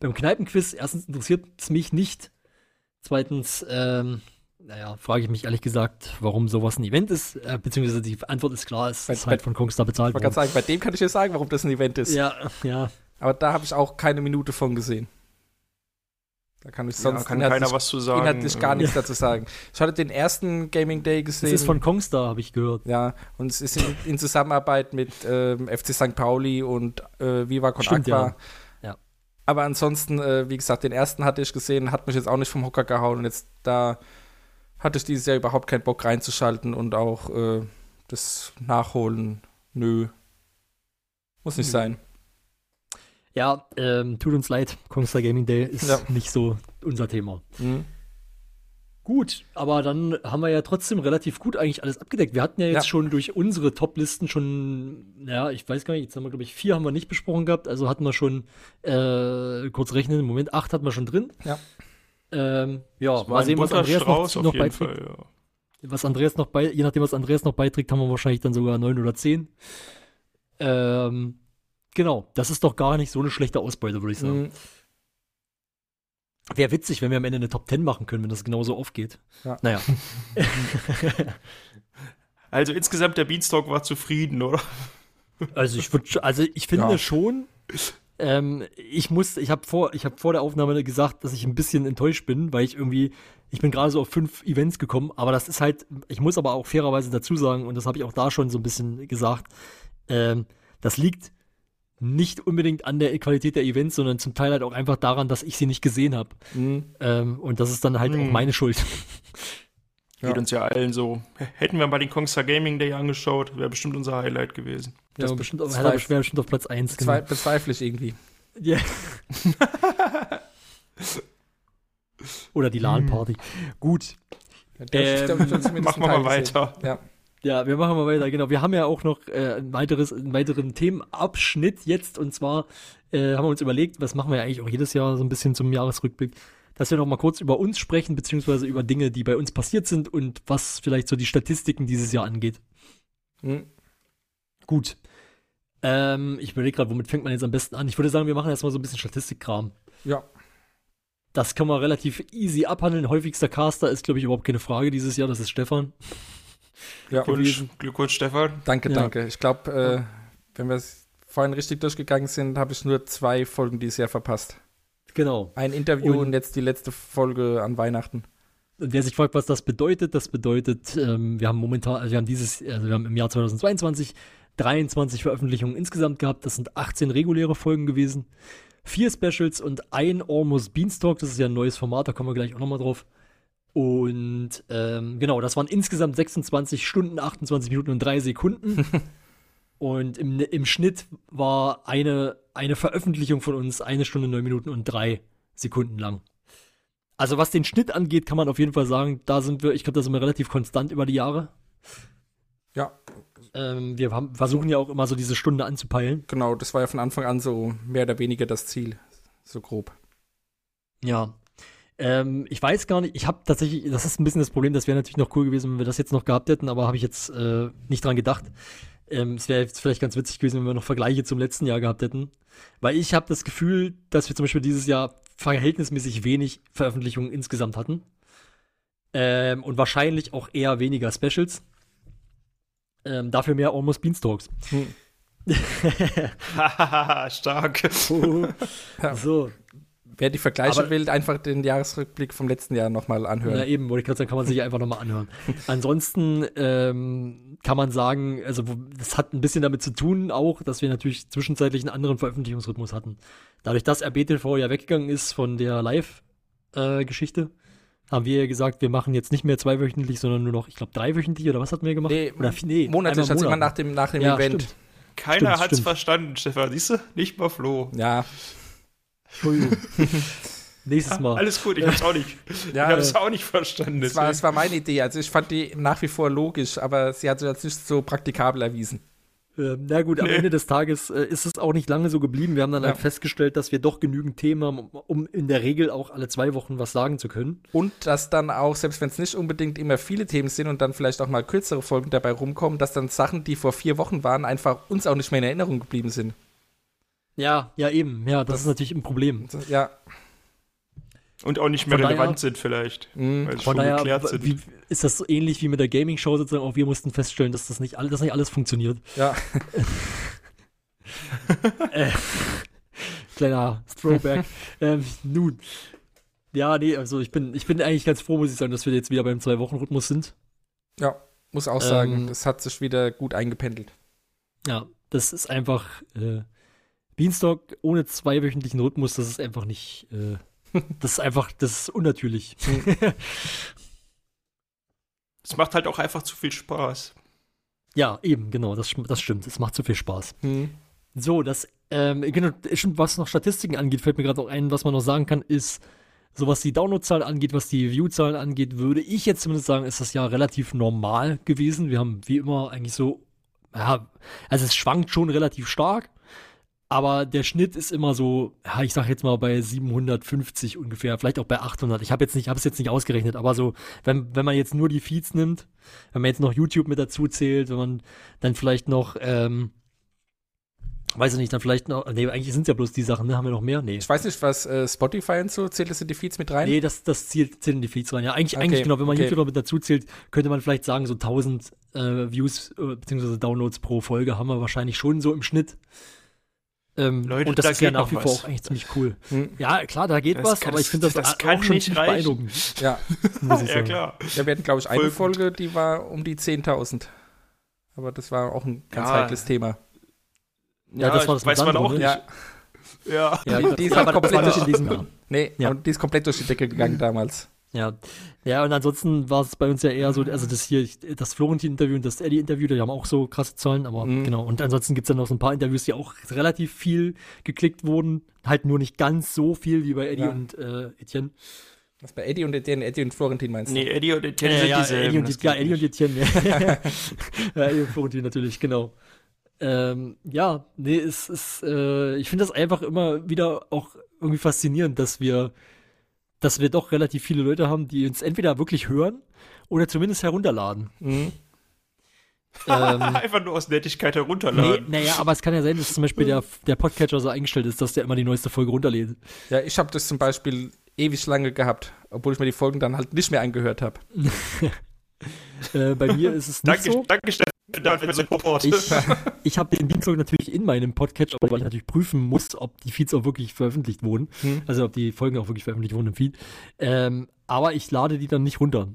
S5: beim Kneipenquiz. Erstens interessiert es mich nicht. Zweitens, ähm, naja, frage ich mich ehrlich gesagt, warum sowas ein Event ist. Äh, beziehungsweise die Antwort ist klar, es
S6: Bei-
S5: ist halt von Kongstar bezahlt
S6: Ich
S5: worden.
S6: sagen, bei dem kann ich dir sagen, warum das ein Event ist.
S5: Ja, ja.
S6: Aber da habe ich auch keine Minute von gesehen. Da kann ich sonst
S3: ja, kann
S6: inhaltlich,
S3: keiner was zu sagen.
S6: inhaltlich gar nichts dazu sagen. Ich hatte den ersten Gaming Day
S5: Das
S6: gesehen.
S5: ist von Kongstar, habe ich gehört.
S6: ja, und es ist in, in Zusammenarbeit mit ähm, FC St. Pauli und äh, Viva Con
S5: Stimmt,
S6: Aqua.
S5: ja. Ja.
S6: Aber ansonsten, äh, wie gesagt, den ersten hatte ich gesehen, hat mich jetzt auch nicht vom Hocker gehauen und jetzt da hatte ich dieses Jahr überhaupt keinen Bock reinzuschalten und auch äh, das Nachholen, nö. Muss nicht
S5: Nö.
S6: sein.
S5: Ja, ähm, tut uns leid, Kongstar Gaming Day ist
S6: Ja.
S5: nicht so unser Thema.
S6: Mhm.
S5: Gut, aber dann haben wir ja trotzdem relativ gut eigentlich alles abgedeckt. Wir hatten ja jetzt
S6: Ja.
S5: schon durch unsere Top-Listen schon, ja, ich weiß gar nicht, jetzt haben wir, glaube ich, vier haben wir nicht besprochen gehabt, also hatten wir schon, äh, kurz rechnen, im Moment acht hatten wir schon drin.
S6: Ja.
S5: Ähm, ja, mal sehen, was Andreas
S3: Strauß
S5: noch,
S3: auf
S5: noch
S3: jeden
S5: beiträgt.
S3: Fall, ja.
S5: Was Andreas noch bei, je nachdem, was Andreas noch beiträgt, haben wir wahrscheinlich dann sogar neun oder zehn. Ähm, genau, das ist doch gar nicht so eine schlechte Ausbeute, würde ich sagen.
S6: Mhm.
S5: Wäre witzig, wenn wir am Ende eine Top 10 machen können, wenn das genauso aufgeht.
S6: Ja.
S5: Naja.
S3: Also insgesamt der Beanstalk war zufrieden, oder?
S5: Also ich würde, also ich finde
S6: Ja.
S5: schon, ähm, ich muss, ich habe vor, ich habe vor der Aufnahme gesagt, dass ich ein bisschen enttäuscht bin, weil ich irgendwie, ich bin gerade so auf fünf Events gekommen, aber das ist halt, ich muss aber auch fairerweise dazu sagen, und das habe ich auch da schon so ein bisschen gesagt, ähm, das liegt nicht unbedingt an der Qualität der Events, sondern zum Teil halt auch einfach daran, dass ich sie nicht gesehen habe.
S6: Mhm.
S5: Ähm, und das ist dann halt auch
S3: Mhm.
S5: meine Schuld.
S3: Geht uns ja allen so. Hätten wir mal den Kongstar Gaming Day angeschaut, wäre bestimmt unser Highlight gewesen.
S5: Ja,
S6: Das
S5: bestimmt, auf, er bestimmt, bestimmt auf Platz 1.
S6: Bezwe bezweifle ich irgendwie.
S5: Ja. Oder die LAN-Party. Gut.
S6: Der- der-
S5: Ähm,
S3: Machen wir mal weiter.
S6: Ja.
S5: Ja, wir machen mal weiter, genau. Wir haben ja auch noch äh, ein weiteres, einen weiteren Themenabschnitt jetzt und zwar äh, haben wir uns überlegt, was machen wir ja eigentlich auch jedes Jahr so ein bisschen zum Jahresrückblick, dass wir noch mal kurz über uns sprechen, beziehungsweise über Dinge, die bei uns passiert sind und was vielleicht so die Statistiken dieses Jahr angeht.
S6: Mhm.
S5: Gut. Ähm, ich überlege gerade, womit fängt man jetzt am besten an? Ich würde sagen, wir machen erstmal so ein bisschen Statistikkram.
S6: ja.
S5: Das kann man relativ easy abhandeln. Häufigster Caster ist, glaube ich, überhaupt keine Frage dieses Jahr. Das ist Stefan.
S6: Ja.
S3: Glückwunsch, Glückwunsch, Stefan.
S6: Danke,
S5: Ja.
S6: danke. Ich glaube, äh, wenn wir es vorhin richtig durchgegangen sind, habe ich nur zwei Folgen dieses Jahr verpasst.
S5: Genau.
S6: Ein Interview
S5: Und-
S6: und, jetzt die letzte Folge an Weihnachten.
S5: Und wer sich fragt, was das bedeutet, das bedeutet, ähm, wir haben momentan, also wir haben dieses, also wir haben im Jahr 2022 23 Veröffentlichungen insgesamt gehabt. Das sind 18 reguläre Folgen gewesen, vier Specials und ein Almost Beanstalk. Das ist ja ein neues Format, da kommen wir gleich auch nochmal drauf. Und ähm, genau, das waren insgesamt 26 Stunden, 28 Minuten und 3 Sekunden. und im, im Schnitt war eine, eine Veröffentlichung von uns eine Stunde, 9 Minuten und 3 Sekunden lang. Also was den Schnitt angeht, kann man auf jeden Fall sagen, da sind wir, ich glaube, da sind wir relativ konstant über die Jahre.
S6: Ja,
S5: Ähm, wir haben, versuchen ja auch immer so diese Stunde anzupeilen.
S6: genau. Das war ja von Anfang an so mehr oder weniger das Ziel. So grob.
S5: Ja. Ähm, ich weiß gar nicht, ich habe tatsächlich, das ist ein bisschen das Problem, das wäre natürlich noch cool gewesen, wenn wir das jetzt noch gehabt hätten, aber habe ich jetzt äh, nicht dran gedacht. Ähm, es wäre jetzt vielleicht ganz witzig gewesen, wenn wir noch Vergleiche zum letzten Jahr gehabt hätten. Weil ich habe das Gefühl, dass wir zum Beispiel dieses Jahr verhältnismäßig wenig Veröffentlichungen insgesamt hatten. Ähm, und wahrscheinlich auch eher weniger Specials. Ähm, dafür mehr Almost Beanstalks.
S3: Hahaha, stark.
S5: So,
S6: Wer die Vergleiche
S5: Aber-
S6: will, einfach den Jahresrückblick vom letzten Jahr nochmal anhören.
S5: Na eben, wollte ich gerade sagen, kann man sich einfach nochmal anhören. Ansonsten ähm, kann man sagen, also das hat ein bisschen damit zu tun auch, dass wir natürlich zwischenzeitlich einen anderen Veröffentlichungsrhythmus hatten. Dadurch, dass RBTV ja weggegangen ist von der Live-Geschichte, haben wir ja gesagt, wir machen jetzt nicht mehr zweiwöchentlich, sondern nur noch, ich glaube, dreiwöchentlich oder was hatten wir gemacht?
S6: Nee,
S5: oder, nee,
S6: Monatlich,
S5: im
S6: immer nach dem, nach dem
S5: Ja,
S6: Event.
S5: stimmt.
S3: Keiner
S5: Stimmt,
S3: hat's
S5: stimmt.
S3: verstanden, Stefan. Siehst du? Nicht mal Flo.
S6: Ja,
S5: Entschuldigung. Nächstes Mal.
S3: Alles gut, ich hab's auch nicht.
S6: Ja,
S3: ich hab's auch nicht verstanden.
S6: das war, das war meine Idee. Also ich fand die nach wie vor logisch, aber sie hat sich als nicht so praktikabel erwiesen.
S5: Ähm, na gut, am
S3: Nee.
S5: Ende des Tages äh, ist es auch nicht lange so geblieben. Wir haben dann
S6: Ja.
S5: halt festgestellt, dass wir doch genügend Themen haben, um, um in der Regel auch alle zwei Wochen was sagen zu können.
S6: Und dass dann auch, selbst wenn es nicht unbedingt immer viele Themen sind und dann vielleicht auch mal kürzere Folgen dabei rumkommen, dass dann Sachen, die vor vier Wochen waren, einfach uns auch nicht mehr in Erinnerung geblieben sind.
S5: Ja, ja, eben. Ja, das,
S6: Das-
S5: ist natürlich ein Problem.
S6: Ja,
S3: Und auch nicht mehr
S5: Von
S3: relevant
S5: daher-
S3: sind vielleicht.
S6: Mhm.
S3: Weil schon
S5: daher
S3: geklärt sind.
S5: wie, ist das so ähnlich wie mit der Gaming-Show sozusagen. Auch wir mussten feststellen, dass das nicht, all, dass nicht alles funktioniert.
S6: ja.
S5: äh, kleiner Throwback. ähm, nun. Ja, nee, also ich bin, ich bin eigentlich ganz froh, muss ich sagen, dass wir jetzt wieder beim Zwei-Wochen-Rhythmus sind.
S6: ja, muss auch sagen,
S5: Ähm,
S6: es hat sich wieder gut eingependelt.
S5: Ja, das ist einfach äh, Beanstalk ohne zweiwöchentlichen Rhythmus, das ist einfach nicht. Äh, das ist einfach, das ist unnatürlich.
S3: Es macht halt auch einfach zu viel Spaß.
S5: ja, eben, genau, das, das stimmt. Es macht zu viel Spaß.
S6: Mhm.
S5: So, das, ähm, genau, stimmt, was noch Statistiken angeht, fällt mir gerade noch ein, was man noch sagen kann, ist, so was die Downloadzahlen angeht, was die Viewzahlen angeht, würde ich jetzt zumindest sagen, ist das ja relativ normal gewesen. Wir haben wie immer eigentlich so, ja, also es schwankt schon relativ stark, aber der Schnitt ist immer so, ja, ich sag jetzt mal bei 750 ungefähr, vielleicht auch bei 800. Ich habe jetzt nicht, habe es jetzt nicht ausgerechnet, aber so, wenn, wenn man jetzt nur die Feeds nimmt, wenn man jetzt noch YouTube mit dazu zählt, wenn man dann vielleicht noch, ähm, weiß ich nicht, dann vielleicht noch, nee, eigentlich sind es ja bloß die Sachen, ne? Haben wir noch mehr? Nee.
S6: Ich weiß nicht, was äh, Spotify und so, zählt das in die Feeds mit rein?
S5: Nee, das, das zählt, zählt in die Feeds rein. Ja, eigentlich,
S6: Okay,
S5: eigentlich genau, wenn man
S6: okay.
S5: YouTube noch mit dazu zählt, könnte man vielleicht sagen, so 1000 äh, Views äh, bzw. Downloads pro Folge haben wir wahrscheinlich schon so im Schnitt. Ähm,
S3: Leute,
S5: und das
S3: da
S5: ist ja
S3: geht
S5: nach wie vor auch eigentlich ziemlich cool.
S6: Hm.
S5: Ja, klar, da geht
S3: Das
S5: was,
S3: kann-
S5: aber ich finde das,
S3: das
S5: auch
S3: kann
S5: schon
S3: nicht
S5: ziemlich
S3: reichen.
S5: beeindruckend,
S6: Ja,
S5: muss ich
S3: Ja,
S5: sagen.
S3: klar.
S6: ja wir hatten, glaube ich, eine
S3: Voll gut.
S6: Folge, die war um die 10.000. Aber das war auch ein ganz
S3: Ja.
S6: heikles Thema.
S5: Ja, das war das
S3: weiß
S5: mit
S3: man
S5: Sandro,
S3: auch
S5: ne?
S3: nicht.
S6: Ja,
S3: Ja.
S5: Ja,
S6: Die- die ist
S5: ja,
S6: halt komplett durch-
S5: in diesem Jahr.
S6: nee,
S5: Ja.
S6: und die ist komplett durch die Decke gegangen damals.
S5: Ja. ja, und ansonsten war es bei uns ja eher so, also das hier, das Florentin-Interview und das Eddie-Interview, die haben auch so krasse Zahlen, aber
S6: Mhm.
S5: genau. Und ansonsten gibt es dann noch so ein paar Interviews, die auch relativ viel geklickt wurden. Halt nur nicht ganz so viel wie bei Eddie
S6: Ja.
S5: und äh, Etienne.
S6: Was bei Eddie und Etienne, Eddie und Florentin meinst du?
S3: Nee, Eddie und Etienne
S5: Ja,
S3: sind
S5: ja,
S3: dieselben.
S5: Eddie und, ja, Eddie und. Etienne. Ja. ja, Eddie und Florentin natürlich, genau. Ähm, ja, nee, es ist, äh, ich finde das einfach immer wieder auch irgendwie faszinierend, dass wir, dass wir doch relativ viele Leute haben, die uns entweder wirklich hören oder zumindest herunterladen.
S6: Mhm.
S5: ähm,
S3: Einfach nur aus Nettigkeit
S5: nee,
S3: herunterladen.
S5: naja, aber es kann ja sein, dass zum Beispiel der, der Podcatcher so eingestellt ist, dass der immer die neueste Folge runterlädt.
S6: Ja, ich habe das zum Beispiel ewig lange gehabt, obwohl ich mir die Folgen dann halt nicht mehr angehört habe.
S5: Äh, bei mir ist es nicht
S3: Danke,
S5: so.
S3: danke Support.
S5: Ich, ich habe den Dienstag natürlich in meinem Podcatcher, weil ich natürlich prüfen muss, ob die Feeds auch wirklich veröffentlicht wurden.
S6: Hm.
S5: Also ob die Folgen auch wirklich veröffentlicht wurden im Feed. Ähm, aber ich lade die dann nicht runter.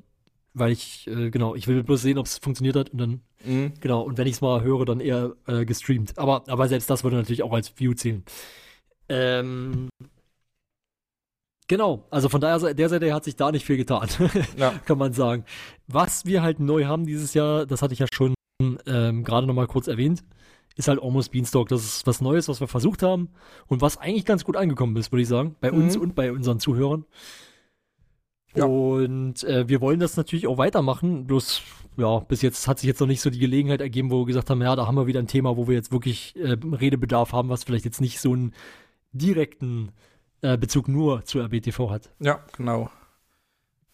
S5: Weil ich, äh, genau, ich will bloß sehen, ob es funktioniert hat und dann,
S6: Mhm.
S5: genau, und wenn ich es mal höre, dann eher äh, gestreamt. Aber, aber selbst das würde natürlich auch als View zählen. Ähm, genau, also von daher, der Seite hat sich da nicht viel getan.
S6: Ja.
S5: kann man sagen. Was wir halt neu haben dieses Jahr, das hatte ich ja schon ähm, gerade noch mal kurz erwähnt, ist halt Almost Beanstalk. Das ist was Neues, was wir versucht haben und was eigentlich ganz gut angekommen ist, würde ich sagen, bei uns
S6: Mhm.
S5: und bei unseren Zuhörern.
S6: Ja.
S5: Und äh, wir wollen das natürlich auch weitermachen, bloß ja, bis jetzt hat sich jetzt noch nicht so die Gelegenheit ergeben, wo wir gesagt haben, ja, da haben wir wieder ein Thema, wo wir jetzt wirklich äh, Redebedarf haben, was vielleicht jetzt nicht so einen direkten äh, Bezug nur zur RBTV hat.
S6: Ja, genau.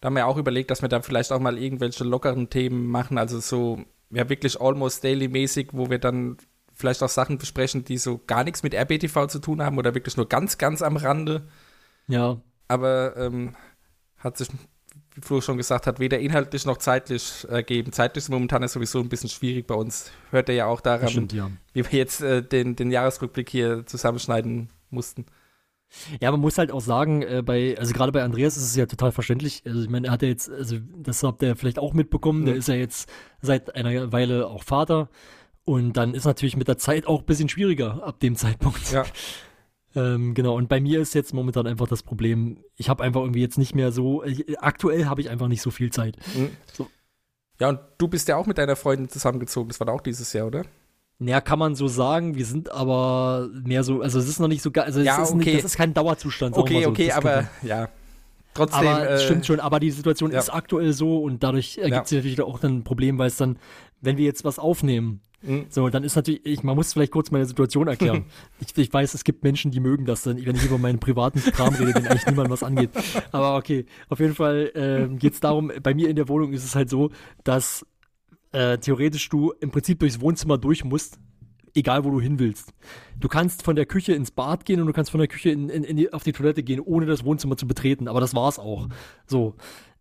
S6: Da haben wir auch überlegt, dass wir da vielleicht auch mal irgendwelche lockeren Themen machen, also so, ja, wirklich almost daily-mäßig, wo wir dann vielleicht auch Sachen besprechen, die so gar nichts mit RBTV zu tun haben oder wirklich nur ganz, ganz am Rande.
S5: Ja,
S6: Aber ähm, hat sich, wie Flo schon gesagt hat, weder inhaltlich noch zeitlich ergeben. Zeitlich ist momentan ist sowieso ein bisschen schwierig bei uns. Hört ihr ja auch daran,
S5: stimmt, ja.
S6: wie wir jetzt äh, den, den Jahresrückblick hier zusammenschneiden mussten.
S5: Ja, man muss halt auch sagen, äh, bei, also gerade bei Andreas ist es ja total verständlich. Also ich meine, er hat ja jetzt, also das habt ihr vielleicht auch mitbekommen, der
S6: Mhm.
S5: ist ja jetzt seit einer Weile auch Vater. Und dann ist natürlich mit der Zeit auch ein bisschen schwieriger ab dem Zeitpunkt.
S6: Ja.
S5: ähm, genau, und bei mir ist jetzt momentan einfach das Problem, ich habe einfach irgendwie jetzt nicht mehr so, ich, aktuell habe ich einfach nicht so viel Zeit.
S6: Mhm.
S5: So.
S6: Ja, und du bist ja auch mit deiner Freundin zusammengezogen. Das war auch dieses Jahr, oder?
S5: Naja, kann man so sagen, wir sind aber mehr so, also es ist noch nicht so, ga- also es
S6: Ja,
S5: ist
S6: okay.
S5: nicht, das ist kein Dauerzustand.
S6: Okay,
S5: so.
S6: okay,
S5: Das
S6: aber ja. Trotzdem.
S5: Aber es
S6: äh,
S5: stimmt schon, aber die Situation
S6: ja.
S5: ist aktuell so und dadurch ergibt
S6: Ja.
S5: sich natürlich auch dann ein Problem, weil es dann, wenn wir jetzt was aufnehmen,
S6: mh,
S5: so, dann ist natürlich, ich, man muss vielleicht kurz meine Situation erklären. ich, ich weiß, es gibt Menschen, die mögen das dann, wenn ich über meinen privaten Kram rede, den eigentlich niemand was angeht. Aber okay, auf jeden Fall ähm, geht es darum, bei mir in der Wohnung ist es halt so, dass äh, theoretisch du im Prinzip durchs Wohnzimmer durch musst, egal wo du hin willst. Du kannst von der Küche ins Bad gehen und du kannst von der Küche in, in, in die, auf die Toilette gehen, ohne das Wohnzimmer zu betreten. Aber das war's auch. So.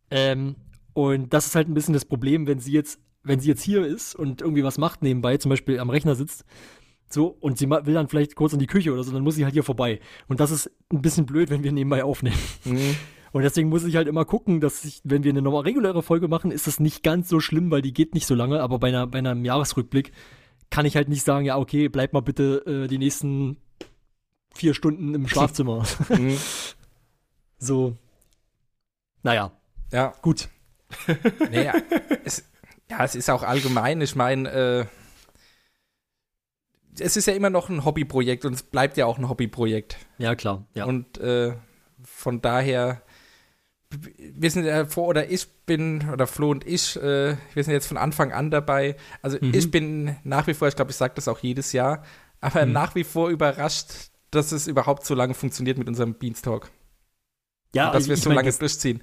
S5: Ähm, und das ist halt ein bisschen das Problem, wenn sie jetzt, wenn sie jetzt hier ist und irgendwie was macht nebenbei, zum Beispiel am Rechner sitzt, so, und sie will dann vielleicht kurz in die Küche oder so, dann muss sie halt hier vorbei. Und das ist ein bisschen blöd, wenn wir nebenbei aufnehmen.
S6: mh.
S5: Und deswegen muss ich halt immer gucken, dass ich, wenn wir eine normal reguläre Folge machen, ist das nicht ganz so schlimm, weil die geht nicht so lange, aber bei, einer, bei einem Jahresrückblick kann ich halt nicht sagen, ja, okay, bleib mal bitte äh, die nächsten vier Stunden im Schlafzimmer.
S6: mh.
S5: so. Naja,
S6: Ja,
S5: gut.
S6: naja. es, ja, es ist auch allgemein. Ich meine, äh, es ist ja immer noch ein Hobbyprojekt und es bleibt ja auch ein Hobbyprojekt.
S5: Ja, klar. Ja.
S6: Und äh, von daher, wir sind ja vor, oder ich bin, oder Flo und ich, äh, wir sind jetzt von Anfang an dabei. Also
S5: Mhm.
S6: ich bin nach wie vor, ich glaube, ich sage das auch jedes Jahr, aber
S5: Mhm.
S6: nach wie vor überrascht, dass es überhaupt so lange funktioniert mit unserem Beanstalk.
S5: ja,
S6: und dass wir es so
S5: mein,
S6: lange
S5: das,
S6: durchziehen.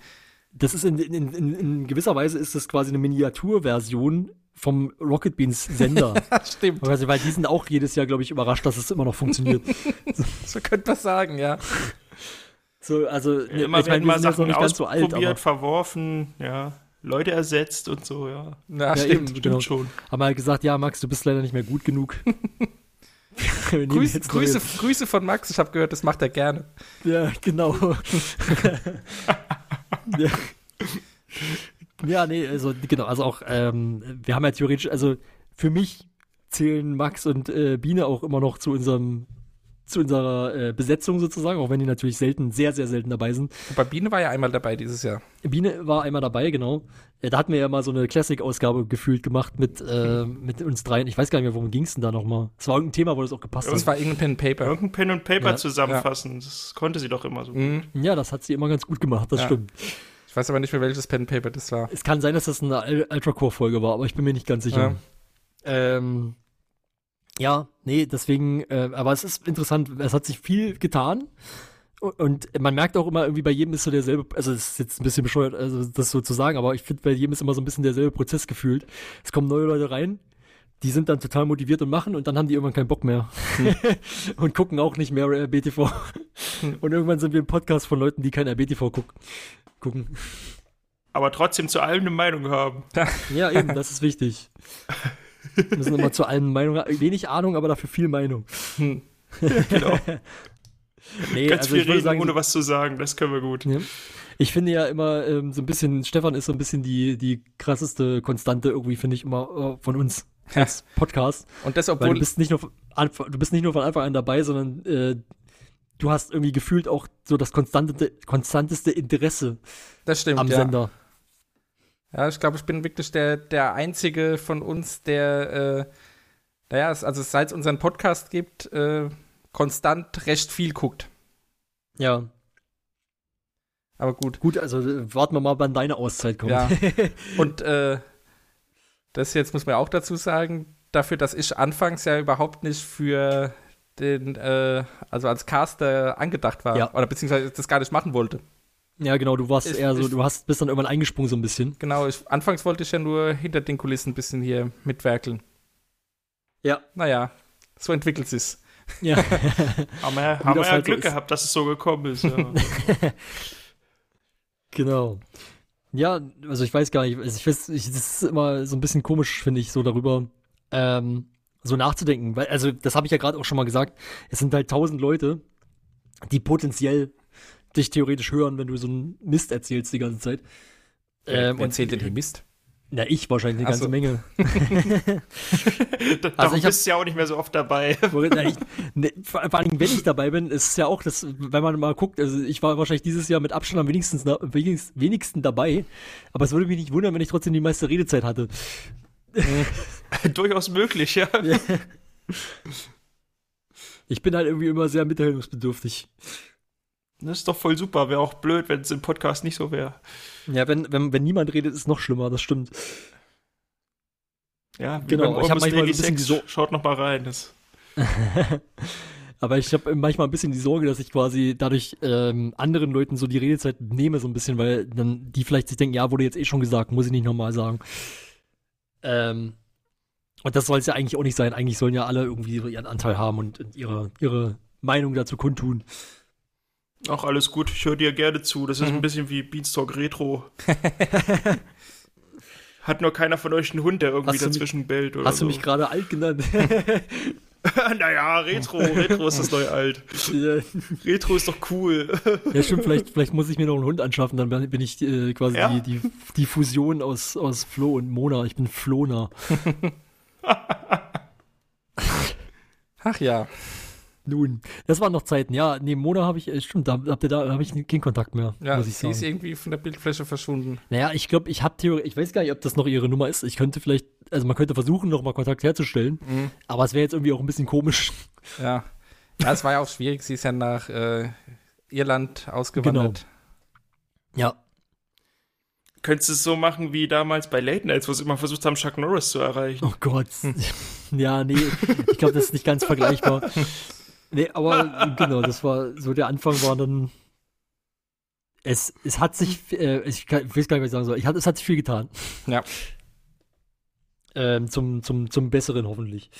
S5: das ist in, in, in, in gewisser Weise ist das quasi eine Miniaturversion vom Rocket Beans Sender.
S6: Stimmt.
S5: Also, weil die sind auch jedes Jahr, glaube ich, überrascht, dass es immer noch funktioniert.
S6: So könnte man sagen, ja.
S5: So, also, ne,
S3: Immer
S5: ich
S3: werden
S5: meine, wir
S3: mal Sachen
S5: nicht ganz so alt,
S3: verworfen, ja. Leute ersetzt und so, ja.
S6: Na,
S5: Ja,
S6: stimmt.
S5: eben.
S3: Stimmt
S5: Genau.
S3: schon.
S5: haben halt gesagt, ja, Max, du bist leider nicht mehr gut genug.
S6: Grüße, Grüße, Grüße von Max, ich habe gehört, das macht er gerne.
S5: Ja, genau. ja. ja, nee, also genau, also auch, ähm, wir haben ja theoretisch, also für mich zählen Max und äh, Biene auch immer noch zu unserem zu unserer äh, Besetzung sozusagen, auch wenn die natürlich selten, sehr, sehr selten dabei sind.
S6: Wobei Biene war ja einmal dabei dieses Jahr.
S5: Biene war einmal dabei, genau. Äh, da hatten wir ja mal so eine Classic-Ausgabe gefühlt gemacht mit, äh, mit uns dreien. Ich weiß gar nicht mehr, worum ging es denn da nochmal? Es war irgendein Thema, wo das auch gepasst
S6: Das
S5: hat.
S6: war irgendein Pen and Paper.
S3: Irgendein Pen und Paper
S5: Ja.
S3: zusammenfassen. Das konnte sie doch immer so.
S6: Mhm.
S5: Ja, das hat sie immer ganz gut gemacht, das
S6: Ja.
S5: stimmt.
S6: Ich weiß aber nicht mehr, welches Pen and Paper das war.
S5: Es kann sein, dass das eine Ultra-Core-Folge war, aber ich bin mir nicht ganz sicher. Ähm, ja, nee, deswegen, äh, aber es ist interessant, es hat sich viel getan. Und man merkt auch immer, irgendwie bei jedem ist so derselbe, also es ist jetzt ein bisschen bescheuert, also das so zu sagen, aber ich finde, bei jedem ist immer so ein bisschen derselbe Prozess gefühlt. Es kommen neue Leute rein, die sind dann total motiviert und machen und dann haben die irgendwann keinen Bock mehr. und gucken auch nicht mehr RBTV. und irgendwann sind wir im Podcast von Leuten, die kein RBTV guck gucken.
S3: Aber trotzdem zu allem eine Meinung haben.
S5: Ja, eben, das ist wichtig. Wir müssen immer zu allen Meinungen, wenig Ahnung, aber dafür viel Meinung.
S3: Genau.
S5: Nee,
S3: Ganz
S5: also
S3: viel reden,
S5: sagen,
S3: ohne was zu sagen. Das können wir gut.
S5: Ja. Ich finde ja immer ähm, so ein bisschen, Stefan ist so ein bisschen die, die krasseste Konstante irgendwie, finde ich immer äh, von uns als Podcast.
S6: Und das,
S5: Weil
S6: obwohl.
S5: du bist nicht nur von Anfang, du bist nicht nur von Anfang an dabei, sondern äh, du hast irgendwie gefühlt auch so das konstante, konstanteste Interesse
S6: das stimmt,
S5: am
S6: ja.
S5: Sender.
S6: Ja, ich glaube, ich bin wirklich der, der Einzige von uns, der, äh, naja, es- also seit es unseren Podcast gibt, äh, konstant recht viel guckt.
S5: Ja,
S6: Aber gut.
S5: gut, also äh, warten wir mal, wann deine Auszeit kommt.
S6: Ja. Und äh, das jetzt muss man auch dazu sagen, dafür, dass ich anfangs ja überhaupt nicht für den, äh, also als Caster angedacht war.
S5: Ja.
S6: Oder beziehungsweise das gar nicht machen wollte.
S5: Ja, genau, du warst
S6: Ich-
S5: eher so,
S6: ich-
S5: du hast, bist dann irgendwann eingesprungen so ein bisschen.
S6: Genau, ich, anfangs wollte ich ja nur hinter den Kulissen ein bisschen hier mitwerkeln.
S5: Ja.
S6: Naja, so entwickelt sich's.
S5: Ja.
S3: Haben wir, haben wir ja
S5: halt so
S3: Glück
S5: ist.
S3: gehabt, dass es so gekommen ist. Ja.
S5: Genau. Ja, also ich weiß gar nicht, also ich weiß, ich, das ist immer so ein bisschen komisch, finde ich, so darüber ähm, so nachzudenken. Weil, also das habe ich ja gerade auch schon mal gesagt, es sind halt tausend Leute, die potenziell dich theoretisch hören, wenn du so einen Mist erzählst die ganze Zeit. Ähm,
S6: erzählt denn hier Mist?
S5: Na, ich wahrscheinlich eine ganze
S6: so.
S5: Menge.
S3: Darum
S5: Also ich
S3: bist du ja auch nicht mehr so oft dabei.
S5: Na, ich, ne, vor, vor allem, wenn ich dabei bin, ist es ja auch, das, wenn man mal guckt, also ich war wahrscheinlich dieses Jahr mit Abstand am wenigsten, wenigsten, wenigsten dabei, aber es würde mich nicht wundern, wenn ich trotzdem die meiste Redezeit hatte.
S3: Durchaus möglich, ja.
S5: Ich bin halt irgendwie immer sehr mitteilungsbedürftig.
S3: Das ist doch voll super. Wäre auch blöd, wenn es im Podcast nicht so wäre.
S5: Ja, wenn, wenn, wenn niemand redet, ist es noch schlimmer, das stimmt.
S3: Ja,
S5: Genau, ich hab
S3: Almost
S5: manchmal
S3: Daily
S5: so ein bisschen
S3: Sex.
S5: die so-
S3: Schaut noch mal rein. Das
S5: Aber ich habe manchmal ein bisschen die Sorge, dass ich quasi dadurch ähm, anderen Leuten so die Redezeit nehme, so ein bisschen, weil dann die vielleicht sich denken, ja, wurde jetzt eh schon gesagt, muss ich nicht nochmal sagen. Ähm, und das soll es ja eigentlich auch nicht sein. Eigentlich sollen ja alle irgendwie ihren Anteil haben und, und ihre, ihre Meinung dazu kundtun.
S3: Auch alles gut. Ich höre dir gerne zu. Das ist
S6: Mhm.
S3: ein bisschen wie Beanstalk Retro. Hat nur keiner von euch einen Hund, der irgendwie
S5: du mich-
S3: dazwischen bellt oder
S5: Hast
S3: so.
S5: du mich gerade alt genannt?
S3: naja, Retro. Retro ist das neue Alt. Retro ist doch cool.
S5: ja, stimmt, vielleicht, vielleicht muss ich mir noch einen Hund anschaffen, dann bin ich äh, quasi
S3: Ja.
S5: die, die, die Fusion aus, aus Flo und Mona. Ich bin Flona.
S6: Ach ja.
S5: Nun, das waren noch Zeiten. Ja, nee, Mona habe ich, äh, stimmt, da habt ihr da habe ich keinen Kontakt mehr,
S6: Ja,
S5: muss ich
S6: sie ist
S5: sagen.
S6: irgendwie von der Bildfläche verschwunden.
S5: Naja, ich glaube, ich habe Theorie, ich weiß gar nicht, ob das noch ihre Nummer ist. Ich könnte vielleicht, also man könnte versuchen, noch mal Kontakt herzustellen,
S6: Mhm.
S5: aber es wäre jetzt irgendwie auch ein bisschen komisch.
S6: Ja. Ja, es war ja auch schwierig. Sie ist ja nach äh, Irland ausgewandert.
S5: Ja,
S3: Könntest du es so machen wie damals bei Late Nights, wo sie immer versucht haben, Chuck Norris zu erreichen?
S5: oh Gott. ja, nee, ich glaube, das ist nicht ganz vergleichbar. Nee, aber genau, das war so der Anfang war dann. Es, es hat sich, äh, ich, kann, ich weiß gar nicht, was ich sagen soll. Ich hat, es hat sich viel getan.
S6: Ja.
S5: Ähm, zum, zum, zum Besseren hoffentlich.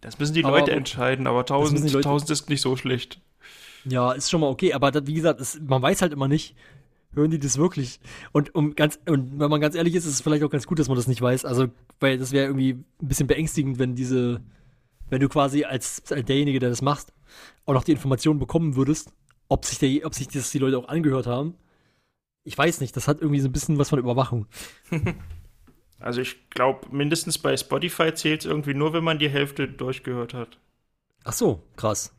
S3: Das müssen die
S5: Aber-
S3: Leute entscheiden, aber
S5: müssen
S3: 1000,
S5: die Leute-
S3: 1000 ist nicht so schlecht.
S5: Ja, ist schon mal okay, aber das, wie gesagt, es, man weiß halt immer nicht, hören die das wirklich? Und um ganz, und wenn man ganz ehrlich ist, ist es vielleicht auch ganz gut, dass man das nicht weiß. Also, weil das wäre irgendwie ein bisschen beängstigend, wenn diese, wenn du quasi als, als derjenige, der das macht, auch noch die Informationen bekommen würdest, ob sich der, ob sich das die Leute auch angehört haben. Ich weiß nicht, das hat irgendwie so ein bisschen was von Überwachung.
S3: Also ich glaube, mindestens bei Spotify zählt es irgendwie nur, wenn man die Hälfte durchgehört hat.
S5: Ach so, krass.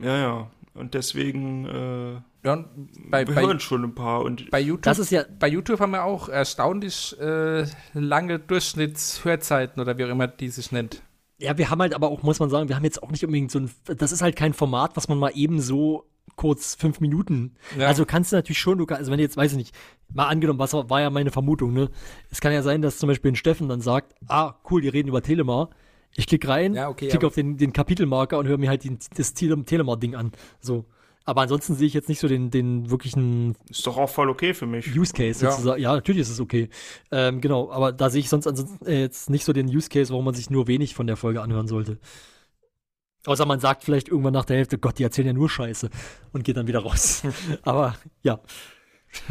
S3: Ja, ja. Und deswegen äh,
S6: Ja, und bei,
S3: wir
S6: bei,
S3: hören schon ein paar. Und
S6: bei YouTube
S5: Das ist ja,
S6: bei YouTube haben wir auch erstaunlich äh, lange Durchschnittshörzeiten oder wie auch immer die sich nennt.
S5: Ja, wir haben halt aber auch, muss man sagen, wir haben jetzt auch nicht unbedingt so ein, das ist halt kein Format, was man mal eben so kurz fünf Minuten.
S6: Ja.
S5: Also kannst du natürlich schon, du also wenn du jetzt, weiß ich nicht, mal angenommen, was war, ja meine Vermutung, ne? Es kann ja sein, dass zum Beispiel ein Steffen dann sagt, ah, cool, die reden über Telemar. Ich klicke rein,
S6: Ja, okay,
S5: klicke auf den, den Kapitelmarker und höre mir halt den, das Tele Telemar-Ding an. So. Aber ansonsten sehe ich jetzt nicht so den, den wirklichen
S3: ist doch auch voll okay für mich.
S5: Use Case
S6: Ja.
S5: sozusagen. Ja, natürlich ist es okay. Ähm, genau, aber da sehe ich sonst ansonsten äh, jetzt nicht so den Use Case, warum man sich nur wenig von der Folge anhören sollte. Außer man sagt vielleicht irgendwann nach der Hälfte, Gott, die erzählen ja nur Scheiße und geht dann wieder raus. aber ja.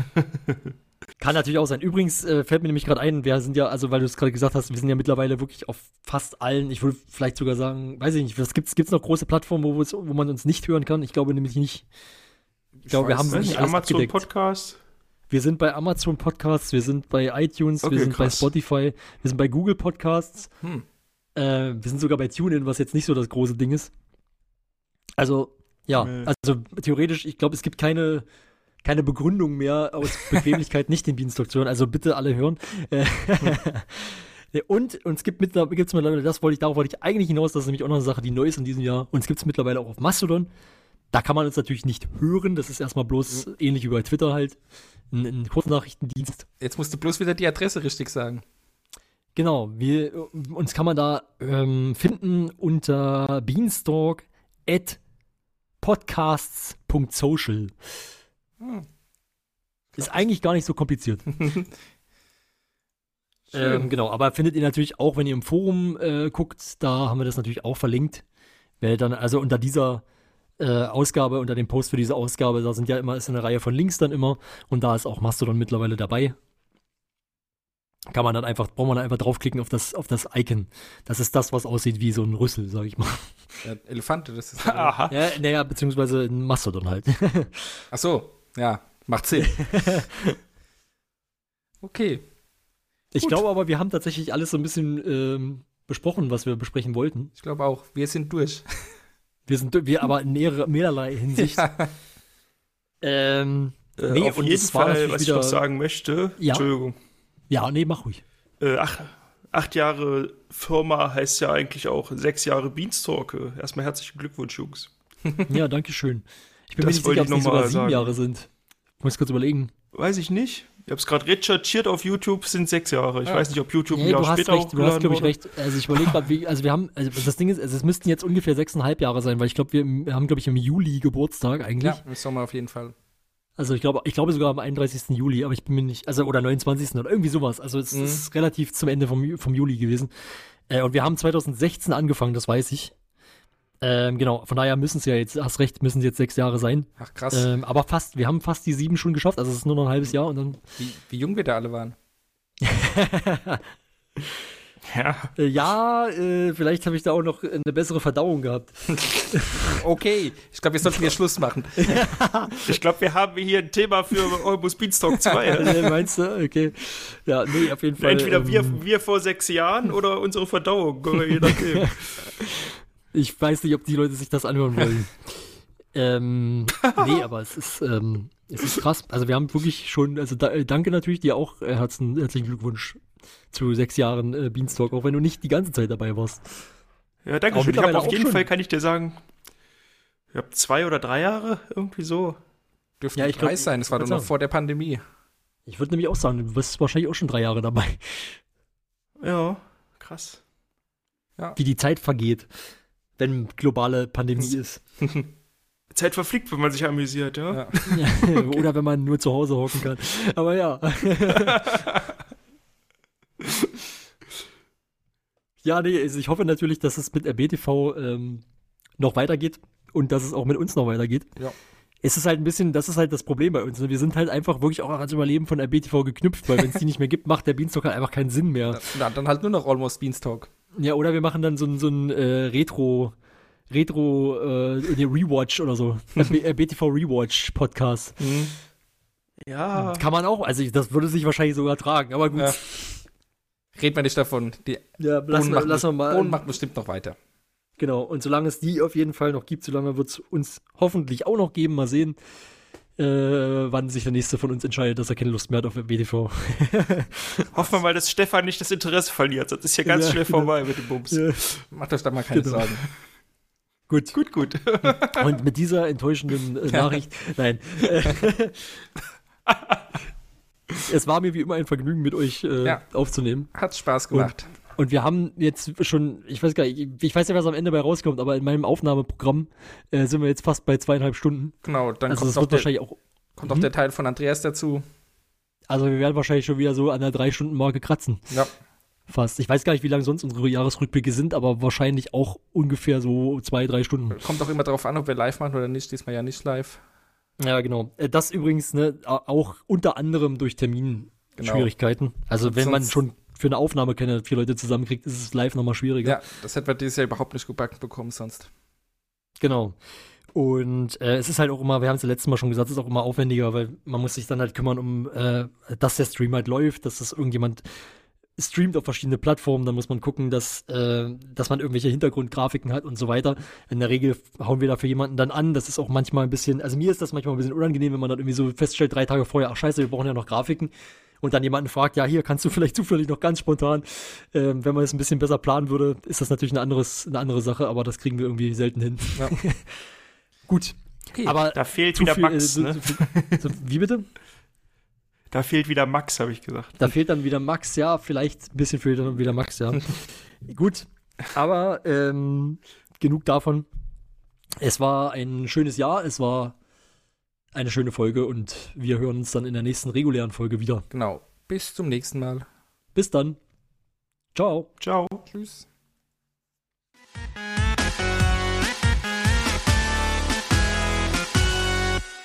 S5: Kann natürlich auch sein. Übrigens äh, fällt mir nämlich gerade ein, wir sind ja, also weil du es gerade gesagt hast, wir sind ja mittlerweile wirklich auf fast allen, ich würde vielleicht sogar sagen, weiß ich nicht, was gibt's, gibt's noch große Plattformen, wo, wo man uns nicht hören kann? Ich glaube nämlich nicht. Ich glaube, wir haben
S3: nicht,
S5: alles
S3: Amazon
S5: abgedeckt.
S3: Podcast.
S5: Wir sind bei Amazon Podcasts, wir sind bei iTunes,
S3: Okay,
S5: wir sind bei
S3: krass.
S5: Spotify, wir sind bei Google Podcasts,
S6: Hm.
S5: äh, wir sind sogar bei TuneIn, was jetzt nicht so das große Ding ist. Also, ja,
S3: Nee.
S5: also theoretisch, ich glaube, es gibt keine, keine Begründung mehr aus Bequemlichkeit nicht den Beanstalk zu hören. Also bitte alle hören. Äh, Und, und es gibt mittlerweile, gibt's mittlerweile, das wollte ich, darauf wollte ich eigentlich hinaus, das ist nämlich auch noch eine Sache, die neu ist in diesem Jahr. Und es gibt es mittlerweile auch auf Mastodon. Da kann man uns natürlich nicht hören. Das ist erstmal bloß ähnlich wie bei Twitter halt. Ein, ein Kurznachrichtendienst.
S6: Jetzt musst du bloß wieder die Adresse richtig sagen.
S5: Genau, wir, uns kann man da ähm, finden unter beanstalk at podcasts.social.
S6: Hm.
S5: Ist eigentlich gar nicht so kompliziert. ähm, genau, aber findet ihr natürlich auch, wenn ihr im Forum äh, guckt, da haben wir das natürlich auch verlinkt. Wer dann, also unter dieser äh, Ausgabe, unter dem Post für diese Ausgabe, da sind ja immer, ist eine Reihe von Links dann immer und da ist auch Mastodon mittlerweile dabei. Kann man dann einfach, braucht man dann einfach draufklicken auf das, auf das Icon. Das ist das, was aussieht wie so ein Rüssel, sag ich mal.
S6: Ja, Elefante, das ist.
S3: Aha.
S5: Ja, naja, beziehungsweise ein Mastodon halt.
S6: Ach so, ja, macht Sinn. okay.
S5: Ich
S6: Gut.
S5: glaube aber, wir haben tatsächlich alles so ein bisschen ähm, besprochen, was wir besprechen wollten.
S6: Ich glaube auch, wir sind durch.
S5: Wir sind wir aber in mehrere, mehrerlei Hinsicht.
S6: Ja.
S5: Ähm,
S3: Äh,
S5: Nee,
S3: auf
S5: und
S3: jeden Fall, was ich
S5: wieder-
S3: noch sagen möchte,
S5: Ja.
S3: Entschuldigung,
S5: ja, nee, mach ruhig.
S3: äh, ach, acht Jahre Firma heißt ja eigentlich auch sechs Jahre Beanstalk. Erstmal herzlichen Glückwunsch, Jungs.
S5: Ja, danke schön. Ich bin
S3: Das
S5: mir nicht sicher, ob es nicht sogar sieben
S3: sagen.
S5: Jahre sind. Ich muss kurz überlegen.
S3: Weiß ich nicht. Ich habe es gerade recherchiert auf YouTube, sind sechs Jahre. Ich
S6: Ja.
S3: weiß nicht, ob YouTube ein
S5: Nee,
S3: Jahr
S5: du hast
S3: später
S5: recht, du hast, glaube ich,
S3: wurde.
S5: recht. Also ich überlege gerade, wie, also wir haben, also das Ding ist, also es müssten jetzt ungefähr sechseinhalb Jahre sein, weil ich glaube, wir, haben, glaube ich, im Juli Geburtstag eigentlich.
S6: ja, im Sommer auf jeden Fall.
S5: Also ich glaube, ich glaube sogar am 31. Juli, aber ich bin mir nicht, also oder 29. oder irgendwie sowas. Also es
S6: Mhm.
S5: ist relativ zum Ende vom, vom Juli gewesen. Äh, und wir haben 2016 angefangen, das weiß ich. Ähm, genau, von daher müssen es ja jetzt, hast recht, müssen es jetzt sechs Jahre sein.
S6: Ach krass,
S5: Ähm, aber fast, wir haben fast die sieben schon geschafft, also es ist nur noch ein halbes Jahr und dann,
S6: wie, wie jung wir da alle waren.
S3: Ja,
S5: äh, ja, äh, vielleicht habe ich da auch noch eine bessere Verdauung gehabt.
S6: Okay, ich glaube, wir sollten hier Schluss machen.
S3: ich glaube, wir haben hier ein Thema für Olmus Beanstalk 2.
S5: Äh, Meinst du? Okay. Ja, nee, auf jeden Fall.
S3: Entweder
S5: ähm,
S3: wir, wir vor sechs Jahren oder unsere Verdauung, je nachdem.
S5: Ich weiß nicht, ob die Leute sich das anhören wollen. ähm, nee, aber es ist, ähm, es ist krass. Also wir haben wirklich schon, also da, danke natürlich dir auch, äh, herzen, herzlichen Glückwunsch zu sechs Jahren äh, Beanstalk, auch wenn du nicht die ganze Zeit dabei warst.
S3: Ja, danke schön. Ich
S5: mittlerweile
S3: auf jeden
S5: schon.
S3: Fall, kann ich dir sagen, ich habe zwei oder drei Jahre, irgendwie so.
S6: Dürften
S5: Ja,
S6: ja,
S5: ich glaub,
S6: sein, das war doch noch
S5: sagen.
S6: vor der Pandemie.
S5: Ich würde nämlich auch sagen, du bist wahrscheinlich auch schon drei Jahre dabei,
S3: Ja, krass.
S5: wie die Zeit vergeht, wenn globale Pandemie ist.
S3: Zeit verfliegt, wenn man sich amüsiert, ja.
S6: Ja.
S5: Oder wenn man nur zu Hause hocken kann. Aber ja. Ja, nee, also ich hoffe natürlich, dass es mit RBTV ähm, noch weitergeht und dass es auch mit uns noch weitergeht.
S6: Ja.
S5: Es ist halt ein bisschen, das ist halt das Problem bei uns. Ne? Wir sind halt einfach wirklich auch ans Überleben von RBTV geknüpft, weil wenn es die nicht mehr gibt, macht der Beanstalk halt einfach keinen Sinn mehr.
S6: Na, dann halt nur noch Almost Beanstalk.
S5: Ja, oder wir machen dann so ein, so ein äh, Retro, Retro, äh, Rewatch oder so. RB, RBTV Rewatch Podcast.
S3: Ja.
S5: Kann man auch, also das würde sich wahrscheinlich sogar tragen, aber gut.
S6: Ja. Reden wir nicht davon. Die
S5: Ja, lassen, wir, lassen wir mal.
S6: Bohnen machen bestimmt noch weiter.
S5: Genau, und solange es die auf jeden Fall noch gibt, solange wird es uns hoffentlich auch noch geben. Mal sehen, äh, wann sich der nächste von uns entscheidet, dass er keine Lust mehr hat auf BTV.
S3: Hoffen wir mal, dass Stefan nicht das Interesse verliert, sonst ist ja ganz
S5: Ja,
S3: schnell
S5: genau.
S3: vorbei mit dem Bums.
S5: Ja.
S6: Macht euch da mal keine
S5: Genau.
S6: Sorgen.
S5: Gut.
S3: Gut, gut.
S5: Und mit dieser enttäuschenden äh, Nachricht, nein. Es war mir wie immer ein Vergnügen, mit euch äh,
S6: Ja.
S5: aufzunehmen.
S6: Hat Spaß gemacht.
S5: Und wir haben jetzt schon, ich weiß gar nicht, ich weiß nicht, was am Ende bei rauskommt, aber in meinem Aufnahmeprogramm äh, sind wir jetzt fast bei zweieinhalb Stunden.
S6: genau, dann
S5: also
S6: kommt,
S5: wird
S6: der,
S5: wahrscheinlich auch,
S6: kommt noch
S5: Mhm.
S6: der Teil von Andreas dazu.
S5: also wir werden wahrscheinlich schon wieder so an der Drei-Stunden-Marke kratzen.
S6: Ja.
S5: Fast. Ich weiß gar nicht, wie lang sonst unsere Jahresrückblicke sind, aber wahrscheinlich auch ungefähr so zwei, drei Stunden.
S6: Kommt auch immer darauf an, ob wir live machen oder nicht. Diesmal ja nicht live.
S5: Ja, genau. Äh, Das übrigens ne, auch unter anderem durch Terminschwierigkeiten. Also
S6: Und
S5: wenn man schon für eine Aufnahme keine vier Leute zusammenkriegt, ist es live nochmal schwieriger.
S6: Ja, das hätten wir dieses Jahr überhaupt nicht gebacken bekommen sonst.
S5: Genau. Und äh, es ist halt auch immer, wir haben es ja letztes Mal schon gesagt, es ist auch immer aufwendiger, weil man muss sich dann halt kümmern um, äh, dass der Stream halt läuft, dass das irgendjemand streamt auf verschiedene Plattformen, dann muss man gucken, dass, äh, dass man irgendwelche Hintergrundgrafiken hat und so weiter. In der Regel hauen wir dafür jemanden dann an. Das ist auch manchmal ein bisschen, also mir ist das manchmal ein bisschen unangenehm, wenn man dann irgendwie so feststellt, drei Tage vorher, ach scheiße, wir brauchen ja noch Grafiken. Und dann jemanden fragt, ja, hier kannst du vielleicht zufällig noch ganz spontan. Ähm, wenn man es ein bisschen besser planen würde, ist das natürlich eine, anderes, eine andere Sache, aber das kriegen wir irgendwie selten hin.
S6: Ja.
S5: Gut.
S6: Okay.
S5: Aber
S3: Da fehlt
S5: zu
S3: wieder
S5: viel,
S3: Max,
S5: äh,
S3: ne?
S5: so, so, so, wie bitte?
S3: Da fehlt wieder Max, habe ich gesagt.
S5: Da fehlt dann wieder Max, ja, vielleicht ein bisschen fehlt dann wieder Max, ja. Gut, aber ähm, genug davon. Es war ein schönes Jahr, es war eine schöne Folge und wir hören uns dann in der nächsten regulären Folge wieder.
S6: Genau. Bis zum nächsten Mal.
S5: Bis dann. Ciao.
S3: Ciao.
S6: Tschüss.